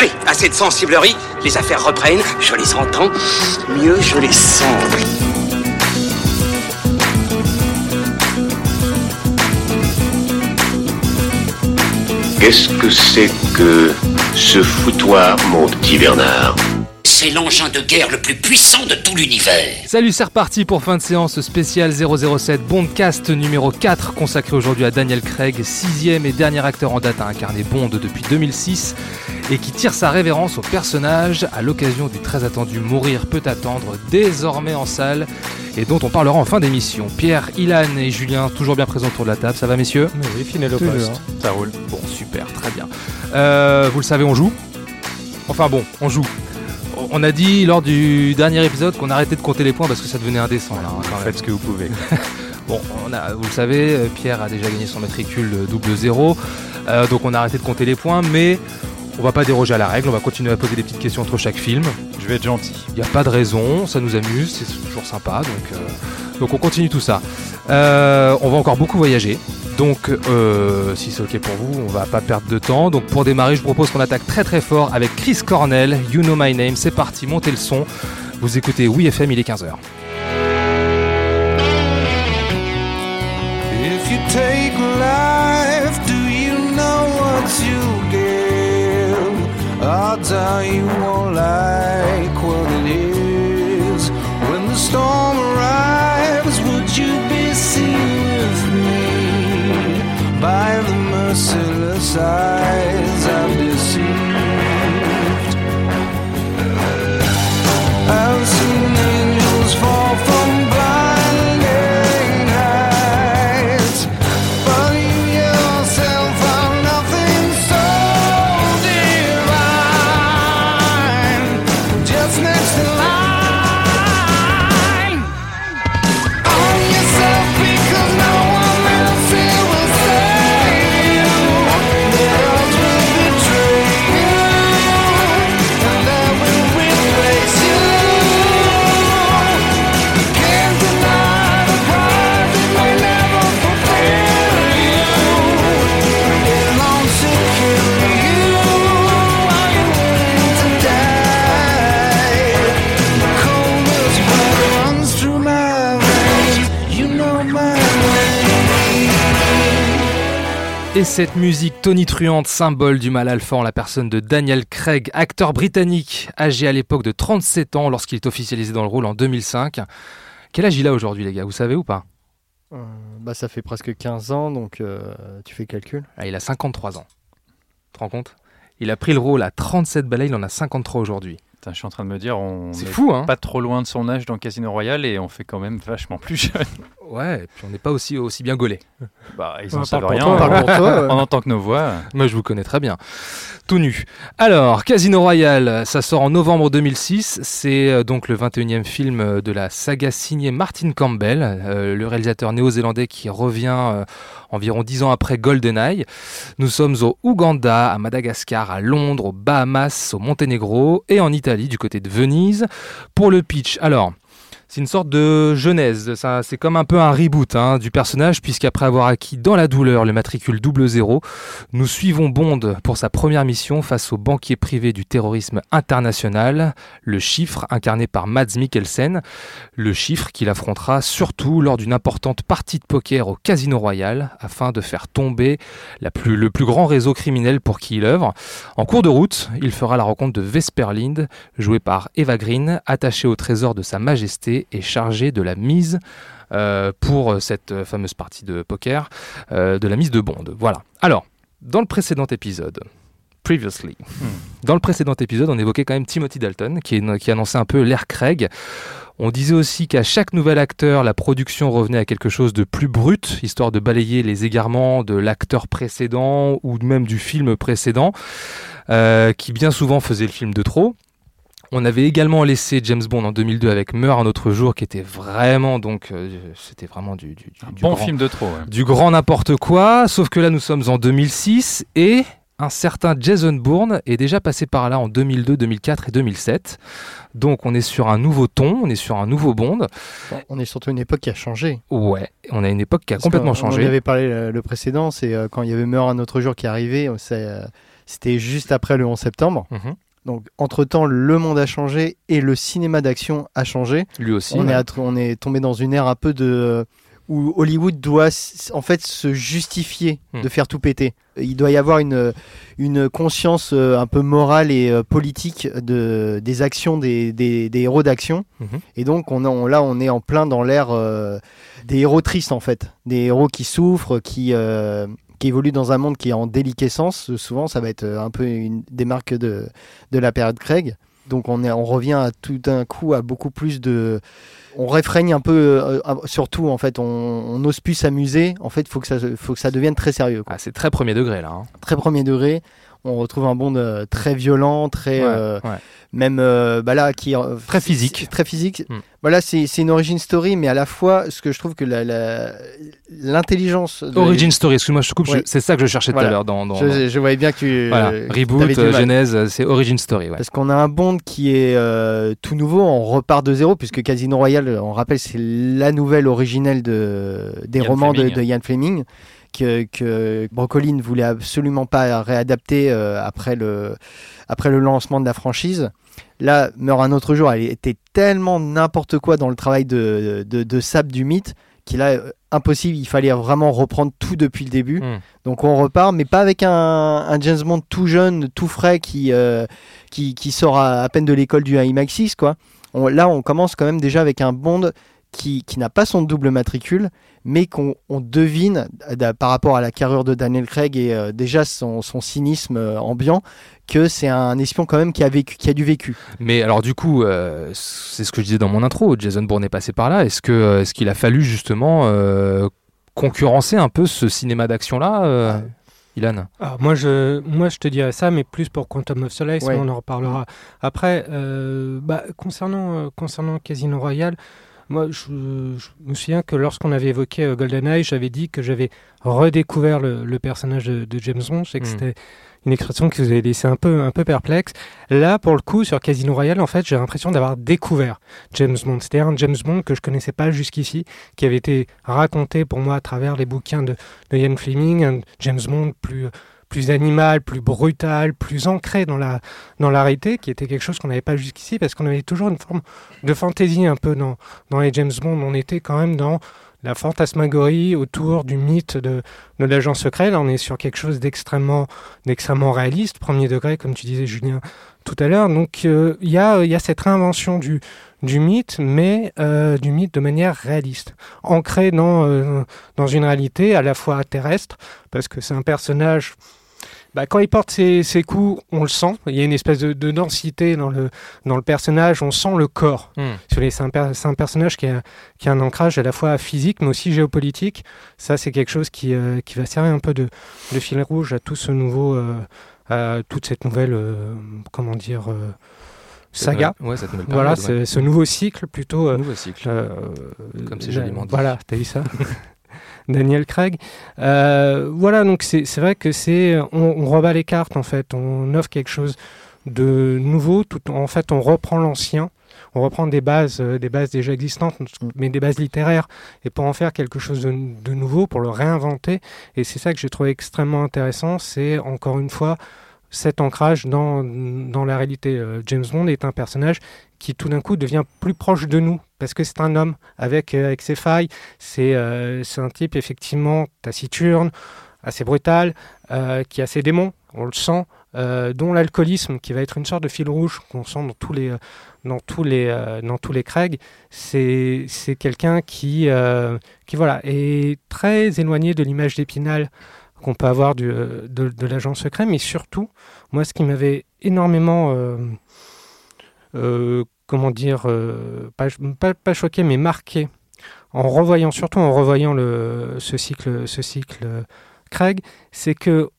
Allez, assez de sensiblerie, les affaires reprennent, je les entends, mieux je les sens. Qu'est-ce que c'est que ce foutoir, mon petit Bernard C'est l'engin de guerre le plus puissant de tout l'univers. Salut, c'est reparti pour fin de séance spéciale 007 Bondcast numéro 4 consacré aujourd'hui à Daniel Craig, sixième et dernier acteur en date à incarner Bond depuis 2006 et qui tire sa révérence au personnage à l'occasion du très attendu Mourir peut attendre désormais en salle et dont on parlera en fin d'émission. Pierre, Ilan et Julien toujours bien présents autour de la table, ça va messieurs? Oui, fidèle au poste. Ça roule. Bon, super, très bien. Euh, vous le savez, on joue? Enfin bon, on joue. On a dit lors du dernier épisode qu'on arrêtait de compter les points parce que ça devenait indécent là. hein, quand même. Faites ce que vous pouvez. Bon, on a, vous le savez, euh, Pierre a déjà gagné son matricule euh, double zéro, Euh, donc on a arrêté de compter les points, mais on va pas déroger à la règle, on va continuer à poser des petites questions entre chaque film. Je vais être gentil. Il n'y a pas de raison, ça nous amuse, c'est toujours sympa, donc, euh, donc on continue tout ça. Euh, on va encore beaucoup voyager, donc euh, si c'est ok pour vous, on va pas perdre de temps. Donc pour démarrer, je propose qu'on attaque très très fort avec Chris Cornell, You Know My Name, c'est parti, montez le son. Vous écoutez Oui FM, il est 15h. If you take life, do you know what you Odds are you won't like what it is. When the storm arrives, would you be seen with me by the merciless eyes I've deceived? I've seen angels fall from Et cette musique tonitruante, symbole du mal alpha en la personne de Daniel Craig, acteur britannique, âgé à l'époque de 37 ans lorsqu'il est officialisé dans le rôle en 2005. Quel âge il a aujourd'hui les gars, vous savez ou pas? Euh, bah, ça fait presque 15 ans, donc euh, tu fais calcul. ah, Il a 53 ans. Tu te rends compte? Il a pris le rôle à 37 balais, il en a 53 aujourd'hui. Putain, je suis en train de me dire, on C'est est fou hein pas trop loin de son âge dans Casino Royale et on fait quand même vachement plus jeune. Ouais, et puis on n'est pas aussi, aussi bien gaulé. Bah, ils Ouais, en savent rien. toi, parle pour toi, ouais. On entend que nos voix. Moi je vous connais très bien. Tout nu. Alors, Casino Royale, ça sort en novembre 2006. C'est euh, donc le 21e film euh, de la saga signée Martin Campbell, euh, le réalisateur néo-zélandais qui revient euh, environ 10 ans après GoldenEye. Nous sommes au Ouganda, à Madagascar, à Londres, aux Bahamas, au Monténégro et en Italie du côté de Venise. Pour le pitch, alors... C'est une sorte de genèse, c'est comme un peu un reboot hein, du personnage, puisqu'après avoir acquis dans la douleur le matricule double zéro, nous suivons Bond pour sa première mission face au banquier privé du terrorisme international, le chiffre incarné par Mads Mikkelsen, le chiffre qu'il affrontera surtout lors d'une importante partie de poker au Casino Royal afin de faire tomber le plus grand réseau criminel pour qui il œuvre. En cours de route, il fera la rencontre de Vesper Lind, joué par Eva Green, attachée au trésor de Sa Majesté et chargée de la mise euh, pour cette fameuse partie de poker, euh, de la mise de Bond. Voilà. Alors, dans le précédent épisode, Previously. Dans le précédent épisode, on évoquait quand même Timothy Dalton, qui, est- qui annonçait un peu l'ère Craig. On disait aussi qu'à chaque nouvel acteur, la production revenait à quelque chose de plus brut, histoire de balayer les égarements de l'acteur précédent ou même du film précédent, euh, qui bien souvent faisait le film de trop. On avait également laissé James Bond en 2002 avec Meurt un autre jour, qui était vraiment donc, euh, c'était vraiment du, du, du- Un du bon grand- film de trop. ouais. du grand n'importe quoi, sauf que là nous sommes en 2006 et un certain Jason Bourne est déjà passé par là en 2002, 2004 et 2007. Donc on est sur un nouveau ton, on est sur un nouveau Bond. Bon, on est surtout une époque qui a changé. Ouais, on a une époque qui a Parce complètement qu'on- On changé. avait parlé euh, le précédent, c'est euh, quand il y avait Meurt un autre jour qui arrivait, C'était juste après le 11 septembre. Mhm. Donc, entre-temps, le monde a changé et le cinéma d'action a changé. Lui aussi. on, ouais. est à- on est tombé dans une ère un peu de où Hollywood doit en fait se justifier Hmm. de faire tout péter. Il doit y avoir une, une conscience euh, un peu morale et euh, politique de, des actions des, des- des héros d'action. Mhm. Et donc on, là on est en plein dans l'ère euh, des héros tristes en fait. Des héros qui souffrent, qui, euh, qui évoluent dans un monde qui est en déliquescence. Souvent ça va être euh, un peu une des marques de, de la période Craig. Donc on, est, on revient à tout d'un coup à beaucoup plus de... On réfrègne un peu, euh, surtout en fait, on n'ose plus s'amuser. En fait, il faut, que ça faut que ça devienne très sérieux. Ah, c'est très premier degré là. hein. Très premier degré. On retrouve un Bond euh, très violent, très... Ouais, euh, ouais. même euh, bah là, qui, Très physique. c'est Très physique. Mm. Voilà, c'est une origin story, mais à la fois, ce que je trouve que la- la- l'intelligence... de- Origin Story, excuse-moi, je te coupe, Ouais. c'est ça que je cherchais tout à l'heure dans. dans- dans- Je, je voyais bien que tu... Voilà, reboot, euh, genèse, c'est Origin Story. Ouais. Parce qu'on a un Bond qui est euh, tout nouveau, on repart de zéro, puisque Casino Royale, on rappelle, c'est la nouvelle originelle de, des Ian romans Fleming. de Ian Fleming, que, que Brocoli ne voulait absolument pas réadapter euh, après, le, après le lancement de la franchise. Là, meurt un autre jour, elle était tellement n'importe quoi dans le travail de, de, de Sab du mythe qu'il a euh, impossible, il fallait vraiment reprendre tout depuis le début. Mm. Donc on repart, mais pas avec un, un James Bond tout jeune, tout frais qui, euh, qui, qui sort à, à peine de l'école du IMAX6. Quoi. On- là, on commence quand même déjà avec un Bond qui, qui n'a pas son double matricule, mais qu'on on devine, euh, par rapport à la carrure de Daniel Craig et euh, déjà son, son cynisme euh, ambiant, que c'est un espion quand même qui a, vécu, qui a du vécu. Mais alors du coup, euh, c'est ce que je disais dans mon intro, Jason Bourne est passé par là. Est-ce que est-ce qu'il a fallu justement euh, concurrencer un peu ce cinéma d'action-là, euh, Ilan? Alors moi je, moi je te dirais ça, mais plus pour Quantum of Solace, Ouais. on en reparlera après. Euh, bah, concernant, euh, concernant Casino Royale, moi je, je me souviens que lorsqu'on avait évoqué euh, GoldenEye, j'avais dit que j'avais redécouvert le, le personnage de, de James Bond. Je sais que Mm. c'était une expression qui vous avait laissé un peu, un peu perplexe. Là, pour le coup, sur Casino Royale, en fait, j'ai l'impression d'avoir découvert James Bond. C'est-à-dire un James Bond que je connaissais pas jusqu'ici, qui avait été raconté pour moi à travers les bouquins de, de Ian Fleming, un James Bond plus plus animal, plus brutal, plus ancré dans la dans la réalité, qui était quelque chose qu'on n'avait pas jusqu'ici, parce qu'on avait toujours une forme de fantaisie un peu dans dans les James Bond. On était quand même dans la fantasmagorie autour du mythe de, de l'agent secret. Là, on est sur quelque chose d'extrêmement d'extrêmement réaliste, premier degré, comme tu disais, Julien, tout à l'heure. Donc, euh, il y, a, y a cette réinvention du, du mythe, mais euh, du mythe de manière réaliste, ancré dans, euh, dans une réalité à la fois terrestre, parce que c'est un personnage. Bah, quand il porte ses, ses coups, on le sent. Il y a une espèce de, de densité dans le, dans le personnage. On sent le corps. Hmm. C'est un, per- c'est un personnage qui a, qui a un ancrage à la fois physique, mais aussi géopolitique. Ça, c'est quelque chose qui, euh, qui va servir un peu de, de fil rouge à tout ce nouveau, euh, à toute cette nouvelle, euh, comment dire, saga. Ouais, cette Voilà, ouais. ce nouveau cycle plutôt. Nouveau cycle. euh, Comme c'est joliment dit. Voilà, t'as vu ça Daniel Craig. Euh, voilà, donc c'est vrai que c'est on, on rebat les cartes en fait, on offre quelque chose de nouveau. Tout en fait, on reprend l'ancien, on reprend des bases, euh, des bases déjà existantes, mais des bases littéraires, et pour en faire quelque chose de, de nouveau, pour le réinventer. Et c'est ça que j'ai trouvé extrêmement intéressant. C'est encore une fois cet ancrage dans, dans la réalité. Euh, James Bond est un personnage qui tout d'un coup devient plus proche de nous parce que c'est un homme avec, euh, avec ses failles. C'est euh, c'est un type effectivement taciturne, assez brutal, euh, qui a ses démons, on le sent, dont l'alcoolisme qui va être une sorte de fil rouge qu'on sent dans tous les, dans tous les, dans tous les. C'est quelqu'un qui, qui voilà, est très éloigné de l'image d'Épinal qu'on peut avoir de, de l'agent secret, mais surtout, moi, ce qui m'avait énormément, comment dire, euh, pas choqué, mais marqué, en revoyant, surtout en revoyant le, ce cycle, ce cycle euh, Craig, c'est que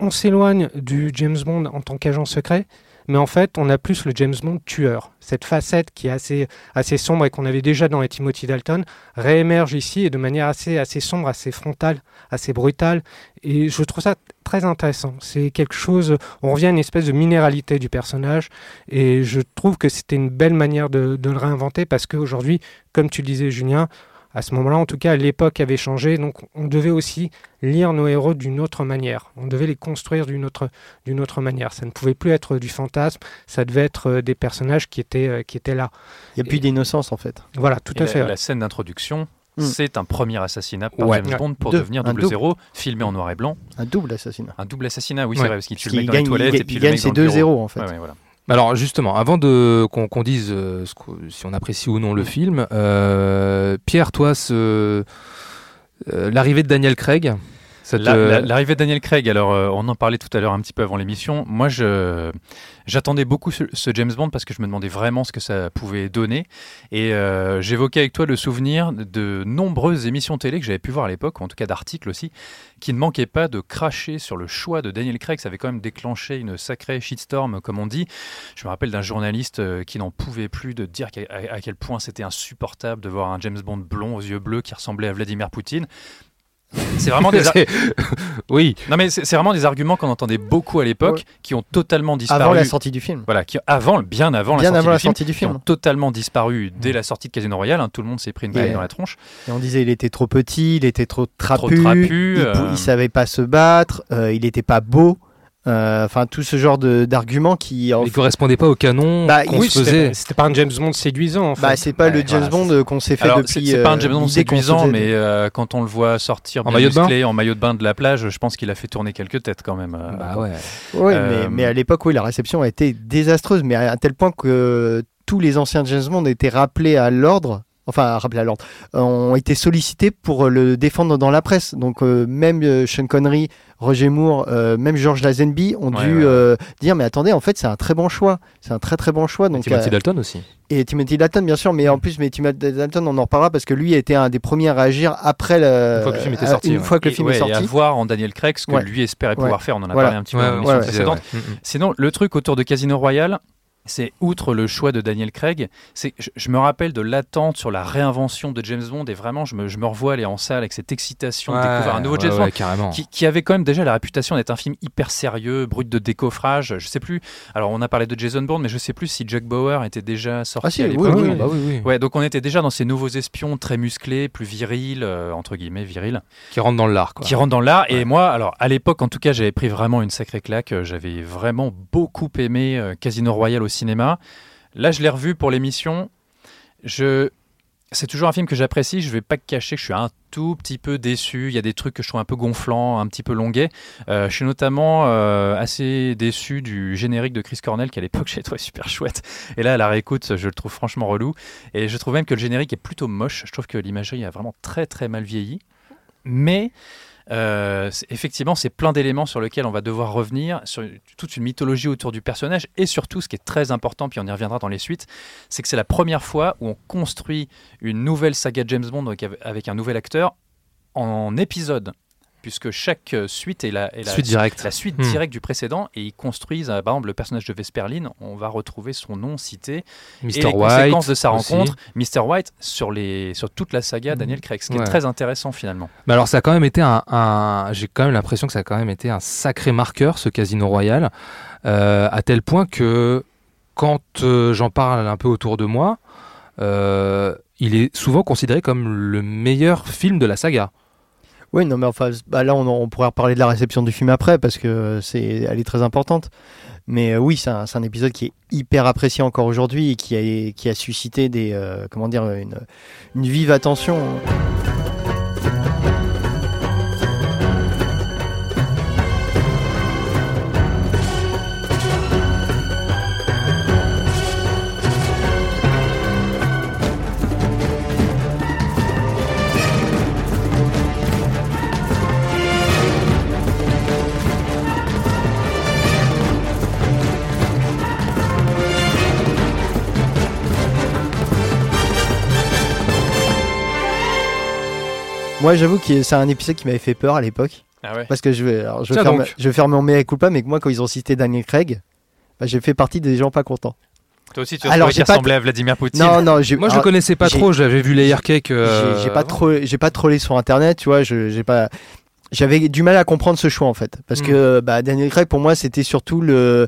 on s'éloigne du James Bond en tant qu'agent secret, mais en fait, on a plus le James Bond tueur. Cette facette qui est assez, assez sombre et qu'on avait déjà dans les Timothy Dalton réémerge ici et de manière assez, assez sombre, assez frontale, assez brutale. Et je trouve ça très intéressant. C'est quelque chose, on revient à une espèce de minéralité du personnage et je trouve que c'était une belle manière de, de le réinventer parce qu'aujourd'hui, comme tu le disais Julien, À ce moment-là, en tout cas, l'époque avait changé, donc on devait aussi lire nos héros d'une autre manière. On devait les construire d'une autre, d'une autre manière. Ça ne pouvait plus être du fantasme, ça devait être euh, des personnages qui étaient, euh, qui étaient là. Il n'y a plus d'innocence en fait. Voilà, tout Et à la, fait. ouais. la scène d'introduction, Mm. c'est un premier assassinat par Ouais. James. Bond pour Deux. devenir Un double double. zéro, filmé en noir et blanc. Un double assassinat. Un double assassinat, oui, Ouais. c'est vrai, parce qu'il tue le mec dans les gagne, toilettes il, et puis il le gagne mec ses deux zéros en fait. Ouais, ouais, voilà. Alors justement, avant de qu'on dise euh, si on apprécie ou non le film, euh, Pierre, toi, euh, l'arrivée de Daniel Craig, La- la- L'arrivée de Daniel Craig, alors euh, on en parlait tout à l'heure un petit peu avant l'émission. Moi, j'attendais beaucoup ce, ce James Bond parce que je me demandais vraiment ce que ça pouvait donner. Et euh, j'évoquais avec toi le souvenir de nombreuses émissions télé que j'avais pu voir à l'époque, en tout cas d'articles aussi, qui ne manquaient pas de cracher sur le choix de Daniel Craig. Ça avait quand même déclenché une sacrée shitstorm, comme on dit. Je me rappelle d'un journaliste euh, qui n'en pouvait plus de dire à quel point c'était insupportable de voir un James Bond blond aux yeux bleus qui ressemblait à Vladimir Poutine. C'est vraiment des, oui, non mais c'est vraiment des arguments qu'on entendait beaucoup à l'époque Ouais. qui ont totalement disparu. Avant la sortie du film. Voilà, qui, avant, bien avant Bien la sortie avant du la film, sortie du qui film. ont totalement disparu dès la sortie de Casino Royale. hein. tout le monde s'est pris une Ouais. dans la tronche. Et on disait il était trop petit, il était trop trapu, trapu, il, euh. il savait pas se battre, euh, il était pas beau. Euh, Enfin, tout ce genre de- d'arguments qui. en il correspondait pas au canon Bah, qu'on oui, se C'était faisait. pas- C'était pas un James Bond séduisant, en fait. Bah, c'est pas le James voilà, Bond qu'on s'est fait Alors, depuis. c'est pas un euh, James Bond qu'on se séduisant, mais euh, quand on le voit sortir En maillot de bain en maillot de bain de la plage, je pense qu'il a fait tourner quelques têtes quand même. euh. Bah ouais. Ouais, Euh, mais, mais à l'époque, oui, la réception a été désastreuse, mais à un tel point que tous les anciens James Bond étaient rappelés à l'ordre, enfin rappelés à l'ordre, euh, ont été sollicités pour le défendre dans la presse. Donc euh, même euh, Sean Connery, Roger Moore, euh, même George Lazenby ont Ouais, dû ouais. euh, dire mais attendez, en fait c'est un très bon choix, c'est un très très bon choix. Donc Timothy euh, Dalton aussi. et Timothy Dalton bien sûr, mais en plus mais Timothy Dalton on en reparlera parce que lui a été un des premiers à réagir après le, Une fois que le film était euh, sorti, une ouais. fois que le Et, film ouais, est et à sorti. voir en Daniel Craig ce que Ouais. lui espérait Ouais. pouvoir faire. On en a Voilà. parlé un petit peu Ouais, dans ouais, l'émission précédente. Mm, mm. Sinon, le truc autour de Casino Royale, c'est outre le choix de Daniel Craig, c'est je, je me rappelle de l'attente sur la réinvention de James Bond et vraiment je me, je me revois aller en salle avec cette excitation de Ouais, découvrir un nouveau ouais, James ouais, Bond. Qui, qui avait quand même déjà la réputation d'être un film hyper sérieux, brut de décoffrage. Je sais plus. Alors on a parlé de Jason Bourne, mais je sais plus si Jack Bauer était déjà sorti Ah si, à l'époque. oui, oui, bah oui, oui. Ouais, donc on était déjà dans ces nouveaux espions très musclés, plus virils, euh, entre guillemets virils, Qui rentre dans l'art. qui rentrent dans l'art. Et moi, alors à l'époque, en tout cas, j'avais pris vraiment une sacrée claque. J'avais vraiment beaucoup aimé euh, Casino Royale au cinéma. Là, je l'ai revu pour l'émission. Je... C'est toujours un film que j'apprécie. Je vais pas cacher que je suis un tout petit peu déçu. Il y a des trucs que je trouve un peu gonflants, un petit peu longuets. Euh, je suis notamment euh, assez déçu du générique de Chris Cornell qui à l'époque j'ai trouvé super chouette. Et là, à la réécoute, je le trouve franchement relou. Et je trouve même que le générique est plutôt moche. Je trouve que l'imagerie a vraiment très très mal vieilli. Mais euh, effectivement, c'est plein d'éléments sur lesquels on va devoir revenir, sur toute une mythologie autour du personnage, et surtout, ce qui est très important, puis on y reviendra dans les suites, c'est que c'est la première fois où on construit une nouvelle saga James Bond avec un nouvel acteur en épisode, puisque chaque euh, suite est la, est la- Suite directe. la suite Hmm. directe du précédent, et ils construisent, euh, par exemple, le personnage de Vesperline, on va retrouver son nom cité, et Mr. les White. conséquences de sa aussi. rencontre, Mr. White, sur, les, sur toute la saga Daniel Craig, ce qui Ouais. est très intéressant finalement. Mais alors ça a quand même été un, un- j'ai quand même l'impression que ça a quand même été un sacré marqueur ce Casino Royale, euh, à tel point que quand euh, j'en parle un peu autour de moi, euh, il est souvent considéré comme le meilleur film de la saga. Oui, non, mais enfin, bah là, on, on pourrait reparler de la réception du film après parce que c'est, elle est très importante. Mais euh, oui, c'est un, épisode qui est hyper apprécié encore aujourd'hui et qui a, qui a suscité des, euh, comment dire, une vive attention. Moi, j'avoue que c'est un épisode qui m'avait fait peur à l'époque. Ah ouais Parce que je vais, alors, je vais, faire, je vais faire mon mea culpa, mais que moi, quand ils ont cité Daniel Craig, bah, j'ai fait partie des gens pas contents. Toi aussi, tu Alors, qu'il pas ressemblait à Vladimir Poutine. Non, non, j'ai, Moi je alors, le connaissais pas trop, j'avais vu les cake. j'ai- j'ai pas trop, j'ai pas trollé sur internet, tu vois, j'ai pas, j'avais du mal à comprendre ce choix en fait, parce Mm. que bah, Daniel Craig pour moi c'était surtout le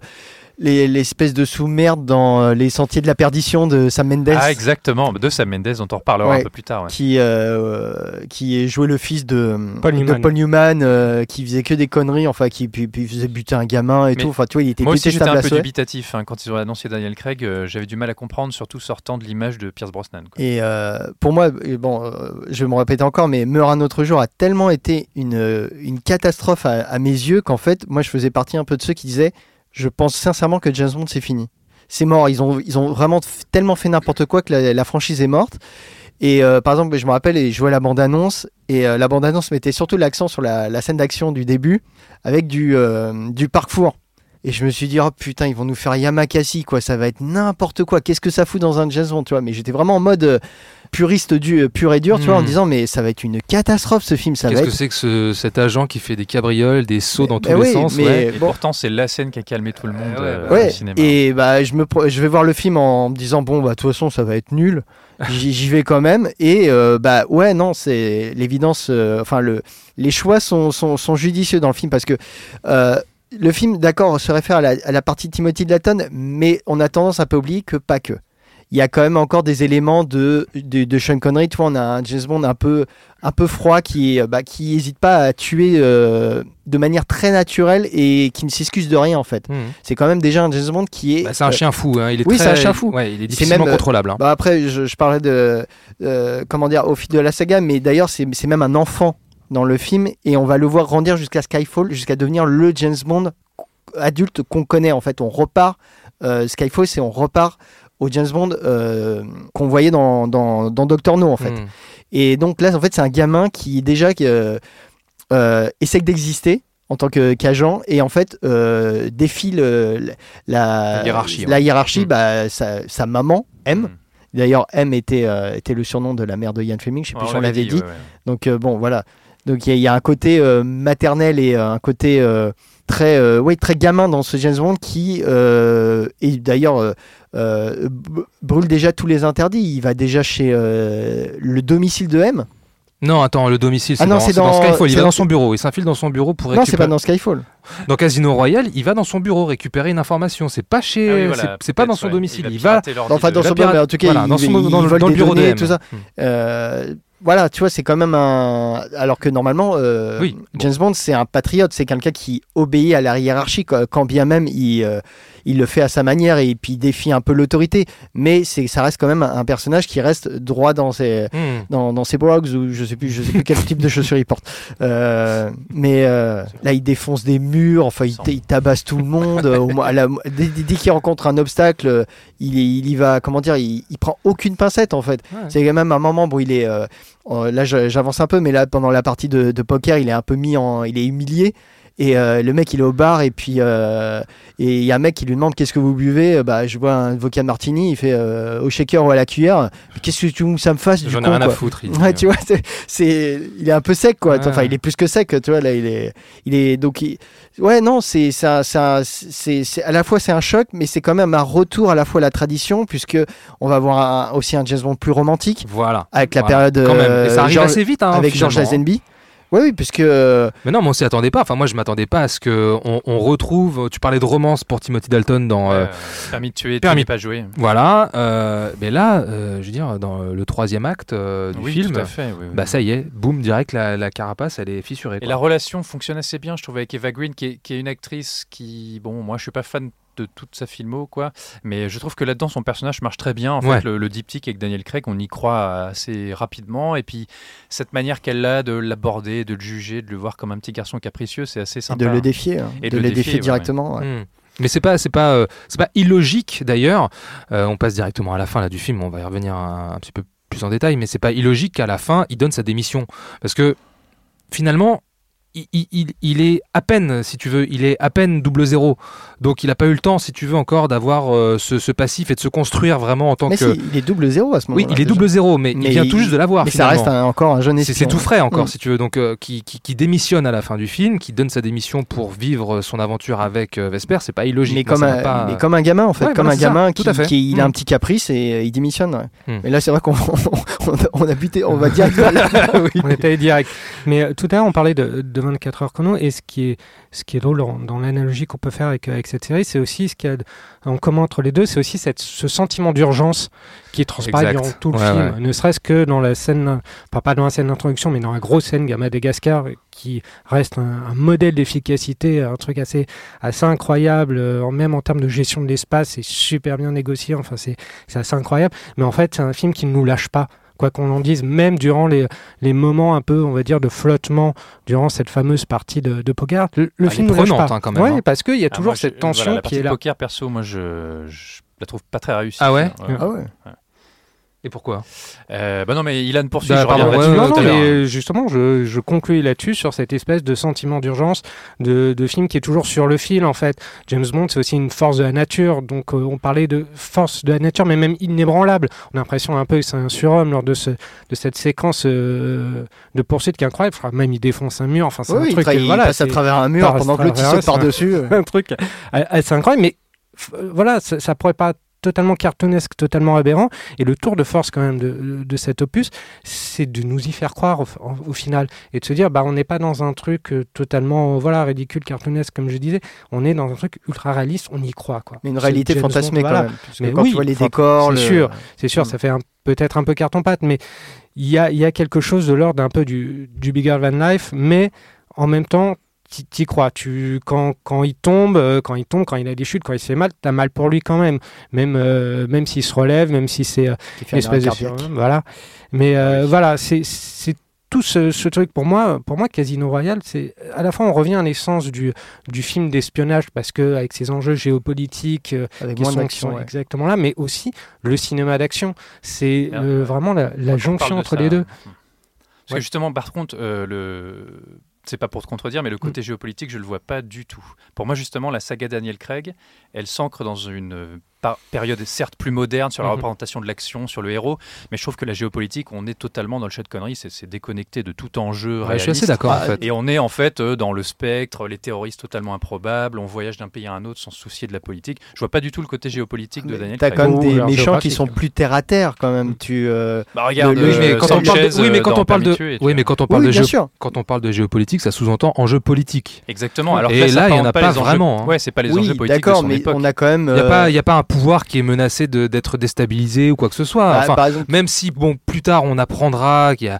l'espèce de sous-merde dans euh, Les Sentiers de la Perdition de Sam Mendes. Ah, exactement. De Sam Mendes, dont on reparlera Ouais. un peu plus tard. ouais. qui euh, qui jouait le fils de Paul de Newman. Paul Newman, euh, qui faisait que des conneries enfin qui puis, puis faisait buter un gamin et Mais tout enfin tu vois il était Moi aussi, j'étais un peu dubitatif hein, quand ils ont annoncé Daniel Craig. euh, J'avais du mal à comprendre, surtout sortant de l'image de Pierce Brosnan. quoi. et euh, pour moi bon je vais me répéter encore mais Meurt un autre jour a tellement été une une catastrophe à, à mes yeux qu'en fait moi je faisais partie un peu de ceux qui disaient je pense sincèrement que James Bond c'est fini. C'est mort. Ils ont ils ont vraiment tellement fait n'importe quoi que la, franchise est morte. Et euh, par exemple, je me rappelle, je jouais la bande-annonce, et euh, la bande-annonce mettait surtout l'accent sur la, la scène d'action du début, avec du, euh, du parcours. Et je me suis dit, oh putain, ils vont nous faire Yamakasi, quoi, ça va être n'importe quoi. Qu'est-ce que ça fout dans un James Bond, tu vois? Mais j'étais vraiment en mode euh, puriste du, euh, pur et dur, tu vois, en Mhm. disant, mais ça va être une catastrophe ce film, ça va Qu'est-ce que être. c'est que ce- cet agent qui fait des cabrioles, des sauts dans tous Eh les oui, sens? mais- ouais. Et bon. pourtant, c'est la scène qui a calmé tout le monde ouais, euh, bah, Ouais, au cinéma. et bah je me je vais voir le film en me disant bon bah de toute façon ça va être nul. J'y vais quand même et euh, bah ouais non c'est l'évidence euh, enfin le les choix sont, sont, sont judicieux dans le film parce que euh, le film d'accord se réfère à la, à la partie de Timothy Dalton mais on a tendance à pas oublier que pas que. Il y a quand même encore des éléments de, de, de Sean Connery. Tu vois, on a un James Bond un peu, un peu froid qui, bah, qui hésite pas à tuer euh, de manière très naturelle et qui ne s'excuse de rien en fait Mhm. c'est quand même déjà un James Bond qui est. Bah, c'est un euh, chien fou, hein. il est oui, c'est un chien fou. Ouais, il est même, euh, contrôlable. hein. bah après, je, je parlais de. euh, comment dire, au fil de la saga, mais d'ailleurs, c'est c'est même un enfant dans le film et on va le voir grandir jusqu'à Skyfall, jusqu'à devenir le James Bond adulte qu'on connaît. En fait, on repart. euh, Skyfall, c'est on repart au James Bond euh, qu'on voyait dans, dans, dans Doctor No, en fait. Mhm. Et donc là, en fait, c'est un gamin qui déjà euh, euh, essaie d'exister en tant qu'agent et en fait défie le- la, La hiérarchie, la hiérarchie, Mm. bah, sa, sa maman, M. Mm. D'ailleurs, M était, était le surnom de la mère de Ian Fleming, je sais Ouais, plus si on l'avait dit. ouais. Donc bon, voilà. Donc il y, a- il y a un côté euh, maternel et euh, un côté euh, très, euh, ouais, très gamin dans ce James Bond qui, euh, et d'ailleurs, euh, euh, brûle déjà tous les interdits. Il va déjà chez euh, le domicile de M. Non, attends, le domicile, c'est Ah non, dans, dans dans- Skyfall. Il va dans- son bureau, il s'infile dans son bureau pour Non, c'est récupérer. pas dans Skyfall. Dans Casino Royale, il va dans son bureau récupérer une information. C'est pas chez, Ah oui, voilà, c'est- pas dans son ouais. domicile. Il va Enfin, dans son bureau, en tout cas, voilà, il, dans, son- il- dans il le, bureau de M. tout ça. Euh, voilà, tu vois, c'est quand même un. Alors que normalement, euh, Oui, James Bond, c'est un patriote, c'est quelqu'un qui obéit à la hiérarchie, quand bien même il, euh, il le fait à sa manière et puis il défie un peu l'autorité. Mais c'est, ça reste quand même un, personnage qui reste droit dans ses, Mhm. dans, dans ses brogues ou je sais plus, je sais plus quel type de chaussures il porte. Euh, mais euh, là, il défonce des murs, enfin, il, il tabasse tout le monde. euh, au moins, à la- dès, dès qu'il rencontre un obstacle, il, il y va, comment dire, il, il prend aucune pincette en fait. Ouais. C'est quand même un moment où il est. euh, là, j'avance un peu, mais là, pendant la partie de, de poker, il est un peu mis en. Il est humilié. Et euh, le mec, il est au bar, et puis euh, et il y a un mec qui lui demande qu'est-ce que vous buvez? Euh, Bah, je bois un vodka martini. Il fait au shaker ou à la cuillère. Qu'est-ce que tu veux que ça me fasse du J'en ai con, rien à foutre. il. Ouais, tu vois, c'est- c'est, il est un peu sec, quoi. Enfin, il est plus que sec, tu vois. Là, il est, il est donc, il- ouais, non, c'est, à la fois c'est un choc, mais c'est quand même un retour à la fois à la tradition, puisque on va voir un- aussi un James Bond plus romantique Voilà. avec la Voilà. période Quand même. Et ça arrive George- assez vite. hein, avec George finalement. Lazenby. Oui, oui, puisque euh, Mais non, mais on s'y attendait pas. Enfin, moi, je m'attendais pas à ce que on, on retrouve. Tu parlais de romance pour Timothy Dalton dans. euh, Euh, permis de tuer, permis- permis pas jouer. Voilà. euh, mais là, euh, je veux dire, dans le troisième acte euh, du oui, film, tout à fait. oui, oui. bah ça y est, boum, direct, la, la carapace, elle est fissurée. Et la relation fonctionne assez bien, je trouve, avec Eva Green, qui est, qui est une actrice qui, bon, moi, je suis pas fan de toute sa filmo, quoi, mais je trouve que là-dedans, son personnage marche très bien. En Ouais. fait, le, le diptyque avec Daniel Craig, on y croit assez rapidement, et puis cette manière qu'elle a de l'aborder, de le juger, de le voir comme un petit garçon capricieux, c'est assez et sympa. de le défier, hein, Et de, de le le défier, directement. ouais. Hmm. Mais c'est pas, c'est pas, euh, c'est pas illogique d'ailleurs. Euh, on passe directement à la fin là du film. On va y revenir un, un petit peu plus en détail, mais c'est pas illogique qu'à la fin il donne sa démission parce que finalement. Il, il- il- il est à peine, si tu veux, il est à peine double zéro. Donc il n'a pas eu le temps, si tu veux, encore d'avoir euh, ce, ce passif et de se construire vraiment en tant Mais que. si, il est double zéro à ce oui, moment-là. il est double zéro, mais, Mais il vient tout il- juste de l'avoir. Mais ça reste un- encore un jeune C'est- tout frais encore, Mm. si tu veux. Donc, euh, qui, qui- qui démissionne à la fin du film, qui donne sa démission pour vivre son aventure avec euh, Vesper, c'est pas illogique. Mais comme, un, pas- mais comme un gamin en fait, Ouais, comme voilà, un ça, gamin tout qui, à fait. qui- il a Mm. un petit caprice et euh, il démissionne. ouais. Mm. Mais là c'est vrai qu'on on, on a buté, on va dire. On est allé direct. Mais tout à l'heure, on parlait de, de 24 heures chrono. Et ce qui est, ce qui est drôle dans, dans l'analogie qu'on peut faire avec, avec cette série, c'est aussi ce qu'il y a en commun entre les deux, c'est aussi cette, ce sentiment d'urgence qui transparaît durant tout le Ouais, film. ouais. Ne serait-ce que dans la scène, pas, pas dans la scène d'introduction, mais dans la grosse scène à Madagascar, qui reste un, un modèle d'efficacité, un truc assez, assez incroyable, euh, même en termes de gestion de l'espace, c'est super bien négocié, enfin c'est assez incroyable. Mais en fait, c'est un film qui ne nous lâche pas. Quoi qu'on en dise, même durant les, les moments un peu, on va dire, de flottement durant cette fameuse partie de, de poker, le, le Ah, film ne lâche prenante, pas. hein, quand même, Ouais, hein. parce qu'il y a Ah, toujours moi, je- cette tension voilà, la qui partie est là. poker, perso, moi, je, je la trouve pas très réussie. Ah ouais Ah ouais. Et pourquoi? Euh, bah non, mais Ilan poursuit, Bah, je pardon, ouais, non, non, mais justement, je, je conclus là-dessus sur cette espèce de sentiment d'urgence de, de film qui est toujours sur le fil en fait. James Bond, c'est aussi une force de la nature, donc euh, on parlait de force de la nature, mais même inébranlable. On a l'impression un peu que c'est un surhomme lors de, ce, de cette séquence euh, de poursuite qui est incroyable. Enfin, même il défonce un mur, enfin c'est Oui, un il, truc. euh, il voilà, passe à c'est- travers un mur pendant que l'autre saute c'est un- par-dessus. un truc euh, assez incroyable, mais euh, voilà, ça, ça pourrait pas totalement cartoonesque, totalement aberrant. Et le tour de force quand même de, de cet opus, c'est de nous y faire croire au, au final et de se dire, bah on n'est pas dans un truc euh, totalement voilà ridicule, cartoonesque comme je disais. On est dans un truc ultra réaliste, on y croit quoi. Mais une réalité fantasmée quand même. Mais quand oui, tu vois les décors, c'est le- sûr. C'est sûr, Mm. ça fait peut-être un peu carton-pâte, mais il y a, il y a quelque chose de l'ordre un peu du, du Bigger Than Life, mais en même temps, t'y- crois. Tu, quand, quand il tombe, euh, quand il tombe, quand il a des chutes, quand il se fait mal, t'as mal pour lui quand même. Même, euh, même s'il se relève, même si c'est euh, une espèce de voilà. Mais euh, Oui. voilà, c'est c'est tout ce, ce truc pour moi. Pour moi, Casino Royale, c'est à la fois on revient à l'essence du, du film d'espionnage parce que avec ses enjeux géopolitiques, euh, Avec qui moins sont, qui d'action. sont ouais. exactement là, mais aussi le cinéma d'action. C'est euh, vraiment la, jonction entre ça, les deux. Parce Ouais. que justement, par contre, euh, le... c'est pas pour te contredire, mais le Mm. côté géopolitique, je le vois pas du tout. Pour moi, justement, la saga Daniel Craig, elle s'ancre dans une période certes plus moderne sur la Mhm. représentation de l'action, sur le héros, mais je trouve que la géopolitique, on est totalement dans le chat de conneries, c'est déconnecté de tout enjeu Ouais, Je suis assez réaliste. d'accord en Ah, fait. Et on est en fait euh, dans le spectre, les terroristes totalement improbables, on voyage d'un pays à un autre sans se soucier de la politique. Je vois pas du tout le côté géopolitique de Mais Daniel T'as quand même des méchants qui sont plus terre à terre quand même. Tu, euh, Bah regarde, Le- Oui, mais euh, quand on parle de, oui, mais euh, quand dans on parle de, tuer, oui, vois. mais quand on parle Oui, de géo- quand on parle de géopolitique, ça sous-entend enjeu politique. Exactement. Alors Et là, il y en a pas vraiment, hein. Ouais, c'est pas les enjeux politiques de d'accord, son mais époque. on a quand même. Il n'y euh, a pas un pouvoir qui est menacé de- d'être déstabilisé ou quoi que ce soit. bah, Enfin, par exemple, même si, bon, plus tard, on apprendra qu'il y a,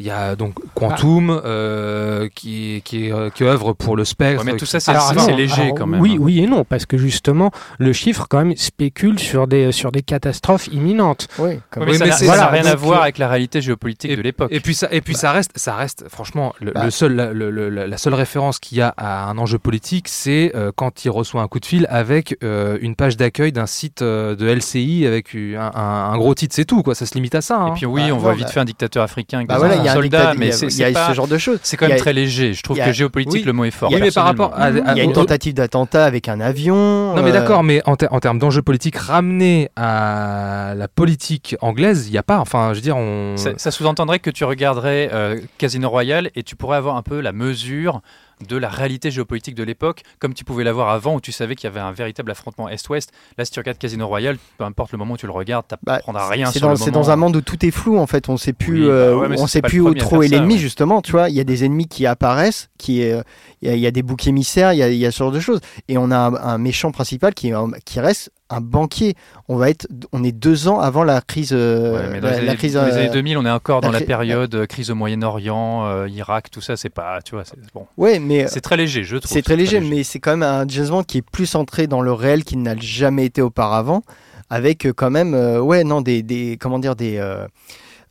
il y a donc Quantum euh, qui, qui, euh, qui œuvre pour le spectre. Ouais, mais tout ça, c'est léger alors, quand même. Oui, oui et non, parce que justement, le chiffre quand même spécule sur des, sur des catastrophes imminentes. oui, mais Oui, ça mais ça n'a voilà, rien à voir euh, avec la réalité géopolitique de l'époque. Et puis ça, et puis ça reste, ça reste, franchement, le, Bah. le seul, la, le- le- la seule référence qu'il y a à un enjeu politique, c'est euh, quand il reçoit un coup de fil avec euh, une page d'accueil d'un site euh, de LCI avec un, un- un gros titre, c'est tout, quoi. Ça se limite à ça. hein. Et puis oui, Bah, on voit vite bah- fait un dictateur africain avec des voilà, enfants il y a un soldats, dictat- il y mais a- c'est il y a c'est pas- ce genre de choses. c'est quand même a- très léger. Je trouve que géopolitique, oui. le mot est fort. Oui, mais par rapport à, à- Il y a une tentative d'attentat avec un avion. Non mais euh, d'accord, mais en, ter- en termes d'enjeux politiques ramenés à la politique anglaise, il n'y a pas. Enfin, je veux dire, on. Ça, ça sous-entendrait que tu regarderais euh, Casino Royale et tu pourrais avoir un peu la mesure de la réalité géopolitique de l'époque, comme tu pouvais l'avoir avant où tu savais qu'il y avait un véritable affrontement Est-Ouest. Là, si tu regardes Casino Royale, peu importe le moment où tu le regardes, tu Bah, n'apprendras rien C'est sur dans, un monde où tout est flou en fait. On sait plus, Oui, euh, bah ouais, mais on c'est sait plus où trop est l'ennemi ouais. justement. Tu vois, il y a des ennemis qui apparaissent, qui euh, il y, a- il y a des boucs émissaires, il y a, il y a ce genre de choses. Et on a un, un méchant principal qui, un- qui reste un banquier. On va être, on est deux ans avant la crise, euh, Ouais, mais dans la, les, la crise. dans les euh, années 2000, on est encore la dans la période euh, crise au Moyen-Orient, euh, Irak, tout ça. C'est pas, tu vois, c'est bon. ouais, mais C'est très léger, je trouve. C'est très léger, mais c'est quand même un James Bond qui est plus centré dans le réel qu'il n'a jamais été auparavant, avec quand même, euh, ouais, non, des, des comment dire, des, euh,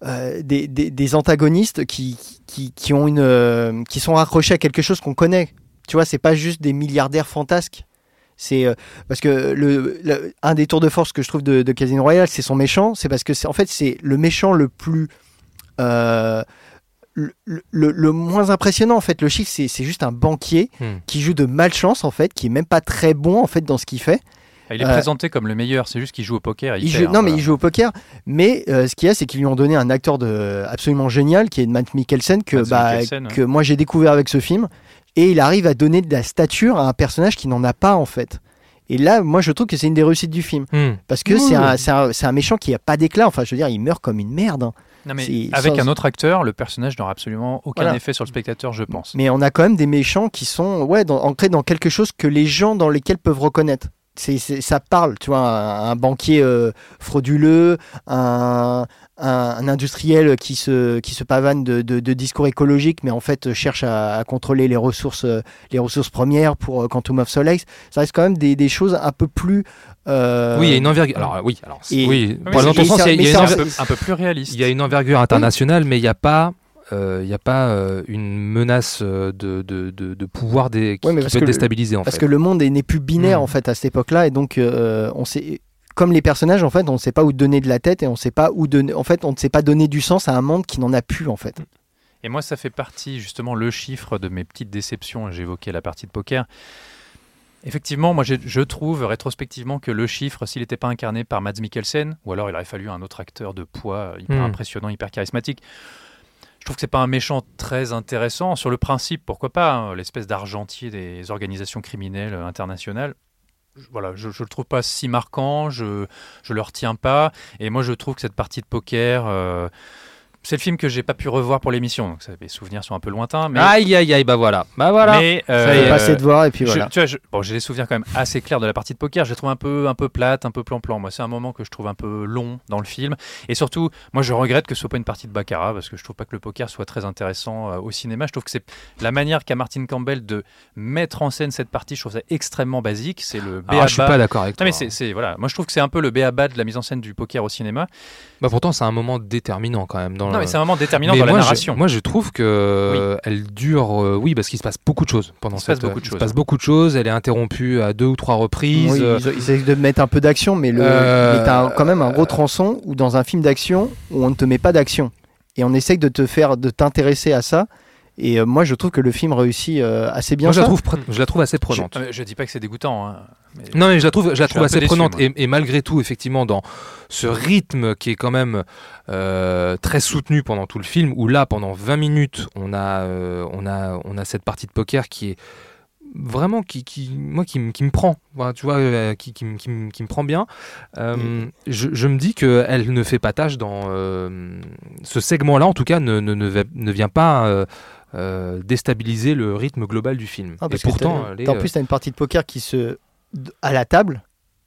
euh, des, des- des antagonistes qui, qui, qui ont une, euh, qui sont raccrochés à quelque chose qu'on connaît. Tu vois, c'est pas juste des milliardaires fantasques. C'est euh, parce que le, le- un des tours de force que je trouve de, de Casino Royale, c'est son méchant. C'est parce que c'est en fait c'est le méchant le plus euh, le, le- le moins impressionnant en fait. Le chiffre, c'est c'est juste un banquier Hmm. qui joue de malchance en fait, qui est même pas très bon en fait dans ce qu'il fait. Ah, il est euh, présenté comme le meilleur. C'est juste qu'il joue au poker. Il joue- non mais voilà. il joue au poker, mais euh, ce qu'il y a c'est qu'ils lui ont donné un acteur de absolument génial qui est Matt Mikkelsen que bah, Mikkelsen, ouais. que moi j'ai découvert avec ce film et il arrive à donner de la stature à un personnage qui n'en a pas en fait. Et là, moi, je trouve que c'est une des réussites du film. Hmm. Parce que Oui, c'est un, méchant qui a pas d'éclat. Enfin, je veux dire, il meurt comme une merde. hein. Non, mais C'est- avec sans- un autre acteur, le personnage n'aura absolument aucun Voilà. effet sur le spectateur, je pense. Mais on a quand même des méchants qui sont ouais, dans- ancrés dans quelque chose que les gens dans lesquels peuvent reconnaître. Ça parle, tu vois, un, un banquier euh, frauduleux, un, un, un industriel qui se, qui se pavane de, de- de discours écologiques, mais en fait euh, cherche à, à contrôler les ressources, euh, les ressources premières pour Quantum of Solace. Ça reste quand même des, des choses un peu plus. euh, Oui, il y a une envergure. Alors oui, alors Et- oui. mais Pour dans ton sens, il y a- peu, un peu plus réaliste. il y a une envergure internationale, mais il n'y a pas. Euh, Il n'y a pas euh, une menace euh, de, de, de, de pouvoir des, qui, Ouais, mais qui parce peut déstabiliser en Parce fait. que le monde est- n'est plus binaire Mm. en fait à cette époque-là et donc euh, on sait comme les personnages en fait on ne sait pas où donner de la tête et on sait pas où donner en fait on ne sait pas donner du sens à un monde qui n'en a plus en fait. Et moi, ça fait partie justement le chiffre de mes petites déceptions. J'évoquais la partie de poker. Effectivement, moi, je trouve rétrospectivement que le chiffre, s'il n'était pas incarné par Mads Mikkelsen, ou alors il aurait fallu un autre acteur de poids hyper Hmm. impressionnant, hyper charismatique. Je trouve que c'est pas un méchant très intéressant. Sur le principe, pourquoi pas hein, L'espèce d'argentier des organisations criminelles internationales. Voilà, je, je le trouve pas si marquant. Je je le retiens pas. Et moi, je trouve que cette partie de poker. euh, c'est le film que j'ai pas pu revoir pour l'émission, donc ça, les souvenirs sont un peu lointains. Mais, Aïe aïe aïe, bah voilà. Bah voilà. mais, Ça y est, euh, passé de voir et puis je- voilà. tu vois, je- bon, j'ai des souvenirs quand même assez clairs de la partie de poker. Je la trouve un peu, un peu plate, un peu plan-plan. Moi, c'est un moment que je trouve un peu long dans le film. Et surtout, moi, je regrette que ce soit pas une partie de baccarat parce que je trouve pas que le poker soit très intéressant euh, au cinéma. Je trouve que c'est la manière qu'a Martin Campbell de mettre en scène cette partie. Je trouve ça extrêmement basique. C'est le Alors, je suis pas d'accord avec Non toi. mais c'est, c'est- voilà, moi je trouve que c'est un peu le b.a.-ba de la mise en scène du poker au cinéma. Bah pourtant, c'est un moment déterminant quand même dans Non le- mais c'est un moment déterminant Mais dans la narration. Je, moi, je trouve que euh, elle dure, euh, oui, parce qu'il se passe beaucoup de choses pendant Il se passe cette. beaucoup de il se choses. passe beaucoup de choses. Elle est interrompue à deux ou trois reprises. Oui, euh, ils, ils essayent de mettre un peu d'action, mais, le, Euh, mais un- quand même un gros tronçon où dans un film d'action où on ne te met pas d'action et on essaye de te faire de t'intéresser à ça. Et euh, moi, je trouve que le film réussit euh, assez bien moi, je la trouve, je la trouve assez prenante. Je, euh, je dis pas que c'est dégoûtant. hein, mais- Non, mais je la trouve, je la Je trouve assez déçu, prenante. Et, et malgré tout, effectivement, dans ce rythme qui est quand même euh, très soutenu pendant tout le film, où là, pendant 20 minutes, on a, euh, on a, on a cette partie de poker qui est vraiment qui, qui moi qui, me- qui me prend Voilà, tu vois euh, qui, qui, me- qui me- qui me prend bien Euh, je, je me dis que elle ne fait pas tâche dans euh, ce segment là en tout cas ne, ne, ne, ne vient pas euh, déstabiliser le rythme global du film Ah, et parce que pourtant en euh, plus, tu as une partie de poker qui se à la table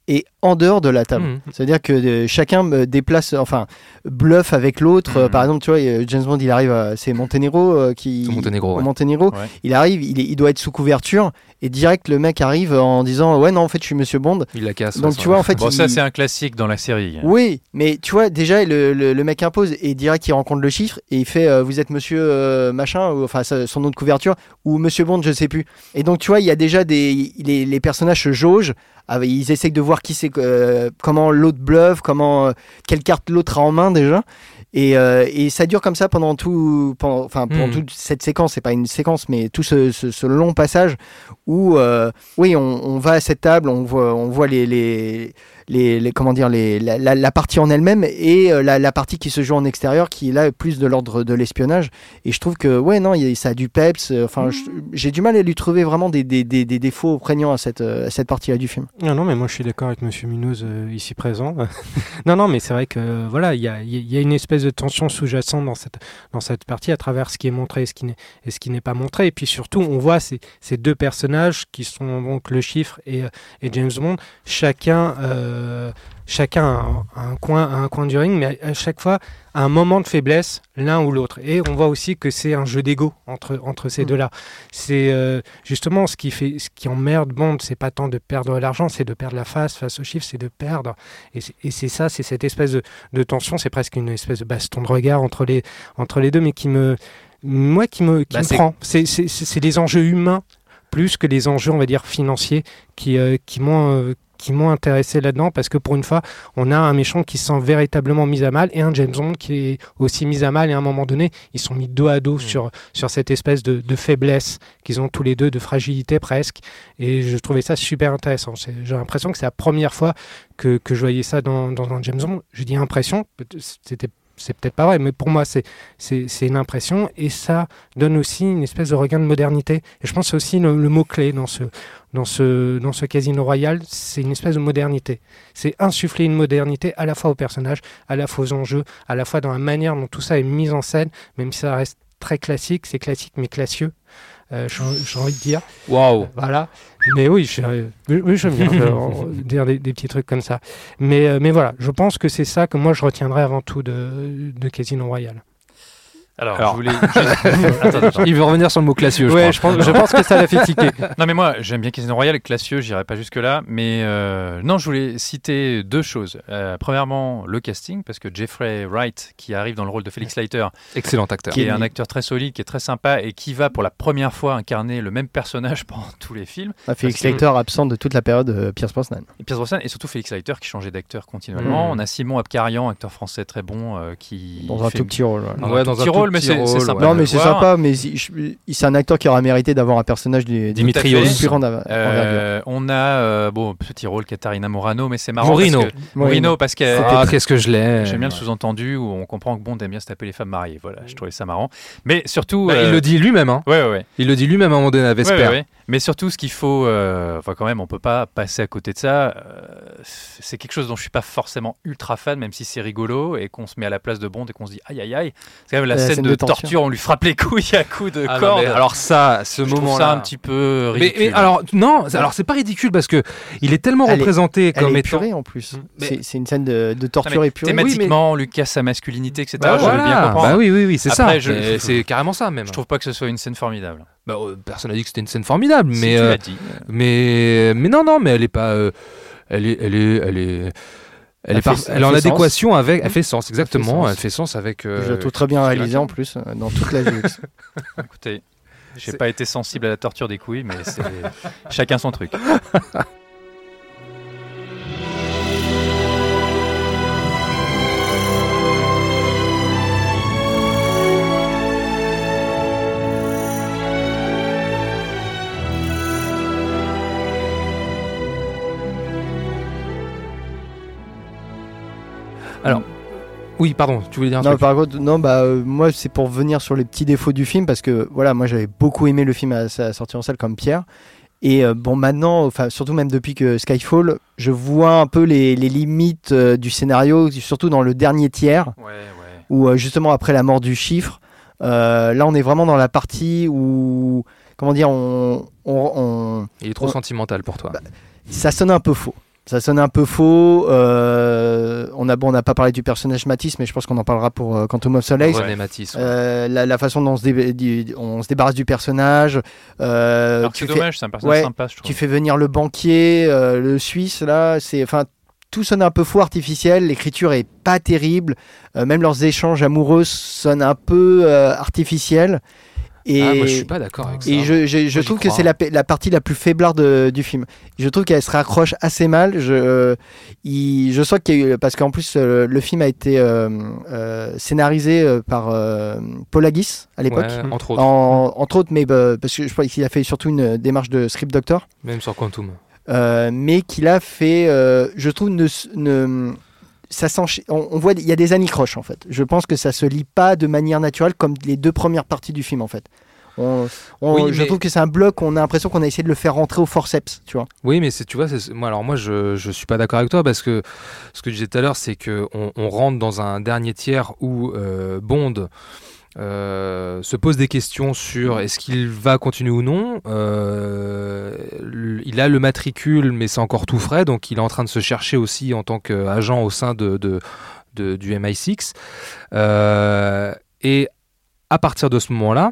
et en dehors de la table. Mhm. C'est-à-dire que euh, chacun me déplace, enfin, bluffe avec l'autre. Euh, Mhm. par exemple, tu vois, euh, James Bond, il arrive, c'est Montenegro euh, qui. Ouais. Monténégro. Ouais. Il arrive, il, est- il doit être sous couverture et direct le mec arrive en disant ouais non en fait je suis Monsieur Bond. il la casse Donc tu vois en fait. Bon, il- ça c'est un classique dans la série. Oui, mais tu vois déjà le, le- le mec impose et direct il rencontre le chiffre et il fait euh, vous êtes Monsieur euh, machin ou enfin son nom de couverture ou Monsieur Bond je sais plus. Et donc tu vois il y a déjà des les, les personnages se jaugent. Ah, ils essayent de voir qui c'est euh, comment l'autre bluffe, comment euh, quelle carte l'autre a en main déjà. Et, euh, et ça dure comme ça pendant tout, pendant, enfin pendant Hmm. toute cette séquence. C'est pas une séquence, mais tout ce, ce- ce long passage où, euh, oui, on, on va à cette table, on voit, on voit les, les, les, les- comment dire, les, la, la- partie en elle-même et euh, la, la partie qui se joue en extérieur, qui est là plus de l'ordre de l'espionnage. Et je trouve que, ouais, non, y ça a du peps. euh, Enfin, j'ai du mal à lui trouver vraiment des, des, des, des défauts prégnants à cette, euh, cette partie-là du film. Non, non, mais moi je suis d'accord avec Monsieur Munoz ici présent. non, non, mais c'est vrai que voilà, il y a, y a une espèce de tension sous-jacente dans cette, dans cette partie à travers ce qui est montré et ce qui n'est, ce qui n'est pas montré. Et puis surtout, on voit ces, ces deux personnages qui sont donc le chiffre et, et James Bond, chacun, chacun a un, coin, a un coin du ring, mais à, chaque fois un moment de faiblesse, l'un ou l'autre. Et on voit aussi que c'est un jeu d'ego entre, entre ces Mm. deux-là. C'est euh, justement ce qui fait, ce qui emmerde Bond, c'est pas tant de perdre l'argent, c'est de perdre la face face au chiffre, c'est de perdre. Et c'est- ça, c'est cette espèce de, de tension, c'est presque une espèce de baston de regard entre les, entre les deux, mais qui me, moi, qui me, qui Bah, me c'est- prend. C'est- les enjeux humains plus que les enjeux, on va dire, financiers qui, euh, qui m'ont euh, qui m'ont intéressé là-dedans parce que pour une fois, on a un méchant qui se sent véritablement mis à mal et un James Bond qui est aussi mis à mal et à un moment donné, ils sont mis dos à dos sur, sur cette espèce de, de faiblesse qu'ils ont tous les deux, de fragilité presque. Et je trouvais ça super intéressant. J'ai l'impression que c'est la première fois que, que je voyais ça dans, dans un James Bond. Je dis impression, c'était c'est peut-être pas vrai, mais pour moi, c'est c'est c'est une impression et ça donne aussi une espèce de regain de modernité. Et je pense que c'est aussi le, le mot-clé dans ce, dans, ce, dans ce Casino Royal, c'est une espèce de modernité. C'est insuffler une modernité à la fois aux personnages, à la fois aux enjeux, à la fois dans la manière dont tout ça est mis en scène, même si ça reste très classique, c'est classique mais classieux. Euh, j'ai envie de dire. Waouh Voilà. Mais oui, je, euh, oui, j'aime bien dire des, des petits trucs comme ça. Mais, euh, mais voilà, je pense que c'est ça que moi je retiendrai avant tout de, de Casino Royale. Alors, Alors. je voulais. juste- Attends, attends. Il veut revenir sur le mot classieux, je Ouais, crois. je pense, je pense que ça l'a fait tiquer. Non mais moi j'aime bien Casino Royale, classieux, j'irai pas jusque là, mais euh, non je voulais citer deux choses. Euh, premièrement le casting parce que Jeffrey Wright qui arrive dans le rôle de Felix Leiter, Excellent acteur. qui est un acteur très solide, qui est très sympa et qui va pour la première fois incarner le même personnage pendant tous les films. Ah, que- Leiter absent de toute la période euh, Pierce Brosnan. Et Pierce Brosnan et surtout Felix Leiter qui changeait d'acteur continuellement. Mm. On a Simon Abkarian, acteur français très bon, euh, qui Dans un fait- tout petit rôle. voilà. dans Ouais, un dans tout un petit tout rôle, mais petit c'est sympa. ouais. Non, mais c'est sympa, mais c'est un acteur qui aura mérité d'avoir un personnage du, du- Dimitrios. Euh, on a euh, bon petit rôle Katarina Morano, mais c'est marrant. Morino. parce que- Morino parce que Ah, qu'est-ce que je l'ai J'aime bien le sous-entendu où on comprend que Bond aime bien se taper les femmes mariées. Voilà, je trouvais ça marrant. Mais surtout. Bah, euh, Il le dit lui-même, hein. Ouais, ouais, ouais. Il le dit lui-même à un moment donné à Ouais, Vesper. Mais surtout, ce qu'il faut. euh, Enfin, quand même, on peut pas passer à côté de ça. euh, c'est quelque chose dont je suis pas forcément ultra fan, même si c'est rigolo et qu'on se met à la place de Bond et qu'on se dit aïe aïe aïe. C'est quand même la, La scène, scène de, de torture. on lui frappe les couilles à coups de Ah non, corde. mais alors ça, ce moment-là. ça un petit peu Mais, ridicule. mais alors non, c'est- alors c'est pas ridicule parce que il est tellement Elle est- représenté Elle comme est étant. épurée en plus. Mais- C'est- C'est une scène de, de Non, torture mais épurée. Thématiquement, on lui casse sa masculinité, etc. Bah je veux bien voilà, comprendre. bah oui, oui, oui, c'est ça. Après, je- C'est carrément ça même. Je trouve pas que ce soit une scène formidable. Bah, euh, personne n'a dit que c'était une scène formidable, Si mais tu euh, dit. mais mais non non, mais elle est pas, euh, elle est elle est elle est elle, Elle est par- fait- elle elle est en adéquation avec, elle fait sens exactement, sens. elle fait sens avec. euh, Je la trouve très bien réalisée a en plus, dans toute la GX. Écoutez, j'ai pas été sensible à la torture des couilles, mais c'est chacun son truc. Oui, pardon, tu voulais dire un Non, truc. par contre, non, bah, euh, moi, c'est pour venir sur les petits défauts du film, parce que, voilà, moi, j'avais beaucoup aimé le film à sa sortie en salle comme Pierre. Et euh, bon, maintenant, enfin, surtout même depuis que Skyfall, je vois un peu les, les limites euh, du scénario, surtout dans le dernier tiers, Ouais, ouais. où euh, justement après la mort du chiffre, euh, là, on est vraiment dans la partie où, comment dire, on, on- on- Il est trop on- sentimental pour toi. Bah, ça sonne un peu faux. Ça sonne un peu faux. euh, on a bon, on n'a pas parlé du personnage Matisse, mais je pense qu'on en parlera pour euh, Quantum of Solace. René Matisse. ouais. Euh, la, la façon dont on se, dé- du- on se débarrasse du personnage. euh, c'est dommage, c'est un personnage Ouais, sympa, je trouve. tu fais venir le banquier, euh, le Suisse, là, c'est, enfin, tout sonne un peu faux, artificiel. L'écriture est pas terrible. Euh, même leurs échanges amoureux sonnent un peu euh, artificiels. Et, Ah, moi je suis pas d'accord avec ça. et je, je, je Moi, j'y trouve que c'est la, la partie la plus faiblarde de- du film. Je trouve qu'elle se raccroche assez mal. Je, euh, il- je sens qu'il y a eu, parce qu'en plus euh, le film a été euh, euh, scénarisé euh, par euh, Paul Haggis à l'époque. Ouais, entre autres, En- entre autres, mais bah, parce que je crois qu'il a fait surtout une démarche de script doctor, même sur Quantum. euh, mais qu'il a fait, euh, je trouve, ne, ne- ça on, on voit, il y a des anicroches en fait. Je pense que ça se lit pas de manière naturelle comme les deux premières parties du film en fait. On- on- Oui, je mais- trouve que c'est un bloc, on a l'impression qu'on a essayé de le faire rentrer au forceps, tu vois. Oui, mais c'est, tu vois, moi, alors moi, je, je suis pas d'accord avec toi parce que ce que je disais tout à l'heure, c'est que on, on rentre dans un dernier tiers où euh, Bond euh, se pose des questions sur est-ce qu'il va continuer ou non. Euh, il a le matricule, mais c'est encore tout frais, donc il est en train de se chercher aussi en tant qu'agent au sein de- du MI6. Euh, et à partir de ce moment-là,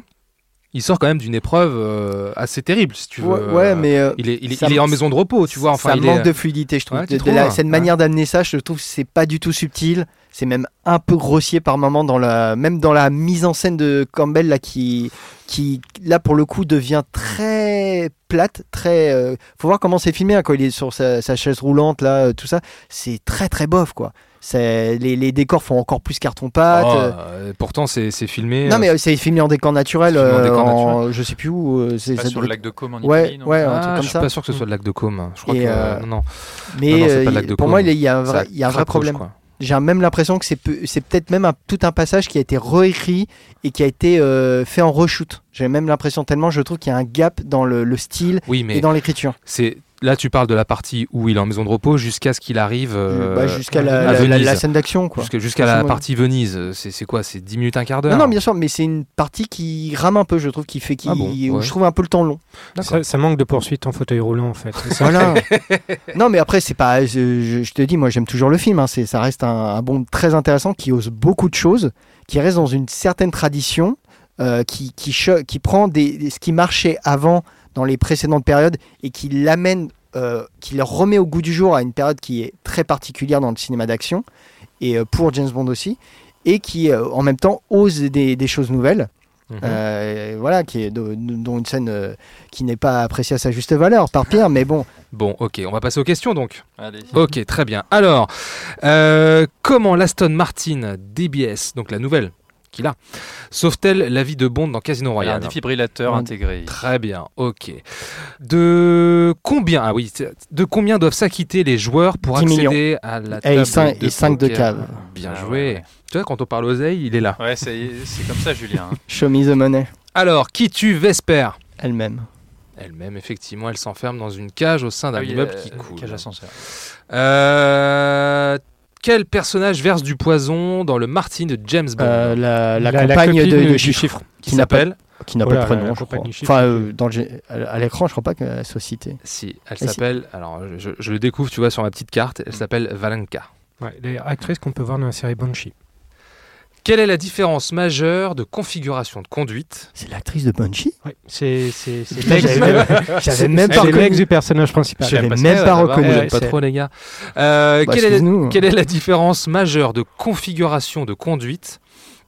il sort quand même d'une épreuve euh, assez terrible, si tu veux. Ouais, ouais, mais euh, Il est, il est, Ça il est en maison de repos, tu vois. Enfin, ça il manque est... de fluidité, je trouve. Ouais, de la- hein cette Ouais. manière d'amener ça, je trouve c'est pas du tout subtil. C'est même un peu grossier par moment dans la, même dans la mise en scène de Campbell là qui, qui là pour le coup devient très plate, très. euh, faut voir comment c'est filmé hein, quand il est sur sa, sa chaise roulante là, tout ça. C'est très très bof quoi. C'est les, les décors font encore plus carton pâte. Oh, euh, euh, pourtant, c'est c'est filmé. non mais euh, c'est filmé en décor naturel, en décor en- je sais plus où. c'est sur le lac de Côme en Ouais, Italie, non ouais, un ah, truc comme je suis ça. pas sûr que ce soit le lac de Côme. Je crois Et, que euh, non. Mais Non, non, c'est pas le lac de pour Côme. moi il y a un vrai, y a un vrai problème. j'ai même l'impression que c'est peu- c'est peut-être même un- tout un passage qui a été réécrit et qui a été euh, fait en reshoot. J'ai même l'impression tellement je trouve qu'il y a un gap dans le, le style Oui, et dans l'écriture. c'est là tu parles de la partie où il est en maison de repos jusqu'à ce qu'il arrive euh, Bah, jusqu'à la, à la- la- Venise. la scène d'action quoi. Jusqu'à jusqu'à la partie Venise. C'est c'est quoi? C'est 10 minutes, un quart d'heure? Non, non, bien sûr, mais c'est une partie qui rame un peu, je trouve, qui fait qui, Ah bon, où je trouve un peu le temps long. Ça, ça manque de poursuite en fauteuil roulant en fait. C'est ça. Voilà. non, mais après, c'est pas. Je, te dis, moi, j'aime toujours le film. hein, c'est, ça reste un, un bond très intéressant qui ose beaucoup de choses, qui reste dans une certaine tradition, euh, qui, qui, cho- qui prend des, des- ce qui marchait avant dans les précédentes périodes et qui l'amène, euh, qui le remet au goût du jour à une période qui est très particulière dans le cinéma d'action et euh, pour James Bond aussi, et qui euh, en même temps ose des, des choses nouvelles. Mhm. Euh, voilà, qui est de- dont une scène euh, qui n'est pas appréciée à sa juste valeur par Pierre, mais bon, Bon, ok, on va passer aux questions donc. Allez. Ok, très bien. Alors, euh, comment l'Aston Martin DBS, donc la nouvelle qu'il a, sauve-t-elle la vie de Bond dans Casino Il y a Royale un défibrillateur intégré. Très bien, ok. De combien, ah oui, de combien doivent s'acquitter les joueurs pour 10 millions. accéder à la Et table de et cinq de poker? cave. Bien Ah joué. ouais. Tu vois, quand on parle oseille, il est là. Ouais, c'est c'est comme ça, Julien. show me the money, Alors, qui tue Vesper? Elle-même. Elle-même, effectivement, elle s'enferme dans une cage au sein d'un Ah oui, immeuble euh, qui coule. Cage ascenseur. Euh, quel personnage verse du poison dans le Martin de James Bond Euh, la, la La- la compagne de, de du chiffre, chiffre. Qui qui n'a pas, s'appelle qui n'a Oh pas là, de prénom, je crois. Enfin, euh, dans le à l'écran, je crois pas qu'elle soit citée. Si, elle si. s'appelle. Alors, je, je le découvre, tu vois, sur ma petite carte. Elle s'appelle Valenka. Ouais, les actrices qu'on peut voir dans la série Banshee. Quelle est la différence majeure de configuration de conduite C'est l'actrice de Banshee Ouais, c'est c'est c'est Putain, l'ex- j'avais même- j'avais même c'est pas l'ex reconnu. du personnage principal. J'avais même que, pas reconnu. vous pas c'est- trop, les gars. Euh, Bah, quelle, est la, excuse-nous. quelle est la différence majeure de configuration de conduite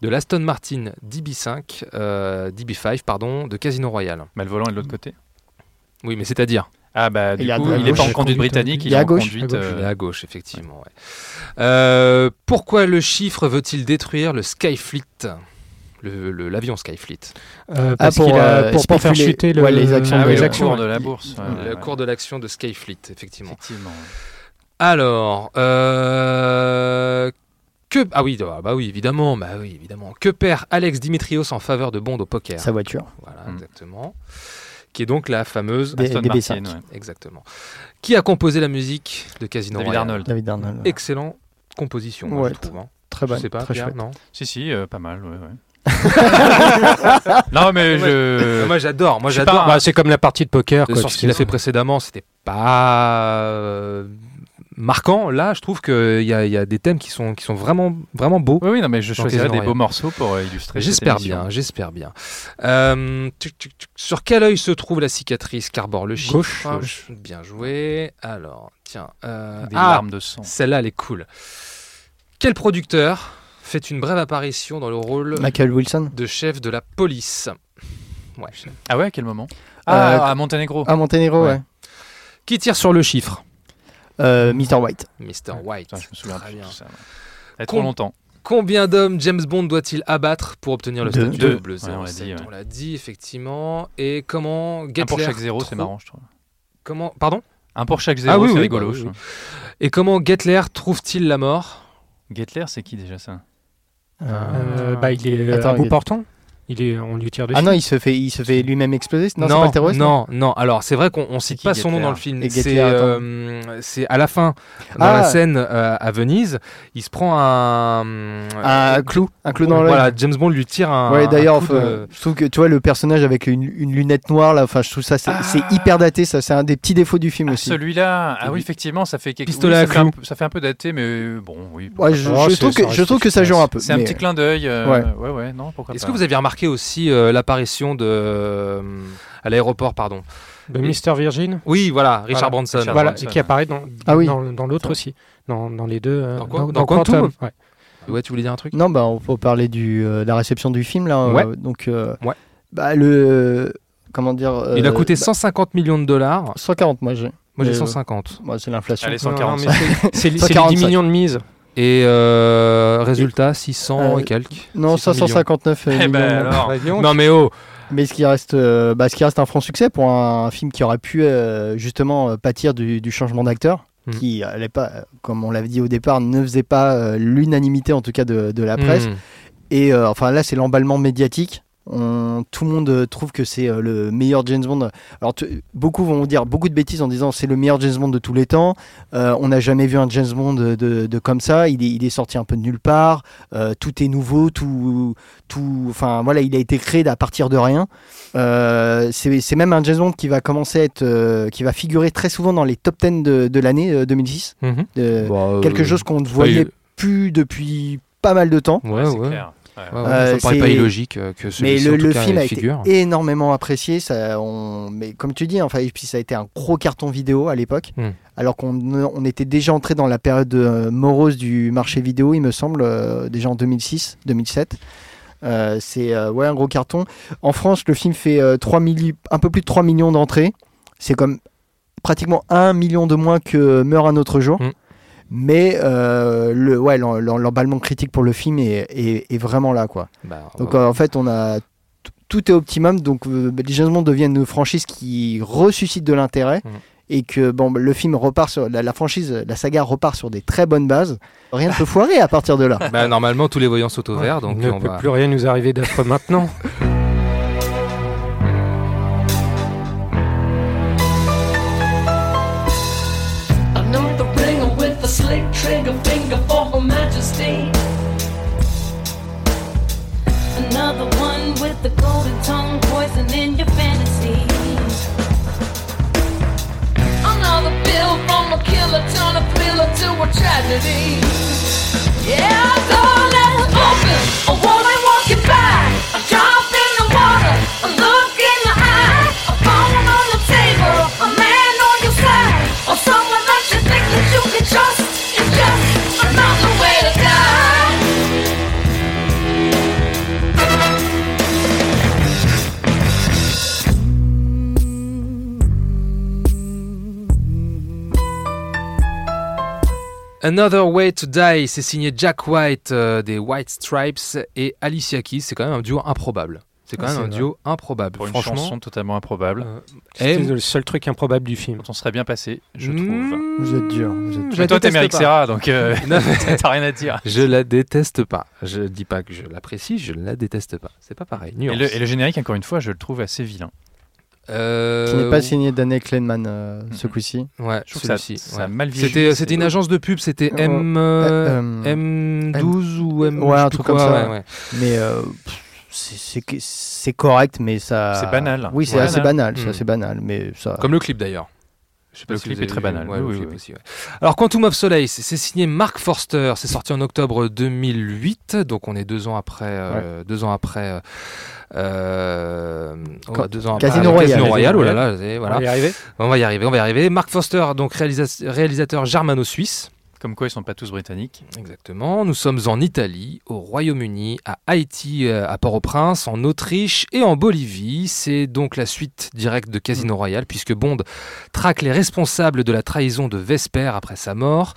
de l'Aston Martin DB5, euh, DB5 pardon, de Casino Royale? Mais le volant est de l'autre côté? Oui, mais c'est-à-dire? Ah bah du Il coup, il est pas en conduite britannique, il est en gauche. conduite. À gauche. Euh, à gauche, effectivement. ouais. Euh, pourquoi le chiffre veut-il détruire le Skyfleet le- le- L'avion Skyfleet? Euh, parce pour, qu'il a- euh, pour, pour faire chuter le, ouais, les actions Ah oui, les le actions. cours de la bourse. ouais, Le ouais, cours de l'action de Skyfleet, effectivement. Effectivement. Alors, euh, que ah oui, ah bah oui, évidemment, bah oui, évidemment. Que perd Alex Dimitrios en faveur de Bond au poker? Sa voiture. Voilà, Mm. exactement. Qui est donc la fameuse Aston DB5. Martin, ouais. exactement. Qui a composé la musique de Casino David Royale Arnold. David Arnold. Excellent composition, moi, Ouais, je trouve. hein. Très Je bonne. sais pas, très Pierre, chouette. non Si, si, euh, pas mal, ouais, ouais. non, mais je. Moi, j'adore. Moi, je j'adore. pas, Bah, c'est comme la partie de poker. Quoi, ce qu'il a fait précédemment, c'était pas euh, marquant. Là, je trouve qu'il y, a- il y a des thèmes qui sont, qui sont vraiment, vraiment beaux. Oui, oui, non, mais je choisirais des beaux morceaux pour euh, illustrer. J'espère bien, j'espère bien. Euh, tuc, tuc, tuc. Sur quel œil se trouve la cicatrice qu'arbore le chiffre Gauche. Gauche. Bien joué. Alors, tiens. euh, Des ah, larmes de sang. celle-là, elle est cool. Quel producteur fait une brève apparition dans le rôle Michael Wilson. de chef de la police? Ouais. Ah ouais, à quel moment? Ah, Euh, à Monténégro. Ah, Monténégro, Ouais. ouais. Qui tire sur le chiffre? Mr. White. Mr. White. Putain, je me souviens Très plus de bien. tout ça. ouais. Ça trop longtemps. Combien d'hommes James Bond doit-il abattre pour obtenir le Deux. statut Deux. de bleu Ouais, on l'a 07 dit, ouais. On l'a dit, effectivement. Et comment Un pour Gettler chaque zéro, c'est trouve- marrant, je trouve. Comment Pardon Un pour chaque zéro, Ah oui, c'est oui, rigolo. bah oui. Et comment Gettler trouve-t-il la mort Gettler, c'est qui déjà ça? Euh, bah, il est euh, Attends, à bout il- portant. Il est, on lui tire dessus. Ah non, il se fait, il se fait lui-même exploser. Non, c'est non, pas le terroriste. non, non. Alors c'est vrai qu'on on cite pas son nom dans le film. C'est euh, c'est à la fin, dans Ah. la scène euh, à Venise, il se prend un Un clou, un clou dans l'œil. Voilà, James Bond lui tire un. Ouais, d'ailleurs, de- je trouve que tu vois le personnage avec une, une lunette noire là, enfin, je trouve ça c'est Ah. hyper daté, ça, c'est un des petits défauts du film Ah, aussi. Celui-là, ah oui, effectivement, ça fait quelque Pistolet oui, à ça, fait un clous. peu, ça fait un peu daté, mais bon, oui. Ouais, je, Oh, trouve ça que je trouve que ça joue un peu. C'est un petit clin d'œil. euh, Ouais. ouais, ouais, non, pourquoi Est-ce que vous aviez remarqué aussi euh, l'apparition de euh, à l'aéroport, pardon De Mr. Virgin. Oui, voilà, Richard Voilà, Branson. Richard Voilà, Branson. et qui apparaît dans, Ah oui. dans, dans l'autre aussi. Dans, dans les deux. euh, Dans quoi Dans Quantum ouais. Ouais, tu voulais dire un truc? Non, bah on peut parler du, euh, de la réception du film là. euh, Ouais. donc, euh, Ouais. bah le comment dire. euh, Il a coûté bah, 150 millions de dollars. 140 moi j'ai. Moi j'ai Euh, 150. Moi c'est l'inflation. Allez, Non, non, 145. mais c'est- c'est c'est les 145. 10 millions de mise. Et euh, résultat, 600 Euh, et quelques. Non, 600 millions. 559 Eh millions. ben alors, Non mais oh Mais ce qui reste, euh, bah, ce qui reste un franc succès pour un, film qui aurait pu euh, justement euh, pâtir du, du changement d'acteur. Mm. qui, est pas, comme on l'avait dit au départ, ne faisait pas euh, l'unanimité en tout cas de, de la presse. Mm. Et euh, enfin là, c'est l'emballement médiatique. On- tout le monde euh, trouve que c'est euh, le meilleur James Bond. Alors tu- beaucoup vont dire beaucoup de bêtises en disant c'est le meilleur James Bond de tous les temps. Euh, on n'a jamais vu un James Bond de, de- de comme ça. Il est, il est sorti un peu de nulle part. Euh, tout est nouveau. Tout, tout. Enfin voilà, il a été créé à partir de rien. Euh, c'est même un James Bond qui va commencer à être, euh, qui va figurer très souvent dans les top 10 de, de l'année euh, 2006. Mhm. Bah, euh, quelque chose qu'on ne voyait plus depuis pas mal de temps. Ouais, c'est ouais. clair. Ouais. Ouais, ouais, Euh, ça me paraît pas illogique euh, que celui-ci le, cas, film a figure. été énormément apprécié. Ça, on... Mais comme tu dis, enfin, et puis ça a été un gros carton vidéo à l'époque. Hmm. Alors qu'on on était déjà entré dans la période euh, morose du marché vidéo, il me semble, euh, déjà en 2006, 2007. Euh, c'est euh, ouais, un gros carton. En France, le film fait euh, 3 milli- un peu plus de 3 millions d'entrées. C'est comme pratiquement 1 million de moins que Meurt un autre jour. Hmm. Mais euh, le, ouais, l'em- l'em- l'emballement critique pour le film est, est- est vraiment là. quoi. Bah, Donc ouais. euh, en fait, on a tout est optimum. Donc euh, les James Bond deviennent une franchise qui ressuscite de l'intérêt Mhm. et que bon, le film repart sur la, la franchise, la saga repart sur des très bonnes bases. Rien ne peut foirer à partir de là. Bah, normalement, tous les voyants sont au vert, donc Il ne on peut va. plus rien nous arriver d'affreux maintenant. the golden tongue poison in your fantasies. Another bill from a killer turn a thriller to a tragedy. Yeah, left open, a woman Another Way to Die, c'est signé Jack White euh, des White Stripes et Alicia Keys. C'est quand même un duo improbable. C'est quand Ah, même un vrai. duo improbable. Pour une Franchement, chanson totalement improbable. euh, C'est et- le seul truc improbable du film. dont on serait bien passé, je Mm, trouve. Vous êtes dur. Vous êtes dur. je Mais toi, t'aimes Eric. Serra, donc euh, t'as rien à dire. Je la déteste pas. Je dis pas que je l'apprécie, je ne la déteste pas. C'est pas pareil. Et Nuance. le, et le générique, encore une fois, je le trouve assez vilain. Euh, Qui n'est pas signé Daniel Kleinman euh, ce Mhm. coup-ci. Ouais, Je trouve ça, celui-ci. ça ouais. a mal vieilli. C'était, c'est- c'était une agence de pub, c'était Euh, M, euh, euh, M12 ou M. ouais, un truc quoi, comme ça. ouais, ouais. Mais euh, c'est- c'est c'est correct, mais ça. C'est banal. Oui, c'est Ouais. assez banal. C'est Mhm. assez banal, mais ça. Comme le clip d'ailleurs. Je sais Le si clip est très banal. Ouais, Oui, le oui, clip oui. aussi, ouais. Alors Quantum of Solace, c'est signé Mark Forster. C'est sorti en octobre 2008, donc on est deux ans après. euh, Deux ans après. euh, euh, deux ans après Casino Casino Royale. Royale. Oh là là, c'est- voilà. On va y arriver On va y arriver, on va y arriver. Mark Foster, donc réalisa- réalisateur germano-suisse. Comme quoi, ils sont pas tous britanniques. Exactement. Nous sommes en Italie, au Royaume-Uni, à Haïti, euh, à Port-au-Prince, en Autriche et en Bolivie. C'est donc la suite directe de Casino Royale, puisque Bond traque les responsables de la trahison de Vesper après sa mort.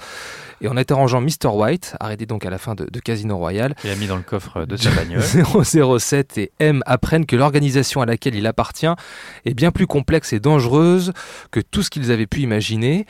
Et en interrogeant Mr. White, arrêté donc à la fin de, de Casino Royale, Il a mis dans le coffre de sa bagnole. 007 et M apprennent que l'organisation à laquelle il appartient est bien plus complexe et dangereuse que tout ce qu'ils avaient pu imaginer.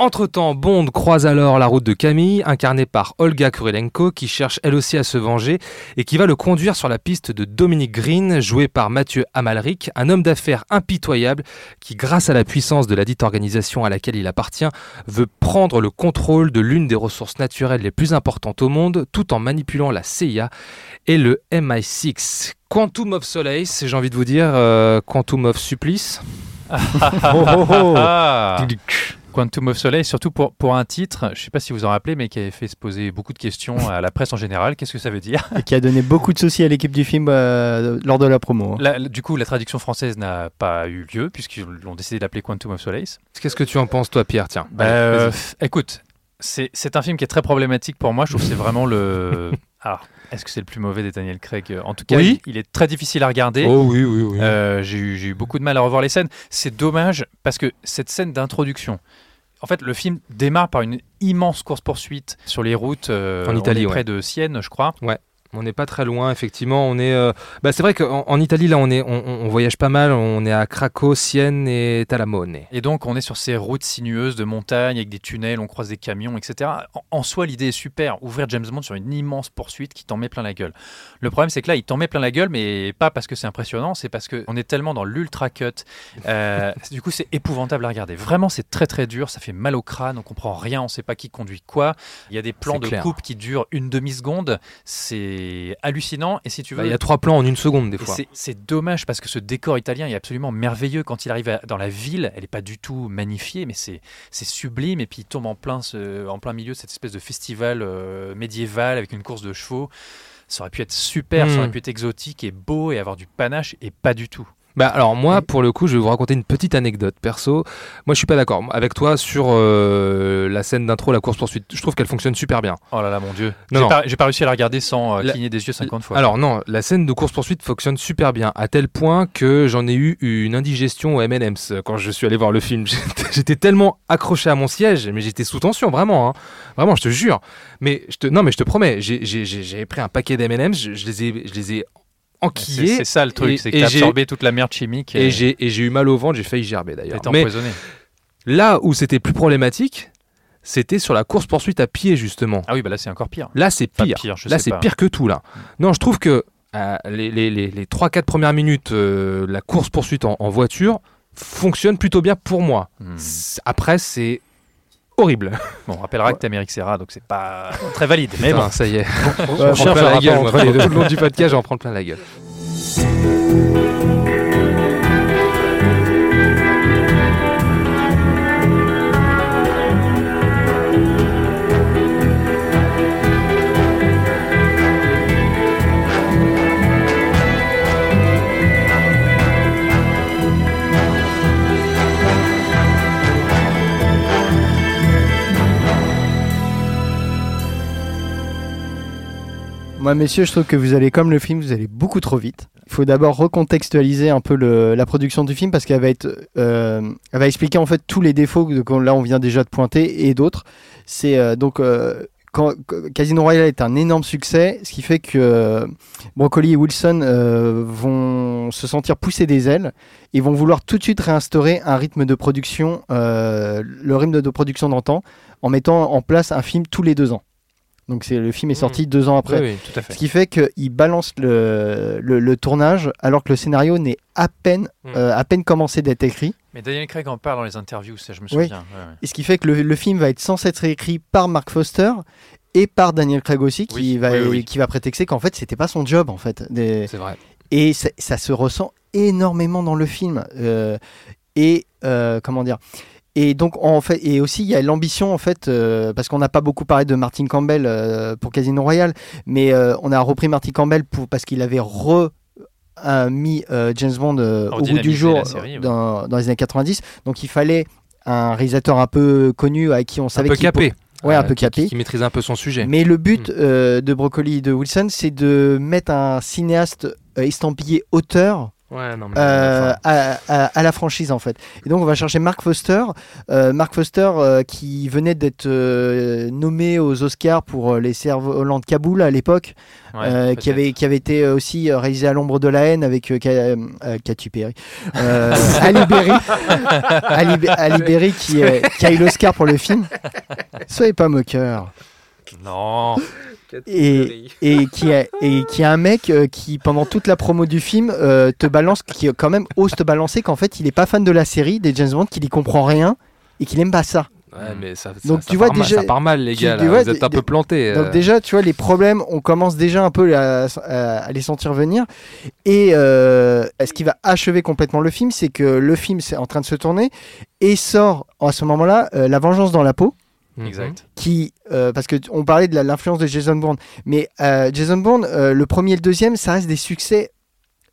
Entre-temps, Bond croise alors la route de Camille, incarnée par Olga Kurilenko, qui cherche elle aussi à se venger et qui va le conduire sur la piste de Dominic Green, joué par Mathieu Amalric, un homme d'affaires impitoyable qui, grâce à la puissance de la dite organisation à laquelle il appartient, veut prendre le contrôle de l'une des ressources naturelles les plus importantes au monde, tout en manipulant la CIA et le MI6. Quantum of Solace, j'ai envie de vous dire, euh, Quantum of Supplice. Oh, oh, oh. Ah. Quantum of Soleil, surtout pour, pour un titre, je ne sais pas si vous en rappelez, mais qui avait fait se poser beaucoup de questions à la presse en général. Qu'est-ce que ça veut dire? Et qui a donné beaucoup de soucis à l'équipe du film euh, lors de la promo. hein. La- Du coup, la traduction française n'a pas eu lieu, puisqu'ils ont décidé d'appeler Quantum of Solace. Qu'est-ce que tu en penses, toi, Pierre? Tiens. Bah, allez, euh, écoute, c'est c'est un film qui est très problématique pour moi. Je trouve que c'est vraiment le. Alors, est-ce que c'est le plus mauvais des Daniel Craig En tout cas, Oui. il, il est très difficile à regarder. Oh oui, oui, oui. Euh, j'ai eu, j'ai eu beaucoup de mal à revoir les scènes. C'est dommage parce que cette scène d'introduction, en fait, le film démarre par une immense course-poursuite sur les routes euh, En on Italie, ouais. près de Sienne, je crois. Ouais. On n'est pas très loin, effectivement. On est, euh, bah, c'est vrai qu'en en Italie, là, on, est, on, voyage pas mal. On est à Craco, Sienne et Talamone. Et donc, on est sur ces routes sinueuses de montagne avec des tunnels, on croise des camions, etc. En, en soi, l'idée est super. Ouvrir James Bond sur une immense poursuite qui t'en met plein la gueule. Le problème, c'est que là, il t'en met plein la gueule, mais pas parce que c'est impressionnant, c'est parce qu'on est tellement dans l'ultra cut. Euh, du coup, c'est épouvantable à regarder. Vraiment, c'est très très dur. Ça fait mal au crâne. On comprend rien. On sait pas qui conduit quoi. Il y a des plans de clair. coupe qui durent une demi-seconde. C'est hallucinant. Et si tu veux. Bah, Il y a trois plans en une seconde, des fois. c'est- dommage parce que ce décor italien est absolument merveilleux. Quand il arrive à- dans la ville, elle n'est pas du tout magnifiée, mais c'est sublime. Et puis il tombe en plein, ce- en plein milieu de cette espèce de festival euh, médiéval avec une course de chevaux. Ça aurait pu être super, ça Hmm. aurait pu être exotique et beau et avoir du panache, et pas du tout. Bah alors moi pour le coup je vais vous raconter une petite anecdote perso. Moi je suis pas d'accord avec toi sur euh, la scène d'intro la course poursuite. Je trouve qu'elle fonctionne super bien. Oh là là, mon Dieu. J'ai pas, pas réussi à la regarder sans euh, La- cligner des yeux 50 fois. Alors non, la scène de course poursuite fonctionne super bien à tel point que j'en ai eu une indigestion au M&M's quand je suis allé voir le film. J'étais- tellement accroché à mon siège, mais j'étais sous tension vraiment, hein. vraiment je te jure. Mais je te non mais je te promets, j'ai- pris un paquet d'M&M's, je, je les ai je les ai c'est enquillés c'est ça le truc, c'est que t'as absorbé toute la merde chimique et j'ai et j'ai eu mal au ventre, j'ai failli gerber d'ailleurs. Mais empoisonné. là où c'était plus problématique, c'était sur la course poursuite à pied justement. Ah oui, bah là c'est encore pire. Là c'est pire. pire, Là, c'est pire que tout, là. Non, je trouve que euh, les, les, les, les 3-4 premières minutes, euh, la course-poursuite en, en voiture fonctionne plutôt bien pour moi. Hmm. Après, c'est horrible. Bon, on rappellera que t'es Amérique Serra, donc c'est pas très valide. Mais bon, Putain, ça y est. on J'en prends cherche plein la gueule. moi. Tout le long du podcast, j'en prends plein la gueule. Moi, messieurs, je trouve que vous allez, comme le film, vous allez beaucoup trop vite. Il faut d'abord recontextualiser un peu la production du film parce qu'elle euh, va expliquer en fait tous les défauts que là on vient déjà de pointer et d'autres. C'est euh, donc euh, quand, Casino Royale est un énorme succès, ce qui fait que euh, Broccoli et Wilson vont se sentir pousser des ailes et vont vouloir tout de suite réinstaurer un rythme de production, le rythme de production d'antan, en mettant en place un film tous les deux ans. Donc c'est le film est sorti deux ans après. Oui, oui. tout à fait. Ce qui fait qu'il balance le, le, le tournage alors que le scénario n'est à peine, Mm. euh, à peine commencé d'être écrit. Mais Daniel Craig en parle dans les interviews, ça je me Oui. souviens. ouais, ouais. Et ce qui fait que le, le film va être censé être écrit par Mark Foster et par Daniel Craig aussi, qui, va, qui va prétexter qu'en fait c'était pas son job en fait. Des- C'est vrai. Et ça, ça se ressent énormément dans le film. Euh, et euh, comment dire? Et donc en fait et aussi il y a l'ambition en fait euh, parce qu'on n'a pas beaucoup parlé de Martin Campbell euh, pour Casino Royale mais euh, on a repris Martin Campbell pour parce qu'il avait re mis euh, James Bond euh, au bout Redynamisé du jour la série, ouais. dans, dans les années 90 donc il fallait un réalisateur un peu connu à qui on Un savait peu qu'il capé. Ouais, un peu qui- capé. Qui maîtrise un peu son sujet. mais le but Mm. euh, de Broccoli et de Wilson, c'est de mettre un cinéaste euh, estampillé auteur Ouais, non, mais euh, à, à- à la franchise en fait. Et donc on va chercher Mark Foster, euh, Mark Foster euh, qui venait d'être nommé aux Oscars pour les cerfs-volants de Kaboul à l'époque, Ouais, qui avait qui avait été aussi réalisé à l'ombre de la haine avec Ka- Katy Perry, Ali Berry, Ali, Ali Berry qui, qui a eu l'Oscar pour le film. Soyez pas moqueur. Non. Et, et qui a et qui a un mec euh, qui pendant toute la promo du film euh, te balance qui quand même ose te balancer qu'en fait il est pas fan de la série des James Bond qu'il y comprend rien et qu'il aime pas ça. Ouais, mais ça, Donc, ça tu vois part mal, déjà- ça part mal, les gars. tu là. Vous êtes un peu plantés. Donc euh. déjà tu vois les problèmes on commence déjà un peu à, à- à les sentir venir et euh, ce qui va achever complètement le film c'est que le film c'est en train de se tourner et sort à ce moment-là euh, La Vengeance dans la peau. Exact. qui euh, parce que on parlait de l'influence de Jason Bourne. Mais euh, Jason Bourne euh, le premier et le deuxième ça reste des succès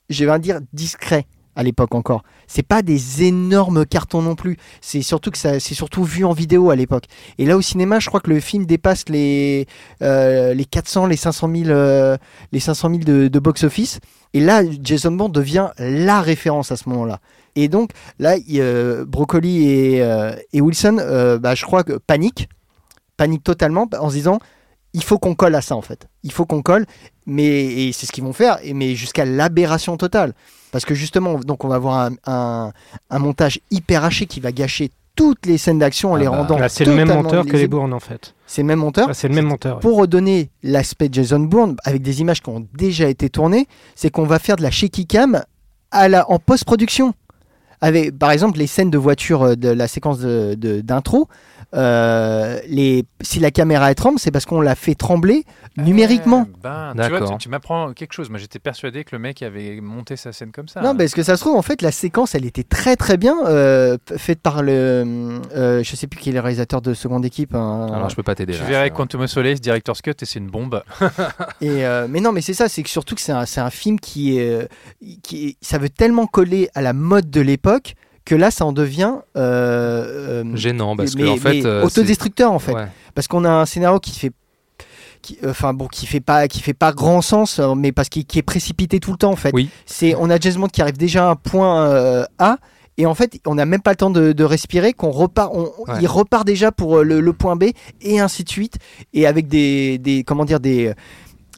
je vais dire discrets à l'époque encore. C'est pas des énormes cartons non plus. C'est surtout que ça c'est surtout vu en vidéo à l'époque. Et là au cinéma je crois que le film dépasse les euh, les 400 les 500 000 euh, les 500 000 de, de box office et là Jason Bourne devient la référence à ce moment là et donc là euh, Broccoli et, euh, et Wilson euh, bah, je crois que paniquent panique totalement en se disant il faut qu'on colle à ça en fait. Il faut qu'on colle, mais et c'est ce qu'ils vont faire, et, mais jusqu'à l'aberration totale. Parce que justement, donc on va avoir un, un- un montage hyper haché qui va gâcher toutes les scènes d'action en Ah les bah, rendant. Là, c'est le même monteur que les. Bournes en fait. C'est le même monteur. Ah, c'est le même monteur. Pour redonner l'aspect Jason Bourne avec des images qui ont déjà été tournées, c'est qu'on va faire de la shaky cam à la, en post-production. Avec, par exemple, les scènes de voiture euh, de la séquence d'intro, euh, les, si la caméra est tremble, c'est parce qu'on l'a fait trembler numériquement. Eh ben, tu vois, tu, tu m'apprends quelque chose. Moi, j'étais persuadé que le mec avait monté sa scène comme ça. Non, parce que ça se trouve, en fait, la séquence, elle était très très bien euh, faite par le. euh, je sais plus qui est le réalisateur de seconde équipe. hein. Alors je peux pas t'aider. Tu là. verrais Quantum of Solace, Director's Cut, et c'est une bombe. Et euh, mais non, mais c'est ça, c'est que surtout que c'est un, film qui est, qui est- ça veut tellement coller à la mode de l'époque que là, ça en devient euh, euh, Gênant parce mais- que en fait. mais euh, autodestructeur en fait, Ouais. parce qu'on a un scénario qui fait, qui, euh, enfin bon, qui fait pas, qui fait pas grand sens, mais parce qu'il qui est précipité tout le temps en fait. Oui. C'est, on a James Bond qui arrive déjà à un point euh, A. Et en fait, on n'a même pas le temps de, de respirer, qu'on repart, on, Ouais. il repart déjà pour le, le point B, et ainsi de suite, et avec des, des comment dire, des,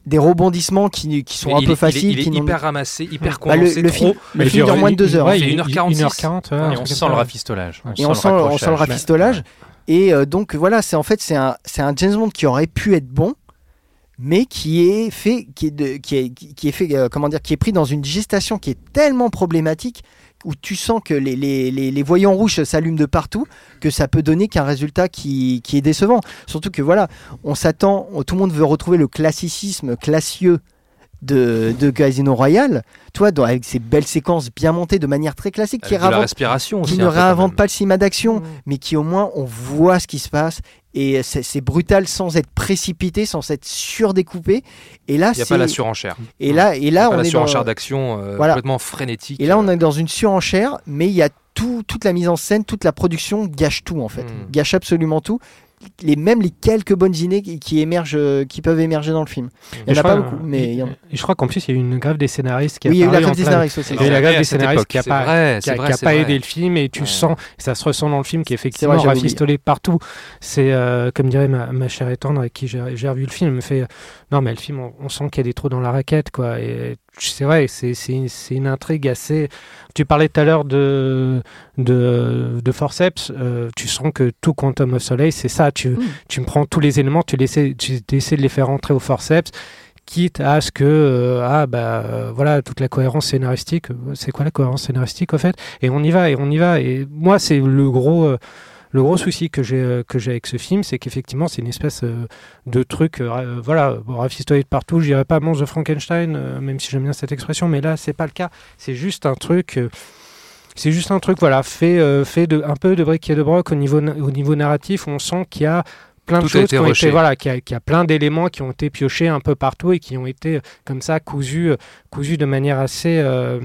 des rebondissements qui, qui sont Mais un peu est- il est- faciles. Il est, qui n'ont- hyper ramassé, hyper Bah, le, condensé. le trop. film, le Mais film dure moins de deux heures. ouais, il fait 1h46. 1h40. ouais, et on sent le rafistolage. et on sent, on sent le rafistolage. Et euh, donc voilà, c'est en fait c'est un, un James Bond qui aurait pu être bon, mais qui est fait, qui est, de, qui est, qui est fait, euh, comment dire, qui est pris dans une gestation qui est tellement problématique où tu sens que les, les, les, les voyants rouges s'allument de partout, que ça peut donner qu'un résultat qui, qui est décevant. Surtout que voilà, on s'attend, tout le monde veut retrouver le classicisme classieux de, de Casino Royale, toi, dans- avec ces belles séquences bien montées de manière très classique, qui Avec réinvente- qui ne réinvente pas le cinéma d'action, mais qui au moins on voit ce qui se passe et c'est brutal sans être précipité, sans être surdécoupé. Et là, Il n'y a pas la surenchère. et là et Il y a là pas on la est dans surenchère d'action euh, Voilà. complètement frénétique. et là on est dans une surenchère, mais il y a tout, toute la mise en scène, toute la production gâche tout en fait, Mm. gâche absolument tout. Les, même les quelques bonnes idées qui, qui émergent, euh, qui peuvent émerger dans le film. Il n'y en je a pas crois, beaucoup, mais il y en a. et je crois qu'en plus, il y a eu une grève des scénaristes qui a Oui, il y a eu la grève des scénaristes aussi. Il y a eu la grève des scénaristes qui a c'est pas, vrai, qui a, vrai, qui pas vrai. aidé le film et tu Ouais. sens, ça se ressent dans le film qui est effectivement vrai, oublié. rafistolé partout. C'est euh, comme dirait ma, ma chère et tendre avec qui j'ai revu le film, elle me fait euh, non mais le film on, on sent qu'il y a des trous dans la raquette quoi. Et c'est vrai, c'est une- une intrigue assez. Tu parlais tout à l'heure de de, de forceps, euh, tu sens que tout Quantum of Soleil c'est ça. Tu Mm. tu me prends tous les éléments, tu essaies, tu essaies de les faire rentrer au forceps quitte à ce que euh, ah bah euh, voilà toute la cohérence scénaristique euh, c'est quoi la cohérence scénaristique au fait? Et on y va et on y va et moi c'est le gros le gros souci que j'ai euh, que j'ai avec ce film c'est qu'effectivement c'est une espèce euh, de truc euh, voilà bon, rafistolé de partout je dirais pas monstre de Frankenstein même si j'aime bien cette expression mais là c'est pas le cas c'est juste un truc c'est juste un truc voilà fait euh, fait de un peu de briques et de broc au niveau au niveau narratif on sent qu'il y a plein de choses qui ont rushé. été voilà qu'il y, a- qu'il y a plein d'éléments qui ont été piochés un peu partout et qui ont été comme ça cousus cousus de manière assez euh,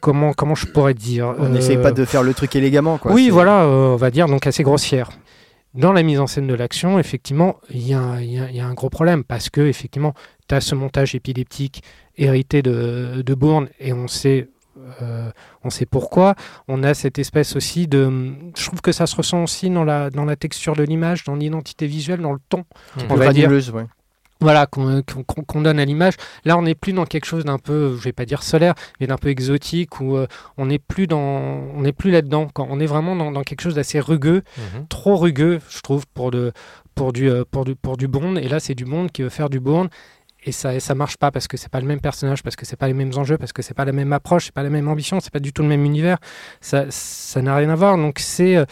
comment comment je pourrais dire On Euh, n'essaye pas de faire le truc élégamment. Quoi. oui voilà euh, on va dire donc assez grossière dans la mise en scène de l'action, effectivement, il y, a un- il y a- il y a un gros problème parce que effectivement, tu as ce montage épileptique hérité de, de Bourne et on sait, euh, on sait pourquoi. On a cette espèce aussi de. Je trouve que ça se ressent aussi dans la, dans la texture de l'image, dans l'identité visuelle, dans le ton, Mhm. on va dire. ouais. Voilà, qu'on qu'on- donne à l'image. Là, on n'est plus dans quelque chose d'un peu, je vais pas dire solaire, mais d'un peu exotique, où euh, on n'est plus dans, on n'est plus là-dedans. On est vraiment dans, dans quelque chose d'assez rugueux, Mhm. trop rugueux, je trouve, pour, de, pour, du, euh, pour, du, pour du Bond. Et là, c'est du Bond qui veut faire du Bond. Et ça, et ça marche pas parce que c'est pas le même personnage, parce que c'est pas les mêmes enjeux, parce que c'est pas la même approche, c'est pas la même ambition, c'est pas du tout le même univers. Ça, ça n'a rien à voir. Donc c'est, euh,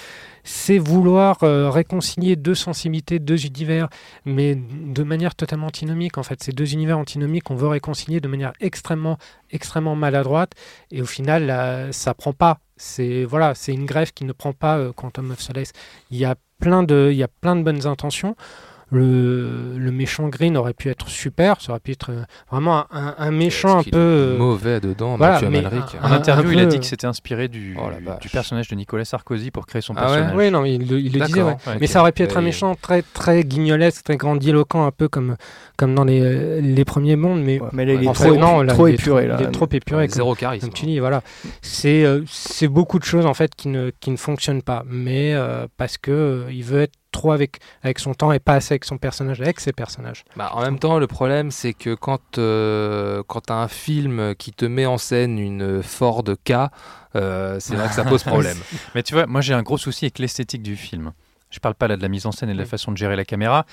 c'est vouloir euh, réconcilier deux sensibilités, deux univers, mais de manière totalement antinomique. En fait, ces deux univers antinomiques, on veut réconcilier de manière extrêmement, extrêmement maladroite. Et au final, là, ça prend pas. C'est voilà, c'est une greffe qui ne prend pas euh, Quantum of Solace. Il y a plein de, il y a plein de bonnes intentions. Le, le méchant Green aurait pu être super, ça aurait pu être euh, vraiment un, un- méchant un peu. euh, mauvais dedans, voilà, Mathieu Amalric. un- En interview, un il a dit que c'était inspiré du, Oh du personnage de Nicolas Sarkozy pour créer son Ah ouais personnage. Oui, non, il, le- il le disait. Ouais. Mais ça aurait pu être un méchant très, très guignolesque, très grandiloquent, un peu comme, comme dans les, les premiers mondes. Mais Ouais, mais là, il est en trop, fait, non, là, trop il est épuré. trop- Là. Il est trop épuré. comme- Zéro charisme. Comme tu dis, voilà. C'est euh, c'est beaucoup de choses en fait qui ne, qui ne fonctionnent pas. Mais euh, parce que euh, il veut être trop avec, avec son temps et pas assez avec son personnage, avec ses personnages. Bah, en même temps, le problème, c'est que quand, euh, quand tu as un film qui te met en scène une Ford K, euh, c'est vrai que ça pose problème. Mais tu vois, moi j'ai un gros souci avec l'esthétique du film. Je parle pas là de la mise en scène et de la façon de gérer la caméra,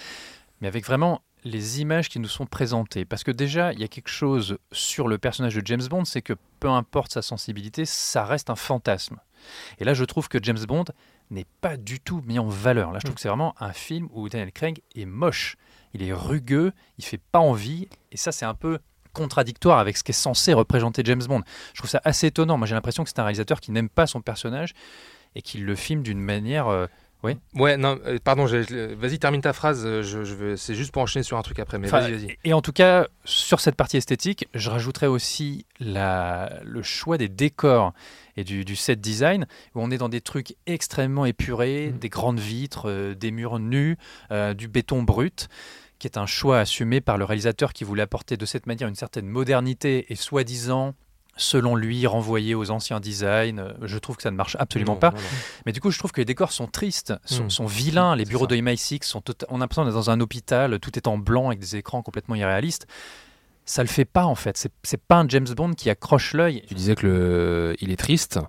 mais avec vraiment les images qui nous sont présentées. Parce que déjà, il y a quelque chose sur le personnage de James Bond, c'est que peu importe sa sensibilité, ça reste un fantasme. Et là, je trouve que James Bond n'est pas du tout mis en valeur. Là, je trouve que c'est vraiment un film où Daniel Craig est moche. Il est rugueux, il fait pas envie, et ça, c'est un peu contradictoire avec ce qui est censé représenter James Bond. Je trouve ça assez étonnant. Moi, j'ai l'impression que c'est un réalisateur qui n'aime pas son personnage et qui le filme d'une manière euh, Ouais, non, euh, pardon, vas-y, termine ta phrase. euh, Je, je c'est juste pour enchaîner sur un truc après, mais Enfin, vas-y, vas-y. Et en tout cas, sur cette partie esthétique, je rajouterais aussi la, le choix des décors et du, du set design, où on est dans des trucs extrêmement épurés, Mm. des grandes vitres, euh, des murs nus, euh, du béton brut, qui est un choix assumé par le réalisateur qui voulait apporter de cette manière une certaine modernité et soi-disant, selon lui, renvoyer aux anciens designs. Je trouve que ça ne marche absolument Non, pas. non, non. Mais du coup, je trouve que les décors sont tristes, sont, Mm. sont vilains. Les bureaux ça. de MI6 sont tota- on a l'impression d'être dans un hôpital, tout est en blanc avec des écrans complètement irréalistes. Ça le fait pas en fait. C'est- C'est pas un James Bond qui accroche l'œil. Tu disais que le, il est triste.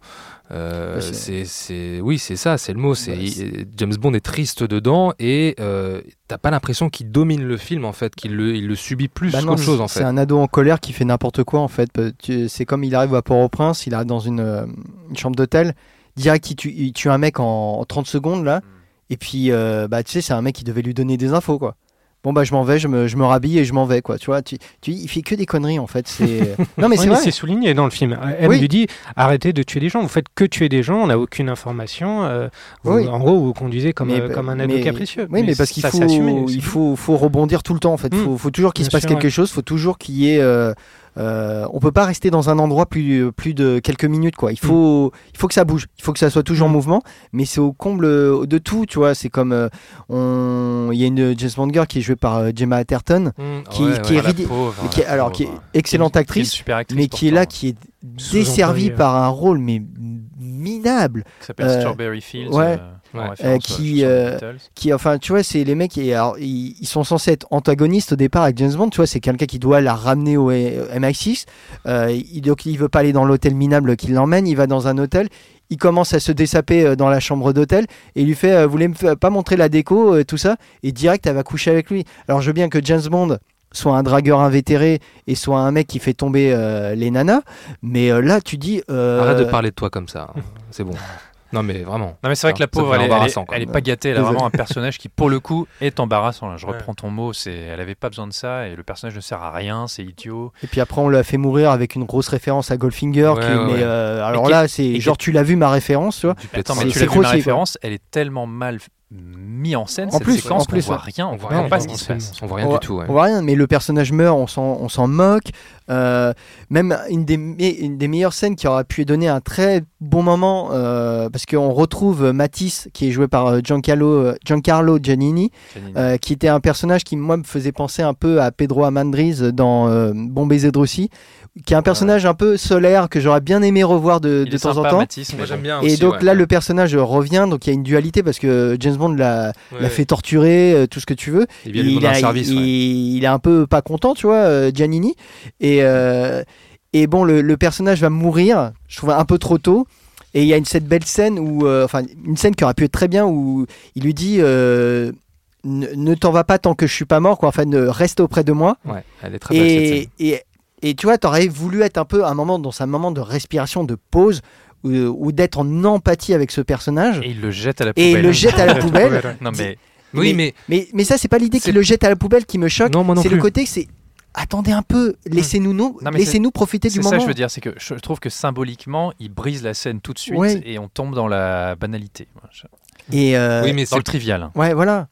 Euh, c'est- c'est, c'est- oui, c'est ça, c'est le mot. C'est il- James Bond est triste dedans et euh, t'as pas l'impression qu'il domine le film en fait, qu'il le, il le subit plus Bah qu'autre chose en C'est fait. un ado en colère qui fait n'importe quoi en fait. C'est comme il arrive à Port-au-Prince, il arrive dans une, euh, une chambre d'hôtel, direct il tue, il tue un mec en, en 30 secondes là, et puis euh, bah tu sais c'est un mec qui devait lui donner des infos quoi. Bon bah je m'en vais, je me, je me rhabille et je m'en vais quoi. Tu vois, tu, tu, il fait que des conneries en fait. C'est non mais Oui, c'est vrai. c'est souligné dans le film. Elle Oui. lui dit arrêtez de tuer des gens. Vous faites que tuer des gens. On n'a aucune information. euh, vous- Oui. En gros, vous conduisez comme, Mais- euh, comme un ado mais- capricieux. Oui, mais, parce qu'il faut, il faut, faut rebondir tout le temps en fait. Il Mm. faut, faut toujours qu'il se passe sûr, quelque chose. Il faut toujours qu'il y ait. Euh, euh, on peut pas rester dans un endroit plus, plus de quelques minutes quoi. Il faut, il faut que ça bouge. Il faut que ça soit toujours en Mm. mouvement. Mais c'est au comble de tout, tu vois. C'est comme euh, on, il y a une James Bond girl qui est jouée par euh, Gemma Atherton, Mmh, qui- ouais, qui ouais. est pauvre, qui alors qui est excellente Qui est actrice, super actrice mais qui est là, qui est desservie par un rôle mais minable. qui s'appelle euh, Strawberry Fields. ouais. euh, Ouais. Euh, qui, euh, enfin tu vois c'est les mecs et alors, ils, ils sont censés être antagonistes au départ avec James Bond tu vois c'est quelqu'un qui doit la ramener au euh, MI6 euh, il, donc il veut pas aller dans l'hôtel minable qui l'emmène il va dans un hôtel il commence à se dessaper dans la chambre d'hôtel et il lui fait euh, vous voulez me pas montrer la déco euh, tout ça? Et direct elle va coucher avec lui alors je veux bien que James Bond soit un dragueur invétéré et soit un mec qui fait tomber euh, les nanas mais euh, là tu dis euh, Arrête de parler de toi comme ça. hein. C'est bon. Non mais vraiment. Non mais c'est vrai que la pauvre, elle est, elle est- elle est pas gâtée. Elle a vraiment un personnage qui, pour le coup, est embarrassant. là. Je Ouais. reprends ton mot. C'est, elle avait pas besoin de ça et le personnage ne sert à rien. C'est idiot. Et puis après, on l'a fait mourir avec une grosse référence à Goldfinger. Ouais, qui ouais, mais ouais. euh, alors là, c'est genre, tu l'as vu ma référence, tu vois. Attends, mais tu c'est l'as vu ma référence. Elle est tellement mal mis en scène En cette plus, séquence en plus, voit ouais. rien. On voit rien pas du ce tout, qui se passe. On voit rien on, du voit- tout. ouais. on voit rien, mais le personnage meurt, on s'en, on s'en moque. Euh, même une des, me- une des meilleures scènes qui aurait pu donner un très bon moment, euh, parce qu'on retrouve Matisse, qui est joué par euh, Giancarlo, Giancarlo Giannini, euh, qui était un personnage qui, moi, me faisait penser un peu à Pedro Amandriz dans euh, Bon baiser de Russie, qui est un personnage un peu solaire que j'aurais bien aimé revoir de, Il de est temps sympa, en temps. Moi bien Et aussi, donc ouais. là, le personnage revient, donc il y a une dualité parce que James Bond l'a, Ouais. l'a fait torturer, euh, un ce que tu veux. Il a- service. il, ouais. il est un peu pas content, tu vois, euh, Giannini. Et, euh, et bon, le, le personnage va mourir, je trouve un peu trop tôt. Et il y a une, cette belle scène où, euh, enfin, une scène qui aurait pu être très bien où il lui dit euh, ne, ne t'en va pas tant que je suis pas mort, quoi. Enfin, ne, reste auprès de moi. Ouais, elle est très belle cette Et, scène. et, et tu vois, t'aurais voulu être un peu un moment dans un moment de respiration, de pause, ou, ou d'être en empathie avec ce personnage. Et il le jette à la Et poubelle. il le jette à la poubelle. Non mais Oui, mais Mais, mais ça, c'est pas l'idée C'est- qu'il le jette à la poubelle qui me choque. non, moi non C'est le côté que c'est. Attendez un peu, laissez-nous nous, laissez-nous profiter du c'est moment. ça que je veux dire, c'est que je trouve que symboliquement, il brise la scène tout de suite Ouais. et on tombe dans la banalité, Et euh, Oui, mais c'est le trivial. ouais, voilà.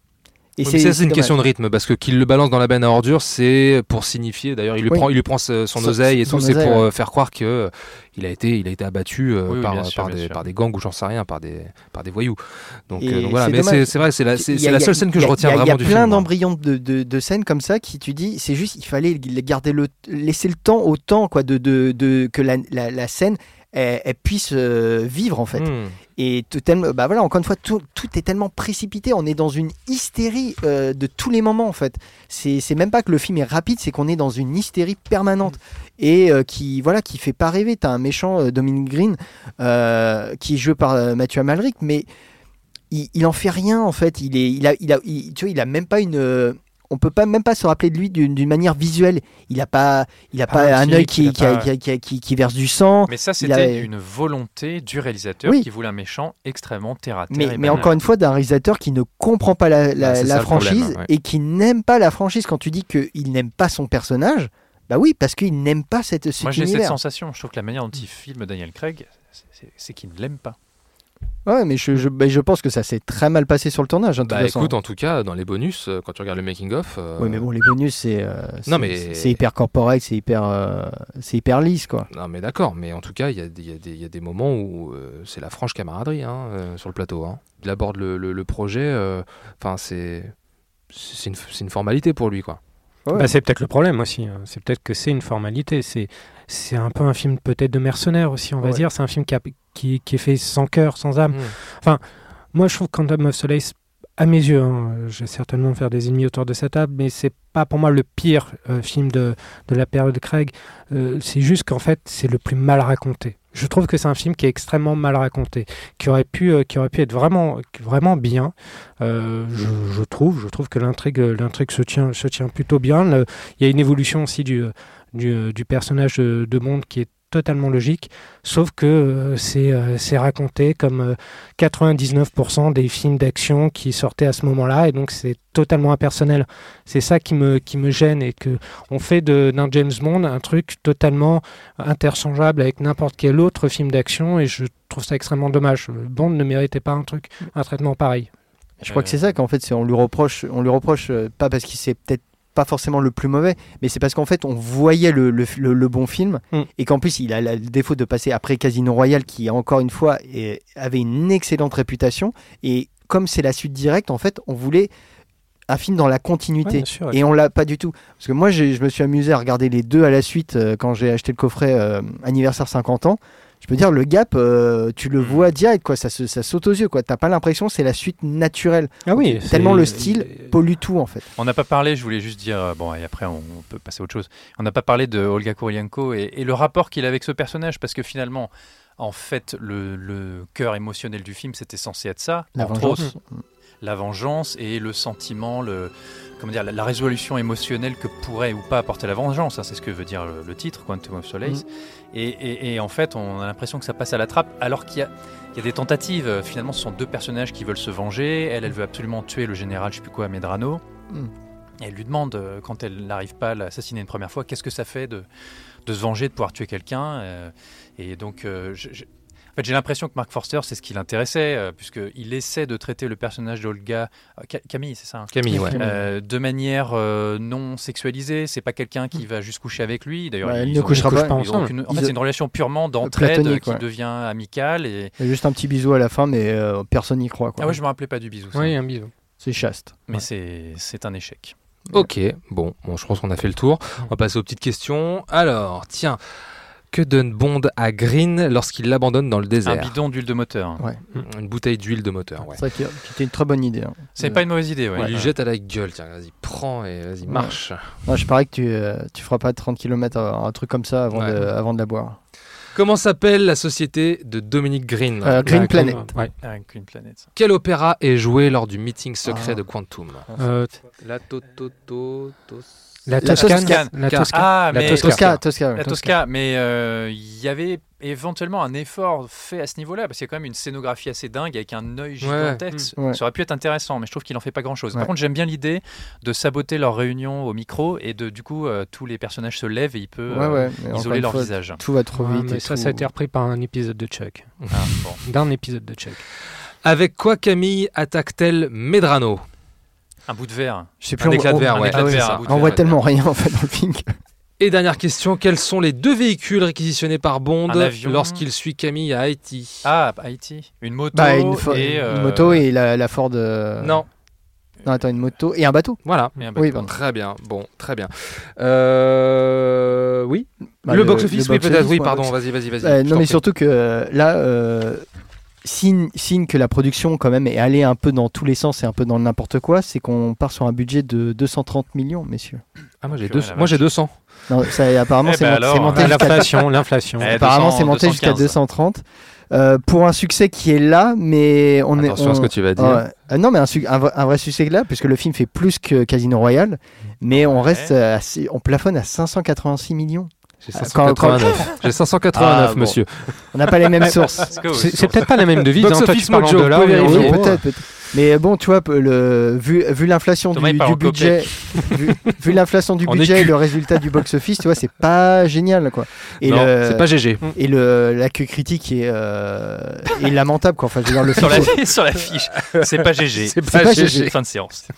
Et Oui, mais ça, c'est une question de rythme parce que qu'il le balance dans la benne à ordures, c'est pour signifier. D'ailleurs, il lui Oui. prend, il lui prend son Son- oseille et son tout. C'est pour ouais. euh, faire croire que euh, il a été, il a été abattu euh, Oui, oui, par, sûr, des, sûr. par des gangs ou j'en sais rien, par des, par des voyous. Donc, euh, voilà. c'est Mais c'est c'est vrai, c'est la, c'est seule scène que je retiens a- vraiment du Il y a plein film. moi. d'embryons de, de, de scènes comme ça qui tu dis, c'est juste, il fallait garder le, laisser le temps au temps, quoi, de, de, de que la, la, la scène, elle, elle puisse euh, vivre en fait. Hmm. Et tout tellement- bah voilà, encore une fois, tout, tout est tellement précipité. On est dans une hystérie euh, de tous les moments en fait. C'est même pas que le film est rapide, c'est qu'on est dans une hystérie permanente et euh, qui voilà qui fait pas rêver. T'as un méchant euh, Dominic Green euh, qui est joué par Mathieu Amalric, mais il, il en fait rien en fait. Il est, il a, il a, il- tu vois, il a même pas une. On peut pas même pas se rappeler de lui d'une manière visuelle. Il a pas, il a Pas pas, un œil qui, a qui, pas- qui, qui- qui- qui verse du sang. Mais ça, Il c'était a- une volonté du réalisateur Oui. qui voulait un méchant extrêmement terre à terre. Mais, encore une fois, d'un réalisateur qui ne comprend pas la, la- Ah, c'est la ça le problème, franchise ouais. et qui n'aime pas la franchise. Quand tu dis qu'il n'aime pas son personnage, bah oui, parce qu'il n'aime pas cette, cet Moi, j'ai cette sensation. Je trouve que la manière dont il filme Daniel Craig, c'est qu'il ne l'aime pas. Ouais, mais je, je, bah, je pense que ça s'est très mal passé sur le tournage. hein, Bah écoute, en tout cas, dans les bonus, euh, quand tu regardes le making-of. euh, Oui, mais bon, les bonus, c'est euh, mais- c'est hyper corporate, c'est hyper, euh, c'est hyper lisse, quoi. Non, mais d'accord, mais en tout cas, il y, a des- il y a des- il y a des moments où euh, c'est la franche camaraderie hein, euh, sur le plateau. hein. Il aborde le, le- le projet, enfin, c'est. C'est une, c'est une formalité pour lui, quoi. Ouais. Bah, c'est peut-être le problème aussi. hein. C'est peut-être que c'est une formalité. C'est c'est un peu un film peut-être de mercenaires aussi, on va Ouais. dire. C'est un film qui, a- qui, qui est fait sans cœur, sans âme. Mm. Moi, je trouve Quantum of Solace, à mes yeux, hein, je vais certainement me faire des ennemis autour de cette table, mais c'est pas pour moi le pire euh, film de, de la période Craig. Euh, c'est juste qu'en fait, c'est le plus mal raconté. Je trouve que c'est un film qui est extrêmement mal raconté, qui aurait pu, euh, qui aurait pu être vraiment, vraiment bien. Je, je trouve, je trouve que l'intrigue, l'intrigue se tient, se tient plutôt bien. Il y a une évolution aussi du, du, du personnage de, de Bond qui est totalement logique, sauf que euh, c'est euh, c'est raconté comme euh, 99% des films d'action qui sortaient à ce moment-là, et donc c'est totalement impersonnel. C'est ça qui me, qui me gêne, et que on fait de- d'un James Bond un truc totalement interchangeable avec n'importe quel autre film d'action, et je trouve ça extrêmement dommage. Bond ne méritait pas un truc, un traitement pareil. Je crois que c'est ça qu'en fait, c'est on lui reproche, on lui reproche euh, pas parce qu'il s'est peut-être pas forcément le plus mauvais, mais c'est parce qu'en fait, on voyait le, le- le- le bon film Mm. et qu'en plus, il a le défaut de passer après Casino Royale, qui encore une fois est- avait une excellente réputation. Et comme c'est la suite directe, en fait, on voulait un film dans la continuité. Ouais, Et on l'a pas du tout. Parce que moi, je me suis amusé à regarder les deux à la suite euh, quand j'ai acheté le coffret euh, anniversaire 50 ans. Je peux dire, le gap, euh, tu le vois direct, quoi. Ça, saute aux yeux, quoi. T'as pas l'impression que c'est la suite naturelle. Ah oui, Tellement c'est- le style pollue tout, en fait. On n'a pas parlé, je voulais juste dire, euh, bon, et après on, peut passer à autre chose. On n'a pas parlé de Olga Kurylenko et, et le rapport qu'il a avec ce personnage, parce que finalement, en fait, le, le cœur émotionnel du film, c'était censé être ça, La entre vengeance. autres, la vengeance et le sentiment, le, comment dire, la, la résolution émotionnelle que pourrait ou pas apporter la vengeance. hein, c'est ce que veut dire le, le titre, Quantum of Solace. Et, et- et en fait, on a l'impression que ça passe à la trappe, alors qu'il y a, il y a des tentatives. Euh, Finalement, ce sont deux personnages qui veulent se venger. Elle, elle veut absolument tuer le général, je sais plus quoi, Medrano. Mm. Et elle lui demande, euh, quand elle n'arrive pas à l'assassiner une première fois, qu'est-ce que ça fait de, de se venger, de pouvoir tuer quelqu'un. euh, et donc, euh, je- je- en fait, j'ai l'impression que Mark Forster, c'est ce qui l'intéressait, euh, puisqu'il essaie de traiter le personnage d'Olga, euh, Ca- Camille, c'est ça hein Camille, ouais. Euh, de manière euh, non sexualisée. C'est pas quelqu'un qui va juste coucher avec lui. D'ailleurs, Ouais, elle ils ne couchera pas. aucune- En Ils fait, c'est une relation purement d'entraide qui ouais. devient amicale. Et... Il y a juste un petit bisou à la fin, mais euh, personne n'y croit, quoi. Ah ouais, je me rappelais pas du bisou. ça. Oui, un bisou. C'est chaste. Mais c'est c'est un échec. Ok, bon, bon, je pense qu'on a fait le tour. On va passer aux petites questions. Alors, tiens, que donne Bond à Green lorsqu'il l'abandonne dans le Un désert bidon d'huile de moteur. Ouais. Une bouteille d'huile de moteur, ouais. C'est vrai qu'il y a- c'était une très bonne idée. hein. C'est Euh, pas une mauvaise idée, ouais. Il lui jette à la gueule, tiens, vas-y, prends et vas-y, marche. Non, je parie que tu, euh, tu feras pas 30 km un truc comme ça avant, Ouais. de, avant de la boire. Comment s'appelle la société de Dominique Green Euh, Green Ouais, Planet. ouais. Ah, Green Planet. ça. Quel opéra est joué lors du meeting secret Ah. de Quantum Euh, La to to to tos- la Toscane. La Toscane. La Tosca. Mais euh, il y avait éventuellement un effort fait à ce niveau-là, parce qu'il y a quand même une scénographie assez dingue avec un œil gigantesque. Mm. Ouais. Ça aurait pu être intéressant, mais je trouve qu'il en fait pas grand-chose. Ouais. Par contre, j'aime bien l'idée de saboter leur réunion au micro et de du coup euh, tous les personnages se lèvent et il peut Ouais, euh, isoler leur fois, visage. Tout va trop vite. mais ça, tout. ça a été repris par un épisode de Chuck. Ah, bon. D'un épisode de Chuck. Avec quoi Camille attaque-t-elle Medrano? Un bout de verre. Je sais Un on- éclat de on- verre, un ouais. éclat de Ah ouais, verre, On verre. voit tellement rien en fait dans le film. Et dernière question, quels sont les deux véhicules réquisitionnés par Bond lorsqu'il suit Camille à Haïti? Ah, Haïti. Une moto Bah, une, et une euh, moto et la, la Ford. euh, Non, Non, attends, une moto et un bateau. Voilà. Et un Oui, bateau. pardon. Très bien. Bon, très bien. Euh, oui. Bah, le, box-office, le oui, peut-être. box-office, Oui, pardon. Vas-y, vas-y, vas-y. Euh, non, mais surtout que là, euh, signe, signe que la production, quand même, est allée un peu dans tous les sens et un peu dans le n'importe quoi, c'est qu'on part sur un budget de 230 millions, messieurs. Ah, moi j'ai Purée, deux- la moi j'ai vache. 200. Non, ça, apparemment, Eh c'est ben monté, L'inflation, l'inflation. Eh, Apparemment, 200, c'est monté jusqu'à 215. 230. Euh, pour un succès qui est là, mais on est. Attention à on- ce que tu vas dire. Euh, non, mais un, un vrai- un vrai succès là, puisque le film fait plus que Casino Royale, mais on reste, à- on plafonne à 586 millions. J'ai Ah, quand- 589. J'ai 589, Ah, bon. monsieur. On n'a pas les mêmes sources. C'est peut-être pas la même devise. Box hein. Toi, office tu parles en mojo, peut-être, peut-être. Mais bon, tu vois, le, vu, vu l'inflation du, budget, vu, vu l'inflation du budget et le résultat du box-office, tu vois, c'est pas génial, quoi. Et non, le, c'est pas GG. et le, la queue critique est, euh, est lamentable, quoi. Enfin, je veux dire, le sur film, la, sur la fiche. C'est pas GG. C'est pas pas GG. GG. Fin de séance.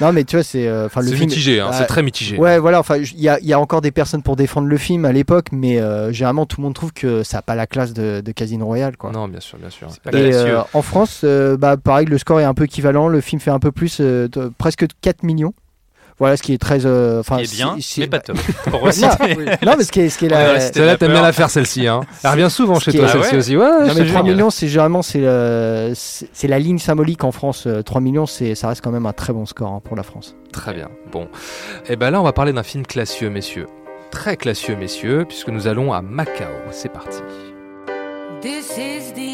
non, mais tu vois, c'est, euh, enfin, le C'est film. mitigé, hein, c'est très mitigé. Ouais, voilà. Enfin, il y a, il y a encore des personnes pour défendre le film à l'époque, mais euh, généralement tout le monde trouve que ça n'a pas la classe de, de Casino Royale, quoi. Non, bien sûr, bien sûr. Et euh, en France, euh, bah, pareil, le score est un peu équivalent. Le film fait un peu plus, euh, de- presque 4 millions. Voilà, ce qui est très. euh, Enfin, est bien, c'est- mais c'est- pas top. Pour Non, reciter. non, mais ce qui est, ce qui la. Celle-là, t'aimes bien la faire, celle-ci. Hein. Elle revient souvent chez toi, est- celle-ci Ah ouais aussi. Ouais, Non, mais te 3 jure. millions, c'est généralement c'est euh, c'est c'est la ligne symbolique en France. Euh, 3 millions, c'est ça reste quand même un très bon score hein, pour la France. Très bien. Bon. Et ben là, on va parler d'un film classieux, messieurs. Très classieux, messieurs, puisque nous allons à Macao. C'est parti. This is the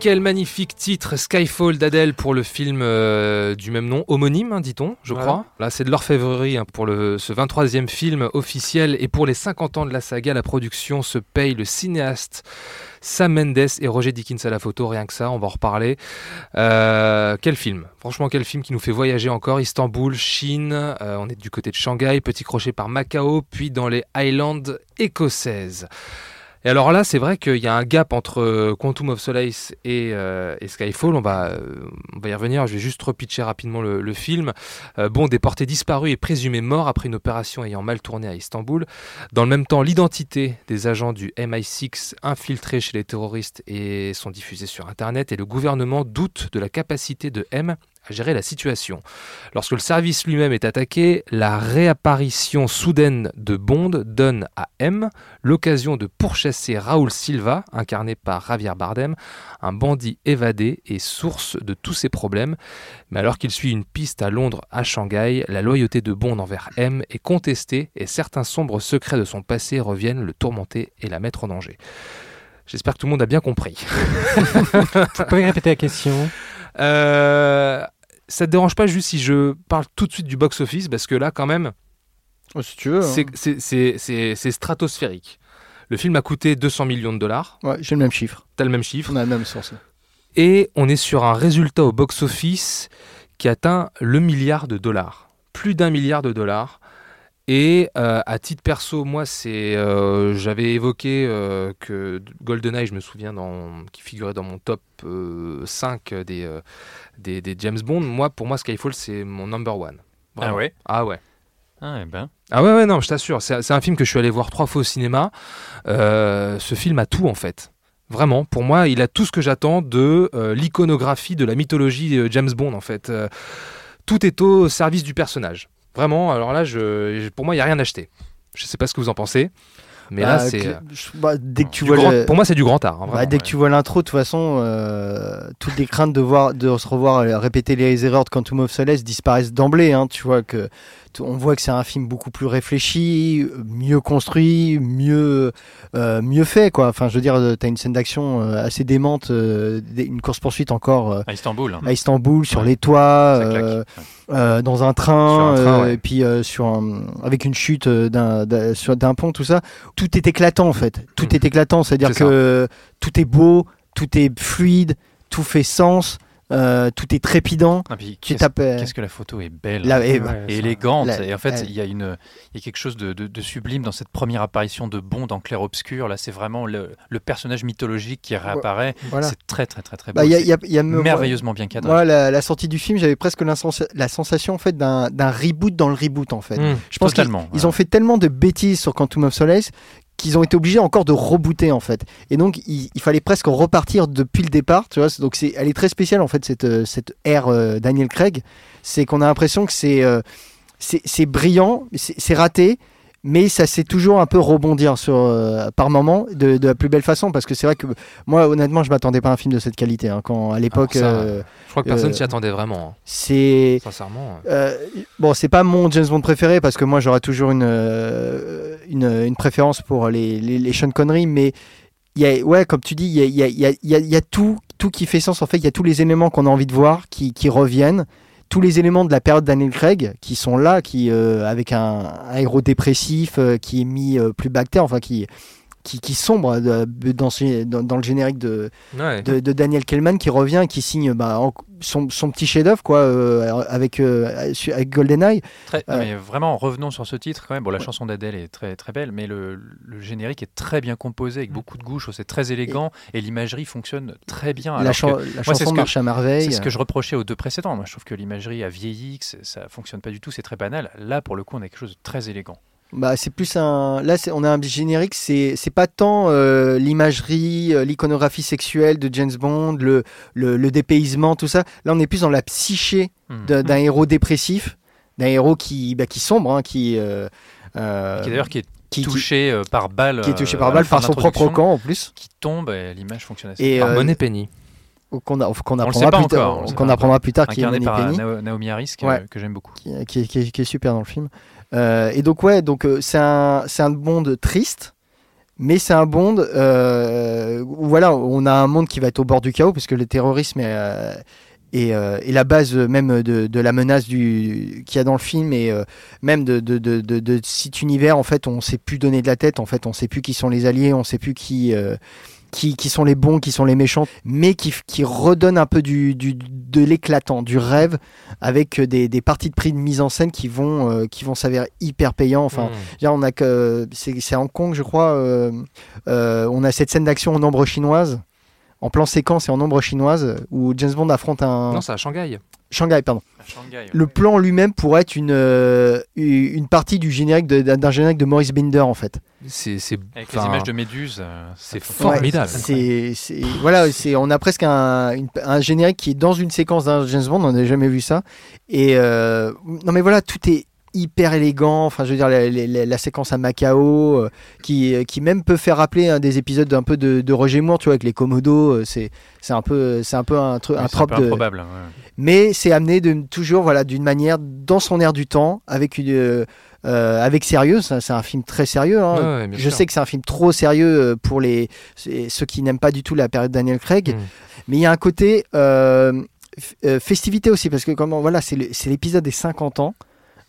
Quel magnifique titre, Skyfall d'Adèle pour le film euh, du même nom, homonyme, hein, dit-on, je Voilà. crois. Là, c'est de l'orfèvrerie hein, pour le, ce 23e film officiel. Et pour les 50 ans de la saga, la production se paye le cinéaste Sam Mendes et Roger Dickens à la photo, rien que ça, on va en reparler. Euh, quel film? Franchement, quel film qui nous fait voyager encore Istanbul, Chine, euh, on est du côté de Shanghai, petit crochet par Macao, puis dans les Highlands écossaises. Et alors là, c'est vrai qu'il y a un gap entre euh, Quantum of Solace et, euh, Skyfall. On va, euh, on va y revenir. Je vais juste repitcher rapidement le, film. Bon, déporté disparu et présumé mort après une opération ayant mal tourné à Istanbul. Dans le même temps, l'identité des agents du MI6 infiltrés chez les terroristes et sont diffusés sur Internet. Et le gouvernement doute de la capacité de M à gérer la situation. Lorsque le service lui-même est attaqué, la réapparition soudaine de Bond donne à M l'occasion de pourchasser Raoul Silva, incarné par Javier Bardem, un bandit évadé et source de tous ses problèmes. Mais alors qu'il suit une piste à Londres, à Shanghai, la loyauté de Bond envers M est contestée et certains sombres secrets de son passé reviennent le tourmenter et la mettre en danger. J'espère que tout le monde a bien compris. Vous pouvez répéter la question? Euh, ça te dérange pas juste si je parle tout de suite du box-office parce que là, quand même, si tu veux. hein. c'est- stratosphérique. Le film a coûté 200 millions de dollars. Ouais, j'ai le même chiffre. T'as le même chiffre. On a la même source. Et on est sur un résultat au box-office qui atteint le milliard de dollars. Plus d'un milliard de dollars. Et euh, à titre perso, moi, c'est, euh, j'avais évoqué euh, que GoldenEye, je me souviens, dans, qui figurait dans mon top euh, 5 des, des, des James Bond. Moi, pour moi, Skyfall, c'est mon number one. Ah ouais Ah ouais. Ah, eh ben. Ah ouais, ouais, non, je t'assure. C'est un film que je suis allé voir trois fois au cinéma. Euh, ce film a tout, en fait. Vraiment, pour moi, il a tout ce que j'attends de euh, l'iconographie de la mythologie euh, James Bond en fait. Tout est au service du personnage. Vraiment, alors là, je, pour moi, il n'y a rien à acheter. Je sais pas ce que vous en pensez, mais là, Bah, c'est. que- je- dès que tu du vois grand- le- Pour moi, c'est du grand art. hein, Bah, dès que tu vois l'intro, de toute façon, euh, toutes les craintes de voir, de se revoir euh, répéter les erreurs de Quantum of Solace disparaissent d'emblée. hein. tu vois que, on voit que c'est un film beaucoup plus réfléchi, mieux construit, mieux, euh, mieux fait, quoi. Enfin, je veux dire, euh, t'as une scène d'action euh, assez démente, une course poursuite encore À Istanbul. hein. à Istanbul, sur Ouais. les toits, euh, dans un train, Sur un train, ouais. et puis sur un- avec une chute d'un pont, tout ça. Tout est éclatant en fait. Tout Mhm. est éclatant, c'est-à-dire C'est ça. que tout est beau, tout est fluide, tout fait sens, euh, tout est trépidant. Ah, puis Tu qu'est-ce- tapes. euh, Qu'est-ce que la photo est belle la- et- Ouais, ça- élégante. la- et en fait, il y, a une, il y a quelque chose de, de- de sublime dans cette première apparition de Bond en clair-obscur. Là, c'est vraiment le, le personnage mythologique qui réapparaît. Voilà. C'est très, très, très, très beau. Bah, il y a- C'est il y a- il y a- merveilleusement bien cadré. Moi, la, la sortie du film, j'avais presque la sensation en fait d'un d'un reboot dans le reboot en fait. Mm. Je pense qu'ils Totalement. ils ont fait tellement de bêtises sur Quantum of Solace qu'ils ont été obligés encore de rebooter en fait. Et donc il, fallait presque repartir depuis le départ, tu vois. Donc c'est, elle est très spéciale en fait cette euh, cette ère euh, Daniel Craig. C'est qu'on a l'impression que c'est euh, c'est, brillant, c'est raté. Mais ça sait toujours un peu rebondir sur, euh, par moment de, de la plus belle façon parce que c'est vrai que moi honnêtement je m'attendais pas à un film de cette qualité hein, quand à l'époque euh, Je crois que personne euh, s'y attendait vraiment, c'est hein, sincèrement. euh, bon, c'est pas mon James Bond préféré parce que moi j'aurais toujours une, une, une préférence pour les, les, les Sean Connery, mais il y a, ouais, comme tu dis, il y a, y a- y a- il y a- il y a tout, tout qui fait sens. En fait, il y a tous les éléments qu'on a envie de voir qui, qui reviennent. Tous les éléments de la période Daniel Craig qui sont là, qui euh, avec un, un héros dépressif euh, qui est mis euh, plus bactère, enfin qui, qui, qui sombre euh, dans, ce- dans, dans le générique de, Ouais. de, de Daniel Kellman qui revient et qui signe bah, en- son, son petit chef-d'œuvre quoi euh, avec euh, avec GoldenEye. Très- non, Euh, mais vraiment, revenons sur ce titre quand même. Bon, la chanson d'Adèle est très très belle, mais le, le générique est très bien composé Mm. avec beaucoup de gouches. C'est très élégant et, l'imagerie fonctionne très bien. la, que chanson marche à merveille. C'est ce que je reprochais aux deux précédents. Moi, je trouve que l'imagerie a vieilli, que ça fonctionne pas du tout, c'est très banal. Là, pour le coup, on a quelque chose de très élégant. Bah, c'est plus un. Là, on a un générique. C'est c'est pas tant euh, l'imagerie, euh, l'iconographie sexuelle de James Bond, le, le, le dépaysement, tout ça. Là, on est plus dans la psyché Hmm. d'un héros dépressif, d'un héros qui bah, qui sombre, hein, qui euh, euh, Qui d'ailleurs qui est qui, touché par balle, qui est touché par balle par son propre camp en plus. qui tombe et l'image fonctionne assez Et bien. Par euh, Money Penny. qu'on a- qu'on le apprendra plus tard, qu'on apprendra plus tard qui est incarné Money par Penny. Nao- Naomi Harris que, Ouais. que j'aime beaucoup. qui, qui- qui- qui est super dans le film. Euh, et donc ouais, donc euh, c'est un un Bond triste, mais c'est un Bond euh, où voilà, on a un monde qui va être au bord du chaos parce que le terrorisme est, euh, est, euh, la base même de, la menace qu'il y a dans le film et euh, même de de, de, cet univers en fait on sait plus donner de la tête en fait on sait plus qui sont les alliés on sait plus qui euh, qui, qui sont les bons, qui sont les méchants, mais qui, qui redonnent un peu du, du, de l'éclatant, du rêve, avec des, des parties de prix de mise en scène qui vont, euh, qui vont s'avérer hyper payants. Enfin, Mm. dire, on a que c'est Hong Kong, je crois. euh, euh, on a cette scène d'action en ombre chinoise, en plan séquence et en ombre chinoise, où James Bond affronte un Non, c'est à Shanghai. Shanghai, pardon. Shanghai, Le plan lui-même pourrait être une euh, une partie du générique de- d'un générique de Maurice Binder en fait. C'est c'est Avec les images de Méduse, euh, c'est formidable. C'est, c'est- voilà, c'est, on a presque un, une- un générique qui est dans une séquence d'un James Bond, on n'a jamais vu ça. Et euh, non, mais voilà, tout est hyper élégant. Enfin, je veux dire, la, la- la séquence à Macao, euh, qui, qui même peut faire rappeler un des épisodes un peu de, de Roger Moore, tu vois, avec les Komodos. euh, C'est, c'est un peu, c'est un peu un, trope de. improbable. ouais. Mais c'est amené de, toujours, voilà, d'une manière dans son air du temps, avec une, euh, euh, avec sérieux. C'est un film très sérieux. hein. Ouais, ouais, bien Je sûr. sais que c'est un film trop sérieux euh, pour les ceux qui n'aiment pas du tout la période Daniel Craig, Mm. mais il y a un côté euh, euh, festivité aussi parce que comment voilà c'est l'épisode des 50 ans.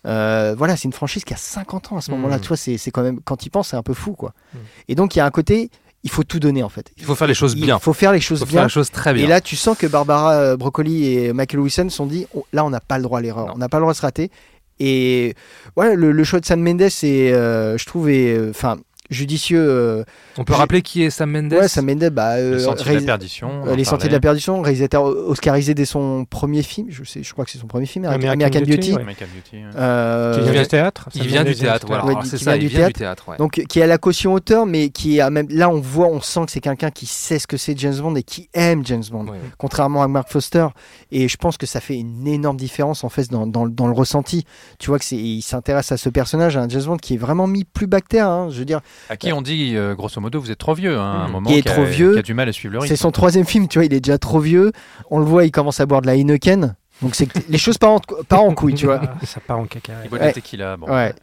Euh, voilà, c'est une franchise qui a 50 ans à ce Mm. moment-là. Tu vois, c'est quand même quand il pense, c'est un peu fou quoi. Mm. Et donc il y a un côté, il faut tout donner en fait. Il faut faire les choses Il bien. faut faire les Il choses faut faire bien. les choses très bien. Et là, tu sens que Barbara euh, Broccoli et Michael Wilson sont dit, oh, là, on n'a pas le droit à l'erreur, on n'a pas le droit de se rater. Et voilà, le, le choix de San Mendes, est, euh, je trouve, est, enfin, judicieux. euh, On peut rappeler qui est Sam Mendes ouais, Sam Mendes, bah, euh, Les Sentiers de la perdition. euh, Les Sentiers de la perdition, réalisateur oscarisé dès son premier film. Je sais, je crois que c'est son premier film, American American, Beauty, Beauty. ouais. American Beauty, ouais. Euh, Qui vient du théâtre Il vient du théâtre, voilà. C'est vient ça, du il vient du théâtre. ouais. Donc qui a la caution auteur, mais qui a même là on voit, on sent que c'est quelqu'un qui sait ce que c'est James Bond et qui aime James Bond, Ouais. contrairement à Mark Foster. Et je pense que ça fait une énorme différence en fait dans, dans, dans le ressenti. Tu vois que c'est, il s'intéresse à ce personnage, à un James Bond qui est vraiment mis plus bactère. hein. Je veux dire, À qui on dit, euh, grosso modo, vous êtes trop vieux. hein, à un Mmh. moment Qui est a- trop vieux. Qui a du mal à suivre le rythme. c'est son troisième film. Tu vois, il est déjà trop vieux. On le voit, il commence à boire de la Heineken. Donc c'est que les choses partent en, partent en couille, tu vois. Ça part en caca. Il boit Ouais. tequila. Bon. Ouais.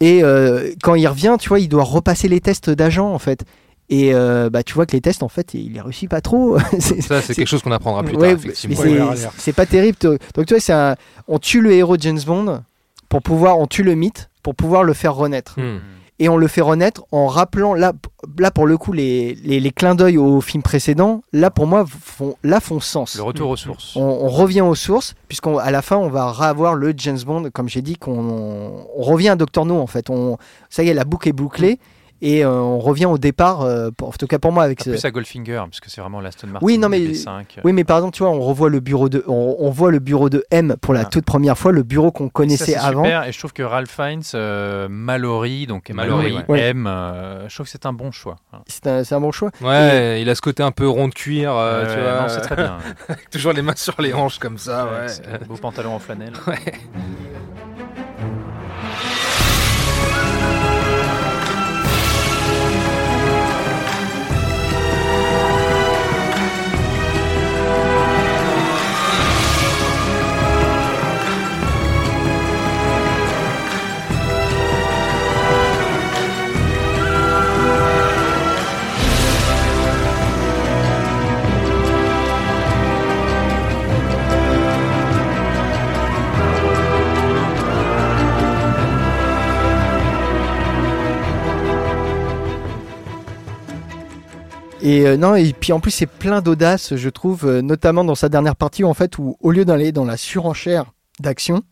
Et euh, quand il revient, tu vois, il doit repasser les tests d'agent en fait. Et euh, bah, tu vois que les tests, en fait, il les réussit pas trop. C'est- Ça, c'est quelque chose qu'on apprendra plus Ouais, tard, effectivement. c'est- pas terrible. Donc tu vois, c'est un- on tue le héros de James Bond pour pouvoir, on tue le mythe pour pouvoir le faire renaître. Hmm. Et on le fait renaître en rappelant là, là pour le coup les, les, les clins d'œil au film précédent. Là pour moi font, là font sens. Le retour aux sources. On, on revient aux sources puisqu'à la fin on va revoir le James Bond comme j'ai dit qu'on on, on revient à Doctor No en fait. On, ça y est la boucle est bouclée et euh, on revient au départ. euh, pour- en tout cas pour moi avec Ah, ce, plus à Goldfinger, parce que c'est vraiment l'Aston Martin. Oui, non, mais- B5. Oui, mais par exemple, tu vois, on revoit le bureau de, on, on voit le bureau de M pour la Ah. toute première fois, le bureau qu'on connaissait avant. Super. Et je trouve que Ralph Fiennes, euh, Mallory, donc Mallory, Mallory, ouais. M, euh, je trouve que c'est un bon choix. Voilà. C'est un, c'est un bon choix. Ouais, il a ce côté un peu rond de cuir, euh, Ouais, tu vois. c'est très bien. toujours les mains sur les hanches comme ça, ouais. Beau pantalon en flanelle. Et euh, non, et puis en plus, c'est plein d'audace, je trouve, euh, notamment dans sa dernière partie, en fait, où au lieu d'aller dans la surenchère d'action,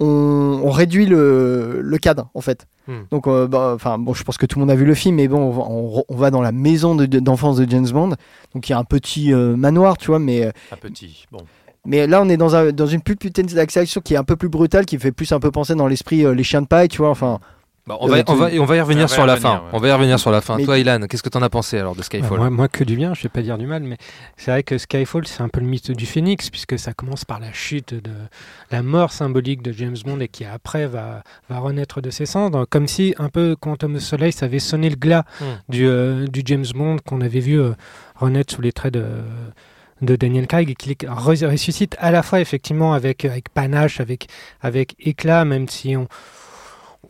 on, on réduit le, le cadre, en fait. Hmm. Donc, euh, bah, enfin, bon, je pense que tout le monde a vu le film, mais bon, on va, on- on va dans la maison de- de- d'enfance de, James Bond. Donc, il y a un petit euh, manoir, tu vois, mais, Un petit. Bon. mais là, on est dans, un, dans une plus putain d'action qui est un peu plus brutale, qui fait plus un peu penser dans l'esprit les chiens de paille, tu vois, enfin. Bah, on, va, Euh, on, va, on va y revenir On va y sur la revenir, fin. ouais. On va y revenir sur la fin. Mais- Toi, Ilan, qu'est-ce que t'en as pensé alors de Ouais, Skyfall moi, moi, que du bien, je vais pas dire du mal, mais c'est vrai que Skyfall, c'est un peu le mythe du phénix, puisque ça commence par la chute de la mort symbolique de James Bond et qui après va, va renaître de ses cendres, comme si un peu Quantum of Solace avait sonné le glas Hmm. du, euh, du James Bond qu'on avait vu euh, renaître sous les traits de de Daniel Craig et qu'il re- ressuscite à la fois effectivement avec, avec panache, avec, avec éclat, même si on,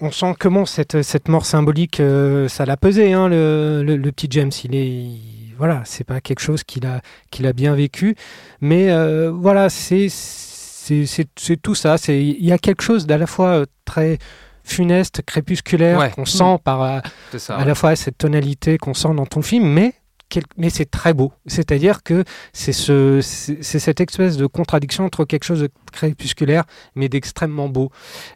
on sent que bon, cette, cette mort symbolique, euh, ça l'a pesé, hein, le, le, le petit James. Il est, il- voilà, c'est pas quelque chose qu'il a, qu'il a bien vécu, mais euh, voilà, c'est, c'est, tout ça. C'est, il y a quelque chose d'à la fois euh, très funeste, crépusculaire, Ouais. qu'on sent par euh, C'est ça. à la fois cette tonalité qu'on sent dans ton film, mais mais c'est très beau. C'est-à-dire que c'est ce, cette espèce de contradiction entre quelque chose de crépusculaire mais d'extrêmement beau.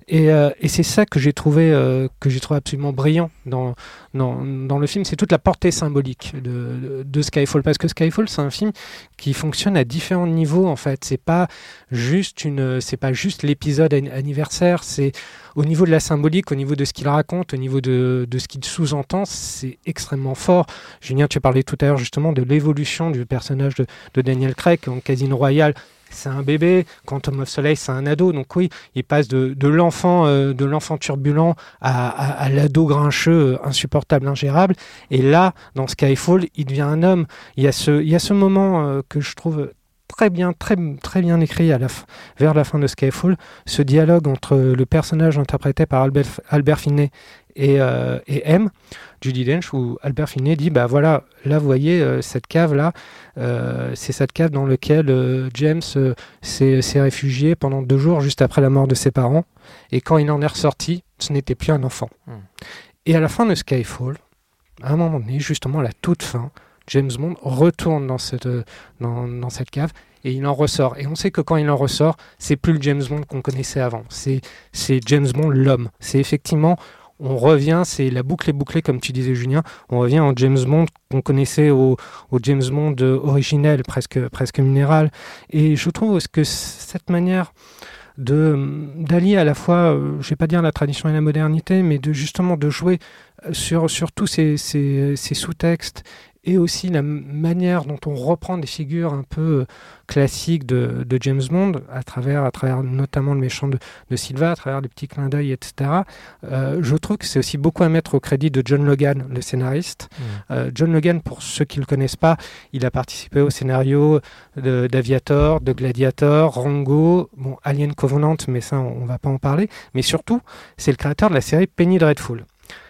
Et, euh, c'est ça que j'ai trouvé euh, que j'ai trouvé absolument brillant dans dans, le film. C'est toute la portée symbolique de, de, de Skyfall parce que Skyfall c'est un film qui fonctionne à différents niveaux en fait. C'est pas juste une, c'est pas juste l'épisode an- anniversaire. C'est au niveau de la symbolique, au niveau de ce qu'il raconte, au niveau de, ce qu'il sous-entend, c'est extrêmement fort. Julien, tu parlais tout à l'heure justement de l'évolution du personnage de, Daniel Craig en Casino Royale. C'est un bébé, Quantum of Soleil, c'est un ado. Donc oui, il passe de, l'enfant euh, de l'enfant turbulent à, l'ado grincheux, euh, insupportable, ingérable. Et là, dans Skyfall, il devient un homme. Il y a ce, il y a ce moment euh, que je trouve très bien, très, très bien écrit à la fin- vers la fin de Skyfall, ce dialogue entre le personnage interprété par Albert, Albert Finney et, euh, et M, Judy Dench, où Albert Finney dit bah voilà, là vous voyez euh, cette cave là, euh, c'est cette cave dans laquelle James s'est s'est réfugié pendant deux jours juste après la mort de ses parents, et quand il en est ressorti, ce n'était plus un enfant. Hmm. Et à la fin de Skyfall, à un moment donné, justement à la toute fin, James Bond retourne dans cette, euh, dans, cette cave et il en ressort. Et on sait que quand il en ressort, c'est plus le James Bond qu'on connaissait avant. C'est James Bond l'homme. C'est effectivement, on revient, c'est la boucle est bouclée, comme tu disais, Julien. On revient en James Bond qu'on connaissait au, au James Bond originel, presque, presque minéral. Et je trouve que cette manière de d'allier à la fois, euh, je vais pas dire la tradition et la modernité, mais de justement de jouer euh, sur, sur tous ces, ces sous-textes et aussi la manière dont on reprend des figures un peu euh, classiques de, de James Bond, à travers, à travers notamment le méchant de, de Silva, à travers des petits clins d'œil, etc. Euh, je trouve que c'est aussi beaucoup à mettre au crédit de John Logan, le scénariste. Euh, John Logan, pour ceux qui ne le connaissent pas, il a participé au scénario de- d'Aviator, de, Gladiator, Rango, bon, Alien Covenant, mais ça, on ne va pas en parler. Mais surtout, c'est le créateur de la série Penny Dreadful.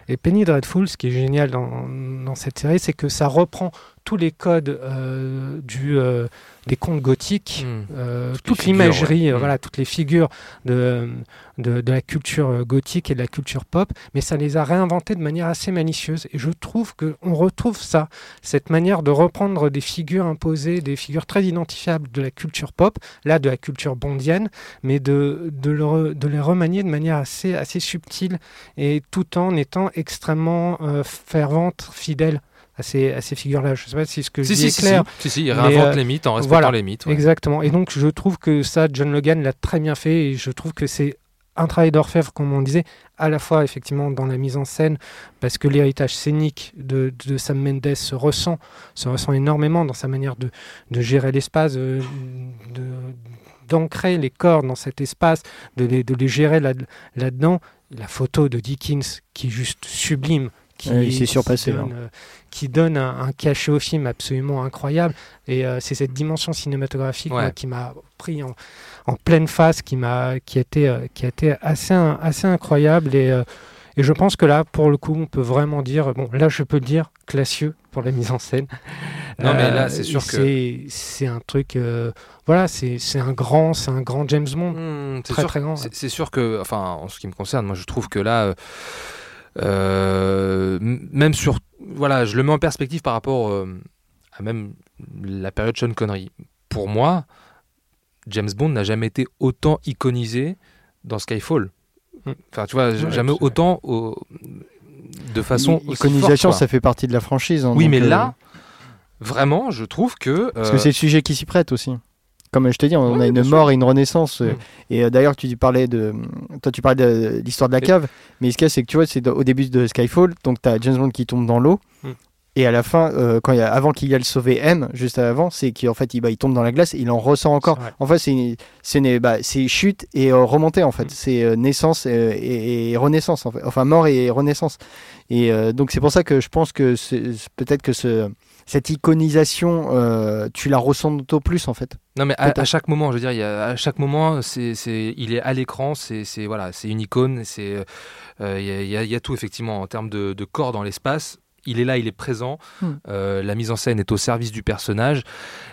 Et Penny Dreadful, ce qui est génial dans, dans cette série, c'est que ça reprend tous les codes euh, du, euh, des contes gothiques, Mm. euh, toute l'imagerie, ouais. euh, Mm. voilà, toutes les figures de, de, de la culture gothique et de la culture pop, mais ça les a réinventées de manière assez malicieuse. Et je trouve qu'on retrouve ça, cette manière de reprendre des figures imposées, des figures très identifiables de la culture pop, là de la culture bondienne, mais de, de, le re- de les remanier de manière assez, assez subtile et tout en étant extrêmement euh, fervente, fidèle à ces, à ces figures-là. Je ne sais pas si ce que Si, je dis si, est clair. si, si, il réinvente euh, les mythes en respectant voilà, les mythes. ouais. Exactement. Et donc, je trouve que ça, John Logan l'a très bien fait et je trouve que c'est un travail d'orfèvre, comme on disait, à la fois effectivement dans la mise en scène, parce que l'héritage scénique de, de Sam Mendes se ressent, se ressent énormément dans sa manière de, de gérer l'espace, de- de- d'ancrer les corps dans cet espace, de les, de les gérer là- là-dedans. la photo de Dickens qui est juste sublime. Qui, qui surpassé, donne, euh, qui donne un, un cachet au film absolument incroyable. Et euh, c'est cette dimension cinématographique Ouais. moi, qui m'a pris en, en pleine face, qui m'a, qui a été, euh, qui a été assez, assez incroyable. Et, euh, et je pense que là, pour le coup, on peut vraiment dire, bon, là, je peux le dire, classieux pour la mise en scène. Non, mais là, c'est sûr que- c'est, un truc, euh, voilà, c'est, c'est un grand, c'est un grand James Bond. C'est très sûr, très grand. c'est- sûr que, enfin, en ce qui me concerne, moi, je trouve que là, même sur, voilà, je le mets en perspective par rapport euh, à même la période Sean Connery. Pour moi, James Bond n'a jamais été autant iconisé dans Skyfall. Hmm. Enfin, tu vois, Ouais, jamais autant au- de façon aussi Iconisation, forte, quoi. ça fait partie de la franchise. hein, Oui, mais euh, là, vraiment, je trouve que. Parce euh, que c'est le sujet qui s'y prête aussi. Comme je t'ai dit, on a une sûr. mort et une renaissance. euh, Mm. Et euh, d'ailleurs, tu parlais de. Toi, tu parlais de l'histoire de la cave. Mais ce qu'il y a, c'est que tu vois, c'est au début de Skyfall. Donc, tu as James Bond qui tombe dans l'eau. Mm. Et à la fin, euh, quand il y a, avant qu'il aille sauver M, juste avant, c'est qu'en fait, il, bah, il tombe dans la glace et il en ressort encore. En fait, c'est bah, chute et euh, remontée, en fait. Mm. C'est euh, naissance et, et renaissance, en fait. Enfin, mort et renaissance. Et donc, c'est pour ça que je pense que peut-être que ce, cette iconisation, euh, tu la ressens d'autant plus, en fait. Non mais à, chaque moment, je veux dire, il y a, à chaque moment, c'est, c'est, il est à l'écran, c'est, c'est voilà, c'est une icône, c'est, euh, il y, a- il y a- il y a tout effectivement en termes de, de corps dans l'espace. Il est là, il est présent. Hmm. Euh, la mise en scène est au service du personnage.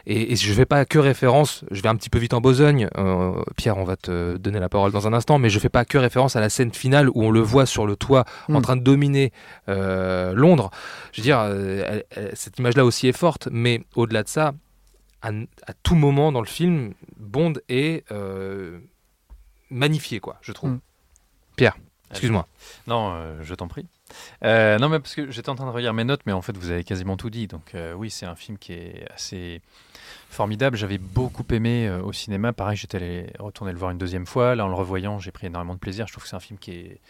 Et, et je vais pas que référence. Je vais un petit peu vite en besogne. Euh, Pierre, on va te donner la parole dans un instant, mais je fais pas que référence à la scène finale où on le voit sur le toit en Hmm. train de dominer euh, Londres. Je veux dire, elle- elle- cette image-là aussi est forte, mais au-delà de ça, à, à tout moment dans le film, Bond est euh, magnifié, quoi, je trouve. Mm. Pierre, excuse-moi. Non, euh, je t'en prie. Euh, non, mais parce que j'étais en train de relire mes notes, mais en fait, vous avez quasiment tout dit. Donc, euh, oui, c'est un film qui est assez formidable. J'avais beaucoup aimé euh, au cinéma. Pareil, j'étais allé retourner le voir une deuxième fois. Là, en le revoyant, j'ai pris énormément de plaisir. Je trouve que c'est un film qui est.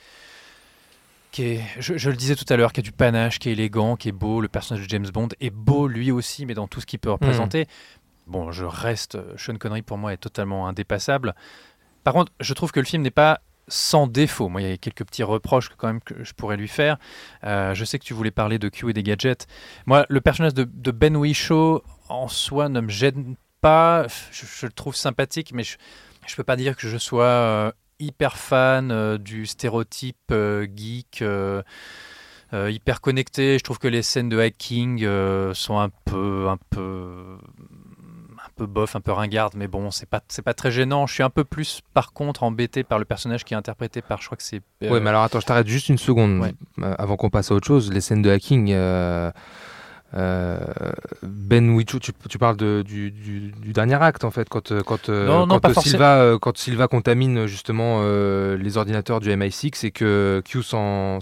Qui est, je, je le disais tout à l'heure, qui a du panache, qui est élégant, qui est beau. Le personnage de James Bond est beau lui aussi, mais dans tout ce qu'il peut représenter. Bon, je reste. Sean Connery pour moi est totalement indépassable. Par contre, je trouve que le film n'est pas sans défaut. Moi, il y a quelques petits reproches que, quand même je pourrais lui faire. Euh, je sais que tu voulais parler de Q et des gadgets. Moi, le personnage de, Ben Whishaw en soi ne me gêne pas. Je, le trouve sympathique, mais je ne peux pas dire que je sois euh, hyper fan euh, du stéréotype geek. hyper connecté, je trouve que les scènes de hacking sont un peu, un peu, peu bof, un peu ringardes, mais bon, c'est pas, c'est pas très gênant. Je suis un peu plus, par contre, embêté par le personnage qui est interprété par, je crois que c'est. euh, Ouais, mais alors attends, je t'arrête juste une seconde Ouais. euh, avant qu'on passe à autre chose. Les scènes de hacking, euh, euh, Ben Whishaw, tu, tu parles de, du, du, du dernier acte en fait, quand, quand, Non, quand. Silva, quand Silva contamine justement euh, les ordinateurs du MI6 et que Q s'en,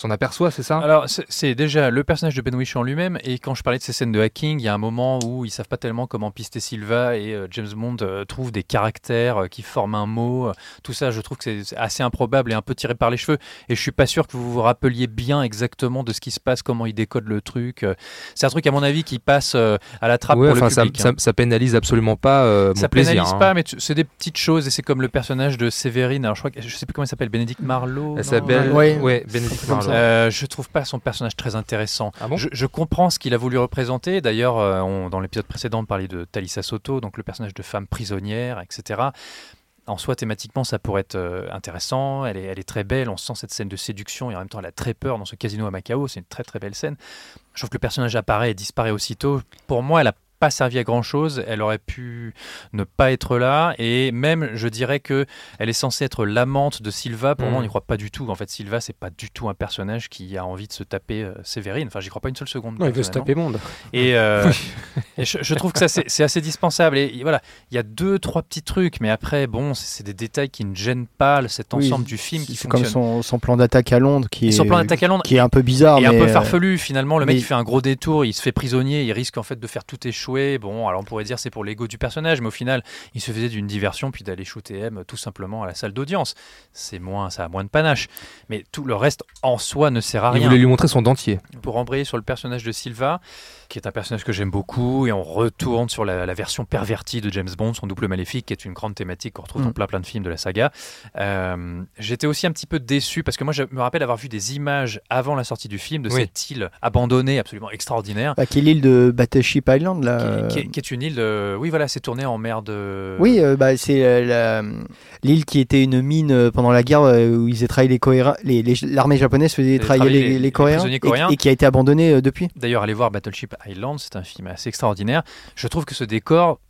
s'en, aperçoit, c'est ça? Alors, c'est- déjà le personnage de Ben Whishaw en lui-même, et quand je parlais de ces scènes de hacking, il y a un moment où ils savent pas tellement comment pister Silva, et euh, James Bond euh, trouve des caractères euh, qui forment un mot. euh, tout ça, je trouve que c'est assez improbable et un peu tiré par les cheveux, et je suis pas sûr que vous vous rappeliez bien exactement de ce qui se passe, comment il décode le truc. euh. C'est un truc, à mon avis, qui passe euh, à la trappe Ouais, pour le enfin, ça, public. ça, hein. ça pénalise absolument pas euh, mon Ça plaisir. pénalise hein. pas, mais c'est des petites choses, et c'est comme le personnage de Séverine. Alors, je crois que je sais plus comment il s'appelle, Bénédicte Marlowe. Elle s'appelle Ouais. ça. Marlowe. Euh, je trouve pas son personnage très intéressant. Ah bon je, je comprends ce qu'il a voulu représenter. D'ailleurs, euh, dans l'épisode précédent, on parlait de Talisa Soto, donc le personnage de femme prisonnière, etc. En soi, thématiquement, ça pourrait être euh, intéressant. Elle est, elle est très belle. On sent cette scène de séduction et en même temps, elle a très peur dans ce casino à Macao. C'est une très très belle scène. Je trouve que le personnage apparaît et disparaît aussitôt. Pour moi, elle a pas servi à grand chose. Elle aurait pu ne pas être là. Et même, je dirais que elle est censée être l'amante de Silva. Pour Mm. moi, on n'y croit pas du tout. En fait, Silva, c'est pas du tout un personnage qui a envie de se taper euh, Séverine. Enfin, j'y crois pas une seule seconde. Non, il veut se taper monde. Et, euh, et je, je trouve que ça c'est assez dispensable. Et voilà, il y a deux trois petits trucs, mais après bon, c'est des détails qui ne gênent pas cet Oui, ensemble du film qui C'est comme fonctionne. son, son plan d'attaque à Londres qui est, son plan d'attaque à Londres qui est un peu bizarre. et un peu euh, farfelu finalement. Le mec mais- il fait un gros détour, il se fait prisonnier, il risque en fait de faire tout échouer. Bon, alors on pourrait dire c'est pour l'ego du personnage, mais au final il se faisait d'une diversion puis d'aller shooter M tout simplement à la salle d'audience. C'est moins, ça a moins de panache. Mais tout le reste en soi ne sert à Il rien. voulait lui montrer son dentier. pour embrayer sur le personnage de Silva, qui est un personnage que j'aime beaucoup, et on retourne sur la, la version pervertie de James Bond, son double maléfique, qui est une grande thématique qu'on retrouve dans Mm. plein plein de films de la saga. Euh, J'étais aussi un petit peu déçu, parce que moi je me rappelle avoir vu des images avant la sortie du film de Oui. cette île abandonnée, absolument extraordinaire. bah, qui est l'île de Battleship Island là. Qui, euh, qui est, qui est une île, de- oui voilà, c'est tourné en mer de. Oui, euh, bah, c'est euh, l'île qui était une mine euh, pendant la guerre euh, où ils étaient les Coréens, l'armée japonaise faisait travailler les, les- les les Coréens, et-. Et, qui a été abandonné euh, depuis. D'ailleurs, allez voir Battleship Island, c'est un film assez extraordinaire. Je trouve que ce décor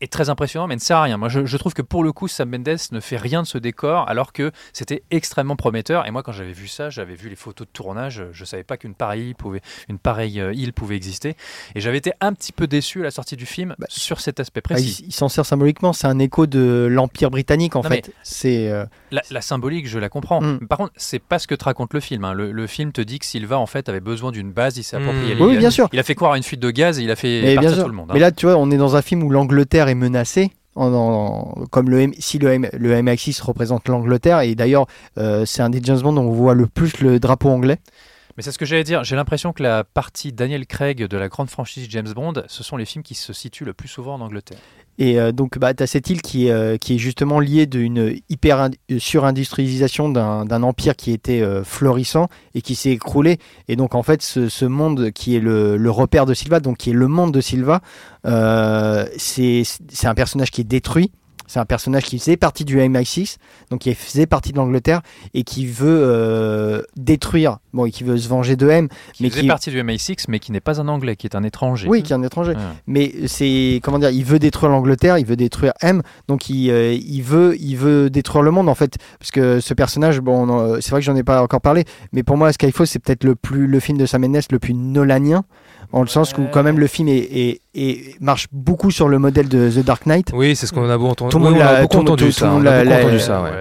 est très impressionnant, mais ne sert à rien. Moi, je, je trouve que pour le coup, Sam Mendes ne fait rien de ce décor, alors que c'était extrêmement prometteur. Et moi, quand j'avais vu ça, j'avais vu les photos de tournage, je savais pas qu'une pareille, île pouvait, une pareille euh, île pouvait exister. Et j'avais été un petit peu déçu à la sortie du film Bah, sur cet aspect Ah, précis. il il s'en sert symboliquement, c'est un écho de l'Empire britannique en Non, fait. C'est euh, La, la symbolique, je la comprends. Mm. Par contre, c'est pas ce que te raconte le film. hein. Le, le film te dit que Silva, en fait, avait besoin d'une base, il s'est Mm. approprié Oui, l'île. oui, bien sûr. Il a fait croire à une fuite de gaz et il a fait Mais bien partir sûr. tout le monde. hein. Mais là, tu vois, on est dans un film où l'Angleterre est menacée. En, en- comme le M- si le, M, le MI6 représente l'Angleterre et d'ailleurs euh, c'est un des James Bond où on voit le plus le drapeau anglais. Mais c'est ce que j'allais dire. J'ai l'impression que la partie Daniel Craig de la grande franchise James Bond, ce sont les films qui se situent le plus souvent en Angleterre. Et euh, donc, bah, tu as cette île qui est, euh, qui est justement liée d'une hyper euh, surindustrialisation d'un empire qui était florissant et qui s'est écroulé. Et donc, en fait, ce, ce monde qui est le, le repère de Silva, donc qui est le monde de Silva, c'est un personnage qui est détruit. C'est un personnage qui faisait partie du MI6, donc qui faisait partie de l'Angleterre et qui veut euh, détruire, bon, et qui veut se venger de M, Qui mais faisait qui, partie du MI6, mais qui n'est pas un Anglais, qui est un étranger. oui, qui est un étranger. Ouais. Mais c'est comment dire, il veut détruire l'Angleterre, il veut détruire M, donc il, euh, il veut il veut détruire le monde en fait, parce que ce personnage, bon, c'est vrai que j'en ai pas encore parlé, mais pour moi Skyfall c'est peut-être le plus le film de Sam Mendes le plus nolanien, en le sens où quand même le film est, est- est- marche beaucoup sur le modèle de The Dark Knight. Oui, c'est ce qu'on a beaucoup entendu tout le monde l'a- entendu ça,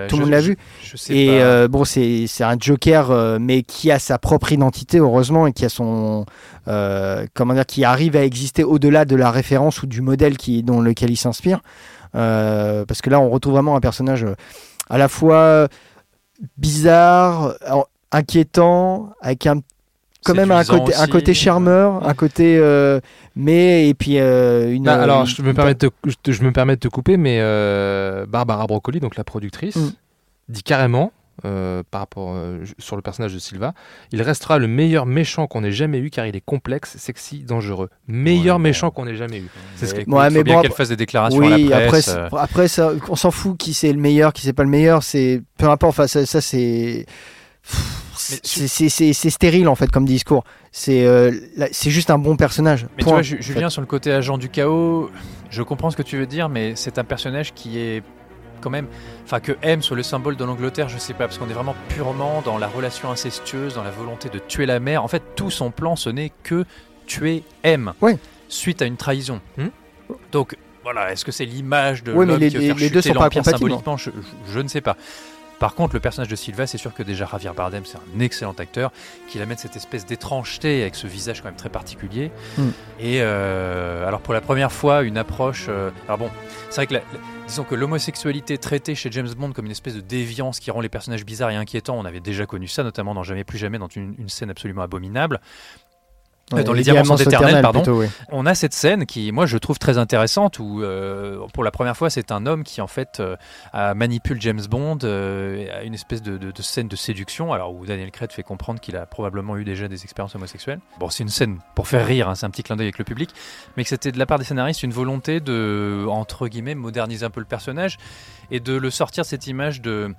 Tout le monde l'a vu. Je sais Et pas. euh, bon, c'est c'est un Joker, euh, mais qui a sa propre identité, heureusement, et qui a son. euh, comment dire, qui arrive à exister au-delà de la référence ou du modèle qui, dont lequel il s'inspire. Euh, parce que là, on retrouve vraiment un personnage à la fois bizarre, inquiétant, avec un quand même un côté, un aussi. côté charmeur, un côté euh, mais et puis euh, une. Bah, alors, une- je me, permets de te, je, te- je me permets de te couper, mais euh, Barbara Broccoli, donc la productrice, Mm. dit carrément, euh, par rapport euh, sur le personnage de Silva, il restera le meilleur méchant qu'on ait jamais eu car il est complexe, sexy, dangereux. Meilleur Ouais, bon. méchant qu'on ait jamais eu. C'est ce Mais que- écoute, Ouais, mais bien bon, qu'elle fasse des déclarations Oui, à la après, presse. euh, après ça, on s'en fout qui c'est le meilleur, qui c'est pas le meilleur, c'est peu importe. Enfin, ça, ça, c'est c'est stérile en fait comme discours. C'est euh, juste un bon personnage. Mais Point. tu vois, Ju- Julien, sur le côté agent du chaos, je comprends ce que tu veux dire, mais c'est un personnage qui est quand même. Enfin, que M soit le symbole de l'Angleterre, je sais pas, parce qu'on est vraiment purement dans la relation incestueuse, dans la volonté de tuer la mère. En fait, tout son plan, ce n'est que tuer M Ouais. suite à une trahison. Hmm. Donc voilà, est-ce que c'est l'image de Ouais, mais l'homme les- qui veut les- faire les deux chuter sont pas compatibles. symboliquement? Je, je- je ne sais pas. Par contre, le personnage de Silva, c'est sûr que déjà Javier Bardem, c'est un excellent acteur, qu'il amène cette espèce d'étrangeté avec ce visage quand même très particulier. Hmm. Et euh, alors pour la première fois, une approche. euh, alors bon, c'est vrai que la- la- disons que l'homosexualité traitée chez James Bond comme une espèce de déviance qui rend les personnages bizarres et inquiétants, on avait déjà connu ça, notamment dans Jamais plus jamais, dans une, une scène absolument abominable. Euh, dans les diamants éternels, pardon. plutôt. On a cette scène qui, moi, je trouve très intéressante où, euh, pour la première fois, c'est un homme qui, en fait, euh, manipule James Bond euh, à une espèce de, de- de scène de séduction, alors où Daniel Craig fait comprendre qu'il a probablement eu déjà des expériences homosexuelles. Bon, c'est une scène pour faire rire, hein, c'est un petit clin d'œil avec le public, mais que c'était de la part des scénaristes une volonté de, entre guillemets, moderniser un peu le personnage et de le sortir cette image de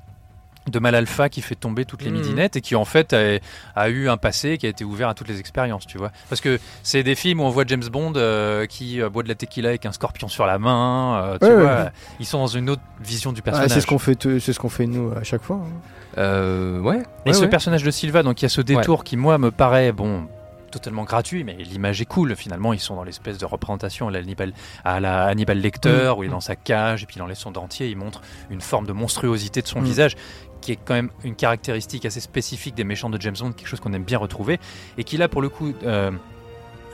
de mal alpha qui fait tomber toutes les Mhm. midinettes et qui en fait a, a eu un passé qui a été ouvert à toutes les expériences, tu vois. Parce que c'est des films où on voit James Bond euh, qui euh, boit de la tequila avec un scorpion sur la main, euh, tu Ouais, vois. ouais. Ils sont dans une autre vision du Ah, personnage. c'est ce qu'on fait, c'est ce qu'on fait nous à chaque fois. hein. Euh, ouais. Et ouais, ce ouais. personnage de Silva, donc il y a ce détour qui moi me paraît bon totalement gratuit, mais l'image est cool. Finalement, ils sont dans l'espèce de représentation à la Hannibal, à la Hannibal Lecter, où il est dans sa cage et puis il enlève son dentier, il montre une forme de monstruosité de son Mm. visage qui est quand même une caractéristique assez spécifique des méchants de James Bond, quelque chose qu'on aime bien retrouver et qui là pour le coup euh,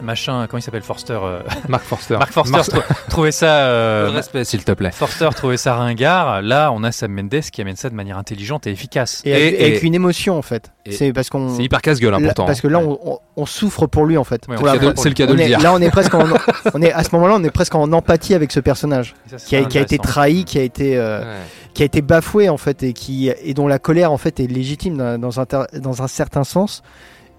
machin, comment il s'appelle Forster euh, Mark Forster. Mark Forster trou- trouvait ça euh, respect, s'il te plaît. Forster trouvait ça ringard. Là, on a Sam Mendes qui amène ça de manière intelligente et efficace. Et, avec, Et- avec et- une émotion en fait. C'est parce qu'on. C'est hyper casse-gueule, hein, là- pourtant. parce que là, on, on- on souffre pour lui en fait. Ouais, C'est le le on de est- dire. là, on est presque en, on est à ce moment-là, on est presque en empathie avec ce personnage ça, qui a, qui a été trahi, qui a été, euh, Ouais. qui a été bafoué en fait et qui et dont la colère en fait est légitime dans, dans un, dans un certain sens.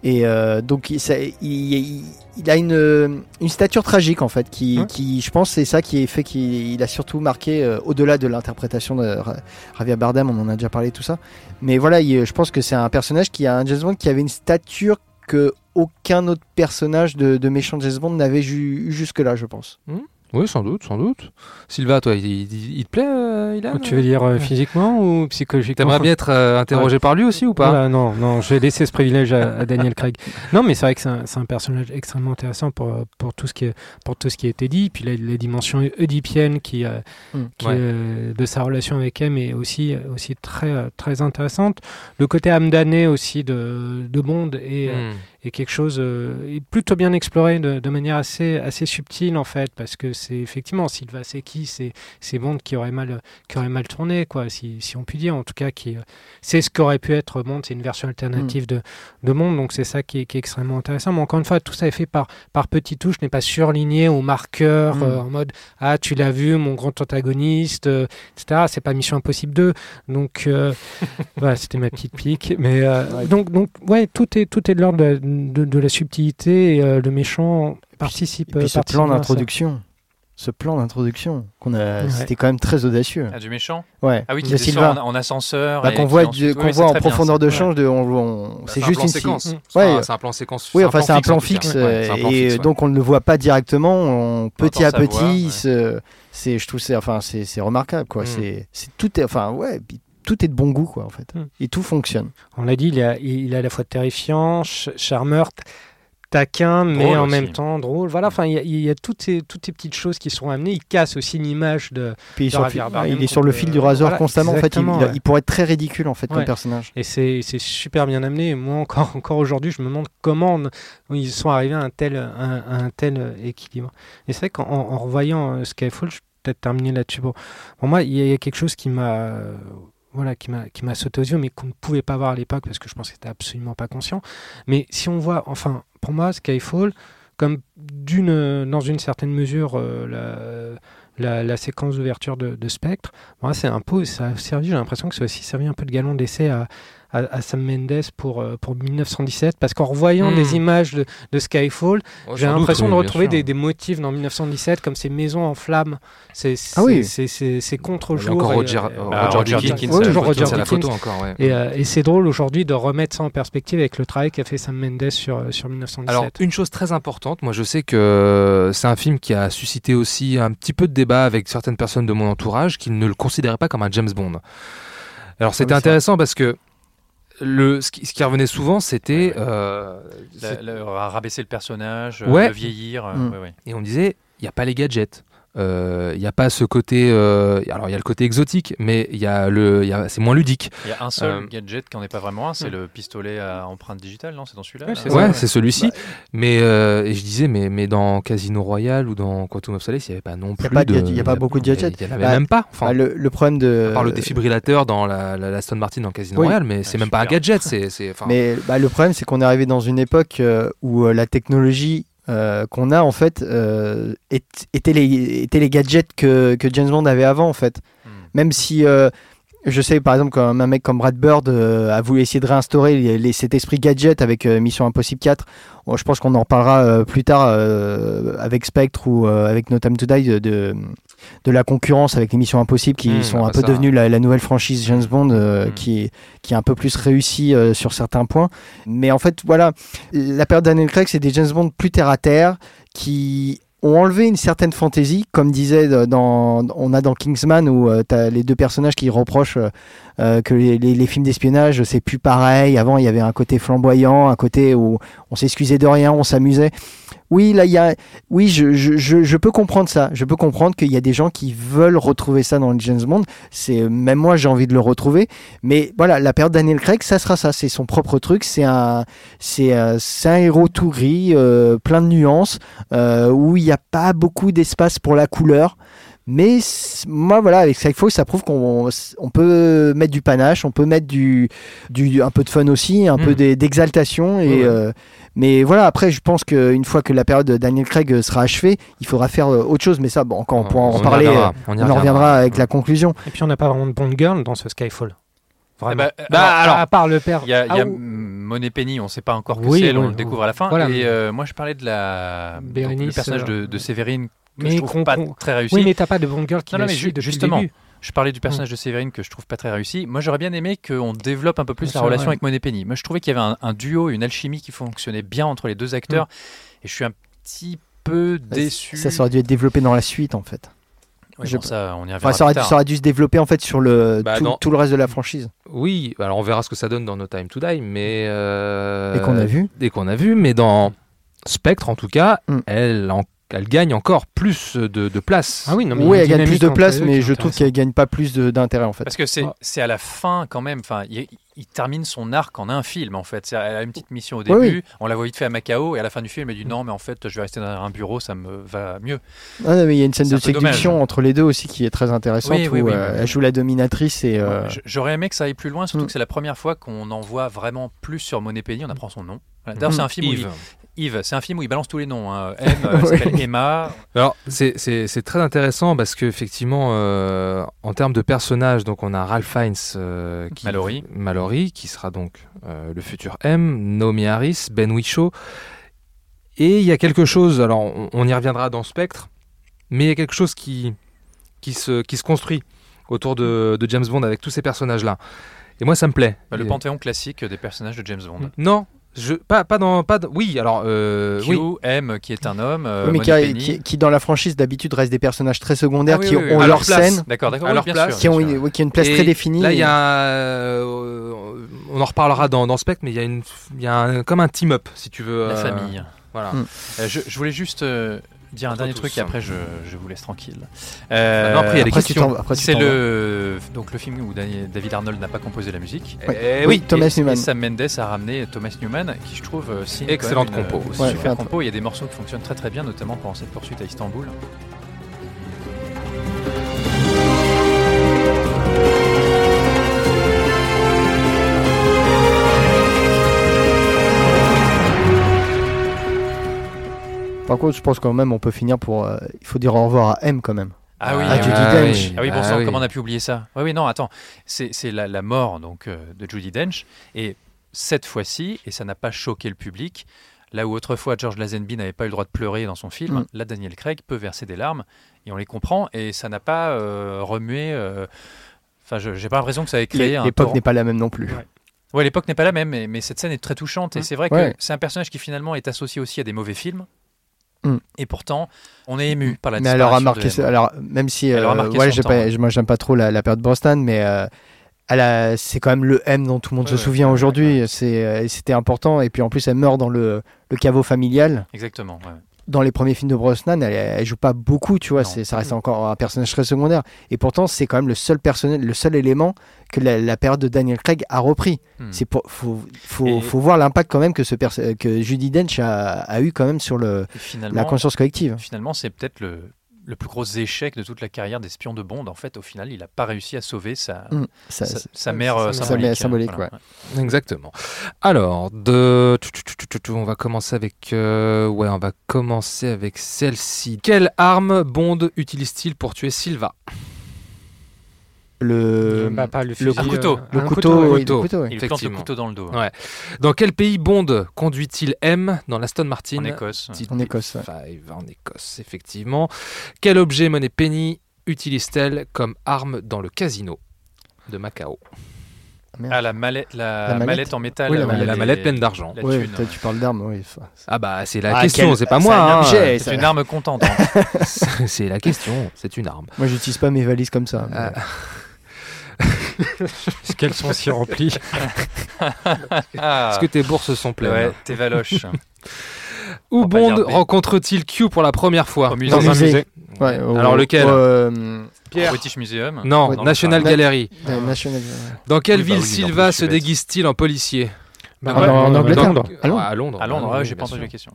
Et euh, donc il, ça- il- il- il a une, une stature tragique en fait qui, Ouais. qui je pense c'est ça qui est fait qu'il il a surtout marqué euh, au-delà de l'interprétation de Ra- Javier Bardem on en a déjà parlé tout ça. Mais voilà il- je pense que c'est un personnage qui a un James Bond qui avait une stature que aucun autre personnage de, de méchant James Bond n'avait eu jusque là je pense Oui, sans doute, sans doute. Sylvain, toi, il, il- il te plaît, euh, Ilan Tu veux dire euh, physiquement ou psychologiquement T'aimerais bien être euh, interrogé par lui aussi ou pas? Voilà, non, non, je vais laisser ce privilège à, à Daniel Craig. Non, mais c'est vrai que c'est un, personnage extrêmement intéressant pour, pour, tout ce qui est, pour tout ce qui a été dit. Puis la, la dimension oedipienne qui, euh, Mm. qui, Ouais. euh, de sa relation avec M est aussi, aussi très, euh, très intéressante. Le côté âme damnée aussi de, de Bond est, euh, Est quelque chose euh, est plutôt bien exploré de, de manière assez, assez subtile en fait, parce que c'est effectivement Sylvain Secchi, c'est c'est Bond qui aurait mal, qui aurait mal tourné, quoi, si, si on peut dire, en tout cas, qui euh, c'est ce qu'aurait pu être Bond, c'est une version alternative de, de Bond, donc c'est ça qui est, qui est extrêmement intéressant. Mais encore une fois, tout ça est fait par, par petites touches, n'est pas surligné au marqueur, Mm. euh, en mode ah tu l'as vu, mon grand antagoniste, euh, etc. C'est pas Mission Impossible 2, donc euh, voilà, c'était ma petite pique. Mais Ouais. donc donc ouais, tout est tout est de l'ordre de, de- de la subtilité. Et, euh, le méchant participe. et puis ce participe plan d'introduction ce plan d'introduction qu'on a Ouais. c'était quand même très audacieux Ah, du méchant ouais Ah oui, qui de descend Silva en, en ascenseur. Bah, et qu'on voit, oui, qu'on c'est voit en bien, profondeur de Ouais. champ de, on- on- Bah, c'est un juste plan une séquence. C'est Ouais. un- c'est un plan séquence. Oui, enfin c'est un plan fixe, Ouais, euh, c'est un plan et fixe, ouais. donc on ne le voit pas directement. On, petit à petit, c'est, je trouve, c'est, enfin, c'est, c'est remarquable, quoi. Mm. C'est, c'est tout, enfin, ouais, puis tout est de bon goût, quoi, en fait, Mm. et tout fonctionne. On l'a dit, il, a, il est à la fois terrifiant, ch- charmeur, taquin, mais Drôle en aussi. même temps drôle. Voilà, enfin, il y a, il y a toutes, ces, toutes ces petites choses qui sont amenées. Il casse aussi l'image de. Puis il est sur, le Javier fil- Bardem il est sur le fil du rasoir voilà, constamment. En fait, il, ouais. il pourrait être très ridicule, en fait, Ouais. comme personnage. Et c'est c'est super bien amené. Et moi, encore, encore aujourd'hui, je me demande comment on- ils sont arrivés à un tel, un, à un tel euh, équilibre. Et c'est vrai qu'en en revoyant euh, Skyfall, je vais peut-être terminer là-dessus. Bon, pour moi, il y, a- il y a quelque chose qui m'a. Voilà, qui m'a, sauté aux yeux, mais qu'on ne pouvait pas voir à l'époque parce que je pense que c'était absolument pas conscient. Mais si on voit, enfin, pour moi, Skyfall, comme dans une certaine mesure, euh, la, la, la séquence d'ouverture de, de Spectre, moi, c'est un peu, ça a servi, j'ai l'impression que ça a aussi servi un peu de galon d'essai à, à, à Sam Mendes pour, euh, pour 1917, parce qu'en revoyant Hmm. des images de, de Skyfall, Ouais, j'ai l'impression oui, de retrouver des, des motifs dans 1917, comme ces maisons en flammes, c'est c'est Ah oui. c'est- c'est- c'est Il y a contre-jour. encore Roger, euh, euh, bah, Roger Roger Dickens. Toujours la photo encore, ouais. Et, euh, et c'est drôle aujourd'hui de remettre ça en perspective avec le travail qu'a fait Sam Mendes sur, sur 1917. Alors, une chose très importante, moi je sais que c'est un film qui a suscité aussi un petit peu de débat avec certaines personnes de mon entourage qui ne le considéraient pas comme un James Bond. Alors c'était oui, c'est intéressant parce que le, ce, qui, ce qui revenait souvent, c'était. Euh, rabaisser le personnage, euh, Ouais. le vieillir. euh, Mm. ouais, ouais. et on disait, il n'y a pas les gadgets. Euh, Il n'y a pas ce côté. euh, alors, il y a le côté exotique, mais il y a le, il y a- c'est moins ludique. Il y a un seul Euh, gadget qui n'en est pas vraiment un, c'est Mm. le pistolet à empreinte digitale, non C'est dans celui-là Ouais, c'est Ouais, ça, ouais. c'est celui-ci. Mais euh, et je disais, mais, mais dans Casino Royale ou dans Quantum of Solace, il n'y avait pas non plus pas de de. gadget- y a pas beaucoup de gadgets. Il n'y en avait Bah, même pas. Enfin, Bah, le, le problème de. à part le défibrillateur dans la, la, la Aston Martin dans Casino Oui. Royale, mais c'est Ouais, même pas un gadget. C'est, c'est, Mais bah, le problème, c'est qu'on est arrivé dans une époque euh, où euh, la technologie euh, qu'on a, en fait, euh, était, les, gadgets que, que James Bond avait avant, en fait. Hmm. Même si. Je sais par exemple qu'un un mec comme Brad Bird euh, a voulu essayer de réinstaurer les- les- cet esprit gadget avec euh, Mission Impossible 4. Bon, je pense qu'on en reparlera euh, plus tard avec Spectre ou avec No Time to Die de, la concurrence avec les Missions Impossibles qui Mmh, sont bah un peu ça. devenues la, la nouvelle franchise James Bond euh, Mmh. qui, est, qui est un peu plus réussie sur certains points. Mais en fait, voilà, la période Daniel Craig, c'est des James Bond plus terre à terre qui ont enlevé une certaine fantaisie, comme disait euh, dans, on a dans Kingsman où tu as les deux personnages qui reprochent euh, euh, que les films d'espionnage c'est plus pareil. Avant il y avait un côté flamboyant, un côté où on s'excusait de rien, on s'amusait. Oui, là il y a, oui, je, je, je, je peux comprendre ça. Je peux comprendre qu'il y a des gens qui veulent retrouver ça dans le James Bond. C'est même moi j'ai envie de le retrouver. Mais voilà, la période Daniel Craig, ça sera ça. C'est son propre truc. C'est un, c'est, euh, un héros tout gris, euh, plein de nuances, euh, où il n'y a pas beaucoup d'espace pour la couleur. Mais moi, voilà, avec Skyfall, ça prouve qu'on on peut mettre du panache, on peut mettre du, du un peu de fun aussi, un Mm. peu d'e- d'exaltation. Et, euh, mais voilà, après, je pense qu'une fois que la période de Daniel Craig sera achevée, il faudra faire euh, autre chose. Mais ça, bon, encore, on pourra en y parler. reviendra, euh, on en reviendra avec la conclusion. Et puis on n'a pas vraiment de Bond Girl dans ce Skyfall. Eh Vraiment. ben, Bah, alors, alors, à part le père. Il y a, il y a Ah, ou- Monet Penny, on ne sait pas encore que Oui, c'est, on le découvre à la fin. voilà. Et euh, moi, je parlais de la donc, le personnage de, euh, de Séverine que mais je trouve pas très réussi. Oui, mais t'as pas de Bond Girl qui Non, non, mais suit ju- depuis justement, le début. Je parlais du personnage de Séverine que je trouve pas très réussi. Moi, j'aurais bien aimé qu'on développe un peu plus Bien la sûr, relation ouais. avec Monet Penny. Moi, je trouvais qu'il y avait un, un duo, une alchimie qui fonctionnait bien entre les deux acteurs. Et je suis un petit peu déçu. Ça, ça aurait dû être développé dans la suite, en fait. Ouais, je- bon, ça, on y Enfin, ça, aurait ça aurait dû se développer en fait sur le Bah, tout, dans- tout le reste de la franchise. Oui, alors on verra ce que ça donne dans No Time to Die, mais. euh, Et qu'on a vu. Et qu'on a vu, mais dans Spectre, en tout cas, Mm. elle, en- elle gagne encore plus de, de place. Ah oui, non, mais Oui, elle gagne plus de place, mais je trouve qu'elle gagne pas plus de- d'intérêt en fait. Parce que c'est Ah. c'est à la fin quand même. Enfin, il, il termine son arc en un film en fait. Elle a une petite mission au début. oui. On la voit vite fait à Macao et à la fin du film, elle dit non, mais en fait, je vais rester dans un bureau, ça me va mieux. Ah non, mais il y a une scène de un séduction entre les deux aussi qui est très intéressante Oui, où oui, euh, oui. elle joue la dominatrice et euh, J'aurais aimé que ça aille plus loin, surtout Mm. que c'est la première fois qu'on en voit vraiment plus sur Monet Penny. On apprend son nom. Voilà. D'ailleurs, Mm. c'est un film où Yves. il, Yves, c'est un film où il balance tous les noms. hein. M, euh, elle s'appelle Emma. Alors, c'est- très intéressant parce qu'effectivement, euh, en termes de personnages, donc on a Ralph Fiennes, euh, qui, Mallory. Mallory, qui sera donc euh, le futur M, Naomi Harris, Ben Whishaw. Et il y a quelque chose, alors on, on y reviendra dans Spectre, mais il y a quelque chose qui, qui, se, qui se construit autour de, de James Bond avec tous ces personnages-là. Et moi, ça me plaît. Bah, le panthéon classique des personnages de James Bond. Non, je, pas, pas dans. Pas dans- oui, alors. euh, Q, oui. M, qui est un homme. euh, oui, mais qui, Money a- Penny. qui- qui, dans la franchise d'habitude restent des personnages très secondaires Ah oui, qui oui, oui. ont leur scène, D'accord, d'accord. À leur bien place. sûr, qui ont bien une, sûr. oui, qui ont une place Et très définie. Là, il y a. euh, on en reparlera dans, dans Spectre, mais il y a, une, il y a un- comme un team-up, si tu veux. La euh, famille. Voilà. Mm. Euh, je, je voulais juste euh, dire un dernier tous. truc et après je, je vous laisse tranquille. Euh, non, après, il y a des après, tu questions. t'en- après, tu C'est le donc le film où David Arnold n'a pas composé la musique. Ouais. Eh Oui, oui, Thomas et, Newman. et Sam Mendes a ramené Thomas Newman, qui je trouve euh, signe Excellente une, compo euh, aussi. Ouais, super compo. Il y a des morceaux qui fonctionnent très très bien, notamment pendant cette poursuite à Istanbul. Par contre, je pense quand même on peut finir pour. euh, il faut dire au revoir à M quand même. Ah oui, Ah, ah Judi oui. Ah oui, bon Ah sang, oui. comment on a pu oublier ça? Oui, oui, non, attends. C'est c'est la, la mort donc euh, de Judy Dench. Et cette fois-ci, et ça n'a pas choqué le public, là où autrefois George Lazenby n'avait pas eu le droit de pleurer dans son film, Mm. là Daniel Craig peut verser des larmes et on les comprend et ça n'a pas euh, remué. euh, Enfin, je j'ai pas l'impression que ça ait créé un. L'époque n'est pas la même non plus. Ouais. Ouais, l'époque n'est pas la même, mais, mais cette scène est très touchante. Et Mm. c'est vrai que Ouais. c'est un personnage qui finalement est associé aussi à des mauvais films. Mm. Et pourtant, on est ému par la mais elle aura disparition marqué. de. Alors, même si. Elle euh, ouais, temps, pas- moi, j'aime pas trop la, la période Brosnan, mais. euh, elle c'est quand même le M dont tout le monde Ouais, se ouais, souvient aujourd'hui. C'est, euh, C'était important. Et puis en plus, elle meurt dans le, le caveau familial. Exactement. Dans les premiers films de Brosnan, elle, elle joue pas beaucoup, tu vois. Ça reste encore un personnage très secondaire. Et pourtant, c'est quand même le seul personnage, le seul élément que la, la période de Daniel Craig a repris. Hmm. C'est pour, faut, faut, Et- faut voir l'impact quand même que ce que Judy Dench a, a eu quand même sur le, la conscience collective. finalement, c'est peut-être le, le plus gros échec de toute la carrière d'espion de Bond. En fait, au final, il n'a pas réussi à sauver sa, Mm. Ça- sa, mère euh, symbolique. mère symbolique, Voilà, Exactement. Alors, de... on va commencer avec... euh, Ouais, on va commencer avec celle-ci. Quelle arme Bond utilise-t-il pour tuer Silva? Le, Bah, pas le, le fusil, couteau. le couteau, oui, le couteau. Il plante le couteau dans le dos. Ouais. Dans quel pays Bond conduit-il M dans l'Aston Martin En Écosse. En Écosse, ouais. Five, en Écosse, effectivement. Quel objet Money Penny utilise-t-elle comme arme dans le casino de Macao? Ah, la mallette, la, La mallette mallette en métal. Oui, la mallette. La mallette pleine d'argent. la Ouais, tu parles d'armes, oui. Ah bah c'est la Ah, question, quel- c'est pas c'est moi. un hein. objet. C'est ça- une arme contente. hein. c'est la question, c'est une arme. Moi, j'utilise pas mes valises comme ça. Ah. Est-ce qu'elles sont si remplies Est-ce que tes bourses sont pleines ouais, t'es valoche. Où Bond dire rencontre-t-il Q pour la première fois Au musée. Dans un musée. musée. Ouais, au- Alors, lequel euh, British Museum. Non, Ouais, National le Gallery. euh, National. Dans quelle Oui, bah ville oui, Silva se déguise-t-il en policier Bah, Ah, ouais, en Angleterre. Londres. À Londres. à Londres. À Londres, Ah, ouais, oui, j'ai pas entendu la question.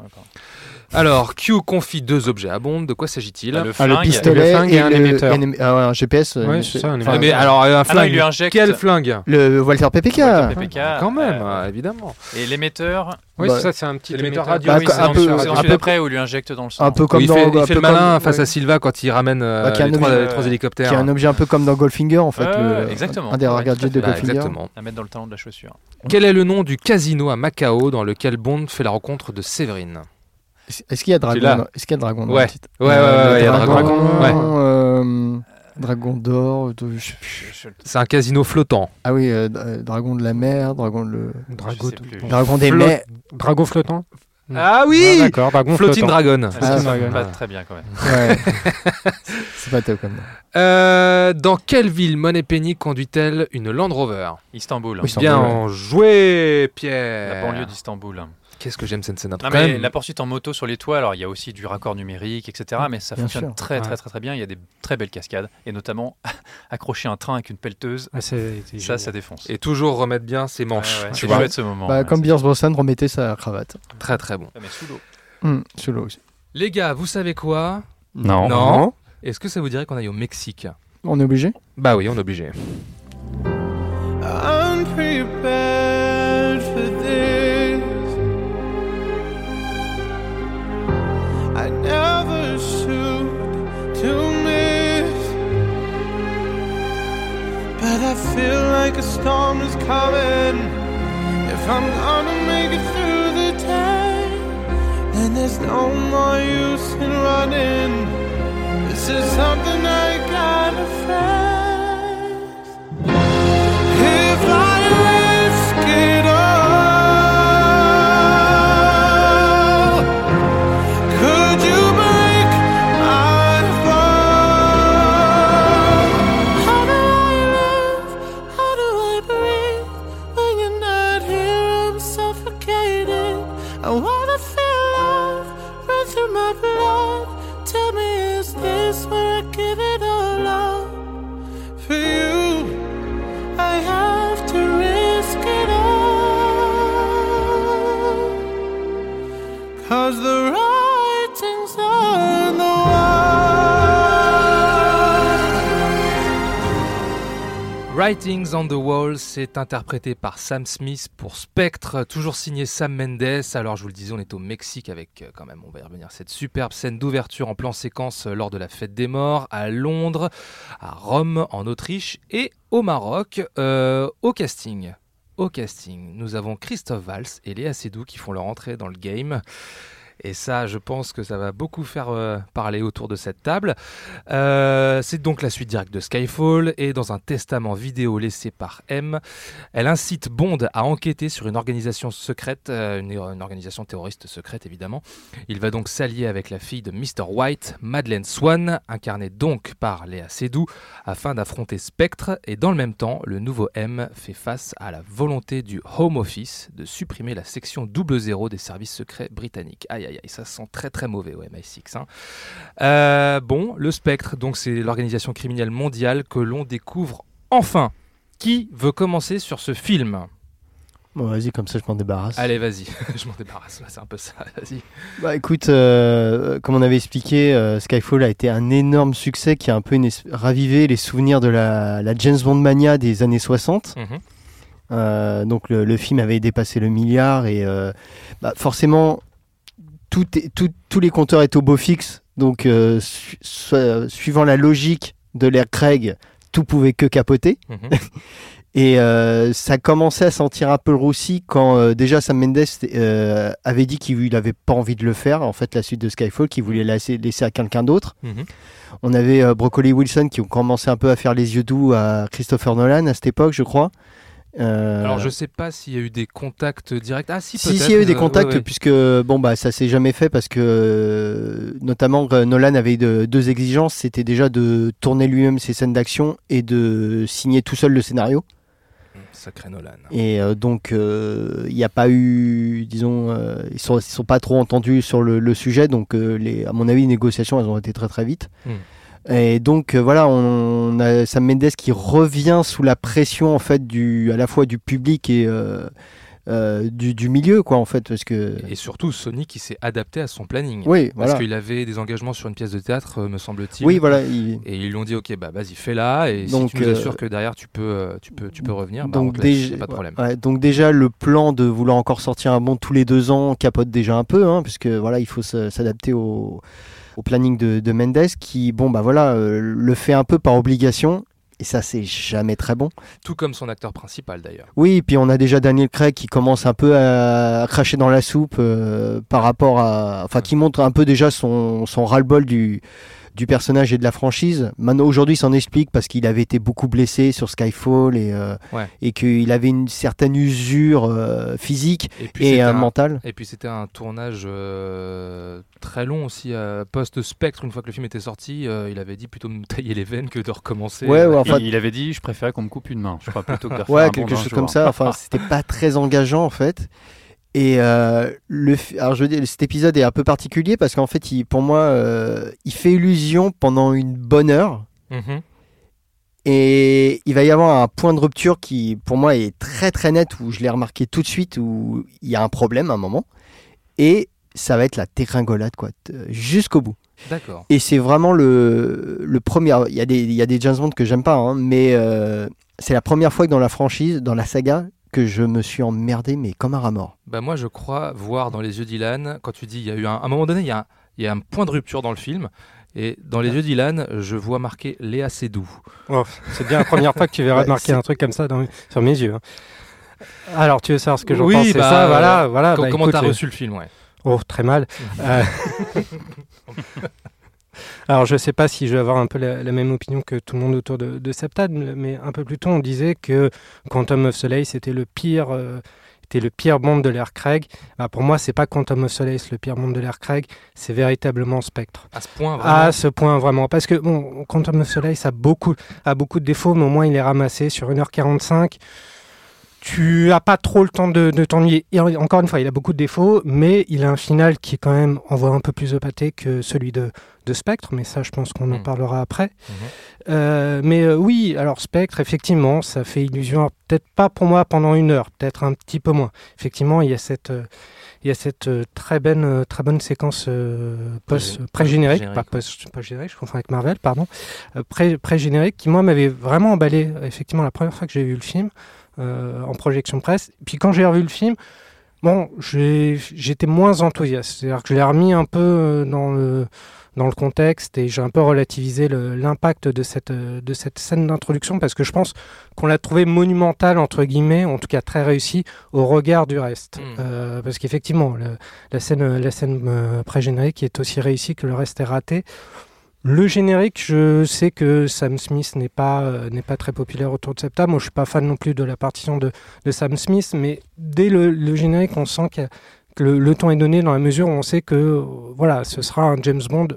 Alors, Q confie deux objets à Bond. De quoi s'agit-il Ah, le Ah, le pistolet le et, et un le- émetteur. et un- ah GPS. euh, Ouais, une- c'est ça, un enfin, Ah, Mais alors, un Ah non, flingue. il lui injecte. Quel flingue Le Walter PPK. Walter PPK, Quand même, euh, euh, évidemment. Et l'émetteur. Oui, Bah, c'est ça, c'est un petit émetteur radio. Bah, oui, co- c'est un dans peu- un dans peu- d'après où il lui injecte dans le sang. Un peu comme il dans. fait, il un fait peu le malin comme- face ouais, à Silva quand il ramène euh, Bah, les, un trois, objet- les trois hélicoptères. Qui est un objet un peu comme dans Goldfinger en fait. Exactement. Un des rares gadgets de. Bah, Goldfinger. exactement. À mettre dans le talon de la chaussure. Quel est le nom du casino à Macao dans lequel Bond fait la rencontre de Séverine? Est-ce qu'il y a Dragon Est-ce qu'il y a Dragon Ouais. Ouais, ouais, ouais, il y a Dragon. Dragon. Ouais. euh, Dragon d'or. C'est un casino flottant. Ah oui, euh, Dragon de la mer, Dragon de le. Dragon des mers. Dragon flottant Ah Ah, oui D'accord, Dragon Floating flottant. Dragon. Ah, Ah, pas très bien quand même. Ouais. C'est pas top comme nom. Euh, dans quelle ville Moneypenny conduit-elle une Land Rover? Istanbul. Oui, Istanbul, Bien joué, Pierre. La banlieue d'Istanbul. Qu'est-ce que j'aime cette scène Non, Quand mais même, la poursuite en moto sur les toits, alors il y a aussi du raccord numérique, etc. Mais ça Bien fonctionne sûr. très, très, très, très bien. Il y a des très belles cascades. Et notamment, accrocher un train avec une pelleteuse, Ah, c'est- c'est ça, génial. ça défonce. Et toujours remettre bien ses manches. Ouais, ouais, tu vois. ce moment. Bah, ouais, comme Pierce Brosnan remettait sa cravate. Très très bon. Ouais, mais sous l'eau. Hum, sous l'eau aussi. Les gars, vous savez quoi? Non. Non. Est-ce que ça vous dirait qu'on aille au Mexique? On est obligé? Bah oui, on est obligé. unprepared I feel like a storm is coming. If I'm gonna make it through the day, then there's no more use in running. This is something I gotta face. Writings on the Wall, c'est interprété par Sam Smith pour Spectre, toujours signé Sam Mendes. Alors je vous le disais, on est au Mexique avec euh, quand même, on va y revenir, cette superbe scène d'ouverture en plan séquence euh, lors de la fête des morts à Londres, à Rome, en Autriche et au Maroc. Euh, au casting, au casting, nous avons Christophe Valls et Léa Seydoux qui font leur entrée dans le game. Et ça, je pense que ça va beaucoup faire euh, parler autour de cette table. Euh, c'est donc la suite directe de Skyfall et dans un testament vidéo laissé par M, elle incite Bond à enquêter sur une organisation secrète, euh, une, organisation terroriste secrète évidemment. Il va donc s'allier avec la fille de Mr. White, Madeleine Swan, incarnée donc par Léa Seydoux, afin d'affronter Spectre. Et dans le même temps, le nouveau M fait face à la volonté du Home Office de supprimer la section 00 des services secrets britanniques. Aïe aïe aïe, ça sent très très mauvais au MI6. hein. Euh, bon, le Spectre, donc c'est l'organisation criminelle mondiale que l'on découvre enfin. Qui veut commencer sur ce film? Bon, vas-y, comme ça je m'en débarrasse. Allez, vas-y, je m'en débarrasse, c'est un peu ça, vas-y. Bah écoute, euh, comme on avait expliqué, euh, Skyfall a été un énorme succès qui a un peu une ravivé les souvenirs de la, la James Bond mania des années 60. Mhm. Euh, donc le, le film avait dépassé le milliard et euh, bah, forcément tout est- tout- tous les compteurs étaient au beau fixe. Donc euh, su- su- suivant la logique de l'ère Craig, tout pouvait que capoter. Mhm. Et euh, ça commençait à sentir un peu le roussi quand euh, déjà Sam Mendes euh, avait dit qu'il n'avait pas envie de le faire, en fait, la suite de Skyfall, qu'il voulait laisser, laisser à quelqu'un d'autre. Mhm. On avait euh, Broccoli Wilson qui ont commencé un peu à faire les yeux doux à Christopher Nolan à cette époque, je crois. Euh, Alors je sais pas s'il y a eu des contacts directs. Ah si, si, si, il y a eu des euh, contacts, ouais, ouais. puisque bon, bah, ça s'est jamais fait parce que euh, notamment Nolan avait de- deux exigences c'était déjà de tourner lui-même ses scènes d'action et de signer tout seul le scénario. Sacré Nolan. Et euh, donc, euh, il n'y a pas eu, disons, euh, ils ne sont, sont pas trop entendus sur le, le sujet. Donc, les, à mon avis, les négociations, elles ont été très très vite. Hmm. Et donc, euh, voilà, on, a Sam Mendes qui revient sous la pression, en fait, du, à la fois du public et euh, euh, du, du milieu, quoi, en fait. Parce que. Et surtout Sony qui s'est adapté à son planning. Oui, Parce voilà. qu'il avait des engagements sur une pièce de théâtre, me semble-t-il. Oui, voilà. il- Et ils lui ont dit ok bah vas-y fais-la et Donc, si tu nous assures que derrière tu peux tu peux tu peux revenir bah, on Donc, te déjà, pas de problème. ouais, donc déjà le plan de vouloir encore sortir un bond tous les deux ans capote déjà un peu, hein, puisque voilà il faut s'adapter au, au planning de, de Mendes qui bon bah voilà euh, le fait un peu par obligation et ça c'est jamais très bon. Tout comme son acteur principal d'ailleurs. Oui, puis on a déjà Daniel Craig qui commence un peu à, à cracher dans la soupe euh, par rapport à, enfin qui montre un peu déjà son, son ras-le-bol du du personnage et de la franchise. Maintenant aujourd'hui, il s'en explique parce qu'il avait été beaucoup blessé sur Skyfall et euh, Ouais. et qu'il avait une certaine usure euh, physique Et puis et c'était euh, un- mentale. Et puis c'était un tournage euh, très long aussi, euh, post-spectre, une fois que le film était sorti, euh, il avait dit plutôt de me tailler les veines que de recommencer. Ouais, ouais, enfin, il, il avait dit je préférais qu'on me coupe une main, je crois, plutôt que de ouais, un quelque chose comme ça. Enfin, c'était pas très engageant en fait. Et euh, le, alors je veux dire, cet épisode est un peu particulier parce qu'en fait, il, pour moi, euh, il fait illusion pendant une bonne heure. mhm. Et il va y avoir un point de rupture qui, pour moi, est très très net, où je l'ai remarqué tout de suite, où il y a un problème à un moment. Et ça va être la dégringolade, quoi, jusqu'au bout. D'accord. Et c'est vraiment le, le premier. Il y, a des, il y a des James Bond que j'aime pas, hein, mais euh, c'est la première fois que dans la franchise, dans la saga, que je me suis emmerdé, mais comme un rat mort. Bah moi je crois voir dans les yeux d'Ilan, quand tu dis il y a eu un, à un moment donné il y a un, il y a un point de rupture dans le film. Et dans les yeux d'Ilan, je vois marqué Léa Seydoux. Oh, c'est bien la première fois que tu verras Ouais, marquer un truc comme ça dans- sur mes yeux. hein. Alors, tu veux savoir ce que j'en Oui, pense C'est bah, ça, euh, voilà, voilà. Bah, comment t'as reçu le film ouais. Oh, très mal. Euh, Alors, je sais pas si je vais avoir un peu la, la même opinion que tout le monde autour de, de table, mais un peu plus tôt, on disait que Quantum of Solace c'était le pire. euh, était le pire monde de l'ère Craig. Bah, pour moi, c'est pas Quantum of Solace le pire monde de l'ère Craig, c'est véritablement Spectre. À ce point vraiment. À ce point, vraiment. Parce que, bon, Quantum of Solace a beaucoup, a beaucoup de défauts, mais au moins il est ramassé sur 1h45. Tu as pas trop le temps de, de t'ennuyer. Et encore une fois, il a beaucoup de défauts, mais il a un final qui, quand même, envoie un peu plus de pâté que celui de, de Spectre. Mais ça, je pense qu'on en Mm. parlera après. Mhm. Euh, mais euh, oui, alors Spectre, effectivement, ça fait illusion. Peut-être pas pour moi pendant une heure, peut-être un petit peu moins. Effectivement, il y a cette. euh, il y a cette très, bonne, très bonne séquence post- Pré- pré-générique, générique, pas ouais. post- pas générique, je confonds avec Marvel, pardon, pré- pré-générique, qui moi m'avait vraiment emballé, effectivement, la première fois que j'ai vu le film, en projection presse. Puis quand j'ai revu le film, bon, j'étais moins enthousiaste, c'est-à-dire que je l'ai remis un peu euh, dans le dans le contexte et j'ai un peu relativisé l'impact de cette, euh, de cette scène d'introduction parce que je pense qu'on l'a trouvé monumentale, entre guillemets, en tout cas très réussie, au regard du reste. Mm. Euh, parce qu'effectivement, la scène, la scène euh, pré-générique est aussi réussie que le reste est raté. Le générique, je sais que Sam Smith n'est pas, euh, pas très populaire autour de table. Moi, je suis pas fan non plus de la partition de, Sam Smith, mais dès le, générique, on sent que le, le ton est donné dans la mesure où on sait que voilà, ce sera un James Bond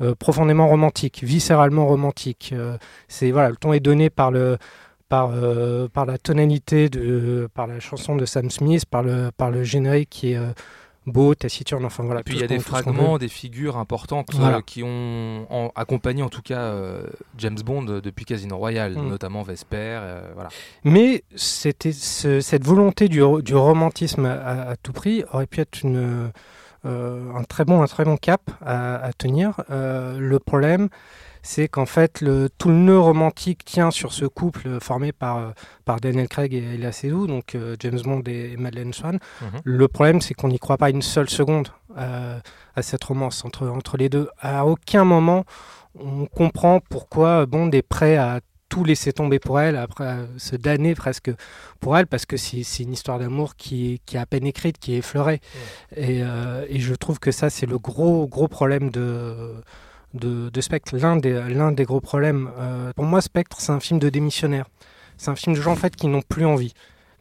euh, profondément romantique, viscéralement romantique. Euh, c'est voilà, le ton est donné par le par, par la tonalité de par la chanson de Sam Smith, par le par le générique qui est beau, taciturne, enfin voilà. Et puis il y a des fragments, des figures importantes euh, qui ont en- accompagné en tout cas euh, James Bond euh, depuis Casino Royale, Mm. notamment Vesper. euh, voilà. Mais c'était ce- cette volonté du, ro- du romantisme à, à tout prix aurait pu être une, un, très bon, un très bon cap à, à tenir. Le problème, c'est qu'en fait, le, tout le nœud romantique tient sur ce couple formé par, euh, par Daniel Craig et Elia Seydoux, donc euh, James Bond et, Madeleine Swan. Mhm. Le problème, c'est qu'on n'y croit pas une seule seconde euh, à cette romance entre, entre les deux. À aucun moment, on comprend pourquoi Bond est prêt à tout laisser tomber pour elle, après à se damner presque pour elle, parce que c'est une histoire d'amour qui, est- qui est à peine écrite, qui est effleurée. Et, euh, et je trouve que ça, c'est le gros, gros problème de, de, de Spectre. L'un des, l'un des gros problèmes. Euh, pour moi, Spectre, c'est un film de démissionnaires. C'est un film de gens en fait qui n'ont plus envie.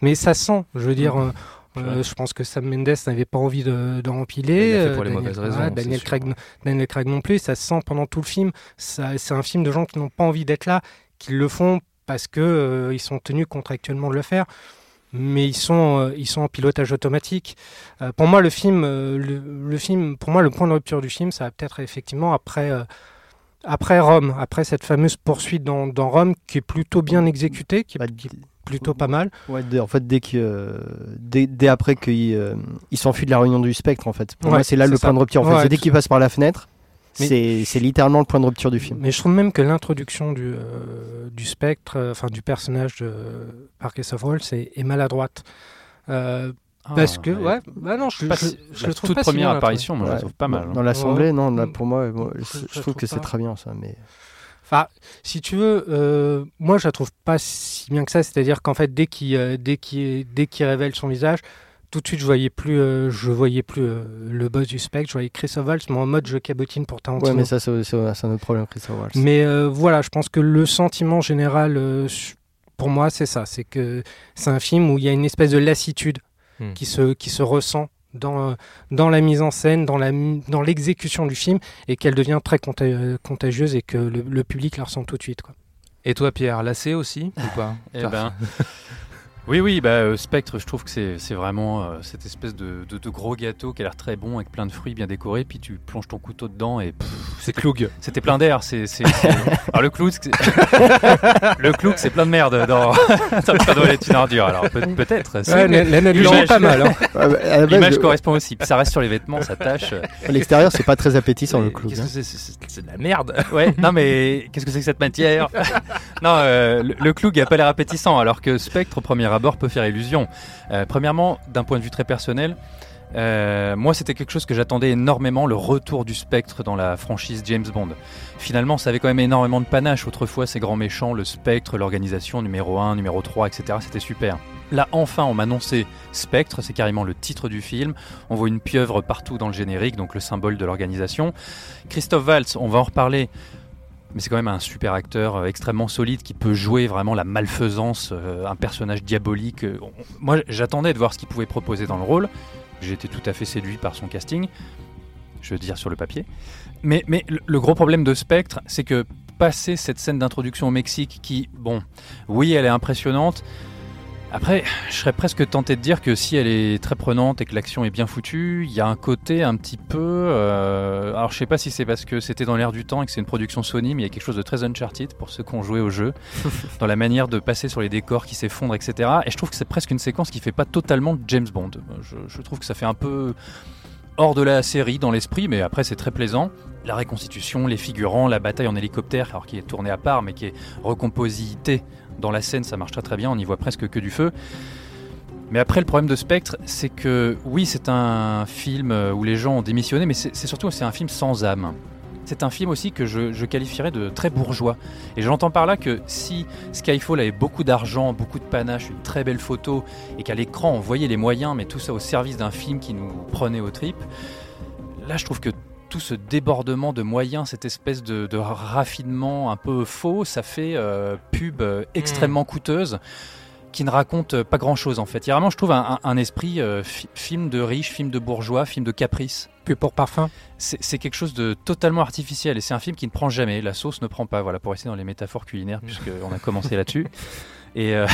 Mais ça sent, je veux dire. euh, euh, je pense que Sam Mendes n'avait pas envie de, de rempiler. Il pour les Daniel- mauvaises raisons, Daniel. Craig, non- Daniel Craig non plus. Ça se sent pendant tout le film. Ça- C'est un film de gens qui n'ont pas envie d'être là, qui le font parce que euh, ils sont tenus contractuellement de le faire. Mais ils sont, euh, ils sont en pilotage automatique. Euh, pour moi, le film, euh, le, le film, pour moi, le point de rupture du film, ça va peut-être effectivement après, après Rome, après cette fameuse poursuite dans, dans Rome, qui est plutôt bien exécutée, qui est, Bah, qui est plutôt pas mal. Ouais, dès- en fait, dès, que, euh, dès, dès après qu'il euh, s'enfuit de la réunion du spectre, en fait. Pour Ouais, moi, c'est là le ça. point de rupture. En fait. Ouais, c'est dès qu'il passe par la fenêtre, c'est littéralement le point de rupture du film. Mais je trouve même que l'introduction du, euh, du spectre, euh, enfin du personnage de Parker Softwall, c'est est maladroite. Euh, parce que, ouais, bah non, je, je- je la le trouve toute pas si première apparition, moi je la trouve pas mal. Dans hein. l'assemblée, non, là, pour moi, je, Je- je je trouve trouve que c'est très bien ça. Mais Enfin, si tu veux, euh, moi je la trouve pas si bien que ça. C'est-à-dire qu'en fait, dès qu'il euh, dès qu'il dès qu'il révèle son visage, tout de suite je voyais plus, euh, je voyais plus euh, le boss du spectre. Je voyais Christophe Waltz, mais en mode je cabotine pour Tarantino. ouais, mais ça, c'est un autre problème, Christopher Waltz. Mais euh, voilà, je pense que le sentiment général, euh, pour moi, c'est ça. C'est que c'est un film où il y a une espèce de lassitude Hmm. qui, se, qui se ressent dans, euh, dans la mise en scène, dans la dans l'exécution du film, et qu'elle devient très conta- contagieuse et que le, le public la ressent tout de suite. Quoi. Et toi, Pierre, lassé aussi ou pas Eh ben, oui, oui, bah, euh, Spectre, je trouve que c'est c'est vraiment euh, cette espèce de, de- de gros gâteau qui a l'air très bon avec plein de fruits bien décorés, puis tu plonges ton couteau dedans et C'est Cloug. C'était plein d'air. C'est alors le clou, c'est- le clou, c'est plein de merde dans, le panneau est une ordure. Alors peut- peut-être. Ouais, l'image- est pas mal. hein. Bah, L'image je- correspond aussi. Puis ça reste sur les vêtements, ça tâche. à l'extérieur, c'est pas très appétissant le Mais clou. Qu'est-ce hein. c'est de la merde. Ouais, non mais qu'est-ce que c'est que cette matière? Non, euh, le, le clou a pas l'air appétissant, alors que Spectre au premier abord peut faire illusion. Euh, premièrement, d'un point de vue très personnel, euh, moi c'était quelque chose que j'attendais énormément, le retour du Spectre dans la franchise James Bond. Finalement, ça avait quand même énormément de panache. Autrefois, ces grands méchants, le Spectre, l'organisation numéro 1, numéro 3, etc., c'était super. Là, enfin, on m'a annoncé Spectre, c'est carrément le titre du film. On voit une pieuvre partout dans le générique, donc le symbole de l'organisation. Christophe Waltz, on va en reparler. Mais c'est quand même un super acteur euh, extrêmement solide qui peut jouer vraiment la malfaisance, euh, un personnage diabolique. Euh, moi, j'attendais de voir ce qu'il pouvait proposer dans le rôle. J'étais tout à fait séduit par son casting, je veux dire sur le papier. Mais, mais le gros problème de Spectre, c'est que passer cette scène d'introduction au Mexique, qui, bon, oui, elle est impressionnante. Après, je serais presque tenté de dire que si elle est très prenante et que l'action est bien foutue, il y a un côté un petit peu. euh, alors, je sais pas si c'est parce que c'était dans l'air du temps et que c'est une production Sony, mais il y a quelque chose de très Uncharted pour ceux qui ont joué au jeu, dans la manière de passer sur les décors qui s'effondrent, etc. Et je trouve que c'est presque une séquence qui fait pas totalement James Bond. Je, je trouve que ça fait un peu hors de la série dans l'esprit, mais après c'est très plaisant. La reconstitution, les figurants, la bataille en hélicoptère, alors qui est tournée à part, mais qui est recompositée dans la scène, ça marche très très bien, on n'y voit presque que du feu. Mais après, le problème de Spectre, c'est que oui, c'est un film euh, où les gens ont démissionné, mais c'est surtout un film sans âme. c'est un film aussi que je, je qualifierais de très bourgeois. Et j'entends par là que si Skyfall avait beaucoup d'argent, beaucoup de panache, une très belle photo, et qu'à l'écran on voyait les moyens, mais tout ça au service d'un film qui nous prenait aux tripes, là je trouve que tout ce débordement de moyens, cette espèce de, de raffinement un peu faux, ça fait euh, pub euh, extrêmement coûteuse qui ne raconte pas grand chose en fait. Il y a vraiment, je trouve, un, esprit euh, fi- film de riche, film de bourgeois, film de caprice. Puis pour parfum. C'est quelque chose de totalement artificiel et c'est un film qui ne prend jamais. La sauce ne prend pas. Voilà, pour rester dans les métaphores culinaires, puisqu'on a commencé là-dessus. Et euh,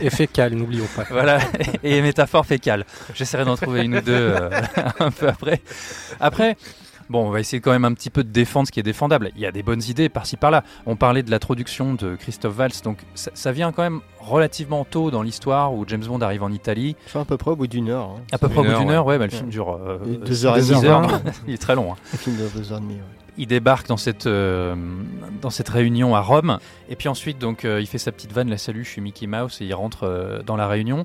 Et fécal, n'oublions pas. voilà, et métaphore fécale. J'essaierai d'en trouver une ou deux euh, un peu après. Après, bon, on va essayer quand même un petit peu de défendre ce qui est défendable. Il y a des bonnes idées par-ci par-là. On parlait de l'introduction de Christophe Valls, donc ça, ça vient quand même relativement tôt dans l'histoire où James Bond arrive en Italie. Suis à peu près au bout d'une heure. hein. À peu près au bout d'une heure, heure, ouais, bah, le Ouais. film dure euh, Et deux six heures et demie, six heures. Il est très long. hein. Un film de deux heures et demie. ouais. il débarque dans cette, euh, dans cette réunion à Rome. Et puis ensuite, donc, euh, il fait sa petite vanne, la salut, je suis Mickey Mouse, et il rentre euh, dans la réunion.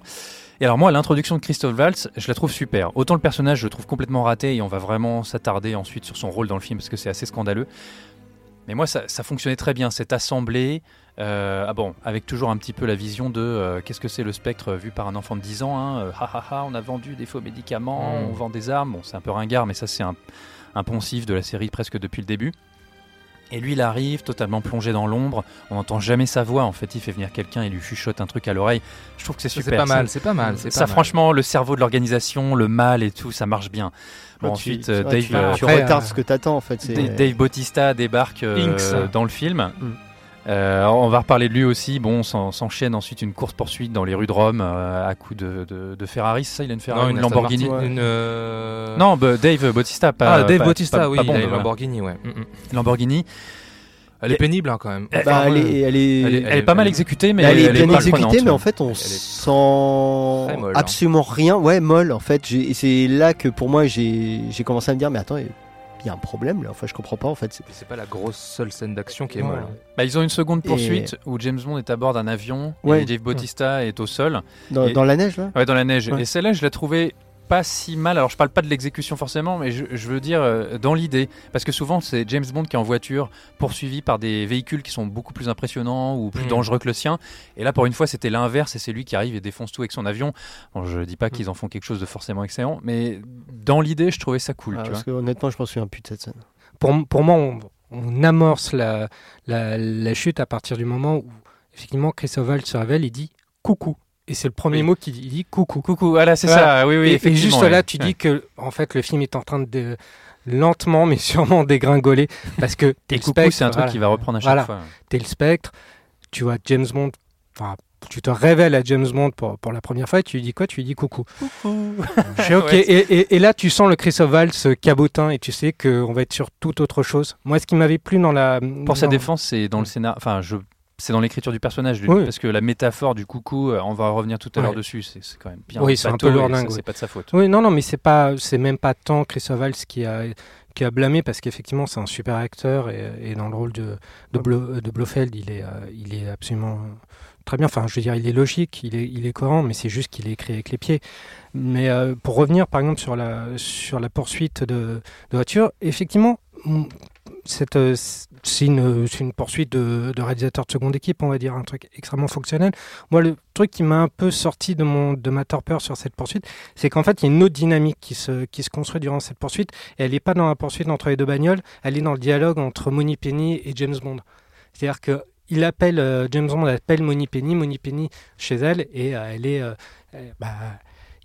Et alors moi, l'introduction de Christophe Valls, je la trouve super. Autant le personnage, je le trouve complètement raté, et on va vraiment s'attarder ensuite sur son rôle dans le film, parce que c'est assez scandaleux. Mais moi, ça, ça fonctionnait très bien, cette assemblée, euh, ah bon, avec toujours un petit peu la vision de euh, qu'est-ce que c'est le spectre vu par un enfant de 10 ans. Hein, euh, ha, ha, ha, on a vendu des faux médicaments, Mm. on vend des armes. Bon, c'est un peu ringard, mais ça, c'est un, un poncif de la série presque depuis le début. Et lui, il arrive totalement plongé dans l'ombre. On n'entend jamais sa voix. En fait, il fait venir quelqu'un et lui chuchote un truc à l'oreille. Je trouve que c'est C'est super. pas mal, Ça- c'est pas mal. c'est Ça, pas mal. franchement, le cerveau de l'organisation, le mal et tout, ça marche bien. Bon, tu- ensuite, tu- Dave, tu, euh, tu Après, retardes euh, ce que t'attends en fait. Dave Bautista débarque euh, Inks. dans le film. Mm. Euh, on va reparler de lui aussi. Bon, s'en- s'enchaîne ensuite une course poursuite dans les rues de Rome euh, à coups de, de, de Ferrari. Ça, il a une Ferrari, Non, une, Lamborghini. Martin, Ouais. une, euh, Non, bah, Dave Bautista, pas. ah, Dave pas- Bautista, pas- oui, pas il Bond, a une voilà. Lamborghini, ouais. Mm. Lamborghini. Elle est pénible hein, quand même. Eh, Bah, elle, est, elle est- Elle est- Elle est pas mal exécutée, mais elle est bien exécutée, mais en fait, on est sent hein. absolument rien. Ouais, molle en fait. C'est là que pour moi, j'ai j'ai commencé à me dire, mais attends, il y a un problème là. Enfin, je comprends pas en fait. C'est- pas la grosse seule scène d'action qui est molle. hein. Bah, ils ont une seconde Et- poursuite où James Bond est à bord d'un avion Ouais. et Dave Bautista est au sol, Dans, Et- dans la neige là? Ouais, dans la neige. Ouais. Et celle-là, je l'ai trouvée pas si mal. Alors, je parle pas de l'exécution forcément, mais je, je veux dire euh, dans l'idée. Parce que souvent, c'est James Bond qui est en voiture, poursuivi par des véhicules qui sont beaucoup plus impressionnants ou plus Mm. dangereux que le sien. Et là, pour une fois, c'était l'inverse et c'est lui qui arrive et défonce tout avec son avion. Bon, je dis pas qu'ils en font quelque chose de forcément excellent, mais dans l'idée, je trouvais ça cool. Ah, tu Parce vois. que honnêtement, je m'en souviens plus de cette scène. Pour, pour moi, on, on amorce la, la, la chute à partir du moment où, effectivement, Christophe Waltz se révèle et dit coucou. Et c'est le premier Oui. mot qu'il dit, coucou. Coucou, voilà, c'est Voilà. ça. Oui, oui, et, juste là, tu Ouais. dis que, en fait, le film est en train de lentement, mais sûrement dégringoler parce que t'es Et le coucou, spectre, c'est un truc voilà. qui va reprendre à chaque Voilà. fois. T'es le spectre, tu vois James Bond, enfin, tu te révèles à James Bond pour, pour la première fois et tu lui dis quoi? Tu lui dis coucou. Je fais, ok. Ouais, et, et- et là, tu sens le Christophe Waltz cabotin et tu sais qu'on va être sur toute autre chose. Moi, ce qui m'avait plu dans la. Pour sa défense, c'est dans le scénar. Enfin, je. C'est dans l'écriture du personnage, lui, Oui. parce que la métaphore du coucou, euh, on va revenir tout à Ouais. l'heure dessus, c'est quand même bien. Oui, c'est un peu lourdingue. C'est pas de sa faute. Oui, non, non, mais c'est pas, c'est même pas tant Christophe Waltz qui a, qui a blâmé parce qu'effectivement, c'est un super acteur et, et dans le rôle de, de, Blo- de Blofeld, il est, euh, il est absolument très bien. Enfin, je veux dire, il est logique, il est, il est cohérent, mais c'est juste qu'il est écrit avec les pieds. Mais euh, pour revenir, par exemple, sur la, sur la poursuite de, de voiture, effectivement, cette, c'est une, poursuite de, réalisateur de seconde équipe, on va dire, un truc extrêmement fonctionnel. Moi, le truc qui m'a un peu sorti de, mon, de ma torpeur sur cette poursuite, c'est qu'en fait, il y a une autre dynamique qui se, qui se construit durant cette poursuite. Et elle n'est pas dans la poursuite entre les deux bagnoles, elle est dans le dialogue entre Moni Penny et James Bond. C'est-à-dire que il appelle, euh, James Bond appelle Moni Penny, Moni Penny chez elle, et euh, elle est, euh, bah,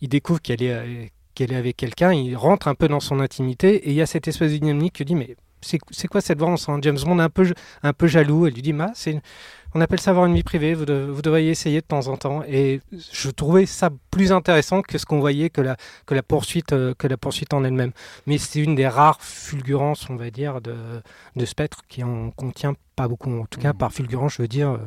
il découvre qu'elle est, qu'elle est avec quelqu'un, il rentre un peu dans son intimité, et il y a cette espèce de dynamique qui dit, mais c'est, quoi cette voix On sent James Bond un peu, un peu jaloux, elle lui dit, c'est, on appelle ça avoir une vie privée, vous, de- vous devriez essayer de temps en temps. Et je trouvais ça plus intéressant que ce qu'on voyait que la, que la, poursuite, euh, que la poursuite en elle-même. Mais c'est une des rares fulgurances, on va dire, de, de Spectre qui en contient pas beaucoup. En tout cas, Mhm. par fulgurance, je veux dire, euh,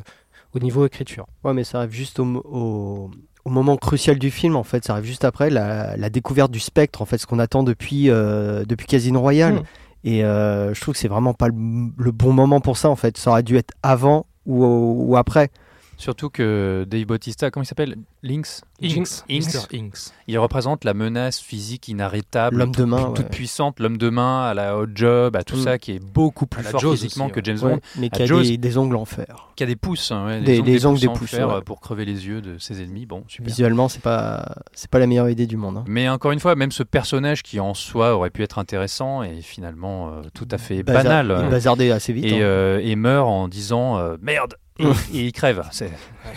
au niveau écriture. Ouais, mais ça arrive juste au, au moment crucial du film, en fait. Ça arrive juste après la, la découverte du spectre, en fait, ce qu'on attend depuis, euh, depuis Casino Royale. Mm. Et euh, je trouve que c'est vraiment pas le, bon moment pour ça, en fait. Ça aurait dû être avant ou après. Surtout que Dave Bautista, comment il s'appelle? Lynx? Inks, Inks. Il représente la menace physique inarrêtable, L'homme de toute- main, toute ouais. puissante, l'homme de main à la hot job, à tout Mm. ça qui est beaucoup plus fort Jaws physiquement aussi, que. James Ouais, Bond, mais qui a Jaws. des, des ongles en fer. qui a des pouces, hein, ouais, Des- des ongles, des en pouces, fer, ouais. pour crever les yeux de ses ennemis. Bon, super. Visuellement, c'est pas c'est pas la meilleure idée du monde. hein. Mais encore une fois, même ce personnage qui en soi aurait pu être intéressant est finalement euh, tout à fait Bazar- banal. Il euh, bazardait assez vite. et, hein. euh, et meurt en disant euh, merde et, et il crève. C'est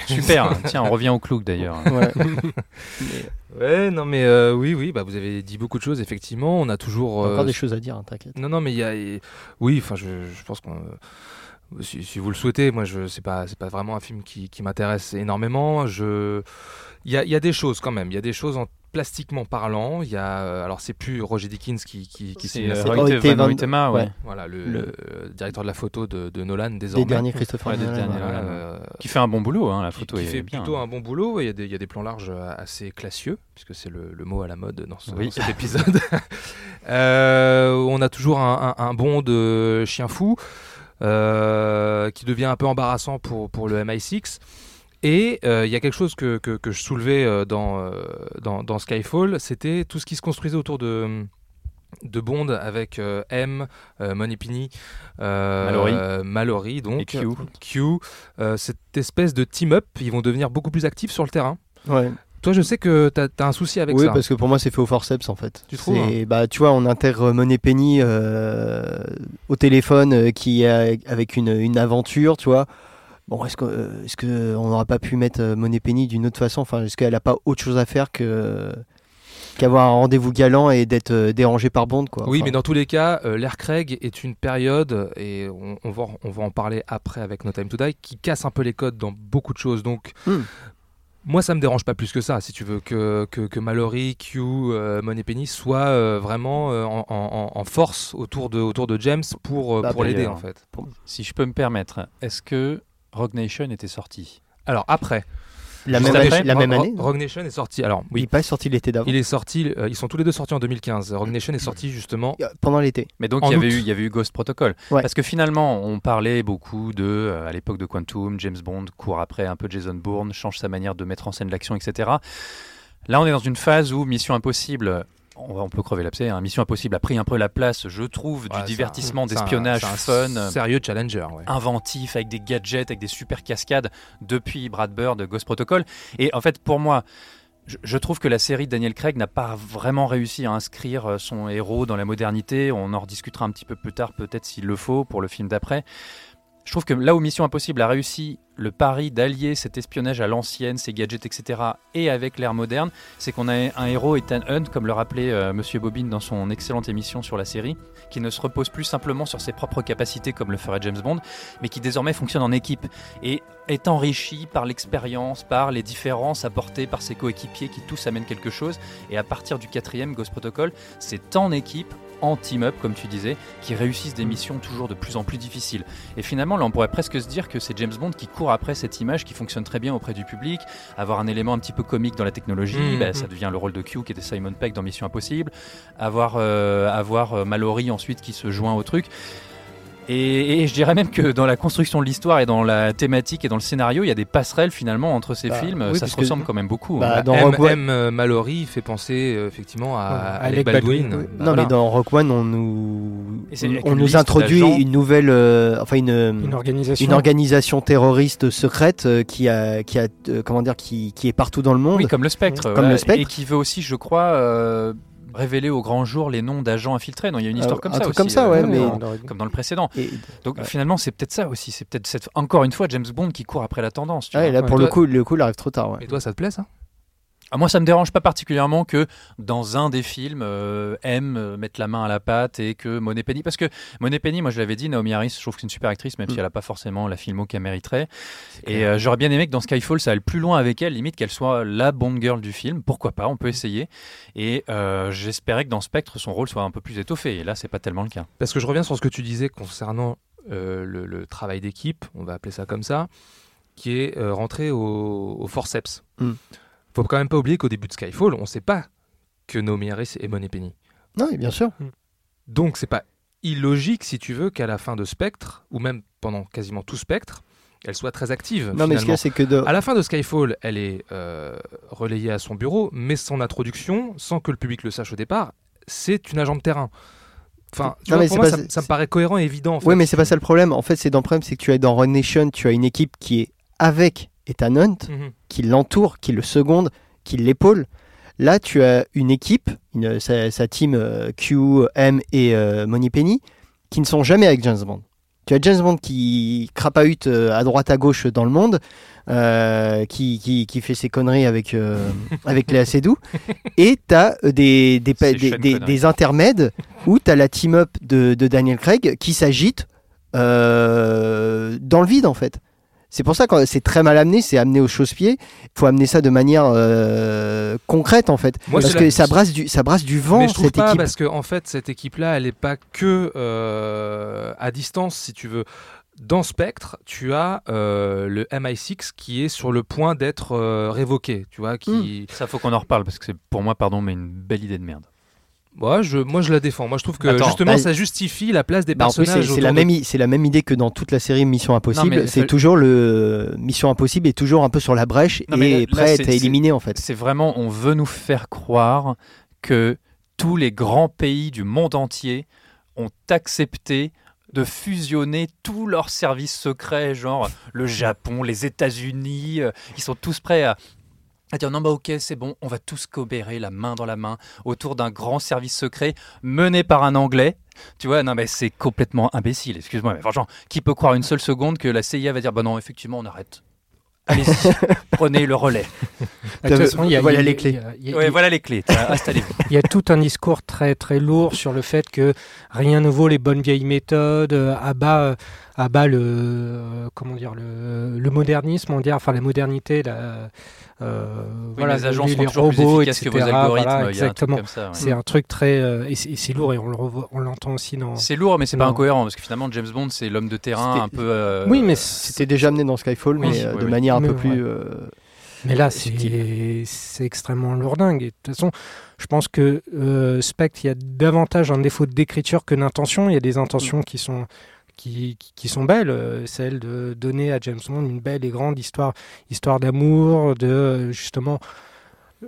super. hein. Tiens, on revient au clouk d'ailleurs. Ouais. Ouais, non, mais euh, oui, oui, bah, vous avez dit beaucoup de choses, effectivement. On a toujours. euh, Encore des choses à dire, hein, t'inquiète. Non, non, mais il y a. et- Oui, enfin, je, je pense qu'on. Si, si vous le souhaitez, moi, je c'est pas, c'est pas vraiment un film qui, qui m'intéresse énormément. Je, il y a, il y a des choses quand même. Il y a des choses en plastiquement parlant. Il y a, euh, alors c'est plus Roger Dickens qui, qui, qui C'est euh, photo. Roy. Van- ouais. ouais. Voilà, le, Le- le directeur de la photo de, de Nolan désormais. Des derniers Christopher Ouais, des derniers. Voilà, euh, Qui fait un bon boulot, hein, la qui- photo qui est fait bien. plutôt un bon boulot. Il y a des, il y a des plans larges euh, assez classieux, puisque c'est le, le mot à la mode dans, ce- Oui. dans cet épisode. Euh, on a toujours un, un- un bond de chien fou euh, qui devient un peu embarrassant pour, pour le MI6. Et euh, il y a quelque chose que, que, que je soulevais euh, dans, euh, dans, dans Skyfall, c'était tout ce qui se construisait autour de, de Bond avec euh, M, euh, Moneypenny, euh, Mallory. Mallory, donc Et Q. Q, cette espèce de team-up, ils vont devenir beaucoup plus actifs sur le terrain. Ouais. Toi, je sais que tu as, un souci avec oui, ça. parce que pour moi, c'est fait au forceps en fait. Tu trouves, C'est- bah, Tu vois, on intègre Money Penny au téléphone qui avec une, une aventure, tu vois. Bon, est-ce qu'on euh, est-ce que on n'aurait pas pu mettre euh, Money Penny d'une autre façon? Enfin, est-ce qu'elle n'a pas autre chose à faire que qu'avoir un rendez-vous galant et d'être euh, dérangé par Bond, quoi? Oui, Enfin, mais dans tous les cas, euh, l'ère Craig est une période, et on, on va, on va en parler après avec No Time to Die, qui casse un peu les codes dans beaucoup de choses. Donc, Hmm. moi, ça me dérange pas plus que ça, si tu veux, que, que, que Mallory, Q, euh, Moneypenny soient euh, vraiment euh, en, en- en force autour de, autour de James pour, euh, Bah, pour l'aider, en fait. Si je peux me permettre, est-ce que Rogue Nation était sorti Alors, après, la même, après, année- la même Ro- année. Rogue Nation est sorti. Alors, Il oui, n'est pas sorti l'été d'avant. il est sorti, euh, ils sont tous les deux sortis en 2015. Rogue Nation est sorti justement Pendant l'été. Mais donc il y, avait eu, il y avait eu Ghost Protocol. Ouais. Parce que finalement, on parlait beaucoup de, euh, à l'époque de Quantum, James Bond court après un peu Jason Bourne, change sa manière de mettre en scène l'action, etc. Là, on est dans une phase où Mission Impossible, on, peut crever l'abcès, hein, Mission Impossible a pris un peu la place, je trouve, du Ouais, divertissement, d'espionnage fun. Sérieux challenger, ouais. inventif avec des gadgets, avec des super cascades depuis Brad Bird, Ghost Protocol. Et en fait, pour moi, je, je trouve que la série de Daniel Craig n'a pas vraiment réussi à inscrire euh, son héros dans la modernité. On en rediscutera un petit peu plus tard, peut-être s'il le faut, pour le film d'après. Je trouve que là où Mission Impossible a réussi le pari d'allier cet espionnage à l'ancienne, ses gadgets, etc., et avec l'ère moderne, c'est qu'on a un héros, Ethan Hunt, comme le rappelait euh, Monsieur Bobine dans son excellente émission sur la série, qui ne se repose plus simplement sur ses propres capacités comme le ferait James Bond, mais qui désormais fonctionne en équipe et est enrichi par l'expérience, par les différences apportées par ses coéquipiers qui tous amènent quelque chose. Et à partir du quatrième Ghost Protocol, c'est en équipe, en team-up, comme tu disais, qui réussissent des missions toujours de plus en plus difficiles. Et finalement, là, on pourrait presque se dire que c'est James Bond qui court après cette image qui fonctionne très bien auprès du public, avoir un élément un petit peu comique dans la technologie, Mhm. bah, ça devient le rôle de Q qui était Simon Pegg dans Mission Impossible, avoir, euh, avoir euh, Mallory ensuite qui se joint au truc. Et, et je dirais même que dans la construction de l'histoire et dans la thématique et dans le scénario, il y a des passerelles finalement entre ces Bah, films. oui, ça se que- ressemble quand même beaucoup. Bah, hein. dans M, Rogue One- M, euh, Mallory fait penser euh, effectivement à, Ouais, à Alec Baldwin. Baldwin, Oui. Bah, non, voilà. mais dans Rock One, on nous, on, nous introduit une nouvelle, euh, enfin une, Une organisation. une organisation terroriste secrète euh, qui a, qui a, euh, comment dire, qui, qui est partout dans le monde. Oui, comme le spectre. Comme voilà. le Spectre. Et qui veut aussi, je crois, euh, révéler au grand jour les noms d'agents infiltrés. Non, il y a une histoire Euh, comme un ça truc aussi. comme ça, euh, ouais, comme mais- dans- comme dans le précédent. Et, Donc Ouais. finalement, c'est peut-être ça aussi. C'est peut-être cette... encore une fois James Bond qui court après la tendance. tu ouais, vois. là, pour Ouais. le coup, le coup, il arrive trop tard. Ouais. Et toi, ça te plaît ça? Moi, ça me dérange pas particulièrement que dans un des films, euh, M euh, mette la main à la pâte et que Monet Penny, parce que Monet Penny, moi je l'avais dit, Naomi Harris, je trouve que c'est une super actrice, même Mm. si elle a pas forcément la filmo qu'elle mériterait. Et euh, j'aurais bien aimé que dans Skyfall, ça aille plus loin avec elle, limite qu'elle soit la Bond girl du film. Pourquoi pas On peut essayer. Et euh, j'espérais que dans Spectre, son rôle soit un peu plus étoffé. Et là, c'est pas tellement le cas. Parce que je reviens sur ce que tu disais concernant euh, le, le travail d'équipe, on va appeler ça comme ça, qui est euh, rentré au, au forceps. Mm. Faut quand même pas oublier qu'au début de Skyfall, on sait pas que Naomi Harris est Money Penny. Non, mais bien sûr. Donc c'est pas illogique, si tu veux, qu'à la fin de Spectre, ou même pendant quasiment tout Spectre, elle soit très active. Non, mais ce qu'il y finalement. a, c'est que de... À la fin de Skyfall, elle est euh, relayée à son bureau, mais son introduction, sans que le public le sache au départ, c'est une agent de terrain. Enfin, tu Non, vois, mais pour c'est moi, pas- ça, ça me paraît cohérent et évident. En fait. Oui, mais c'est pas ça le problème. En fait, c'est dans le problème, c'est que tu es dans Run Nation, tu as une équipe qui est avec Hunt, Mhm. qui l'entoure, qui le seconde, qui l'épaule. Là, tu as une équipe, une- sa, sa team euh, Q, M et euh, Moneypenny, qui ne sont jamais avec James Bond. Tu as James Bond qui crapahute euh, à droite à gauche dans le monde, euh, qui, qui, qui fait ses conneries avec, euh, avec Léa Seydoux, et tu as des, des, intermèdes où tu as la team-up de, de Daniel Craig qui s'agite euh, dans le vide en fait. C'est pour ça que c'est très mal amené, c'est amené au chausse-pied. Il faut amener ça de manière euh, concrète en fait. Moi, parce que la- ça brasse du, ça brasse du vent mais je trouve cette pas équipe. parce que en fait cette équipe-là, elle n'est pas que euh, à distance, si tu veux. Dans Spectre, tu as euh, le MI6 qui est sur le point d'être euh, révoqué, tu vois, qui. Ça, faut qu'on en reparle parce que c'est pour moi, pardon, mais une belle idée de merde. Ouais, je, moi je la défends. Moi je trouve que Attends, justement bah, ça justifie la place des Bah, personnages. c'est la, de- même i- c'est la même idée que dans toute la série Mission Impossible. C'est toujours le Mission Impossible est toujours un peu sur la brèche Non, là- et là, prêt à c'est- être éliminé en fait. C'est vraiment, on veut nous faire croire que tous les grands pays du monde entier ont accepté de fusionner tous leurs services secrets, genre le Japon, les États-Unis, euh, ils sont tous prêts à, à dire non bah ok c'est bon, on va tous coopérer la main dans la main autour d'un grand service secret mené par un Anglais. Tu vois, non mais c'est complètement imbécile, excuse-moi, mais franchement, qui peut croire une seule seconde que la CIA va dire bah non effectivement on arrête. Allez-y, prenez le relais. De toute façon, il y a- Voilà les clés. voilà les clés. Installez-vous. Il y a tout un discours très très lourd sur le fait que rien ne vaut les bonnes vieilles méthodes, euh, abat, euh, abat le euh, comment dire le, le modernisme, on dirait, enfin la modernité, la, euh, voilà, les agents les, sont les robots, efficaces que vos etc., algorithmes. voilà, il y a un truc exactement. ouais. C'est un truc très euh, et c'est lourd et on le revoit- on l'entend aussi dans. C'est lourd, mais c'est pas incohérent parce que finalement James Bond c'est l'homme de terrain un peu. euh, Oui, mais C'était déjà amené dans Skyfall, Oui, mais oui, de oui. manière un Mais peu ouais. plus. euh, Mais là, c'est c'est extrêmement lourdingue. Et de toute façon, je pense que euh, Spectre, il y a davantage un défaut d'écriture que d'intention. Il y a des intentions qui sont qui, sont belles, euh, celle de donner à James Bond une belle et grande histoire, histoire d'amour, de justement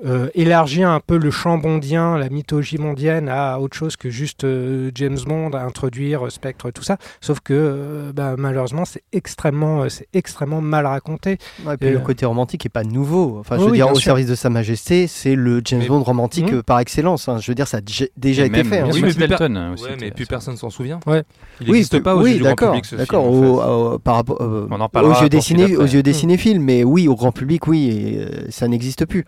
euh, élargir un peu le champ bondien, la mythologie mondienne à autre chose que juste euh, James Bond, à introduire euh, Spectre, tout ça. Sauf que euh, bah, malheureusement, c'est extrêmement, euh, c'est extrêmement mal raconté. ouais, et puis Et, le côté romantique est pas nouveau. Enfin, je Oui, veux oui, dire, au sûr. service de Sa Majesté, c'est le James Mais- Bond romantique euh, par excellence. hein. Je veux dire, ça a déjà- et été même, fait. hein. Oui, mais per- Dalton aussi Ouais, mais plus personne s'en souvient. Ouais. Il Oui, n'existe pas aux oui, yeux du grand d'accord, public. ce d'accord. film, en Au- fait. au- par rapport, euh, On en aux yeux des pour ciné- Philippe aux après. yeux des Mm. cinéphiles, mais oui, au grand public, oui, ça n'existe plus.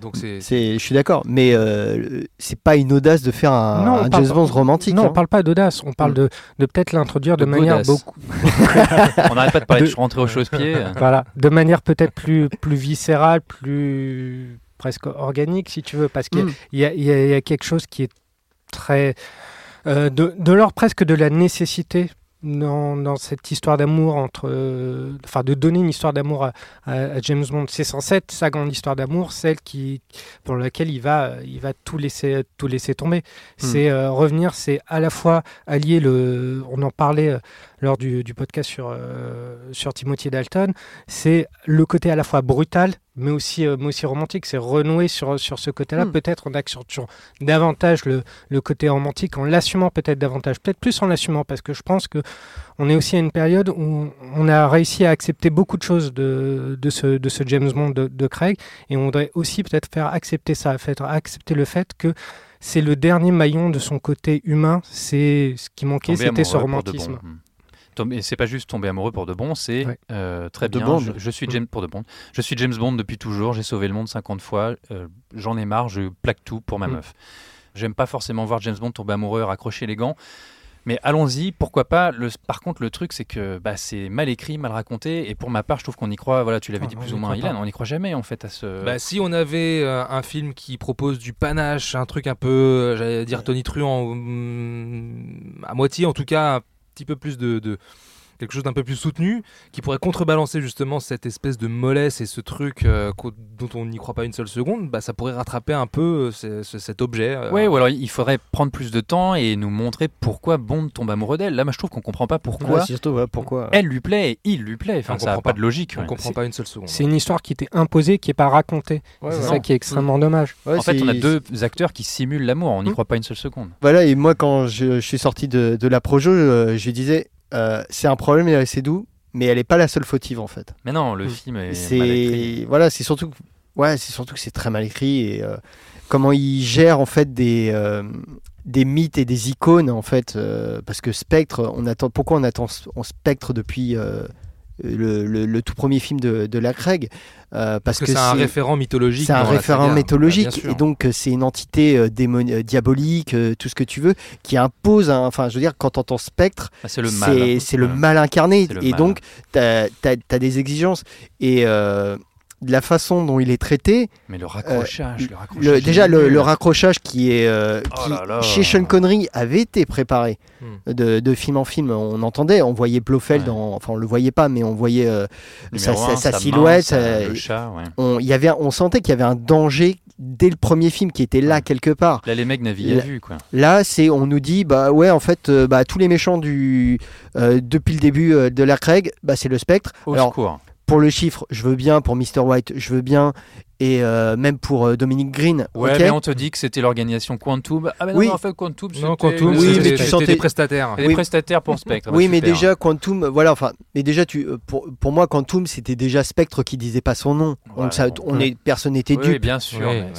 Donc c'est C'est, je suis d'accord, mais euh, c'est pas une audace de faire un, Non, on un parle James pas- Bond romantique. Non, hein. on parle pas d'audace, on parle Mm. de, de peut-être l'introduire de, De manière godasse. beaucoup, On n'arrête pas de parler de De- rentrer au chausse-pied. voilà, de manière peut-être plus plus viscérale, plus presque organique si tu veux, parce qu'il y a- Mm. y, y a quelque chose qui est très euh, de, de l'ordre presque de la nécessité dans, dans cette histoire d'amour entre, euh, enfin de donner une histoire d'amour à, James Bond. C'est censé être sa grande histoire d'amour, celle qui pour laquelle il va il va tout laisser tout laisser tomber. C'est euh, revenir, c'est à la fois allier le, on en parlait euh, lors du, du podcast sur euh, sur Timothy Dalton, c'est le côté à la fois brutal mais aussi euh, mais aussi romantique. C'est renouer sur sur ce côté-là. Hmm. Peut-être on accentuant davantage le le côté romantique en l'assumant peut-être davantage, peut-être plus en l'assumant parce que je pense que on est aussi à une période où on a réussi à accepter beaucoup de choses de, de, ce, de ce James Bond de, de Craig et on voudrait aussi peut-être faire accepter ça, faire accepter le fait que c'est le dernier maillon de son côté humain, c'est ce qui manquait, c'était ce romantisme. bon. Et c'est pas juste tomber amoureux pour de bon, c'est Ouais. euh, très De bien. Bond. Je, je suis James pour de bon. Je suis James Bond depuis toujours. J'ai sauvé le monde 50 fois. euh, J'en ai marre. Je plaque tout pour ma Mm. meuf. J'aime pas forcément voir James Bond tomber amoureux, raccrocher les gants. Mais allons-y, pourquoi pas. Le, par contre, le truc, c'est que bah, c'est mal écrit, mal raconté. Et pour ma part, je trouve qu'on y croit. Voilà, tu l'avais Ah, dit plus ou moins. Ilan. On n'y croit jamais en fait à ce. Bah, si on avait euh, un film qui propose du panache, un truc un peu, j'allais dire Tony Truant, hum, à moitié en tout cas, petit peu plus de, de, quelque chose d'un peu plus soutenu, qui pourrait contrebalancer justement cette espèce de mollesse et ce truc euh, dont on n'y croit pas une seule seconde, bah, ça pourrait rattraper un peu euh, ce- ce- cet objet. euh. Ouais, ou alors il faudrait prendre plus de temps et nous montrer pourquoi Bond tombe amoureux d'elle. Là, moi, je trouve qu'on comprend pas pourquoi Ouais, surtout, ouais, pourquoi elle lui plaît et il lui plaît. Enfin, On ça n'a pas de logique. on ouais. comprend pas une seule seconde. C'est une histoire qui était imposée, qui n'est pas racontée. Ouais, c'est ouais. ça qui est extrêmement dommage. Ouais, En fait, on a deux acteurs qui simulent l'amour. On n'y Hmm. croit pas une seule seconde. Voilà, et moi, quand je, je suis sorti de, de la Projo, euh, je lui disais euh, c'est un problème, elle est assez doux, mais elle n'est pas la seule fautive en fait. Mais non, le Hmm. film est mal écrit. C'est voilà, c'est surtout que ouais, c'est surtout que c'est très mal écrit et euh, comment il gère en fait des euh, des mythes et des icônes en fait euh, parce que Spectre, on attend pourquoi on attend en Spectre depuis euh, le, le- le tout premier film de, de la Craig euh, parce, Parce que, c'est un référent mythologique. c'est un référent saga. Bah, mythologique sûr. et donc euh, c'est une entité euh, démoni- euh, diabolique, euh, tout ce que tu veux, qui impose. Enfin, je veux dire, quand tu entends Spectre, Ah, c'est le mal. c'est c'est le mal incarné. Et mal. donc, tu as, des exigences. Et euh, de la façon dont il est traité, Mais le raccrochage, le raccrochage. le- il déjà le, raccrochage qui est euh, Oh qui, là là. chez Sean Connery avait été préparé Hmm. de, de film en film. On entendait, on voyait Blofeld, Ouais. en- enfin on le voyait pas, mais on voyait euh, sa, main, silhouette. sa- euh, le chat, ouais. on, il y avait, on sentait qu'il y avait un danger dès le premier film qui était là Ouais. quelque part. Là, les mecs La- vue, quoi. Là, c'est on nous dit bah ouais en fait euh, bah tous les méchants du euh, depuis le début euh, de la Craig, bah c'est le Spectre. Au Alors secours. Pour le chiffre, je veux bien pour Mr White, je veux bien et euh, même pour euh, Dominique Green. Ouais, ok. mais on te dit que c'était l'organisation Quantum. Ah, mais non, Oui. mais en fait, Quantum, c'était Non, Quantum, Oui, c'était- mais tu c'était sentais- des prestataires. Et des Oui. prestataires pour Spectre. Oui, Bah, mais super. déjà Quantum, voilà, enfin, mais déjà tu, euh, pour, pour moi Quantum, c'était déjà Spectre qui disait pas son nom. Donc ça, bon. on est, personne n'était Oui, dupe. bien sûr. Oui, ouais.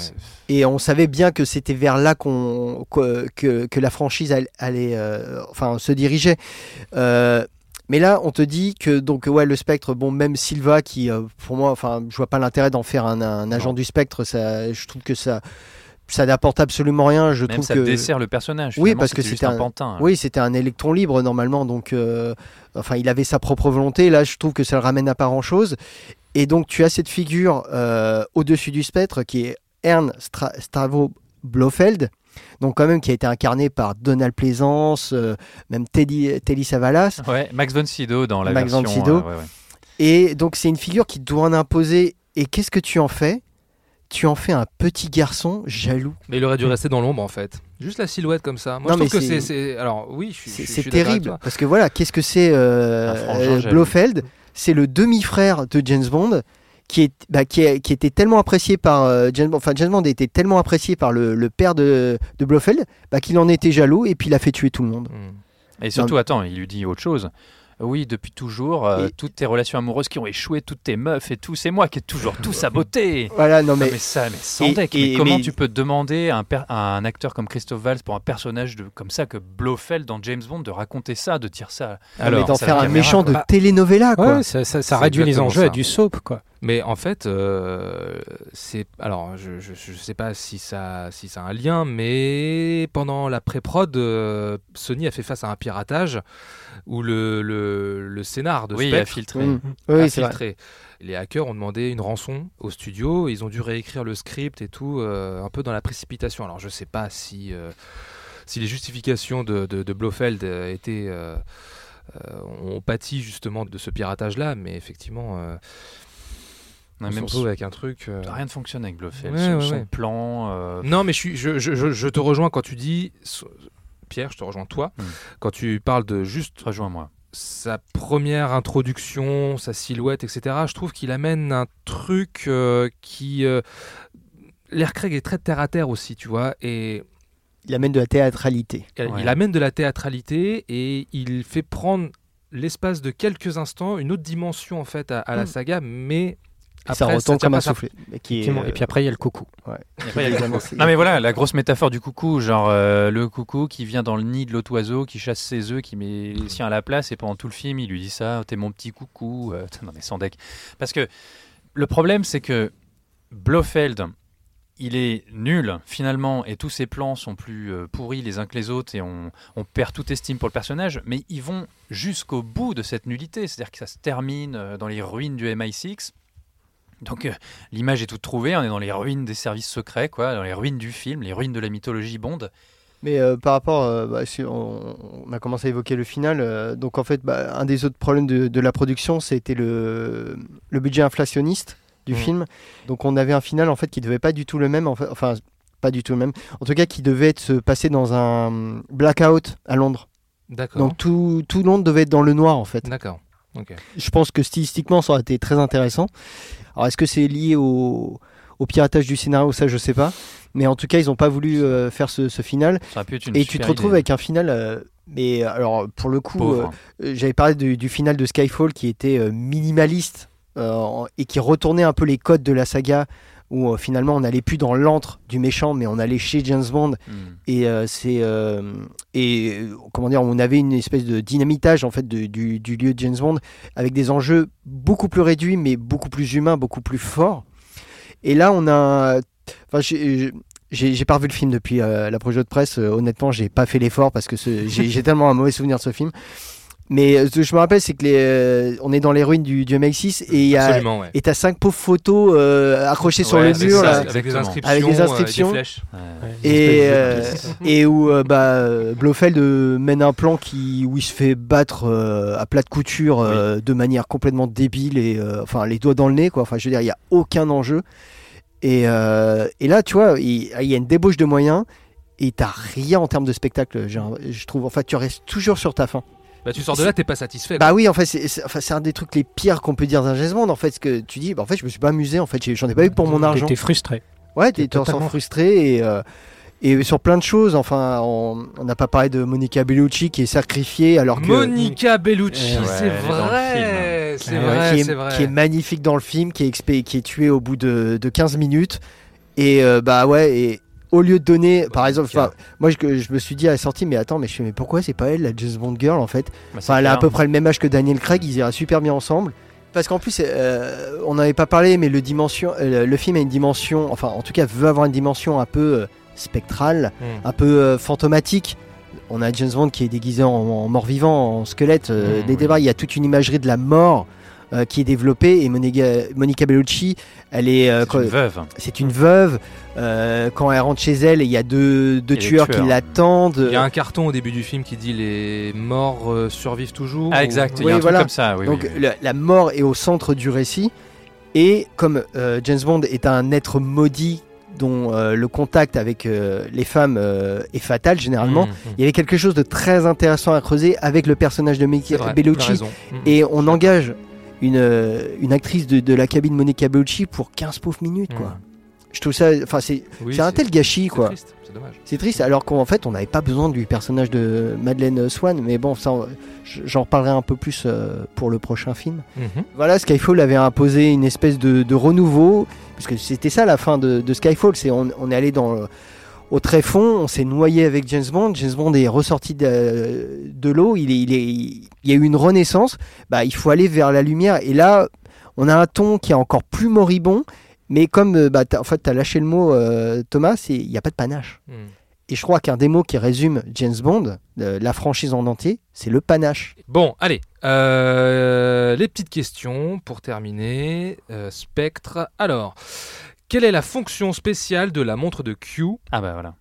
Et on savait bien que c'était vers là qu'on que, que, que la franchise allait, allait, euh, enfin, se dirigeait. Mais là, on te dit que donc ouais, le Spectre, bon, même Silva, qui euh, pour moi, enfin, je vois pas l'intérêt d'en faire un, un agent Non. du Spectre. Ça, je trouve que ça, ça n'apporte absolument rien. Je Même trouve ça que dessert le personnage. Oui, parce que c'était un un- pantin. oui, c'était un électron libre normalement, donc euh, enfin, il avait sa propre volonté. Là, je trouve que ça le ramène à pas grand chose. Et donc, tu as cette figure euh, au-dessus du spectre qui est Ern Stra Stravo Blofeld, donc quand même qui a été incarné par Donald Pleasance, euh, même Teddy, Telly Savalas. Ouais, Max von Sydow dans la Max von version. Euh, ouais, ouais. Et donc, c'est une figure qui doit en imposer. Et qu'est-ce que tu en fais? Tu en fais un petit garçon jaloux. Mais il aurait dû rester dans l'ombre en fait. Juste la silhouette comme ça. Moi Non, je trouve mais que c'est- c'est. c'est- Alors oui, je suis. C'est terrible parce que voilà, qu'est-ce que c'est euh, euh. Blofeld? C'est le demi-frère de James Bond qui, est, bah, qui, est- qui était tellement apprécié par euh, James Bond. Enfin, James Bond était tellement apprécié par le, le père de, de Blofeld bah, qu'il en était jaloux et puis il a fait tuer tout le monde. Hmm. Et surtout, attends, il lui dit autre chose. Oui, depuis toujours, euh, Et- toutes tes relations amoureuses qui ont échoué, toutes tes meufs et tout, c'est moi qui ai toujours tout saboté. Voilà, non Non, mais, mais ça, mais sans et- deck. et- mais comment mais- tu peux demander à un, per- à un acteur comme Christophe Valls pour un personnage de, comme ça que Blofeld dans James Bond de raconter ça, de dire ça? Alors, d'en faire un caméra, méchant de quoi. telenovela quoi. Ouais, ça, ça- ça C'est réduit les enjeux ça. à du soap, quoi. Mais en fait, euh, c'est alors je, je, je sais pas si ça si ça a un lien, mais pendant la pré-prod, euh, Sony a fait face à un piratage où le le, le scénar de Oui, a filtré. Mm. a vrai. filtré. Les hackers ont demandé une rançon au studio, ils ont dû réécrire le script et tout, euh, un peu dans la précipitation. Alors je sais pas si si si les justifications de, de, de Blofeld étaient, euh, euh, ont pâti justement de ce piratage-là, mais effectivement, euh, on même retrouve avec un truc. euh, Rien ne fonctionne avec Blofeld. Ouais, son, ouais, son ouais. plan. euh, Non, mais je, suis, je, je, je- je te rejoins quand tu dis, Pierre, je te rejoins toi, Hmm. quand tu parles de juste Rejoins-moi. sa première introduction, sa silhouette, etc. Je trouve qu'il amène un truc euh, qui. euh, L'air Craig est très terre à terre aussi, tu vois, et Il amène de la théâtralité. il Ouais. amène de la théâtralité et il fait prendre l'espace de quelques instants une autre dimension en fait à, à la Mm. saga, mais Et ça après, retombe tient comme pas un soufflet. Qui est. Et puis après, il y a le coucou. Et après, il y a le évidemment, coucou. c'est- Non mais voilà, la grosse métaphore du coucou, genre euh, le coucou qui vient dans le nid de l'autre oiseau, qui chasse ses œufs, qui met les siens à la place, et pendant tout le film, il lui dit ça, t'es mon petit coucou. euh, non mais sans deck. Parce que le problème, c'est que Blofeld, il est nul finalement, et tous ses plans sont plus euh, pourris les uns que les autres, et on, on perd toute estime pour le personnage, mais ils vont jusqu'au bout de cette nullité, c'est-à-dire que ça se termine dans les ruines du MI6. Donc euh, l'image est toute trouvée, on est dans les ruines des services secrets, quoi, dans les ruines du film, les ruines de la mythologie Bond. Mais euh, par rapport, euh, bah, si on, on a commencé à évoquer le final. euh, donc en fait, bah, un des autres problèmes de, de la production, c'était le, le budget inflationniste du Mhm. film. Donc on avait un final en fait qui devait pas du tout le même. en fait- enfin, pas du tout le même. En tout cas, qui devait être, se passer dans un blackout à Londres. D'accord. Donc tout, tout Londres devait être dans le noir en fait. D'accord. Je pense que stylistiquement, ça aurait été très intéressant. Alors, est-ce que c'est lié au, au piratage du scénario? Ça, je sais pas. Mais en tout cas, ils n'ont pas voulu euh, faire ce, ce final. Ça pu être une Et tu te retrouves idée. avec un final. euh, mais alors, pour le coup, euh, j'avais parlé du, du final de Skyfall qui était euh, minimaliste euh, et qui retournait un peu les codes de la saga. Où euh, finalement, on n'allait plus dans l'antre du méchant, mais on allait chez James Bond. Hmm. Et euh, c'est euh, et comment dire, on avait une espèce de dynamitage en fait de- du, du lieu de James Bond avec des enjeux beaucoup plus réduits, mais beaucoup plus humains, beaucoup plus forts. Et là, on a, enfin, j'ai j'ai pas revu le film depuis euh, la projet de presse. Euh, honnêtement, j'ai pas fait l'effort parce que j'ai tellement un mauvais souvenir de ce film. Mais euh, ce que je me rappelle, c'est que les, euh, on est dans les ruines du, du MI6 et il y a ouais. et t'as cinq pauvres photos euh, accrochées sur le mur ça, là. avec des inscriptions, Avec des euh, inscriptions. des flèches. Ouais. Et, euh, et où euh, bah, Blofeld euh, mène un plan qui, où il se fait battre euh, à plat de couture euh, de manière complètement débile et euh, enfin les doigts dans le nez quoi. Enfin je veux dire il y a aucun enjeu. Et, euh, et là tu vois il, il y a une débauche de moyens et t'as rien en termes de spectacle. un- Je trouve en fait tu restes toujours sur ta fin. Bah, tu sors de là, t'es pas satisfait. Bah oui en fait c'est enfin, c'est un des trucs les pires qu'on peut dire d'un James Bond en fait ce que tu dis bah, en fait je me suis pas amusé en fait j'en ai pas eu pour mon argent. T'es frustré. Ouais, t'es totalement- frustré et, euh, et sur plein de choses. Enfin, on n'a pas parlé de Monica Bellucci qui est sacrifiée alors que. Monica Bellucci, Ouais, c'est est vrai, film. c'est Ouais, vrai, qui, est, c'est vrai. qui est magnifique dans le film, qui est, expé- qui est tuée au bout de, de 15 minutes. Et euh, bah ouais, et au lieu de donner, par exemple, moi je, je me suis dit à la sortie, mais attends, mais, je fais, mais pourquoi c'est pas elle la James Bond girl en fait Bah, elle a à peu près le même âge que Daniel Craig, ils iraient super bien ensemble. Parce qu'en plus, euh, on n'avait pas parlé, mais le, dimension, euh, le film a une dimension, enfin en tout cas veut avoir une dimension un peu euh, spectrale, Hmm. un peu euh, fantomatique. On a James Bond qui est déguisé en, en mort-vivant, en squelette. Mmh, des oui. débats, il y a toute une imagerie de la mort euh, qui est développée. Et Monica, Monica Bellucci, elle est, euh, C'est une veuve. c'est une veuve. Euh, quand elle rentre chez elle, il y a deux, deux tueurs, qui l'attendent. Il y a un carton au début du film qui dit les morts euh, survivent toujours. Ah, ou- exact. Il y Oui, a un voilà. truc comme ça. Oui, Donc oui, la, la mort est au centre du récit. Et comme euh, James Bond est un être maudit dont euh, le contact avec euh, les femmes euh, est fatal généralement, Mmh, mmh. il y avait quelque chose de très intéressant à creuser avec le personnage de as Bellucci. Mmh. Et on engage une, euh, une actrice de, de la cabine Monica Bellucci pour 15 pauvres minutes. quoi. Je trouve ça. Enfin, c'est Oui, c'est un tel gâchis, c'est quoi. triste, C'est dommage. C'est triste, alors qu'en fait, on n'avait pas besoin du personnage de Madeleine Swan, mais bon, ça, j'en reparlerai un peu plus euh, pour le prochain film. Mhm. Voilà, Skyfall avait imposé une espèce de, de renouveau, parce que c'était ça la fin de, de Skyfall, c'est on, on est allé dans au tréfonds, on s'est noyé avec James Bond, James Bond est ressorti de, de l'eau, il, est, il, est, il y a eu une renaissance, bah, il faut aller vers la lumière, et là, on a un ton qui est encore plus moribond, mais comme euh, bah, en fait, tu as lâché le mot, euh, Thomas, il n'y a pas de panache. Mmh. Et je crois qu'un des mots qui résume James Bond, euh, la franchise en entier, c'est le panache. Bon, allez. euh, les petites questions pour terminer. Euh, Spectre. Alors, quelle est la fonction spéciale de la montre de Q Ah bah voilà.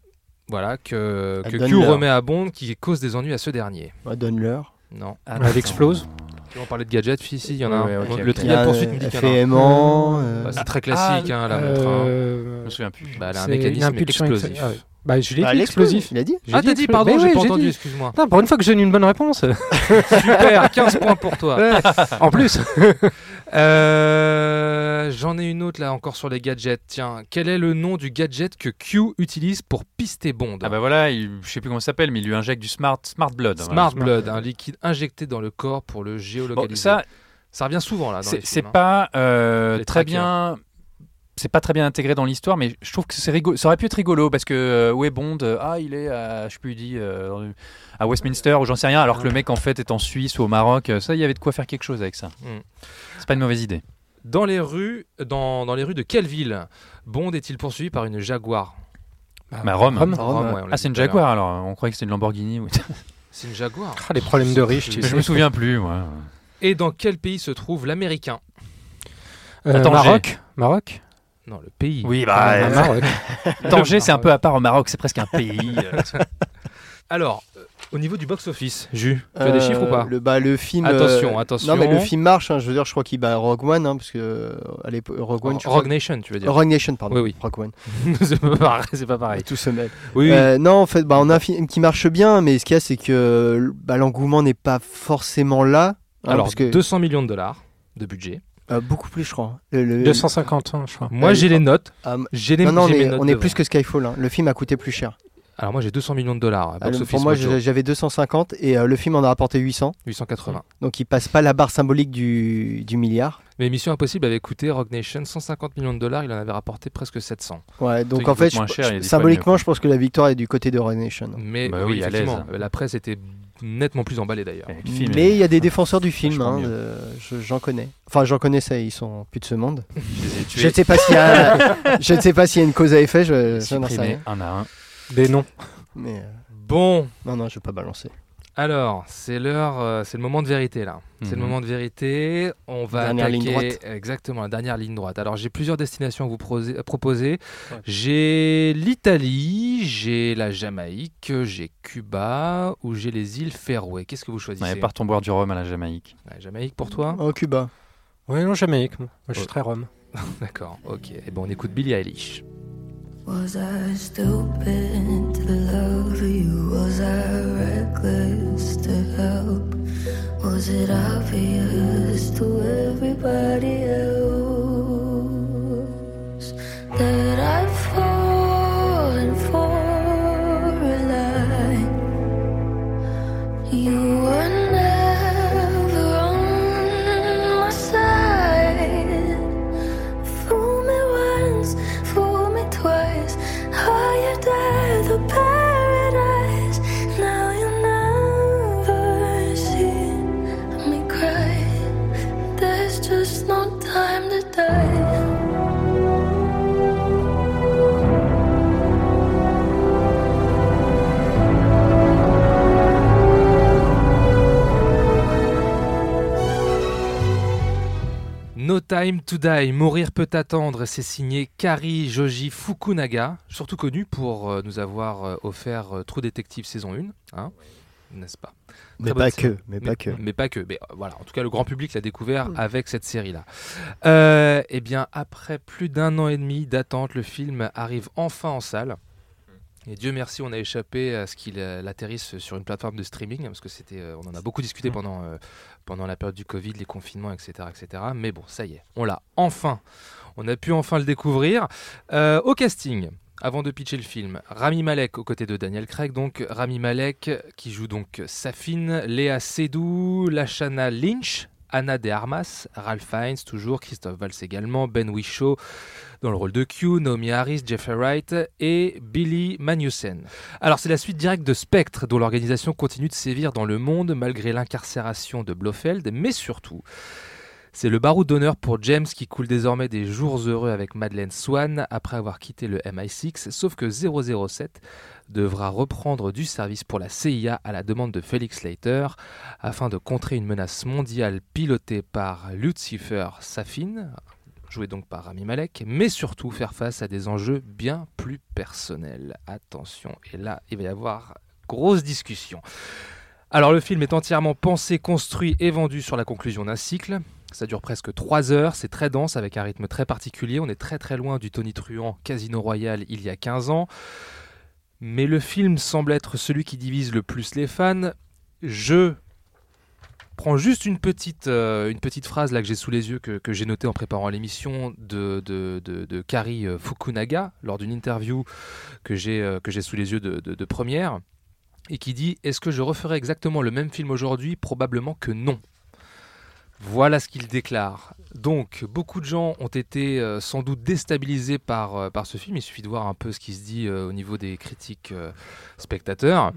Voilà, que, donne Q l'heure. remet à Bond qui cause des ennuis à ce dernier. Bah, Donne-leur. Non. Ah, Elle explose. Tu veux parler de gadgets, si, si, il y en a Ouais, un. ouais, ok, le trial poursuite me dit Elle qu'il y en a fait un. aimant. euh, Bah, c'est très classique, hein, la montre. hein. Euh, Je me souviens plus. Bah, elle a un mécanisme explosif. ex- ah ouais. Bah, je l'ai bah, dit, explosif. Il a dit J'ai Ah, t'as dit, pardon, explo- j'ai pas entendu, dit. excuse-moi. Non, pour une fois que je donne une bonne réponse. Super, 15 points pour toi. Ouais. en plus. Euh, J'en ai une autre là encore sur les gadgets. Tiens, quel est le nom du gadget que Q utilise pour pister Bond? Ah bah voilà, il, je sais plus comment ça s'appelle, mais il lui injecte du smart, smart blood. Smart voilà. Blood, un liquide injecté dans le corps pour le Bon, géolocaliser. ça, ça revient souvent là. C'est hein. pas euh, très trackers. bien. C'est pas très bien intégré dans l'histoire, mais je trouve que c'est rigolo. Ça aurait pu être rigolo parce que euh, où est Bond Euh, Ah, il est à, je sais plus, il dit euh, à Westminster ou j'en sais rien, alors que le mec en fait est en Suisse ou au Maroc. Euh, Ça, il y avait de quoi faire quelque chose avec ça. Mm. C'est pas une mauvaise idée. Dans les rues, dans, dans les rues de quelle ville Bond est-il poursuivi par une Jaguar? Bah, Rome. Rome. Ouais, Ah, c'est une. Jaguar alors. On croyait que c'était une Lamborghini. ou- C'est une Jaguar? Ah, les problèmes de riches, je me souviens plus. moi. Et dans quel pays se trouve l'américain? Euh, Attends, Maroc. Maroc? Non, le pays. Oui, Ah, bah, euh, Maroc. Tanger, c'est un peu à part au Maroc, c'est presque un pays. euh, Alors, euh, au niveau du box-office, Jus, tu as des chiffres ou pas le, bah, le film. Attention, euh, attention. Non, mais le film marche. hein, je veux dire, je crois qu'il bat Rogue One, hein, parce que l'époque, Rogue One. Rogue crois- Nation, tu veux dire Rogue Nation, pardon. Oui, oui. Rogue One. c'est pas pareil. C'est pas pareil. Tout se mêle. Oui, oui. Euh, non, en fait, bah, on a un film qui marche bien, mais ce qu'il y a, c'est que bah, l'engouement n'est pas forcément là. hein, Alors, parce que, 200 millions de dollars de budget. Euh, beaucoup plus, je crois. Le- le- 250 ans, je crois. Moi, euh, j'ai les notes. Ah, m- J'ai les non, non, on mes est, notes on est devant. plus que Skyfall. hein. Le film a coûté plus cher. Alors, moi, j'ai 200 millions de dollars. Euh, Box-office pour moi, j'avais 250 et euh, le film en a rapporté 800. 880. Donc il passe pas la barre symbolique du, du milliard. Mais Mission Impossible avait coûté Rogue Nation 150 millions de dollars. Il en avait rapporté presque 700. Ouais, donc en fait, je- cher, je- symboliquement, je pense que la victoire est du côté de Rogue Nation. Mais Bah oui, oui, à effectivement, l'aise. la presse était nettement plus emballée d'ailleurs. Mais il y a des défenseurs du film, hein, euh, j'en connais. Enfin, j'en connais ça, ils sont plus de ce monde. je ne sais pas s'il y a, je ne sais pas s'il y a une cause à effet, je, je n'en sais rien. un à un. Des noms. Mais euh, Bon, non, non, je vais pas balancer. alors, c'est l'heure, euh, c'est le moment de vérité là. C'est le Mhm. moment de vérité. On va Dernière attaquer ligne droite. exactement la dernière ligne droite. Alors, j'ai plusieurs destinations à vous proser- à proposer. J'ai l'Italie, j'ai la Jamaïque, j'ai Cuba ou j'ai les îles Féroé. Qu'est-ce que vous choisissez Ouais, partons boire du rhum à la Jamaïque. Ouais, Jamaïque pour toi? Oh, Cuba. Oui, non, Jamaïque. Moi, je suis Oh. très rhum. D'accord, ok. Et ben on écoute Billie Eilish. Was I stupid to love you? Was I reckless to help? Was it obvious to everybody else that I've fallen for a lie? You were time to die. No Time to Die, Mourir peut attendre, c'est signé Kari Joji Fukunaga, surtout connu pour euh, nous avoir euh, offert euh, True Detective saison 1, hein, n'est-ce pas? Mais pas que, mais pas que. Mais pas que. Mais euh, voilà, en tout cas, le grand public l'a découvert avec cette série-là. Euh, eh bien, après plus d'un an et demi d'attente, le film arrive enfin en salle. Et Dieu merci, on a échappé à ce qu'il euh, atterrisse sur une plateforme de streaming, parce que c'était, euh, on en a beaucoup discuté pendant, euh, pendant la période du Covid, les confinements, etc., etc. Mais bon, ça y est, on l'a enfin. On a pu enfin le découvrir. Euh, au casting, avant de pitcher le film, Rami Malek aux côtés de Daniel Craig, donc Rami Malek qui joue donc Safine, Léa Seydoux, Lashana Lynch, Anna de Armas, Ralph Fiennes toujours, Christophe Valls également, Ben Whishaw dans le rôle de Q, Naomi Harris, Jeffrey Wright et Billy Magnussen. Alors c'est la suite directe de Spectre dont l'organisation continue de sévir dans le monde malgré l'incarcération de Blofeld, mais surtout c'est le baroud d'honneur pour James qui coule désormais des jours heureux avec Madeleine Swan après avoir quitté le MI6, sauf que 007 devra reprendre du service pour la CIA à la demande de Felix Leiter afin de contrer une menace mondiale pilotée par Lucifer Safin, joué donc par Rami Malek, mais surtout faire face à des enjeux bien plus personnels. Attention, et là il va y avoir grosse discussion. Alors le film est entièrement pensé, construit et vendu sur la conclusion d'un cycle. Ça dure presque 3 heures, c'est très dense avec un rythme très particulier. On est très très loin du Tony Truant Casino Royale il y a 15 ans. Mais le film semble être celui qui divise le plus les fans. Je prends juste une petite, euh, phrase là que j'ai sous les yeux, que, j'ai notée en préparant l'émission de, de, Kari euh, Fukunaga lors d'une interview que j'ai euh, sous les yeux de première et qui dit Est-ce que je referais exactement le même film aujourd'hui? Probablement que non. Voilà ce qu'il déclare. Donc, beaucoup de gens ont été euh, sans doute déstabilisés par, euh, par ce film. Il suffit de voir un peu ce qui se dit euh, au niveau des critiques euh, spectateurs.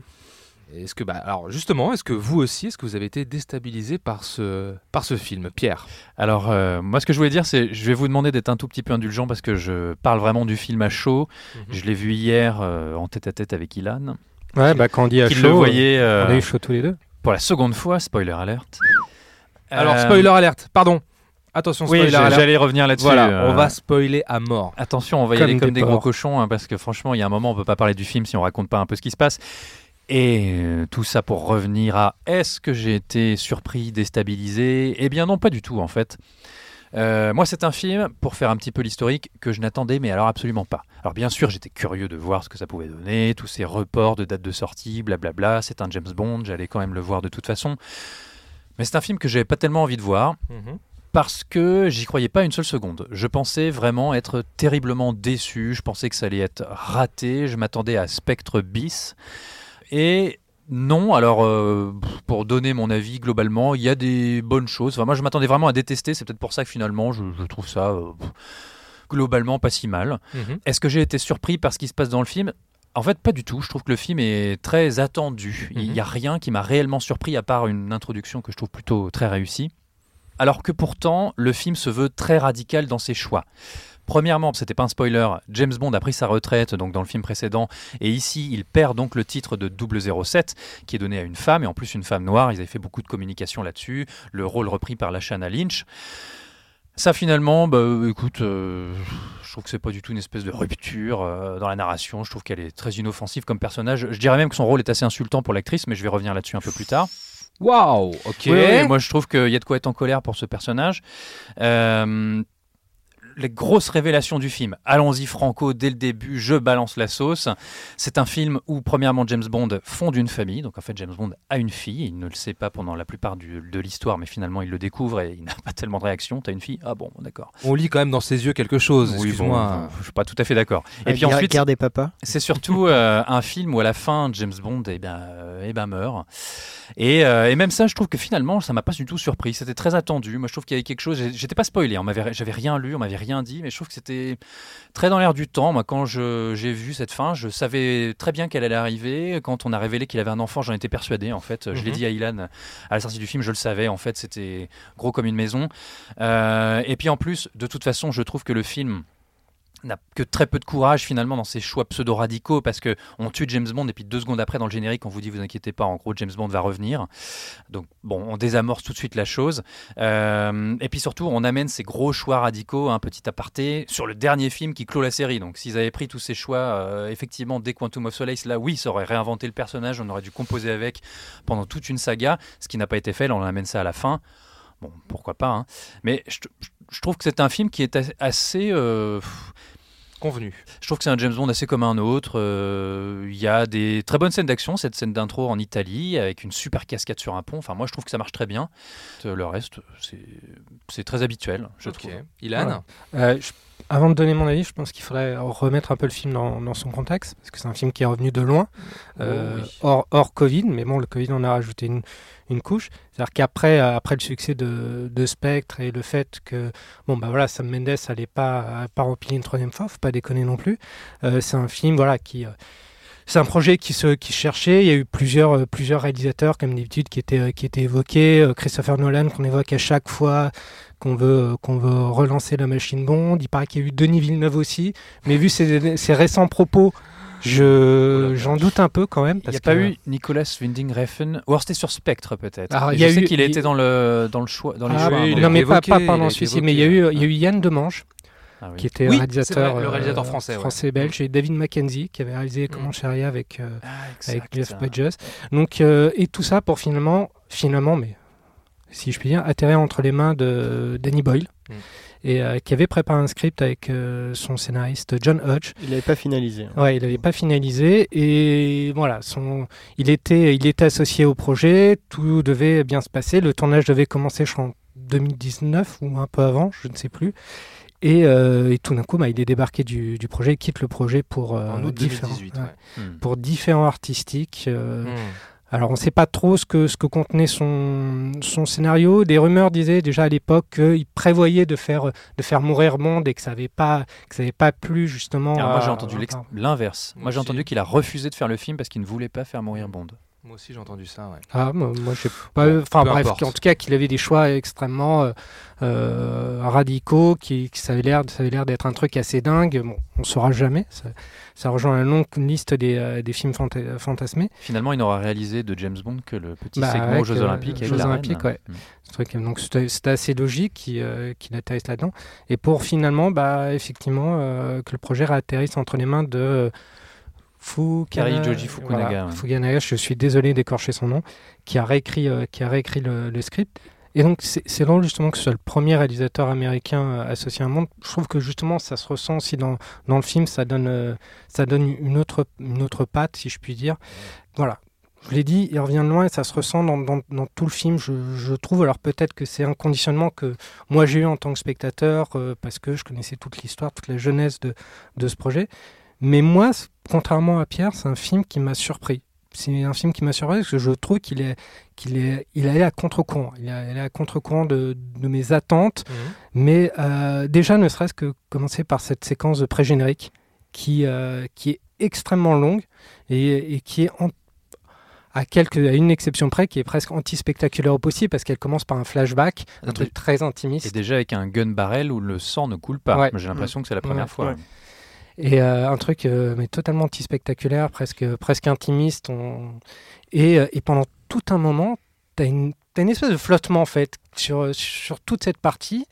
Est-ce que, bah, alors justement, est-ce que vous aussi, est-ce que vous avez été déstabilisé par ce, par ce film, Pierre? Alors, euh, moi, ce que je voulais dire, c'est je vais vous demander d'être un tout petit peu indulgent parce que je parle vraiment du film à chaud. Je l'ai vu hier euh, en tête à tête avec Ilan. Ouais, bah quand on dit à chaud, le voyait euh, on a eu chaud tous les deux. pour la seconde fois, spoiler alert. Alors, Euh, spoiler alerte, pardon. Attention, Oui, spoiler alert. j'allais revenir là-dessus. Voilà, euh. on va spoiler à mort. Attention, on va y Comme aller comme des des gros cochons, hein, parce que franchement, il y a un moment, on peut pas parler du film si on raconte pas un peu ce qui se passe. Et euh, tout ça pour revenir à est-ce que j'ai été surpris, déstabilisé? Eh bien non, pas du tout en fait. Euh, moi, c'est un film, pour faire un petit peu l'historique, que je n'attendais, mais alors absolument pas. Alors bien sûr, j'étais curieux de voir ce que ça pouvait donner, tous ces reports de date de sortie, blablabla. C'est un James Bond, j'allais quand même le voir de toute façon. Mais c'est un film que j'avais pas tellement envie de voir parce que j'y croyais pas une seule seconde. Je pensais vraiment être terriblement déçu, je pensais que ça allait être raté, je m'attendais à Spectre bis. Et non, alors euh, pour donner mon avis globalement, il y a des bonnes choses. Enfin, moi je m'attendais vraiment à détester, c'est peut-être pour ça que finalement je, je trouve ça euh, globalement pas si mal. Mhm. Est-ce que j'ai été surpris par ce qui se passe dans le film? En fait, pas du tout. Je trouve que le film est très attendu. Il n'y a rien qui m'a réellement surpris à part une introduction que je trouve plutôt très réussie. Alors que pourtant, le film se veut très radical dans ses choix. Premièrement, c'était pas un spoiler, James Bond a pris sa retraite donc dans le film précédent et ici il perd donc le titre de 007 qui est donné à une femme et en plus une femme noire. Ils avaient fait beaucoup de communication là-dessus, le rôle repris par Lashana Lynch. Ça finalement, bah, écoute, euh, je trouve que c'est pas du tout une espèce de rupture euh, dans la narration. Je trouve qu'elle est très inoffensive comme personnage. Je dirais même que son rôle est assez insultant pour l'actrice, mais je vais revenir là-dessus un peu plus tard. Waouh, ok. Moi je trouve qu'il y a de quoi être en colère pour ce personnage. Euh, les grosses révélations du film. Allons-y Franco, dès le début, je balance la sauce. C'est un film où, premièrement, James Bond fonde une famille. Donc en fait, James Bond a une fille. Il ne le sait pas pendant la plupart du- de l'histoire, mais finalement, il le découvre et il n'a pas tellement de réaction. T'as une fille? Ah bon, d'accord. On lit quand même dans ses yeux quelque chose. Oui, Excuse-moi. bon, je suis pas tout à fait d'accord. Et Euh, puis guerre- ensuite, guerre des papas. c'est surtout euh, un film où à la fin James Bond eh ben, euh, eh ben, meurt. Et, euh, et même ça, je trouve que finalement, ça m'a pas du tout surpris. C'était très attendu. Moi, je trouve qu'il y avait quelque chose. J'étais pas spoilé. On m'avait, j'avais rien lu, on m'avait rien dit, mais je trouve que c'était très dans l'air du temps. Moi, quand j'ai vu cette fin, je savais très bien qu'elle allait arriver. Quand on a révélé qu'il avait un enfant, j'en étais persuadé. En fait, je l'ai Mhm. dit à Ilan à la sortie du film, je le savais. En fait, c'était gros comme une maison. Euh, et puis en plus, de toute façon, je trouve que le film n'a que très peu de courage finalement dans ses choix pseudo-radicaux parce que on tue James Bond et puis deux secondes après dans le générique on vous dit vous inquiétez pas en gros James Bond va revenir. Donc bon on désamorce tout de suite la chose. Euh, et puis surtout on amène ces gros choix radicaux un petit aparté sur le dernier film qui clôt la série. Donc s'ils avaient pris tous ces choix euh, effectivement dès Quantum of Solace là oui ça aurait réinventé le personnage on aurait dû composer avec pendant toute une saga ce qui n'a pas été fait là on amène ça à la fin. Bon pourquoi pas hein. mais je, trouve que c'est un film qui est as- assez euh, Convenu. je trouve que c'est un James Bond assez comme un autre. Euh, Il y a des très bonnes scènes d'action, cette scène d'intro en Italie avec une super cascade sur un pont. Enfin, moi, je trouve que ça marche très bien. Euh, Le reste, c'est très habituel, je Ok. trouve. Ilan Euh, je- avant de donner mon avis, je pense qu'il faudrait remettre un peu le film dans, dans son contexte, parce que c'est un film qui est revenu de loin, euh, Oh oui. hors, hors Covid, mais bon, le Covid en a rajouté une, une couche. C'est-à-dire qu'après euh, après le succès de, de Spectre et le fait que, bon, bah voilà, Sam Mendes n'allait pas, pas rempiler une troisième fois, faut pas déconner non plus, euh, c'est un film, voilà, qui. euh, c'est un projet qui se qui cherchait. Il y a eu plusieurs, euh, plusieurs réalisateurs, comme d'habitude, qui étaient, euh, qui étaient évoqués. Euh, Christopher Nolan, qu'on évoque à chaque fois qu'on veut, qu'on veut relancer la machine Bond. Il paraît qu'il y a eu Denis Villeneuve aussi. Mais vu ses, ses récents propos, je, j'en doute un peu quand même. Il n'y a pas que- eu Nicolas Winding Refn, ou alors c'était sur Spectre peut-être. Il je y a sais eu- qu'il il- été dans le dans le choix dans les Ah, choix. oui, il a non, mais pas, pendant celui-ci. Mais il y a eu, il y a eu Yann Demange, Ah oui. qui était Oui, réalisateur, vrai, le euh, réalisateur français, ouais. belge, et David Mackenzie, qui avait réalisé Comment Mm. Chérie avec, euh, Ah, avec. Jeff Bridges. Donc, euh, et tout ça pour finalement, finalement, mais si je puis dire, atterrir entre les mains de Danny Boyle, Mm. et euh, qui avait préparé un script avec euh, son scénariste John Hodge. Il n'avait pas finalisé. hein. Ouais, il n'avait pas finalisé et voilà, son, il était, il était associé au projet, tout devait bien se passer. Le tournage devait commencer, je crois, en 2019 ou un peu avant, je ne sais plus. Et, euh, et tout d'un coup, bah, il est débarqué du, du projet, il quitte le projet pour euh, En août différents, 2018. ouais, ouais. Hmm. pour différents artistiques. euh, Hmm. alors, on ne sait pas trop ce que, ce que contenait son, son scénario. Des rumeurs disaient déjà à l'époque qu'il prévoyait de faire, de faire mourir Bond et que ça n'avait pas, que ça avait pas plu justement. Alors, moi j'ai entendu l'inverse. Moi j'ai entendu qu'il a refusé de faire le film parce qu'il ne voulait pas faire mourir Bond. Moi aussi j'ai entendu ça, ouais. Ah, moi, moi j'ai pas. Enfin bref, importe. en tout cas, qu'il avait des choix extrêmement euh, euh, radicaux, qui, qui ça avait l'air, ça avait l'air d'être un truc assez dingue. Bon, on saura jamais. Ça, ça rejoint la longue liste des, euh, des films fanta- fantasmés. Finalement, il n'aura réalisé de James Bond que le petit Bah, segment aux Jeux Olympiques. Jeux. Olympiques, ouais. Ce truc, donc c'était c'était assez logique qu'il euh, atterrisse là-dedans. Et pour finalement, bah, effectivement, euh, que le projet atterrisse entre les mains de euh, Fukana- Joji Fukunaga, voilà, ouais. Fukunaga, je suis désolé d'écorcher son nom, qui a réécrit, euh, qui a réécrit le, le script. Et donc, c'est drôle justement que ce soit le premier réalisateur américain euh, associé à un monde. Je trouve que justement, ça se ressent aussi dans, dans le film. Ça donne, euh, ça donne une autre, une autre patte, si je puis dire. Voilà. Je l'ai dit, il revient de loin et ça se ressent dans, dans- dans tout le film, je, je trouve. Alors peut-être que c'est un conditionnement que moi j'ai eu en tant que spectateur, euh, parce que je connaissais toute l'histoire, toute la jeunesse de, de ce projet. Mais moi, contrairement à Pierre, c'est un film qui m'a surpris. C'est un film qui m'a surpris parce que je trouve qu'il est, qu'il est, il allait à contre-courant. Il est allé à contre-courant de, de mes attentes. Mais euh, déjà, ne serait-ce que commencer par cette séquence de pré-générique qui, euh, qui est extrêmement longue et, et qui est en- à, quelques, à une exception près, qui est presque anti-spectaculaire au possible parce qu'elle commence par un flashback, un Un truc truc- très intimiste. Et déjà avec un gun barrel où le sang ne coule pas. Ouais. J'ai l'impression que c'est la première Ouais. fois. Ouais. Et euh, un truc euh, mais totalement anti-spectaculaire, presque, presque intimiste. on- Et, euh, et pendant tout un moment, tu as une, une espèce de flottement en fait sur, sur toute cette partie.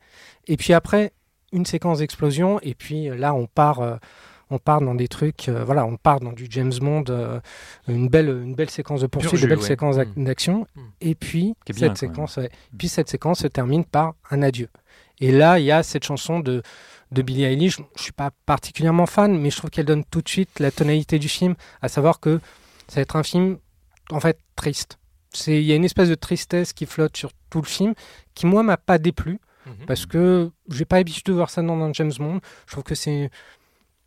Et puis après, une séquence d'explosion. Et puis là, on part, euh, on part dans des trucs. voilà, on part dans du James Bond, une, belle, une belle séquence de poursuite, ouais. séquences d'ac- Mm. d'action. Mm. Et puis, bien, cette séquence, ouais. puis cette séquence se termine par un adieu. Et là, il y a cette chanson de, de Billie Eilish. Je ne suis pas particulièrement fan, mais je trouve qu'elle donne tout de suite la tonalité du film, à savoir que ça va être un film, en fait, triste. Il y a une espèce de tristesse qui flotte sur tout le film, qui, moi, m'a pas déplu, Mhm. parce que j'ai pas l'habitude de voir ça dans un James Bond. Je trouve que c'est,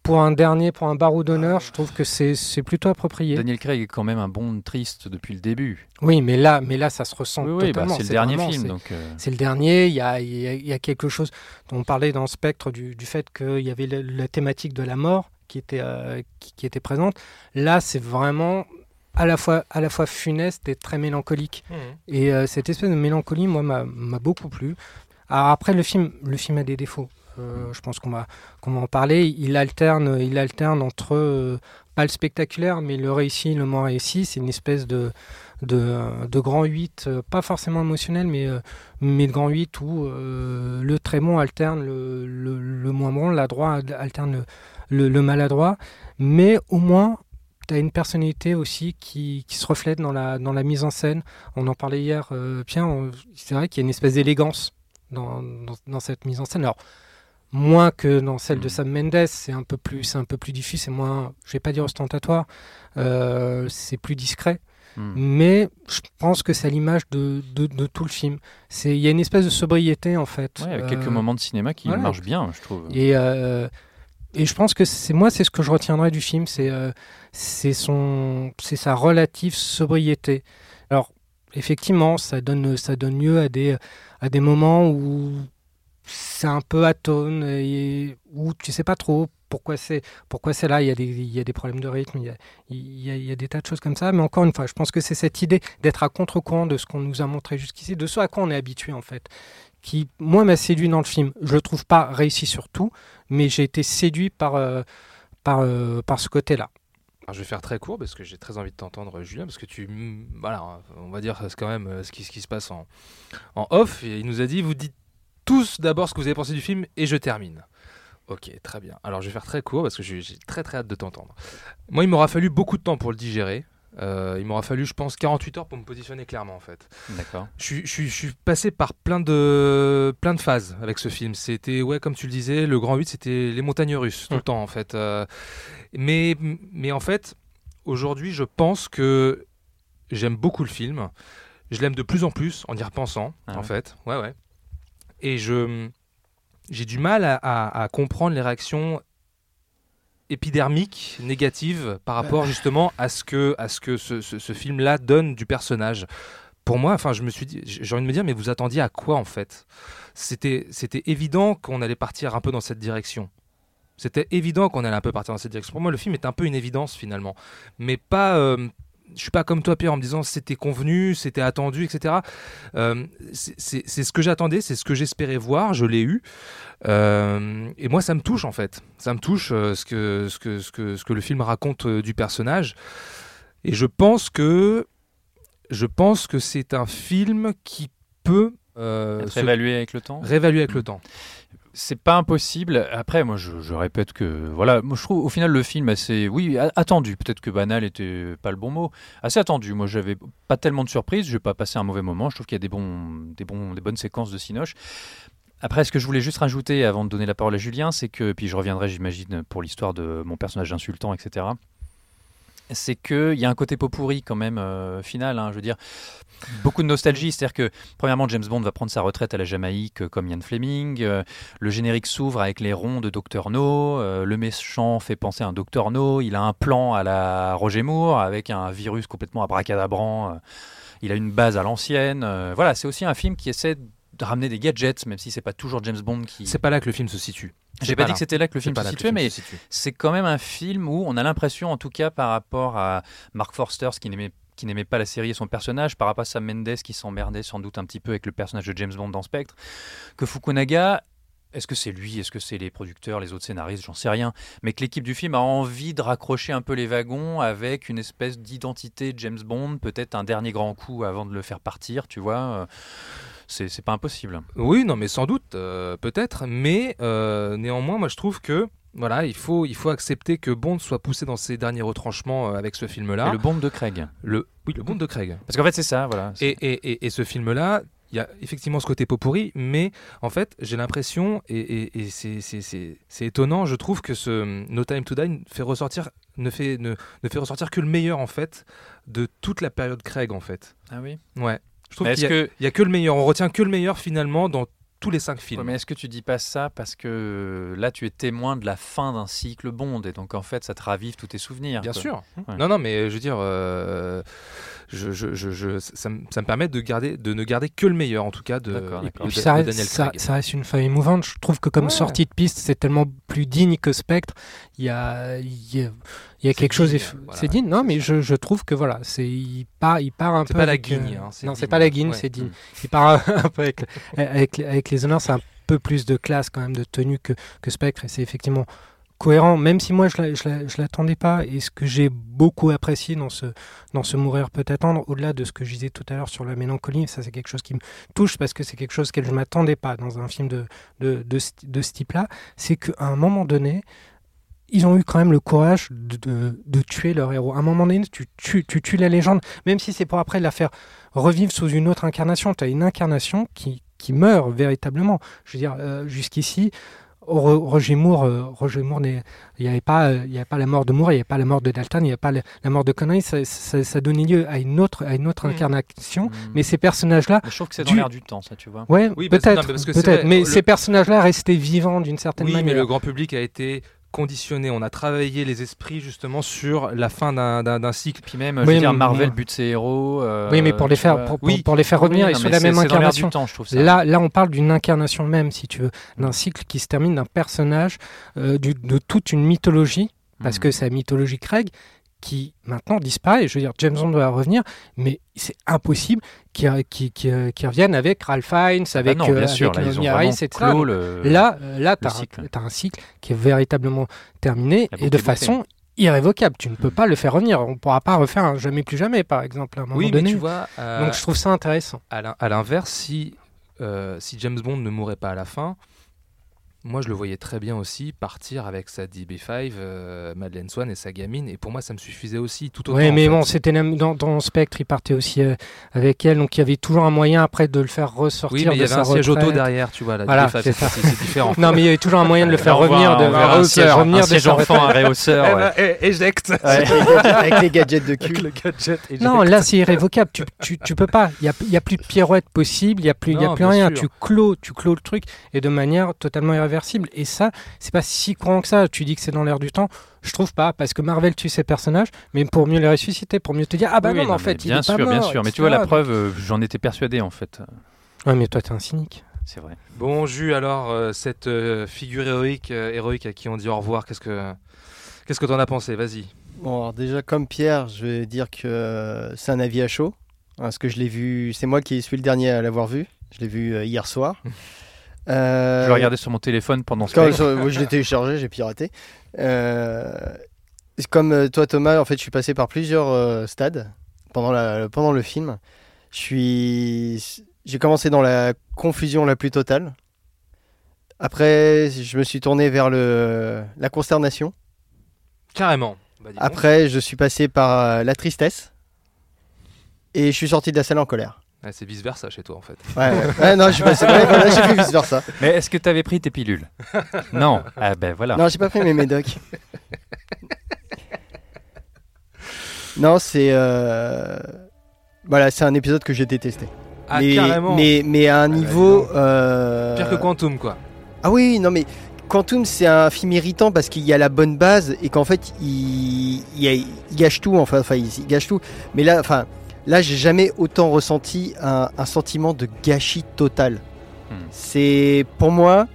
pour un dernier, pour un barreau d'honneur, je trouve que c'est plutôt approprié. Daniel Craig est quand même un Bond triste depuis le début. Oui, mais là, mais là, ça se ressent Oui, bah, totalement. c'est le dernier vraiment- film. c'est- euh, c'est le dernier, il y a, y a- il y a quelque chose dont on parlait dans Spectre du, du fait qu'il y avait la, la thématique de la mort qui était, euh, qui, qui était présente. Là, c'est vraiment à la, fois, à la fois funeste et très mélancolique. Mhm. Et euh, cette espèce de mélancolie, moi, m'a m'a beaucoup plu. Alors après, le film, le film a des défauts. Euh, je pense qu'on va, qu'on va en parler. Il alterne, il alterne entre euh, pas le spectaculaire, mais le réussi, le moins réussi. C'est une espèce de, de, de grand 8, euh, pas forcément émotionnel, mais, euh, mais de grand 8 où euh, le très bon alterne le, le, le moins bon, l'adroit alterne le, le, maladroit. Mais au moins, tu as une personnalité aussi qui, qui se reflète dans la, dans la mise en scène. On en parlait hier, euh, Pierre, c'est vrai qu'il y a une espèce d'élégance dans, dans, dans cette mise en scène. Alors, moins que dans celle de Mhm. Sam Mendes, c'est un peu plus, c'est un peu plus diffus, c'est moins, je vais pas dire ostentatoire, euh, c'est plus discret. hmm. Mais je pense que c'est à l'image de, de, de tout le film. C'est, il y a une espèce de sobriété en fait. Ouais, avec Euh, quelques moments de cinéma qui voilà. marchent bien, je trouve. et, euh, et je pense que c'est moi, c'est ce que je retiendrai du film, c'est euh, c'est son, c'est sa relative sobriété. Alors effectivement, ça donne ça donne lieu à des à des moments où c'est un peu atone et où tu sais pas trop pourquoi c'est pourquoi c'est là. Il y a des il y a des problèmes de rythme, il y a il y a, des tas de choses comme ça. Mais encore une fois, je pense que c'est cette idée d'être à contre-courant de ce qu'on nous a montré jusqu'ici, de ce à quoi on est habitué en fait qui, moi, m'a séduit dans le film. Je le trouve pas réussi sur tout, mais j'ai été séduit par, euh, par, euh, par ce côté-là. Alors, je vais faire très court parce que j'ai très envie de t'entendre, Julien, parce que tu, voilà, on va dire quand même euh, ce qui, ce qui se passe en, en off. Et il nous a dit, vous dites tous d'abord ce que vous avez pensé du film et je termine. Ok, très bien. Alors je vais faire très court parce que j'ai très très hâte de t'entendre. Moi, il m'aura fallu beaucoup de temps pour le digérer. Euh, il m'aura fallu, je pense, 48 heures pour me positionner clairement en fait. D'accord. Je, suis- je suis- je suis passé par plein de, plein de phases avec ce film. C'était, ouais, comme tu le disais, le grand 8, c'était les montagnes russes, tout le temps, en fait. Euh, mais, mais en fait, aujourd'hui, je pense que j'aime beaucoup le film. Je l'aime de plus en plus en y repensant, Ah en ouais. fait. Ouais, ouais. Et je, j'ai du mal à, à- à comprendre les réactions épidermiques, négatives, par rapport justement à ce que, à ce, que ce, ce- ce film-là donne du personnage pour moi, enfin, je me suis dit, j'ai envie de me dire, mais vous attendiez à quoi en fait? C'était, c'était évident qu'on allait partir un peu dans cette direction. C'était évident qu'on allait un peu partir dans cette direction. Pour moi, le film est un peu une évidence finalement, mais pas, euh, je suis pas comme toi Pierre en me disant c'était convenu, c'était attendu, etc. Euh, c'est- ce que j'attendais, c'est ce que j'espérais voir, je l'ai eu. Euh, et moi, ça me touche en fait. Ça me touche euh, ce, que, ce, que, ce, que, ce que le film raconte euh, du personnage. Et je pense que je pense que c'est un film qui peut euh, Être se avec le temps. réévaluer avec le temps. C'est pas impossible. Après, moi, je, répète que voilà, moi, je trouve au final le film assez, oui, attendu. Peut-être que banal était pas le bon mot. Assez attendu. Moi, j'avais pas tellement de surprises. Je vais pas passer un mauvais moment. Je trouve qu'il y a des bons, des bons, des bonnes séquences de Cinoche. Après, ce que je voulais juste rajouter avant de donner la parole à Julien, c'est que, puis je reviendrai, j'imagine, pour l'histoire de mon personnage insultant, etc. C'est qu'il y a un côté pot pourri quand même euh, final. hein, je veux dire, beaucoup de nostalgie. C'est-à-dire que, premièrement, James Bond va prendre sa retraite à la Jamaïque euh, comme Ian Fleming. euh, le générique s'ouvre avec les ronds de Dr No. le méchant fait penser à un Dr No. Il a un plan à la Roger Moore avec un virus complètement abracadabrant. il a une base à l'ancienne. voilà, c'est aussi un film qui essaie ramener des gadgets, même si c'est pas toujours James Bond qui. C'est pas là que le film se situe. J'ai pas pas dit que c'était là que le film se situait, mais c'est quand même un film où on a l'impression, en tout cas par rapport à Mark Forster, qui n'aimait qui n'aimait pas la série et son personnage, par rapport à Sam Mendes qui s'emmerdait sans doute un petit peu avec le personnage de James Bond dans Spectre, que Fukunaga, est-ce que c'est lui, est-ce que c'est les producteurs, les autres scénaristes, j'en sais rien, mais que l'équipe du film a envie de raccrocher un peu les wagons avec une espèce d'identité James Bond, peut-être un dernier grand coup avant de le faire partir, tu vois. C'est c'est pas impossible. Oui, non, mais sans doute, euh, peut-être, mais euh, néanmoins, moi je trouve que voilà, il faut, il faut accepter que Bond soit poussé dans ses derniers retranchements euh, avec ce film-là. Le Bond de Craig. Le, oui, le Bond de Craig. Parce qu'en fait, c'est ça, voilà. Et, et, et, et ce film-là, il y a effectivement ce côté pot pourri, mais en fait, j'ai l'impression, et, et, et c'est- c'est c'est- c'est étonnant, je trouve que ce No Time to Die fait ressortir, ne, fait, ne, ne fait ressortir que le meilleur, en fait, de toute la période Craig, en fait. Ah oui? Ouais. Je trouve qu'il est-ce y, a- que- il y a que le meilleur. On retient que le meilleur, finalement, dans tous les cinq films. Ouais, mais est-ce que tu dis pas ça parce que là tu es témoin de la fin d'un cycle Bond et donc en fait ça te ravive tous tes souvenirs Bien quoi. sûr. Ouais. Non, non, mais je veux dire, euh, je, je, je, je- ça, me, ça me permet de, garder, de ne garder que le meilleur, en tout cas, de. Et puis de- ça, de reste- Daniel ça, Craig. ça reste une fin émouvante. Je trouve que comme Ouais. sortie de piste, c'est tellement plus digne que Spectre. Il y a, il y a, il y a quelque chose. digne, eff- voilà, c'est digne. Non, mais je, je trouve que voilà, c'est il part, il part un C'est peu. pas la avec, euh, guigne, hein, c'est non, c'est pas la guigne, Ouais. c'est digne. Mm. Il part un peu avec, avec, avec les honneurs. C'est un peu plus de classe quand même de tenue que, que Spectre. Et c'est effectivement cohérent, même si moi je je l'attendais pas. Et ce que j'ai beaucoup apprécié dans ce, dans ce Mourir peut attendre, au-delà de ce que je disais tout à l'heure sur la mélancolie, ça c'est quelque chose qui me touche parce que c'est quelque chose que je m'attendais pas dans un film de, de, de, ce- de ce type-là, c'est qu'à un moment donné, ils ont eu quand même le courage de, de, de tuer leur héros. À un moment donné, tu, tues- tu tues la légende, même si c'est pour après la faire revivre sous une autre incarnation. Tu as une incarnation qui, qui meurt véritablement. Je veux dire, euh, jusqu'ici, Ro- Roger Moore, euh, Roger Moore n'est- il n'y avait, pas, euh, il y avait pas la mort de Moore, il n'y avait pas la mort de Dalton, il n'y avait pas la, la mort de Connery. Ça, ça, ça donnait lieu à une autre, à une autre Mhm. incarnation. Mm. Mais ces personnages-là, je trouve que c'est dans du- l'air du temps ça tu vois. ouais, Oui, peut-être, mais parce que c'est peut-être. vrai, Mais le- ces personnages-là restaient vivants d'une certaine Oui, mais manière. le grand public a été conditionné. On a travaillé les esprits justement sur la fin d'un- cycle. Puis même Oui, je veux dire Marvel bute ses héros. euh, Oui, mais pour les faire, pour, pour- Oui. pour les faire revenir, Oui, ils sont la même incarnation. du temps je trouve ça. Là, là, on parle d'une incarnation même, si tu veux, d'un cycle qui se termine d'un personnage, euh, du- de toute une mythologie, parce Mm. que c'est la mythologie Craig qui maintenant disparaît. Je veux dire, James Bond doit revenir, mais c'est impossible qu'il revienne avec Ralph Fiennes, Ah avec, non, euh, bien avec sûr, là, Harris, etc. le... Là, euh, là tu as, un cycle qui est véritablement terminé et de façon irrévocable. Tu ne peux pas le faire revenir. On ne pourra pas refaire un jamais plus jamais, par exemple, à un moment Oui, mais donné. tu vois, euh, Donc je trouve ça intéressant. à l'in- à l'inverse, si, euh, si James Bond ne mourait pas à la fin, moi je le voyais très bien aussi partir avec sa DB5, euh, Madeleine Swan et sa gamine. Et pour moi, ça me suffisait aussi tout autant. Oui, mais bon, c'était la- dans, dans Spectre, il partait aussi euh, avec elle, donc il y avait toujours un moyen après de le faire ressortir Oui, mais il y avait un siège retraite. auto derrière, tu vois. La Voilà, DB5, c'est c'est ça. c'est différent. Non, mais il y avait toujours un moyen de le faire revenir un- de, un siège- revenir un de siège enfant, un réhausseur. ouais. éjecte Avec les gadgets de cul. gadget. Non, là c'est irrévocable. Tu, tu, tu peux pas. Il y a, il y a plus de pirouette possible. Il y a plus, il y a Non, plus rien. sûr. Tu clôt, tu clôt le truc et de manière totalement irréversible. Et ça, c'est pas si courant que ça. Tu dis que c'est dans l'air du temps. Je trouve pas parce que Marvel tue ses personnages, mais pour mieux les ressusciter, pour mieux te dire ah bah Oui, non, en fait mais il bien est sûr, pas mort. bien sûr. Mais tu vois la preuve, euh, j'en étais persuadé en fait. Ouais, mais toi t'es un cynique. C'est vrai. Bon, Jus, alors, euh, cette euh, figure héroïque, euh, héroïque à qui on dit au revoir, qu'est-ce que qu'est-ce que t'en as pensé? Vas-y. Bon, alors déjà, comme Pierre, je vais dire que euh, c'est un avis à chaud. hein, Parce que je l'ai vu, c'est moi qui suis le dernier à l'avoir vu. Je l'ai vu euh, hier soir. Euh, Je le regardais sur mon téléphone pendant ce moi, je l'ai téléchargé, j'ai piraté. Euh, comme euh, toi, Thomas, en fait, je suis passé par plusieurs euh, stades pendant, la, pendant le film. Je suis, j'ai commencé dans la confusion la plus totale. Après, je me suis tourné vers le, la consternation. Carrément. Bah. Après, je suis passé par euh, la tristesse. Et je suis sorti de la salle en colère. Ouais, c'est vice versa chez toi en fait. Ouais, ouais. Ouais, non, je suis passé. ouais, voilà, j'ai fait vice versa. Mais est-ce que tu avais pris tes pilules? Non. Ah ben voilà. Non, j'ai pas pris mes médocs. non, c'est. euh, Voilà, c'est un épisode que j'ai détesté. Ah, mais, carrément. mais, mais à un bah, niveau. euh, Pire que Quantum quoi. Ah oui, non, mais Quantum, c'est un film irritant parce qu'il y a la bonne base et qu'en fait, il, il, il gâche tout. Enfin, enfin il, il gâche tout. Mais là, enfin, là, j'ai jamais autant ressenti un, un sentiment de gâchis total. Hmm. C'est pour moi,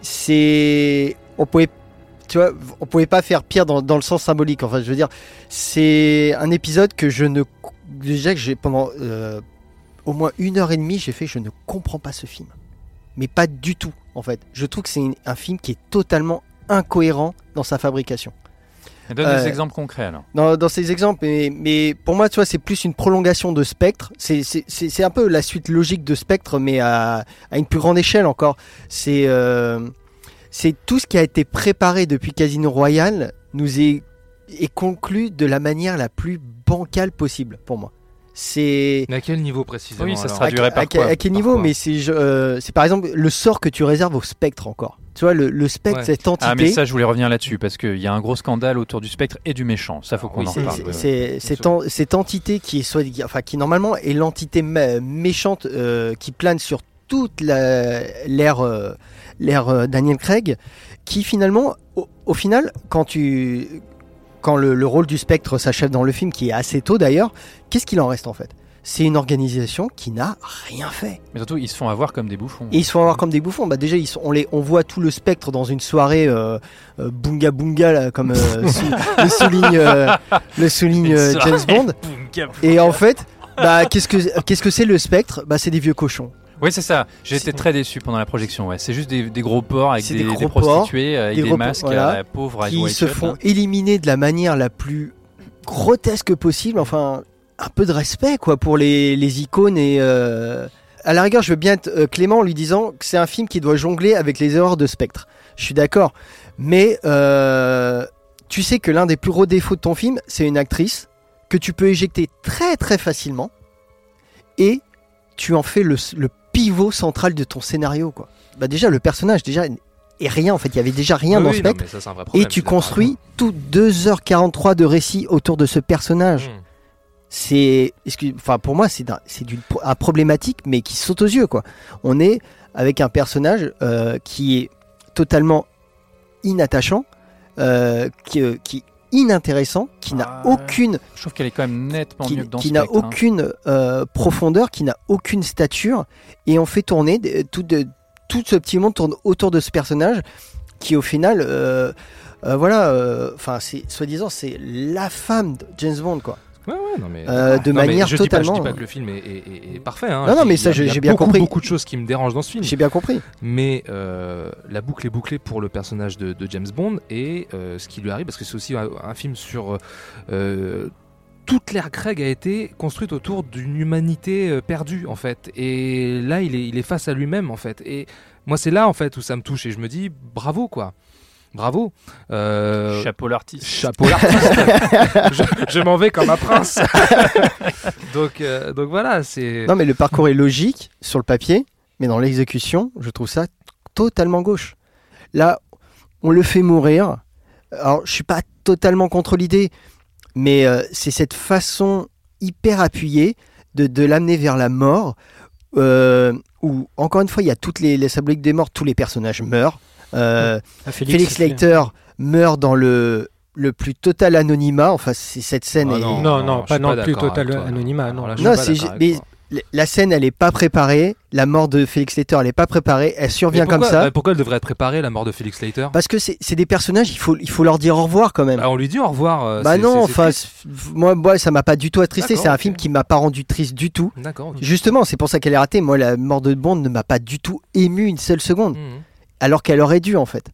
c'est on pouvait, tu vois, on pouvait pas faire pire dans, dans le sens symbolique. Enfin, je veux dire, c'est un épisode que je ne déjà que j'ai pendant euh, au moins une heure et demie, j'ai fait, je ne comprends pas ce film, mais pas du tout en fait. Je trouve que c'est un film qui est totalement incohérent dans sa fabrication. Donne Euh, des exemples concrets alors. Dans, dans ces exemples, mais, mais pour moi, tu vois, c'est plus une prolongation de Spectre. C'est- un peu la suite logique de Spectre, mais à, à une plus grande échelle encore. C'est euh, c'est tout ce qui a été préparé depuis Casino Royale nous est, est conclu de la manière la plus bancale possible pour moi. C'est Mais à quel niveau précisément Oui, ça sera- traduirait à, par à quel- quoi à quel Par niveau quoi Mais c'est euh, c'est par exemple le sort que tu réserves au Spectre encore. Tu vois, le, le Spectre, Ouais. cette entité. Ah mais ça je voulais revenir là-dessus parce qu'il y a un gros scandale autour du spectre et du méchant. Ça faut qu'on oui, en C'est- reparle. c'est- ouais, ouais. c'est- cette, en- cette entité qui est soit, enfin qui normalement est l'entité mé- méchante euh, qui plane sur toute la- l'ère euh, l'ère euh, Daniel Craig, qui finalement, au, au final, quand tu quand le, le rôle du spectre s'achève dans le film, qui est assez tôt d'ailleurs, qu'est-ce qu'il en reste en fait? C'est une organisation qui n'a rien fait. Mais surtout ils se font avoir comme des bouffons. Et ils se font avoir comme des bouffons. Bah déjà, ils sont- on, les, on voit tout le spectre dans une soirée euh, euh, bunga bunga, là, comme euh, sou- le souligne, euh, le souligne James Bond. Et en fait, bah, qu'est-ce que qu'est-ce que c'est le spectre? Bah, c'est des vieux cochons. Oui c'est ça. J'ai été très déçu pendant la projection. Ouais. C'est juste des, des gros porcs avec des, des des gros porcs, prostituées avec des des, gros masques voilà, à la pauvre qui se font là. éliminer de la manière la plus grotesque possible. Enfin, un peu de respect quoi pour les, les icônes et euh, à la rigueur, je veux bien être euh, clément en lui disant que c'est un film qui doit jongler avec les erreurs de Spectre. Je suis d'accord, mais euh, tu sais que l'un des plus gros défauts de ton film, c'est une actrice que tu peux éjecter très très facilement et tu en fais le, le pivot central de ton scénario quoi. Bah déjà le personnage déjà est rien en fait, il y avait déjà rien Oui, dans oui, ça, un vrai et tu construis tout 2h43 de récit autour de ce personnage. Hmm. C'est, excuse- enfin pour moi c'est c'est d'une pro- un problématique mais qui saute aux yeux quoi. On est avec un personnage euh, qui est totalement inattachant, euh, qui, euh, qui inintéressant, qui n'a Ah, aucune, Je trouve qu'elle est quand même nettement qui, mieux que dans qui n'a hein. aucune euh, profondeur, qui n'a aucune stature, et on fait tourner tout, de- tout ce petit monde tourne autour de ce personnage qui au final, euh, euh, voilà, euh, enfin c'est soi-disant c'est la femme de James Bond quoi. Ouais, ouais, non, mais, Euh, de Non, mais manière je dis pas- totalement- je dis pas que le film est, est- est- est parfait. hein. Non, non, Il y mais a- ça, j'ai- bien beaucoup, compris. beaucoup de choses qui me dérangent dans ce film. J'ai bien compris. Mais euh, la boucle est bouclée pour le personnage de, de James Bond et euh, ce qui lui arrive, parce que c'est aussi un, un film sur. toute l'ère Craig a été construite autour d'une humanité perdue, en fait. Et là, il est, il est face à lui-même, en fait. Et moi, c'est là, en fait, où ça me touche. Et je me dis, bravo, quoi. Bravo. Euh, Chapeau l'artiste. Chapeau l'artiste. je je m'en vais comme un prince. donc, euh, donc voilà, c'est. Non mais le parcours est logique sur le papier, mais dans l'exécution, je trouve ça totalement gauche. Là, on le fait mourir. Alors, je suis pas totalement contre l'idée, mais euh, c'est cette façon hyper appuyée de, de l'amener vers la mort, euh, où encore une fois, il y a toutes les, les symboliques des morts, tous les personnages meurent. Euh, Ah, Félix Leiter meurt dans le le plus total anonymat. Enfin, c'est cette scène Ah est- non, Non, non, non, pas non plus total toi. anonymat, non. Là, je Non, c'est mais la scène, elle est pas préparée. La mort de Félix Leiter, elle est pas préparée. Elle survient pourquoi, comme ça. bah, pourquoi elle devrait être préparée, la mort de Félix Leiter? Parce que c'est des personnages, il faut, il faut leur dire au revoir quand même. Bah, On lui dit au revoir. euh, bah non, enfin, moi, moi, ça m'a pas du tout attristé. C'est un film qui m'a pas rendu triste du tout. D'accord. Justement, c'est pour ça qu'elle est ratée. Moi, la mort de Bond ne m'a pas du tout ému une seule seconde, Mhm. Alors qu'elle aurait dû en fait.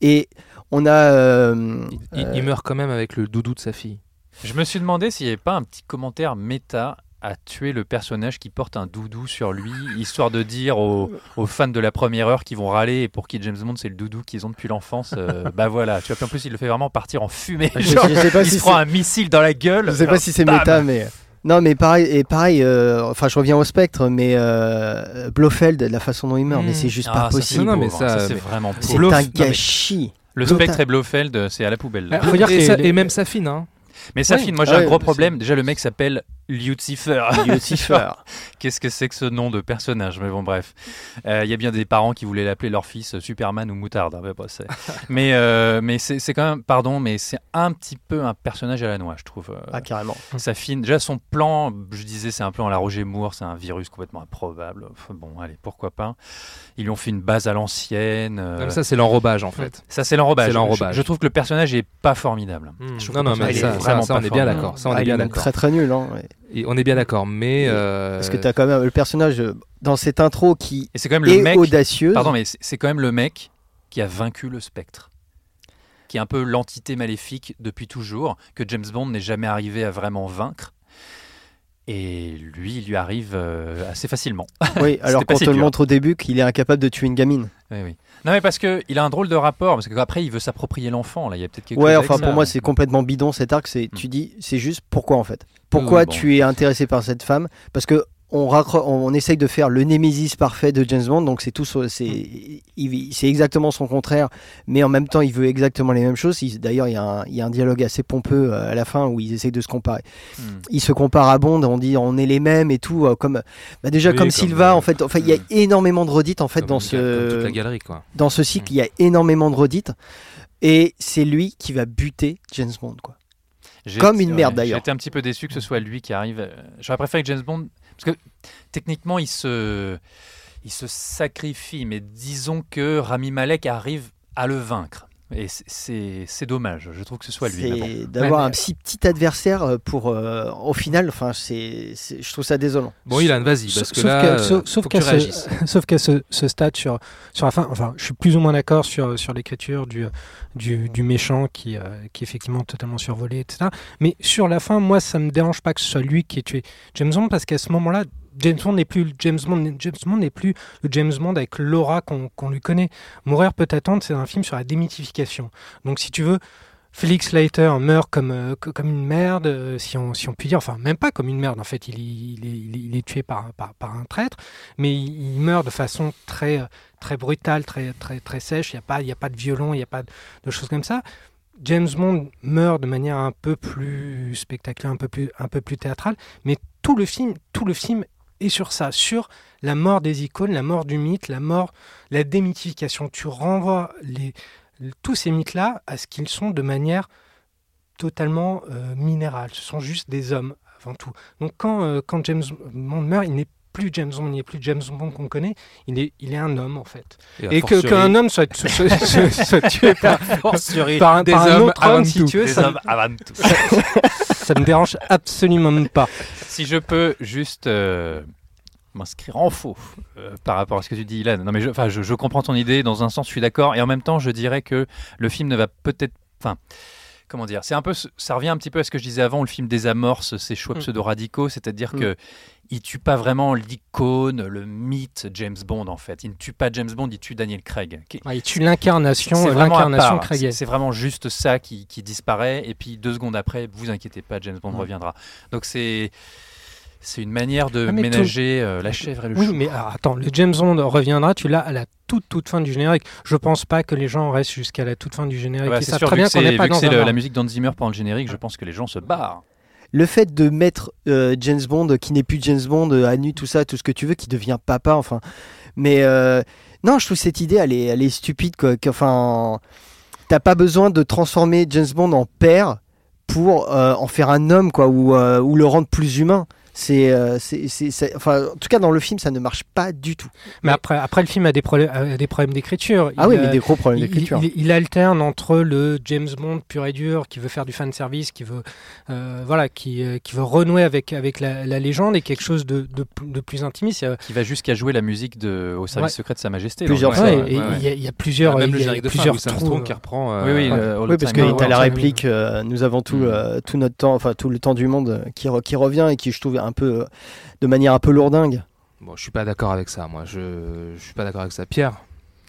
Et on a. euh, Il, il- euh, il meurt quand même avec le doudou de sa fille. Je me suis demandé s'il n'y avait pas un petit commentaire méta à tuer le personnage qui porte un doudou sur lui, histoire de dire aux, aux fans de la première heure qui vont râler et pour qui James Bond c'est le doudou qu'ils ont depuis l'enfance. euh, bah voilà, tu vois, puis en plus il le fait vraiment partir en fumée. Je- Genre, je sais pas il si se prend c'est- un missile dans la gueule. Je sais pas si c'est méta, mais. Non, mais pareil, et pareil, euh, enfin, je reviens au spectre, mais euh, Blofeld, la façon dont il meurt, mais c'est juste Ah, pas ça, possible. Non, non, mais ça, c'est vraiment C'est un gâchis. Le spectre et Blofeld, c'est à la poubelle. là. Faut dire et, que ça- les- et même sa fille, hein. Mais sa Oui. fille, moi j'ai Ah un ouais, gros problème. Déjà, le mec s'appelle Lucifer. Lucifer. Qu'est-ce que c'est que ce nom de personnage? Mais bon, bref. Euh, Il y a bien des parents qui voulaient l'appeler leur fils Superman ou Moutarde. hein, mais bon, c'est- mais euh, mais c'est quand même, pardon, mais c'est un petit peu un personnage à la noix, je trouve. Euh, Ah, carrément. Sa fille, déjà son plan, je disais, c'est un plan à la Roger Moore, c'est un virus complètement improbable. Enfin, Bon, allez, pourquoi pas. Ils lui ont fait une base à l'ancienne. euh, Comme ça, c'est l'enrobage en fait. ça, c'est l'enrobage. C'est l'enrobage. Je, je trouve que le personnage est pas formidable. Hmm. Je trouve Non, non, mais ça, est ça, ça, on est bien d'accord. Ça, on Ah, est bien d'accord. Très très nul. Hein, ouais. Et On est bien d'accord, mais. euh, Parce que tu as quand même le personnage euh, dans cette intro qui Et c'est quand même le est mec. audacieuse. Pardon, mais c'est quand même le mec qui a vaincu le spectre. Qui est un peu l'entité maléfique depuis toujours, que James Bond n'est jamais arrivé à vraiment vaincre. Et lui, il lui arrive euh, assez facilement. Oui, alors si te le montre au début qu'il est incapable de tuer une gamine. Oui, oui. Non, mais parce qu'il a un drôle de rapport, parce qu'après, il veut s'approprier l'enfant. Là, il y a peut-être quelque Ouais, chose avec enfin ça. pour moi c'est complètement bidon cet arc. C'est Hmm. tu dis c'est juste pourquoi en fait? Pourquoi Oui, bon. tu es intéressé par cette femme? Parce que on, on essaye de faire le némésis parfait de James Bond, donc c'est tout, so- c'est exactement son contraire, mais en même temps il veut exactement les mêmes choses. Il- D'ailleurs il y, a un- il y a un dialogue assez pompeux euh, à la fin où ils essayent de se comparer. Hmm. Ils se comparent à Bond, on dit on est les mêmes et tout, euh, comme bah déjà Oui, comme comme, Silva euh, en fait. Enfin il y a hmm. énormément de redites en fait comme dans toute la ce galerie, quoi. dans ce cycle, il y a énormément de redites. Et c'est lui qui va buter James Bond, quoi. Comme une merde, d'ailleurs. J'ai été un petit peu déçu que ce soit lui qui arrive. J'aurais préféré que James Bond. Parce que techniquement, il se, sacrifie, mais disons que Rami Malek arrive à le vaincre. Et c'est- dommage, je trouve que ce soit lui. d'avoir Ouais, mais- un si petit adversaire euh, pour, euh, au final, enfin, c'est, je trouve ça désolant. Bon, Ilan, vas-y, parce Sauf- que sauf là, qu'à- sauf- sauf faut que qu'à tu ce- réagisses. sauf qu'à ce, ce stade sur, sur la fin, enfin, je suis plus ou moins d'accord sur, sur l'écriture du, du, du méchant qui, euh, qui est effectivement totalement survolé, etc. Mais sur la fin, moi, ça me dérange pas que ce soit lui qui ait tué James Bond parce qu'à ce moment-là, James Bond n'est plus James Bond, James Bond n'est plus le James Bond avec l'aura qu'on lui connaît. Mourir peut attendre, c'est un film sur la démythification. Donc, si tu veux, Felix Leiter meurt comme, euh, co- comme une merde, euh, si, on, si on peut dire, enfin même pas comme une merde, en fait, il, il est, tué par, par, un traître, mais il, meurt de façon très, euh, très brutale, très, très, très sèche, il n'y a, pas- a pas de violon, il n'y a pas de, de choses comme ça. James Bond meurt de manière un peu plus spectaculaire, un peu plus, un peu plus théâtrale, mais tout le film, tout le film est sur ça, sur la mort des icônes, la mort du mythe, la mort, la démythification. Tu renvoies tous ces mythes-là à ce qu'ils sont de manière totalement euh, minérale. Ce sont juste des hommes avant tout. Donc quand, euh, James Bond meurt, il n'est plus James Bond, il n'est plus James Bond qu'on connaît, il est, il est un homme en fait. Et que- qu'un homme soit, soit, soit- soit tué par, par un, des par un hommes autre homme, si tu veux, des ça, avant tout. ça me dérange absolument pas. Si je peux juste euh, m'inscrire en faux euh, par rapport à ce que tu dis, Ilan. Non, mais je, enfin, je, je comprends ton idée. Dans un sens, je suis d'accord. Et en même temps, je dirais que le film ne va peut-être. Enfin. Comment dire C'est un peu, ça revient un petit peu à ce que je disais avant. Le film désamorce ces choix Mm. pseudo-radicaux, c'est-à-dire Mm. que il tue pas vraiment l'icône, le mythe James Bond en fait. Il ne tue pas James Bond, il tue Daniel Craig. Ouais, il tue l'incarnation, l'incarnation. Craig. C'est- vraiment juste ça qui, qui disparaît. Et puis deux secondes après, vous inquiétez pas, James Bond reviendra. Donc c'est c'est une manière de Ah, ménager euh, la chèvre et le Oui, chou. mais alors, attends, le James Bond reviendra, tu l'as à la toute toute fin du générique. Je pense pas que les gens restent jusqu'à la toute fin du générique. Ah bah, c'est sûr, très vu bien qu'on n'est pas dans le- la musique d'Hans Zimmer pendant le générique, je pense que les gens se barrent. Le fait de mettre euh, James Bond, qui n'est plus James Bond, euh, à nu, tout ça, tout ce que tu veux, qui devient papa, enfin. Mais euh, non, je trouve cette idée, elle est, elle est stupide, quoi. Enfin, t'as pas besoin de transformer James Bond en père pour en faire un homme, quoi, ou le rendre plus humain. C'est, euh, c'est, enfin, en tout cas, dans le film, ça ne marche pas du tout. Mais après, après, le film a des problèmes, a des problèmes d'écriture. Ah Il, oui, mais euh, des gros problèmes d'écriture. Il, il alterne entre le James Bond pur et dur qui veut faire du fan service, qui veut, euh, voilà, qui, euh, qui veut renouer avec avec la, la légende et quelque chose de, de, de plus intimiste. Qui va jusqu'à jouer la musique de, au service Ouais. secret de Sa Majesté. Plusieurs fois. Ouais, Ouais, il y a- il y, a plusieurs, même il le y a de fin, plusieurs Louis trous. Qui reprend. euh, Oui, oui, Ouais. le All Oui, the parce que tu as la réplique, euh, nous avons tout, Mm. euh, tout notre temps, enfin tout le temps du monde euh, qui, re- qui revient et qui, je trouve, un peu, de manière un peu lourdingue. Bon, je suis pas d'accord avec ça, moi. Je, je suis pas d'accord avec ça. Pierre,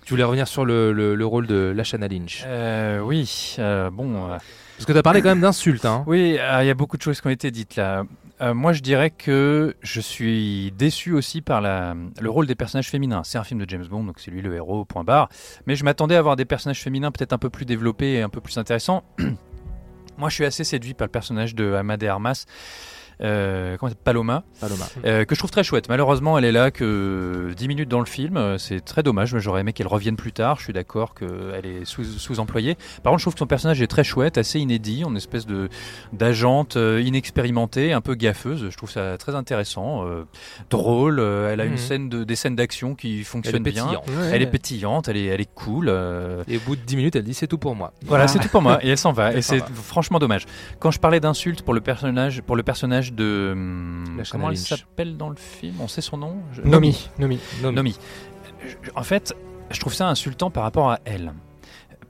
tu voulais revenir sur le, le- le rôle de Lashana Lynch Euh, oui, euh, bon. euh, Parce que tu as parlé quand même d'insultes. Hein. Oui, euh, il y a beaucoup de choses qui ont été dites là. Euh, moi, je dirais que je suis déçu aussi par la, le rôle des personnages féminins. C'est un film de James Bond, donc c'est lui le héros, point barre. Mais je m'attendais à avoir des personnages féminins peut-être un peu plus développés et un peu plus intéressants. moi, je suis assez séduit par le personnage de Amade Armas. Euh, comment Paloma, Paloma. euh, que je trouve très chouette. Malheureusement, elle est là que 10 minutes dans le film. C'est très dommage. mais J'aurais aimé qu'elle revienne plus tard. Je suis d'accord qu'elle est sous- sous-employée. Par contre, je trouve que son personnage est très chouette, assez inédit, en espèce de d'agente euh, inexpérimentée, un peu gaffeuse. Je trouve ça très intéressant, euh, drôle. elle a une Mhm. scène de, des scènes d'action qui fonctionnent bien. Elle est pétillante, elle est, elle est cool. euh, Et au bout de 10 minutes, elle dit c'est tout pour moi. voilà, c'est tout pour moi. Et elle s'en va. Elle et c'est franchement dommage. Quand je parlais d'insultes pour le personnage, pour le personnage de hum, La comment elle s'appelle dans le film On sait son nom Je- Nomi, Nomi. Nomi. Je- En fait, je trouve ça insultant par rapport à elle.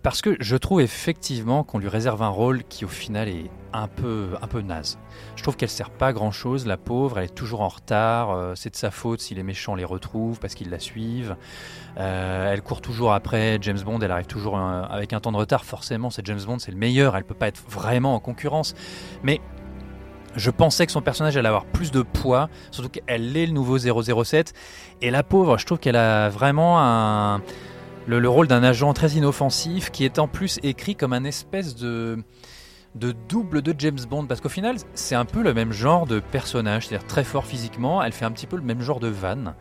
Parce que je trouve effectivement qu'on lui réserve un rôle qui au final est un peu, un peu naze. Je trouve qu'elle sert pas à grand chose, la pauvre, elle est toujours en retard, euh, c'est de sa faute si les méchants les retrouvent parce qu'ils la suivent. Euh, elle court toujours après James Bond, elle arrive toujours euh, avec un temps de retard, forcément c'est James Bond, c'est le meilleur, elle peut pas être vraiment en concurrence. Mais je pensais que son personnage allait avoir plus de poids, surtout qu'elle est le nouveau 007. Et la pauvre, je trouve qu'elle a vraiment un, le, le rôle d'un agent très inoffensif qui est en plus écrit comme un espèce de, de double de James Bond. Parce qu'au final, c'est un peu le même genre de personnage, c'est-à-dire très fort physiquement. Elle fait un petit peu le même genre de vanne.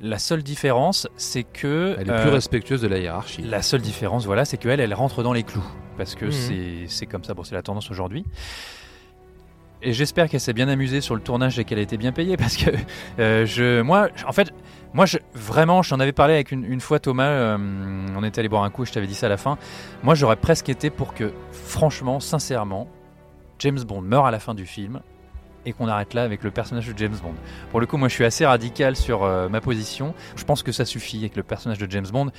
La seule différence, c'est que. Elle est euh, plus respectueuse de la hiérarchie. la seule différence, voilà, c'est qu'elle, elle rentre dans les clous. Parce que c'est- c'est comme ça, bon, c'est la tendance aujourd'hui. Et j'espère qu'elle s'est bien amusée sur le tournage et qu'elle a été bien payée parce que euh, je, moi, en fait, moi, je, vraiment, j'en avais parlé avec une, fois Thomas. euh, on était allé boire un coup, je t'avais dit ça à la fin. Moi, j'aurais presque été pour que, franchement, sincèrement, James Bond meure à la fin du film et qu'on arrête là avec le personnage de James Bond. Pour le coup, moi, je suis assez radical sur euh, ma position. Je pense que ça suffit avec le personnage de James Bond.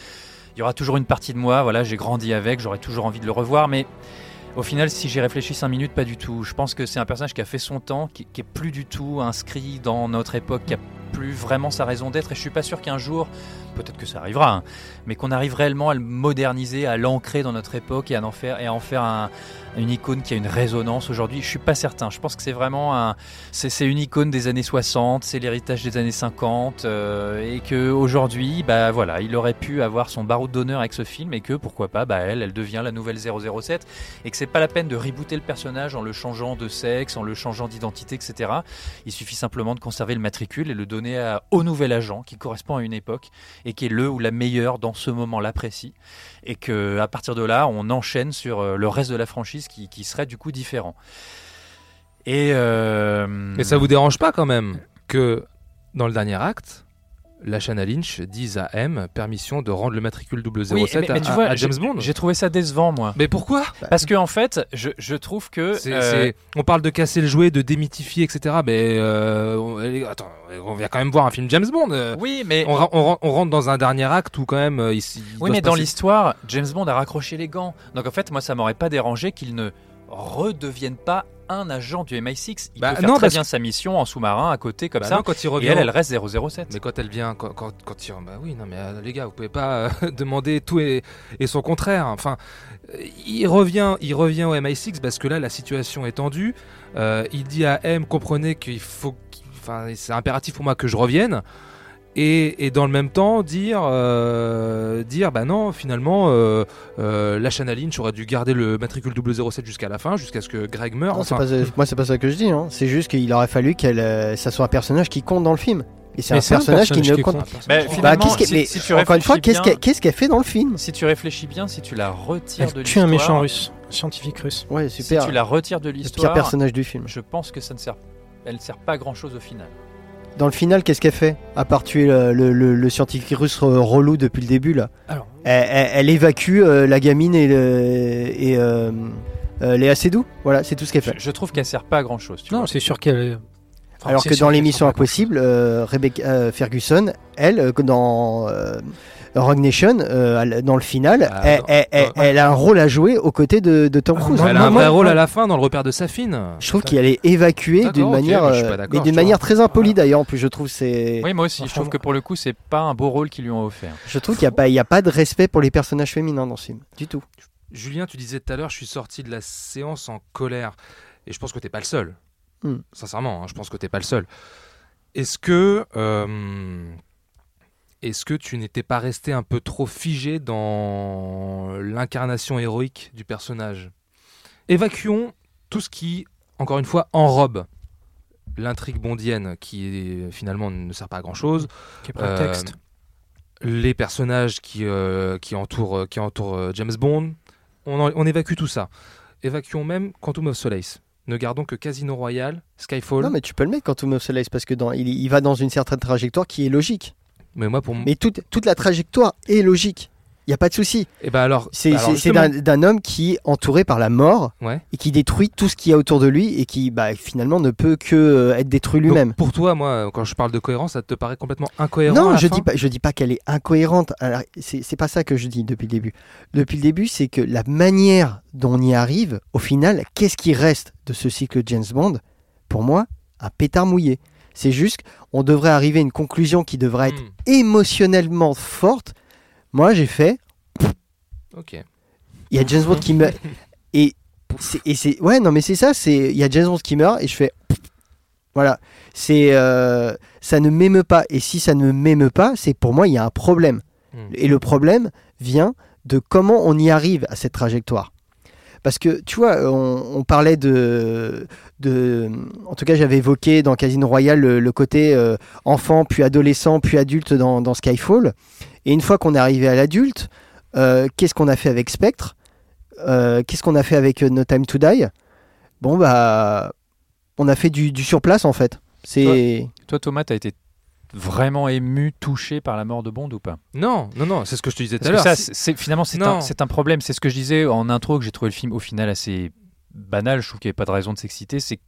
Il y aura toujours une partie de moi, voilà, j'ai grandi avec, j'aurais toujours envie de le revoir, mais au final, si j'y réfléchis 5 minutes, pas du tout. Je pense que c'est un personnage qui a fait son temps, qui, qui est plus du tout inscrit dans notre époque, qui a plus vraiment sa raison d'être, et je suis pas sûr qu'un jour, peut-être que ça arrivera, hein, mais qu'on arrive réellement à le moderniser, à l'ancrer dans notre époque et à en faire, une icône qui a une résonance aujourd'hui. Je suis pas certain. Je pense que c'est vraiment un, c'est, une icône des années 60, c'est l'héritage des années 50, euh, et que aujourd'hui, bah voilà, il aurait pu avoir son barreau d'honneur avec ce film, et que pourquoi pas, bah elle, elle devient la nouvelle 007, et que c'est pas la peine de rebooter le personnage en le changeant de sexe, en le changeant d'identité, etc. Il suffit simplement de conserver le matricule et le donner au nouvel agent qui correspond à une époque et qui est le ou la meilleure dans ce moment-là précis, et que à partir de là, on enchaîne sur euh, le reste de la franchise qui, serait du coup différent. Et euh, Mais ça vous dérange pas quand même que dans le dernier acte, la Shana Lynch dise à M permission de rendre le matricule 007 Oui, mais, mais à, tu vois, à j'ai- James Bond J'ai trouvé ça décevant, moi. Mais pourquoi? Parce que en fait, je, je trouve que euh, On parle de casser le jouet, de démythifier, etc. Mais euh, on, attends, on vient quand même voir un film James Bond. euh. oui, mais On, rentre dans un dernier acte où quand même il Oui, mais dans l'histoire, James Bond a raccroché les gants. Donc en fait, moi, ça m'aurait pas dérangé qu'il ne redevienne pas un agent du MI6. Il Bah, peut faire non, très bien sa mission en sous-marin à côté comme Bah ça. non, quand il et revient. elle, elle reste 007. Mais quand elle vient, quand, quand, quand il, bah oui, non mais euh, les gars, vous pouvez pas euh, demander tout et, et son contraire. Enfin, euh, il revient, il revient au MI6 parce que là la situation est tendue. Euh, il dit à M, comprenez qu'il faut, enfin, c'est impératif pour moi que je revienne. Et, et dans le même temps dire, euh, dire, bah non, finalement, euh, euh, la Shana Lynch aurait dû garder le matricule 007 jusqu'à la fin, jusqu'à ce que Greg meure. Non, Enfin, pas ça- moi, c'est pas ça que je dis. hein. C'est juste qu'il aurait fallu qu'elle, euh, ça soit un personnage qui compte dans le film. Et c'est un personnage qui ne compte. Mais si- si tu encore une fois, qu'est-ce qu'elle fait dans le film? Si tu réfléchis bien, si tu la retires de Elle tue un l'histoire, méchant russe, scientifique russe. Ouais, si super. tu la retires de l'histoire, personnage du film. je pense que ça ne sert elle ne sert pas à grand chose au final. Dans le final, qu'est-ce qu'elle fait À part tuer le, le- le- le scientifique russe euh, relou depuis le début, là. Alors, Elle, elle- elle évacue euh, la gamine et, le, et euh, euh, Léa Seydoux. Voilà, c'est tout ce qu'elle Je, fait. je trouve qu'elle sert pas à grand chose. Tu non, c'est sûr qu'elle. enfin, Alors que dans l'émission Impossible, euh, Rebecca euh, Ferguson, elle, euh, dans euh, Rogue Nation, euh, dans le final, Ah, elle, dans- elle- elle- dans- elle a un rôle à jouer aux côtés de, de Tom Ah, Cruise. Elle a un vrai rôle à la fin dans le repère de Safine. Je trouve qu'elle est évacuée D'accord, d'une manière, mais je suis pas euh, d'une manière très impolie d'ailleurs. En plus, je trouve c'est, Oui, moi aussi. Je trouve que pour le coup, c'est pas un beau rôle qu'ils lui ont offert. je trouve qu'il n'y a pas, il y a pas de respect pour les personnages féminins dans ce film, du tout. Julien, tu disais tout à l'heure, je suis sorti de la séance en colère. Et je pense que t'es pas le seul. Hmm. Sincèrement, hein, je pense que t'es pas le seul. Est-ce que, euh, est-ce que tu n'étais pas resté un peu trop figé dans l'incarnation héroïque du personnage? Évacuons tout ce qui, encore une fois, enrobe l'intrigue bondienne, qui est, finalement ne sert pas à grand chose. Qui est prétexte. Euh, les personnages qui, euh, qui entourent, qui entourent euh, James Bond. On, en- on évacue tout ça. Évacuons même Quantum of Solace. Ne gardons que Casino Royale, Skyfall. Non, mais tu peux le mettre quand of Solace parce que dans, il, il va dans une certaine trajectoire qui est logique. Mais moi, pour. Mais toute, toute la trajectoire est logique. Il n'y a pas de souci. Et ben alors. C'est alors c'est- justement- d'un homme qui est entouré par la mort Ouais. et qui détruit tout ce qu'il y a autour de lui et qui bah, finalement ne peut que euh, être détruit lui-même. pour toi, moi, quand je parle de cohérence, ça te paraît complètement incohérent à Non, la je fin dis pas, je dis pas qu'elle est incohérente. C'est pas ça que je dis depuis le début. Depuis le début, c'est que la manière dont on y arrive, au final, qu'est-ce qui reste de ce cycle James Bond? Pour moi, un pétard mouillé. C'est juste qu'on devrait arriver à une conclusion qui devrait être Hmm, émotionnellement forte. Moi, j'ai fait. Ok. Il y a James Bond qui meurt. Et c'est. Ouais, non, mais c'est ça. C'est. Il y a James Bond qui meurt et je fais. Voilà. C'est. euh, ça ne m'émeut pas. Et si ça ne m'émeut pas, c'est pour moi, il y a un problème. Hmm. Et le problème vient de comment on y arrive à cette trajectoire. Parce que, tu vois, on, on parlait de. En tout cas, j'avais évoqué dans Casino Royale le, côté euh, enfant, puis adolescent, puis adulte dans, Skyfall. Et une fois qu'on est arrivé à l'adulte, euh, qu'est-ce qu'on a fait avec Spectre? Euh, Qu'est-ce qu'on a fait avec euh, No Time to Die? Bon, bah... On a fait du, du surplace, en fait. C'est... Toi, Thomas, t'as été vraiment ému, touché par la mort de Bond ou pas? Non, non, non, c'est ce que je te disais tout à l'heure. ça, c'est- c'est- finalement, c'est un, un problème. C'est ce que je disais en intro, que j'ai trouvé le film au final assez banal. Je trouve qu'il n'y avait pas de raison de s'exciter. C'est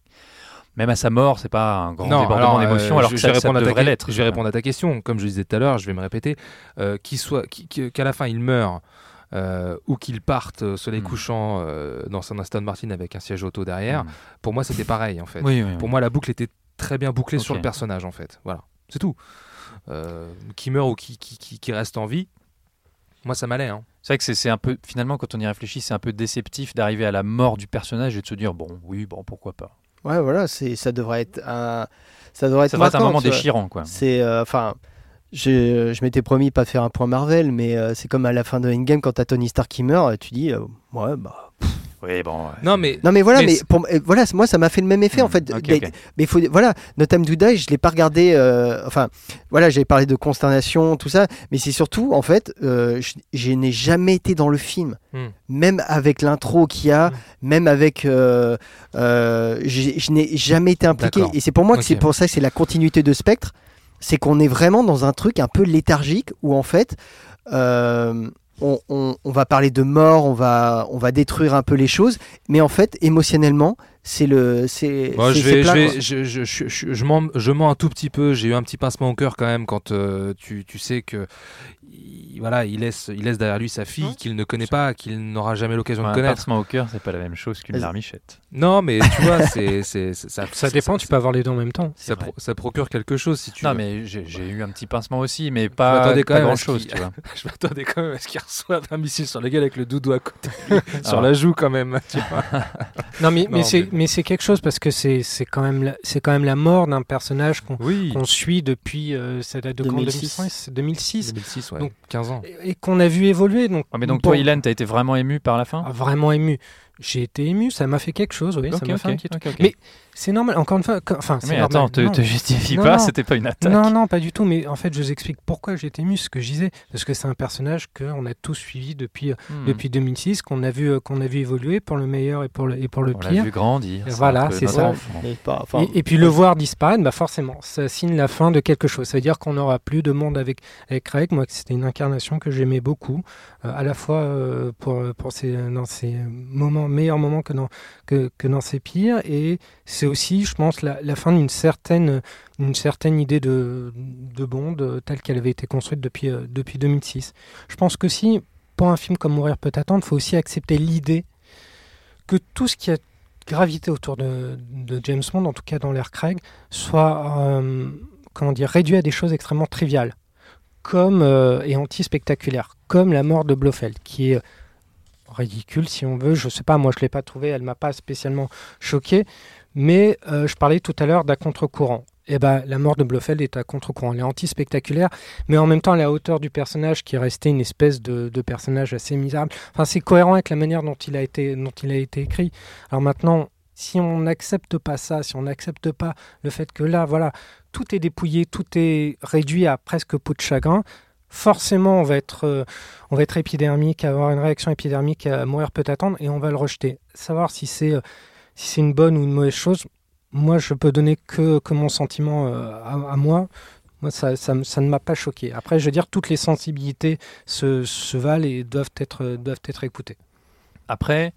même à sa mort, c'est pas un grand Non, débordement alors, euh, d'émotion, alors que je vais ça, ta devrait l'être. Je vais répondre à ta question. Comme je disais tout à l'heure, je vais me répéter. Euh, qu'il soit, qu'à la fin il meurt euh, ou qu'il parte au soleil Mm. couchant dans son Aston Martin avec un siège auto derrière, Mm. pour moi c'était pareil en fait. Oui, oui, oui. Pour moi la boucle était très bien bouclée sur le personnage en fait. Voilà, c'est tout. Euh, qui meurt ou qui, qui, qui- qui reste en vie, moi ça m'allait. Hein. C'est vrai que c'est- c'est un peu, finalement, quand on y réfléchit, c'est un peu déceptif d'arriver à la mort du personnage et de se dire, bon, oui, bon, pourquoi pas. Ouais, voilà, c'est, ça devrait être un... Ça devrait être, Ça devrait être un moment déchirant, quoi. C'est euh, enfin, je, je m'étais promis pas faire un point Marvel, mais euh, c'est comme à la fin de Endgame quand t'as Tony Stark qui meurt, tu dis euh, ouais bah. Oui, bon. Non mais Non mais voilà, Mais mais, c'est- pour, euh, voilà, moi ça m'a fait le même effet en Hmm, fait. mais, faut voilà, No Time to Die, je l'ai pas regardé. euh, enfin, voilà, j'avais parlé de consternation, tout ça, mais c'est surtout en fait, euh, je, je n'ai jamais été dans le film, Hmm. même avec l'intro qu'il y a, Hmm. même avec, euh, euh, j'ai- je n'ai jamais été impliqué. Et c'est pour moi que c'est pour ça que c'est la continuité de Spectre, c'est qu'on est vraiment dans un truc un peu léthargique où en fait. On, on- on va parler de mort, on va, on va détruire un peu les choses, mais en fait, émotionnellement, c'est le, c'est, je, vais, je, plat, je, je, je, je- je mens, je mens un tout petit peu. J'ai eu un petit pincement au cœur quand même quand euh, tu, tu sais que voilà, il laisse, il laisse derrière lui sa fille Hein qu'il ne connaît pas, qu'il n'aura jamais l'occasion Un de connaître. pincement au cœur, c'est pas la même chose qu'une larmichette. Non, mais tu vois, c'est, c'est, c'est- ça, Ça dépend, tu peux avoir les deux en même temps. Ça, pro- ça procure quelque chose si tu Non, veux. mais j'ai j'ai eu un petit pincement aussi, mais pas, quand pas grand chose, tu vois. Je m'attendais quand même à ce qu'il reçoive un missile sur la gueule avec le doudou à côté sur Ah. la joue quand même. Tu vois. Non, mais, Non, mais c'est mais- mais c'est quelque chose parce que c'est c'est quand même la, c'est quand même la mort d'un personnage qu'on Oui. qu'on suit depuis euh, ça date de quand 2006. 2006 2006 2006, ouais. Donc- 15 ans. et, et qu'on a vu évoluer donc Ah, mais donc bon, toi, Ilan, t'as été vraiment ému par la fin? Ah, vraiment ému J'ai été ému, ça m'a fait quelque chose, oui, ça m'a fait un petit truc. ok, ok. Mais c'est normal, encore une fois, que- enfin, Mais normal. attends, te, non. te justifie Non, pas, c'était pas une attaque. Non, non, pas du tout. Mais en fait, je vous explique pourquoi j'ai été ému, ce que je disais. Parce que c'est un personnage qu'on a tous suivi depuis, euh, Hmm. depuis 2006, qu'on a, vu, euh, qu'on a vu évoluer pour le meilleur et pour le, et pour le On l'a pire. vu grandir. Voilà, c'est ça. pas- Et, et puis le voir disparaître, bah forcément, ça signe la fin de quelque chose. Ça veut dire qu'on n'aura plus de monde avec, avec Craig. Moi, c'était une incarnation que j'aimais beaucoup, euh, à la fois euh, pour, pour ses, dans ses moments, meilleurs moments que dans, que, que dans ses pires. Et c'est aussi, je pense, la, fin d'une certaine, une certaine idée de, Bond euh, telle qu'elle avait été construite depuis, euh, depuis 2006. Je pense que si, pour un film comme Mourir peut attendre, il faut aussi accepter l'idée que tout ce qui a gravité autour de, James Bond, en tout cas dans l'ère Craig, soit euh, comment dire, réduit à des choses extrêmement triviales, comme et anti-spectaculaires, comme la mort de Blofeld, qui est ridicule si on veut. Je sais pas, moi je l'ai pas trouvé, elle m'a pas spécialement choqué, mais euh, je parlais tout à l'heure d'un contre-courant. Et ben, la mort de Blofeld est à contre-courant. Elle est anti-spectaculaire, mais en même temps, à la hauteur du personnage qui est resté une espèce de, de personnage assez misérable. Enfin, c'est cohérent avec la manière dont il a été, dont il a été écrit. Alors maintenant, si on n'accepte pas ça, si on n'accepte pas le fait que là, voilà, tout est dépouillé, tout est réduit à presque peau de chagrin, forcément, on va être, euh, on va être épidermique, avoir une réaction épidermique à mourir peut attendre, et on va le rejeter. Savoir si c'est, euh, si c'est une bonne ou une mauvaise chose, moi, je peux donner que, que mon sentiment euh, à, moi. Moi, ça, ça, ça ne m'a pas choqué. Après, je veux dire, toutes les sensibilités se, se valent et doivent être, doivent être écoutées. Après,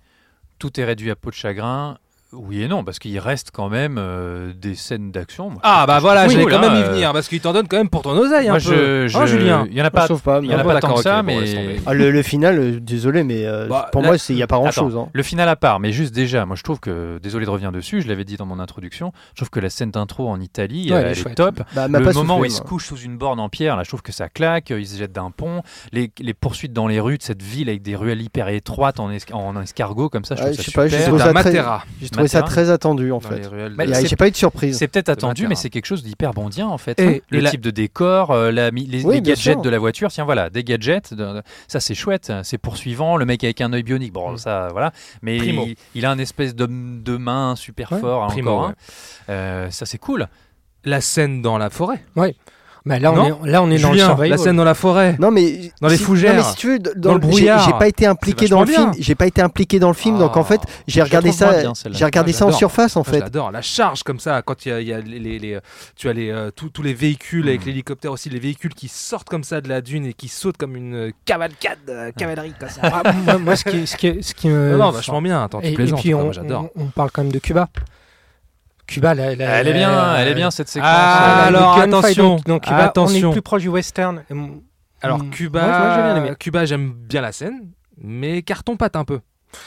tout est réduit à peau de chagrin. Oui et non, parce qu'il reste quand même euh, des scènes d'action. Moi, Ah bah voilà, Oui, j'allais cool, quand même hein, y euh, venir parce qu'il t'en donne quand même pour ton oseille un Moi, peu. je, Hein, je- Julien Il y en a pas, sauf pas. il y en a pas d'accord, tant que ça, ok, bon, laisse mais tomber. Ah, le, le final, euh, désolé, mais euh, Bah, pour là- moi, il n'y a pas grand chose. Attends, Le final à part, mais juste déjà, moi je trouve que, désolé de revenir dessus, je l'avais dit dans mon introduction, je trouve que la scène d'intro en Italie, Ouais, elle est elle est chouette. top. Bah, m'a Le pas moment où il se moi. couche sous une borne en pierre, là, je trouve que ça claque, il se jette d'un pont. Les, les poursuites dans les rues de cette ville avec des ruelles hyper étroites en, esca- en escargot comme ça, je trouve je sais ça pas, super. C'est ça très- Matera. J'ai trouvé ça très attendu en fait. Bah, J'ai pas eu de surprise. C'est peut-être attendu, mais c'est quelque chose d'hyper bondien en fait. Et- hein. et le la- type de décor, euh, la les, Oui, les gadgets sûr. de la voiture, tiens voilà, des gadgets, de- ça c'est chouette, c'est poursuivant, le mec avec un œil bionique, bon Mm. ça voilà, mais il, il a un espèce de, de main super Ouais, fort, hein, primo, encore ouais. un. Euh, ça c'est cool. La scène dans la forêt. Mais là, on Non est, là, on est dans le survival. la scène dans la forêt. Non mais Dans les fougères, non, mais si tu veux, dans, dans le brouillard. J'ai pas été impliqué dans le film. J'ai pas été impliqué dans le film, donc en fait, j'ai regardé ça. J'ai regardé Ah, ça en j'adore. surface en fait. l'adore, la charge comme ça, quand il y a, il y a les, les- les- tu as les, euh, tous tous les véhicules avec Mm. l'hélicoptère aussi, les véhicules qui sortent comme ça de la dune et qui sautent comme une euh, cavalcade, euh, cavalerie comme ça. Ah, moi, moi, ce qui, ce qui, ce qui me. non, non, vachement bien, attends, tu et plaisantes, j'adore. on parle quand même de Cuba. Cuba, la- la- elle est bien, la- elle est bien cette séquence. Ah, le alors, attention, donc- donc Cuba, On attention. est plus proche du western. Alors Mm. Cuba, bien aimé. Cuba, j'aime bien la scène, mais carton pâte un peu.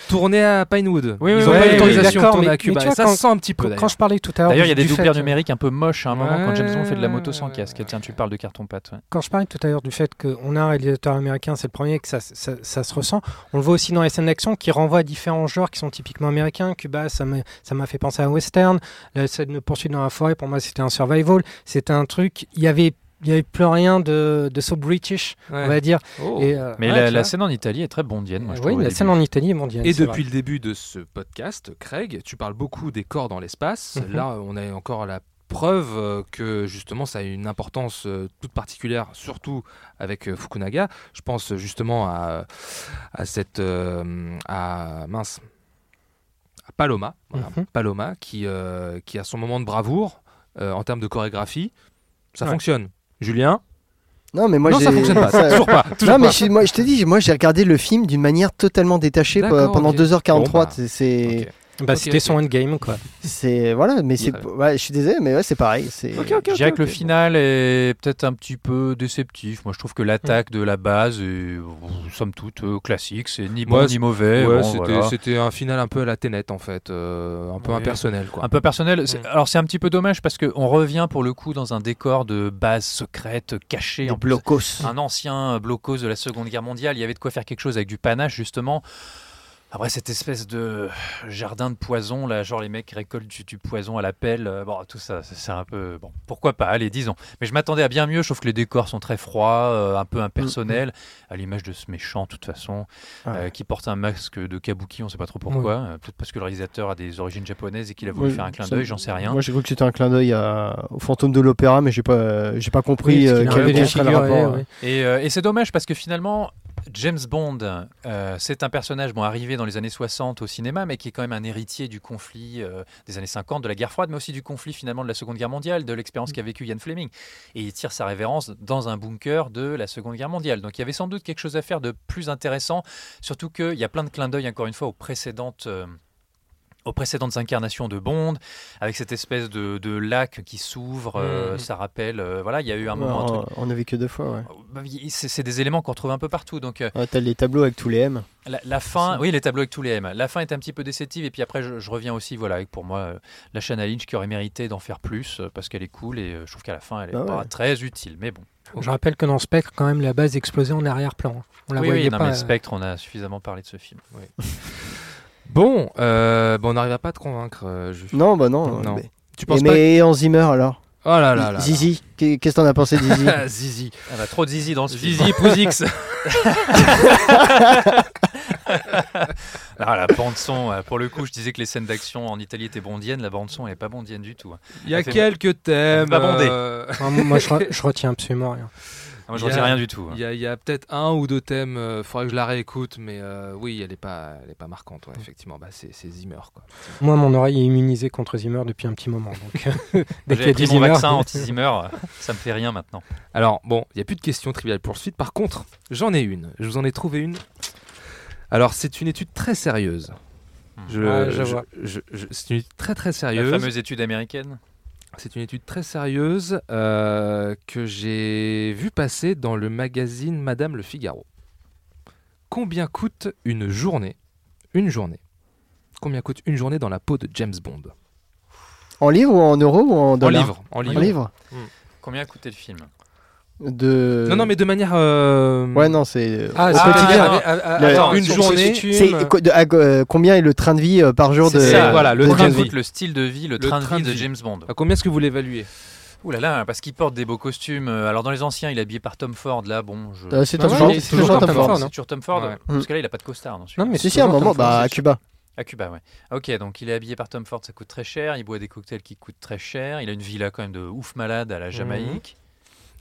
Tourné à Pinewood. Oui, Ils ont oui, pas l'autorisation oui, de tourner à Cuba. et ça quand- sent un petit peu. quand, d'ailleurs. quand je parlais tout à l'heure. D'ailleurs, il y a des que- numériques un peu moches à un moment quand James Bond fait de la moto sans casque. Tiens, tu parles de carton pâte. ouais. quand je parlais tout à l'heure du fait qu'on a un réalisateur américain, c'est le premier que ça, ça, ça se ressent. On le voit aussi dans les scènes d'action qui renvoient à différents genres qui sont typiquement américains. Cuba, ça m'a ça m'a fait penser à un western. La scène de poursuite dans la forêt, pour moi, c'était un survival. C'était un truc. Il y avait, il y avait plus rien de, de so british, Ouais. on va dire. Oh. Et, euh, Mais Ouais, la, scène en Italie est très bondienne, moi je oui, la début. scène en Italie est mondiale. Et depuis vrai. le début de ce podcast, Craig, tu parles beaucoup des corps dans l'espace. Mhm. Là, on a encore la preuve euh, que justement ça a une importance euh, toute particulière, surtout avec euh, Fukunaga. Je pense justement à, à cette euh, à mince à Paloma, voilà, Mhm. Paloma qui euh, qui a son moment de bravoure euh, en termes de chorégraphie. Ça Ouais. fonctionne. Julien Non mais moi Non, j'ai. ça fonctionne pas. ça- Toujours pas. toujours Non mais pas. je, moi je te dis, moi j'ai regardé le film d'une manière totalement détachée pendant ok. 2h43. Bon, bah, c'est-. Bah, c'était son endgame, quoi. c'est voilà, mais c'est, Ouais. je suis désolé, mais ouais, c'est pareil. C'est. Ok, ok, Je dirais que le final est peut-être un petit peu déceptif. Moi, je trouve que l'attaque de la base est, euh, somme toute, euh, classique. C'est ni bon Ouais, ni mauvais. Ouais, Bon, c'était voilà. c'était un final un peu à la ténète en fait, euh, un peu Oui. impersonnel quoi. Un peu personnel. C'est- Mm. Alors, c'est un petit peu dommage parce qu'on revient pour le coup dans un décor de base secrète, caché. Des en blocos. un ancien blocos de la Seconde Guerre mondiale. Il y avait de quoi faire quelque chose avec du panache, justement. Après, cette espèce de jardin de poison, là, genre les mecs récoltent du, du poison à la pelle, euh, bon, tout ça, c'est un peu. Bon, pourquoi pas, allez, disons. Mais je m'attendais à bien mieux, je trouve que les décors sont très froids, euh, un peu impersonnels, à l'image de ce méchant, de toute façon, euh, qui porte un masque de kabuki, on sait pas trop pourquoi. Peut-être parce que le réalisateur a des origines japonaises et qu'il a voulu faire un clin d'œil, j'en sais rien. Moi j'ai cru que c'était un clin d'œil au fantôme de l'opéra, mais j'ai pas, j'ai pas compris Oui, qu'il quel, avait quel des serait le figurés, rapport. ouais. Et, et c'est dommage parce que finalement, James Bond, euh, c'est un personnage bon, arrivé dans les années 60 au cinéma, mais qui est quand même un héritier du conflit euh, des années 50, de la guerre froide, mais aussi du conflit finalement de la Seconde Guerre mondiale, de l'expérience qu'a vécu Ian Fleming. Et il tire sa révérence dans un bunker de la Seconde Guerre mondiale. Donc il y avait sans doute quelque chose à faire de plus intéressant, surtout qu'il y a plein de clins d'œil, encore une fois, aux précédentes. euh, aux précédentes incarnations de Bond, avec cette espèce de, de lac qui s'ouvre, euh, Mhm. ça rappelle, euh, voilà, il y a eu un moment, un truc on, a vu que deux fois, ouais. bah, y- c'est c'est des éléments qu'on retrouve un peu partout. Donc euh, Ouais, T'as les tableaux avec tous les M. la, la fin, oui, les tableaux avec tous les M. La fin est un petit peu déceptive et puis après je, je reviens aussi, voilà, avec pour moi euh, la Shanna Lynch qui aurait mérité d'en faire plus parce qu'elle est cool et je trouve qu'à la fin elle est Ah pas ouais. très utile. Mais bon. Je rappelle que dans Spectre, quand même, la base explosait en arrière-plan. On la oui, voyait oui, non, pas. mais Spectre, on a suffisamment parlé de ce film. Bon, euh, bon, on n'arrive à pas te convaincre, euh, Jules. Non, bah non. Non. mais- Tu Et penses pas mais en Zimmer alors? Oh là là là. Zizi, qu'est- qu'est-ce que t'en as pensé de Zizi? Zizi. Ah bah, trop de zizi dans ce film. Zizi Pouzix. Ah, la bande son, euh, pour le coup, je disais que les scènes d'action en Italie étaient bondiennes. La bande son, elle est pas bondienne du tout. hein. Il y a quelques thèmes. pas bondé. euh, enfin, moi, je, re- je retiens absolument rien. Moi, je retiens rien du tout. hein. Il y a, il y a peut-être un ou deux thèmes, il faudrait que je la réécoute, mais euh, oui, elle n'est pas, elle est pas marquante, ouais, effectivement. Bah, c'est Zimmer. Quoi. Moi, mon oreille est immunisée contre Zimmer depuis un petit moment. Donc, dès qu'il y a pris mon Zimmer, vaccin anti-Zimmer, ça me fait rien maintenant. Alors, bon, il n'y a plus de questions triviales pour suite. Par contre, j'en ai une. Je vous en ai trouvé une. Alors, c'est une étude très sérieuse. Je, Ah, je je- vois. je- je- c'est une étude très très La sérieuse. fameuse étude américaine? C'est une étude très sérieuse euh, que j'ai vue passer dans le magazine Madame le Figaro. Combien coûte une journée? Une journée. Combien coûte une journée dans la peau de James Bond? En livre ou en euros ou en En livre. En En livre. livre Combien a coûté le film? De... Non, non, mais de manière. euh, Ouais, non, c'est... Ah, au c'est quotidien. ah, ah, ah, Le- attends, une journée, C'est euh, combien est le train de vie euh, par jour de... C'est ça, voilà, le de train de James vie. le style de vie, le, Le train, train de vie de. James Bond À combien est-ce que vous l'évaluez? Ouh là là, parce qu'il porte des beaux costumes. Euh, Alors dans les anciens, il est habillé par Tom Ford. Là, bon, je... Euh, c'est Bah Tom ouais, Ford, il est c'est toujours Tom Tom Ford, c'est toujours Tom Ford. Ouais. Parce que là, il a pas de costard. Non. Non, mais Si, c'est si, à un toujours moment, Tom Ford, bah, à c'est Cuba. À Cuba, ouais. Ok, donc il est habillé par Tom Ford, ça coûte très cher. Il boit des cocktails qui coûtent très cher. Il a une villa quand même de ouf malade à la Jamaïque.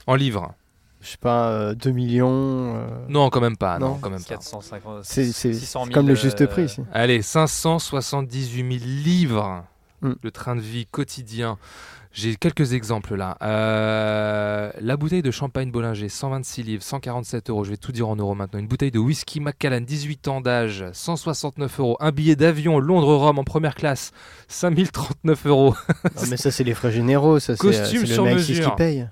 En livres Je sais pas, euh, 2 millions... euh, Non, quand même pas. Non, Non. quand même pas. 450, C'est c'est 600 000, comme le juste euh, prix. ici. Allez, 578 000 livres. Mm. Le train de vie quotidien. J'ai quelques exemples là. Euh, la bouteille de champagne Bollinger, 126 livres, 147 euros. Je vais tout dire en euros maintenant. Une bouteille de whisky Macallan, 18 ans d'âge, 169 euros. Un billet d'avion Londres-Rome en première classe, 5039 euros. Non, mais ça, c'est les frais généraux. Ça, c'est euh, Costume c'est sur le Maxis qui paye.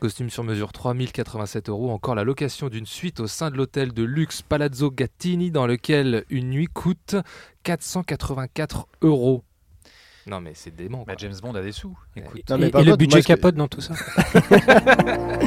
Costume sur mesure, 3087 euros. Encore la location d'une suite au sein de l'hôtel de luxe Palazzo Gattini, dans lequel une nuit coûte 484 euros. Non, mais c'est dément. Bah. James Bond a des sous. Écoute. Non, mais Et, le budget capote dans tout ça.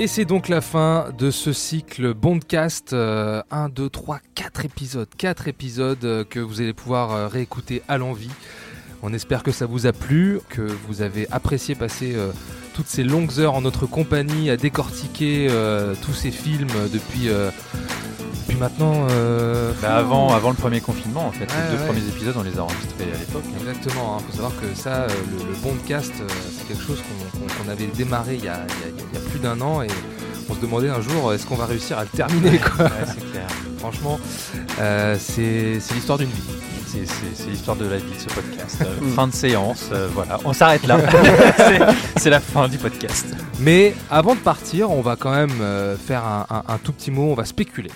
Et c'est donc la fin de ce cycle Bondcast. 1, 2, 3, 4 épisodes. 4 épisodes euh, que vous allez pouvoir euh, réécouter à l'envie. On espère que ça vous a plu, que vous avez apprécié passer euh, toutes ces longues heures en notre compagnie à décortiquer euh, tous ces films depuis, euh, depuis maintenant. euh, Bah, avant, avant le premier confinement, en fait. Ouais, les deux ouais. premiers épisodes, on les a enregistrés à l'époque. Exactement, il faut savoir que ça, le, le Bondcast, c'est quelque chose qu'on avait démarré il y a, il y a- il y a plus d'un an et on se demandait un jour est-ce qu'on va réussir à le terminer quoi. Ouais, clair. Franchement, c'est l'histoire d'une vie. C'est- l'histoire de la vie de ce podcast. Euh, Mm. fin de séance, euh, voilà. On s'arrête là. C'est- la fin du podcast. Mais avant de partir, on va quand même euh, faire un, un- un tout petit mot, on va spéculer.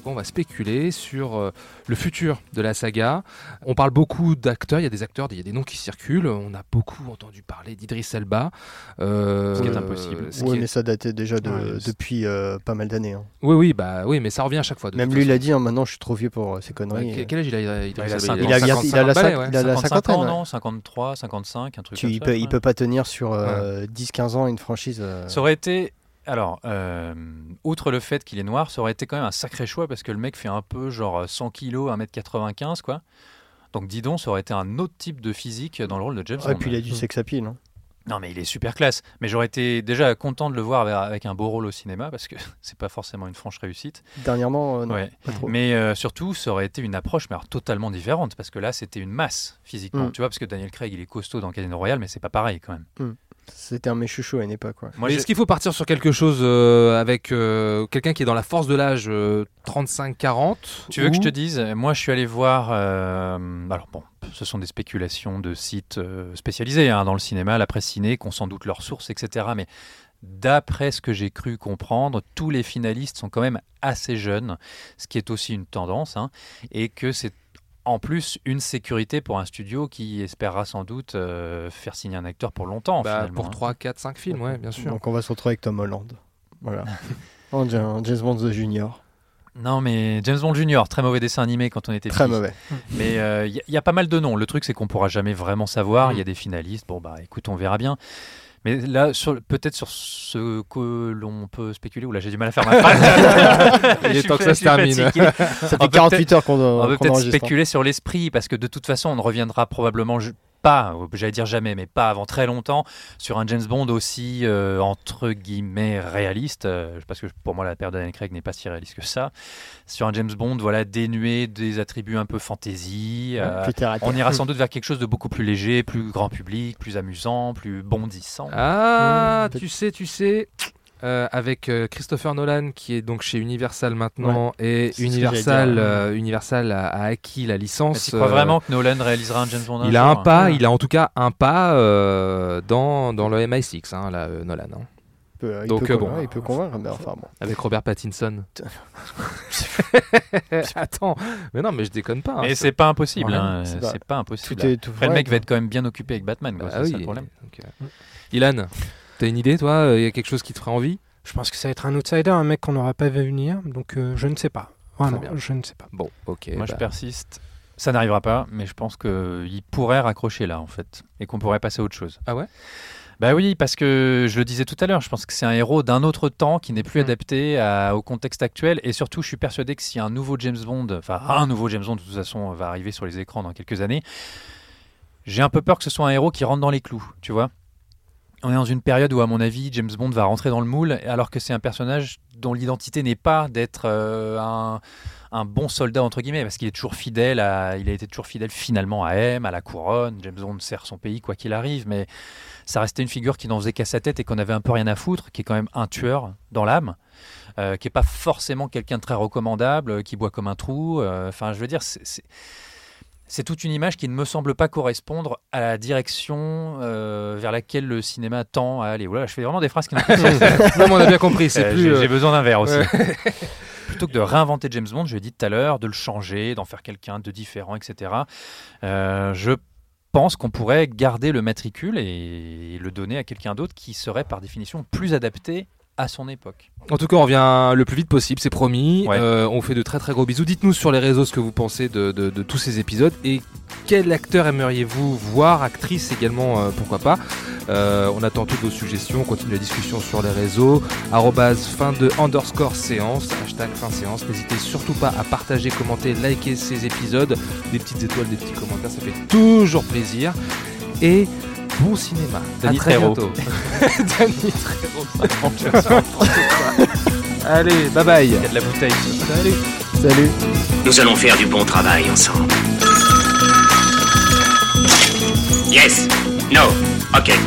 Quoi on va spéculer sur euh, le futur de la saga. On parle beaucoup d'acteurs, il y a des acteurs, il y a des noms qui circulent. On a beaucoup entendu parler d'Idris Elba. euh, Ce qui est impossible. ce Oui, qui est- mais ça datait déjà de- Ouais, c'est- depuis euh, pas mal d'années. hein. Oui, oui, bah oui, mais ça revient à chaque fois. de Même lui, il a dit hein, maintenant je suis trop vieux pour euh, ces conneries. quel- quel âge il a, Idris Il a Elba 50, il a, bientôt- il a la, 50 cinq- balais, il a la 55 cinquantaine. ans, ouais. non 53, 55, un truc Tu- comme il, ça. peut, il peut pas tenir sur euh, 10-15 ans une franchise. euh, Ça aurait été. Alors, euh, outre le fait qu'il est noir, ça aurait été quand même un sacré choix parce que le mec fait un peu genre 100 kilos, 1m95, quoi. Donc, dis donc, ça aurait été un autre type de physique dans le rôle de James ouais, Bond. puis il a du sex appeal. hein. Non, mais il est super classe. Mais j'aurais été déjà content de le voir avec, un beau rôle au cinéma parce que c'est pas forcément une franche réussite. Dernièrement, euh, non, Ouais. pas trop. Mais euh, surtout, ça aurait été une approche mais alors, totalement différente parce que là, c'était une masse physiquement. Mm. Tu vois, parce que Daniel Craig, il est costaud dans Casino Royale, mais c'est pas pareil quand même. C'était un méchouchou à une époque. ouais. Moi, est-ce qu'il faut partir sur quelque chose euh, avec euh, quelqu'un qui est dans la force de l'âge euh, 35-40 Tu veux que je te dise? Moi, je suis allé voir. euh, alors, bon, ce sont des spéculations de sites euh, spécialisés hein, dans le cinéma, la presse ciné, qui ont sans doute leurs sources, etc. Mais d'après ce que j'ai cru comprendre, tous les finalistes sont quand même assez jeunes, ce qui est aussi une tendance, hein, et que c'est en plus une sécurité pour un studio qui espérera sans doute euh, faire signer un acteur pour longtemps. Bah, finalement, Pour hein. 3, 4, 5 films, ouais, bien sûr. Donc on va se retrouver avec Tom Holland. Voilà. James James Bond the Junior. Non, mais James Bond Junior, très mauvais dessin animé quand on était Très petit. mauvais. Mais il y, a pas mal de noms. Le truc, c'est qu'on pourra jamais vraiment savoir. Il y Mm. a des finalistes. Bon, bah écoute, on verra bien. Mais là, sur- peut-être sur ce que l'on peut spéculer, ou là j'ai du mal à faire ma phrase. Il est temps que ça se termine. fatigué. Ça fait peut 48 heures qu'on On peut peut-être hein. spéculer sur l'esprit, parce que de toute façon, on ne reviendra probablement pas, j'allais dire jamais, mais pas avant très longtemps, sur un James Bond aussi, euh, entre guillemets, réaliste, euh, parce que pour moi, la paire Daniel Craig n'est pas si réaliste que ça, sur un James Bond, voilà, dénué des attributs un peu fantasy, euh, on ira sans doute vers quelque chose de beaucoup plus léger, plus grand public, plus amusant, plus bondissant. Ah, Mm. tu sais, tu sais, euh, avec euh, Christopher Nolan qui est donc chez Universal maintenant et Universal, euh, Universal a, a acquis la licence. tu crois euh, vraiment que Nolan réalisera un James Bond un il a un jour pas, Ah. il a en tout cas un pas euh, dans, dans le MI6, hein, là, euh, Nolan, hein, Il peut, il Donc, peut bon. il peut convaincre, mais enfin bon. avec Robert Pattinson. Attends, mais non, mais je déconne pas. hein, Mais c'est pas impossible, Ouais, hein, c'est pas- impossible. Tout est tout Après, le mec va être quand même bien occupé avec Batman, quoi, Bah c'est ça oui, le problème. Ilan, t'as une idée, toi Il y a quelque chose qui te ferait envie? Je pense que ça va être un outsider, un mec qu'on n'aura pas vu venir, donc euh, je ne sais pas. Vraiment, bien. je ne sais pas. Bon, ok. Moi, je bah, persiste. Ça n'arrivera pas, mais je pense qu'il pourrait raccrocher là, en fait, et qu'on pourrait passer à autre chose. Ah ouais? Bah oui, parce que je le disais tout à l'heure, je pense que c'est un héros d'un autre temps qui n'est plus Mm. adapté à- au contexte actuel, et surtout, je suis persuadé que si un nouveau James Bond, enfin un nouveau James Bond de toute façon va arriver sur les écrans dans quelques années, j'ai un peu peur que ce soit un héros qui rentre dans les clous, tu vois? On est dans une période où, à mon avis, James Bond va rentrer dans le moule, alors que c'est un personnage dont l'identité n'est pas d'être euh, un, bon soldat entre guillemets, parce qu'il est toujours fidèle, il a été toujours fidèle finalement à M, à la couronne. James Bond sert son pays quoi qu'il arrive, mais ça restait une figure qui n'en faisait qu'à sa tête et qu'on avait un peu rien à foutre, qui est quand même un tueur dans l'âme, euh, qui est pas forcément quelqu'un de très recommandable, euh, qui boit comme un trou. Enfin, je veux dire, c'est- c'est toute une image qui ne me semble pas correspondre à la direction euh, vers laquelle le cinéma tend à aller. Voilà, je fais vraiment des phrases qui n'ont pas de sens. non, mais on a bien compris. C'est Euh, plus. j'ai, euh, j'ai besoin d'un verre aussi. ouais. Plutôt que de réinventer James Bond, je l'ai dit tout à l'heure, de le changer, d'en faire quelqu'un de différent, etc. euh, je pense qu'on pourrait garder le matricule et le donner à quelqu'un d'autre qui serait par définition plus adapté à son époque. En tout cas, on revient le plus vite possible, c'est promis. Ouais. Euh, on fait de très très gros bisous. Dites-nous sur les réseaux ce que vous pensez de, de- de tous ces épisodes et quel acteur aimeriez-vous voir, actrice également, euh, pourquoi pas. Euh, on attend toutes vos suggestions. On continue la discussion sur les réseaux. Arrobase fin de underscore séance, hashtag fin séance. N'hésitez surtout pas à partager, commenter, liker ces épisodes. Des petites étoiles, des petits commentaires, ça fait toujours plaisir. Et bon cinéma. Danny à très Trejo. bientôt. Danny. Allez, bye bye. Il y a de la bouteille. Salut. Salut. Nous allons faire du bon travail ensemble. Yes. No. Ok.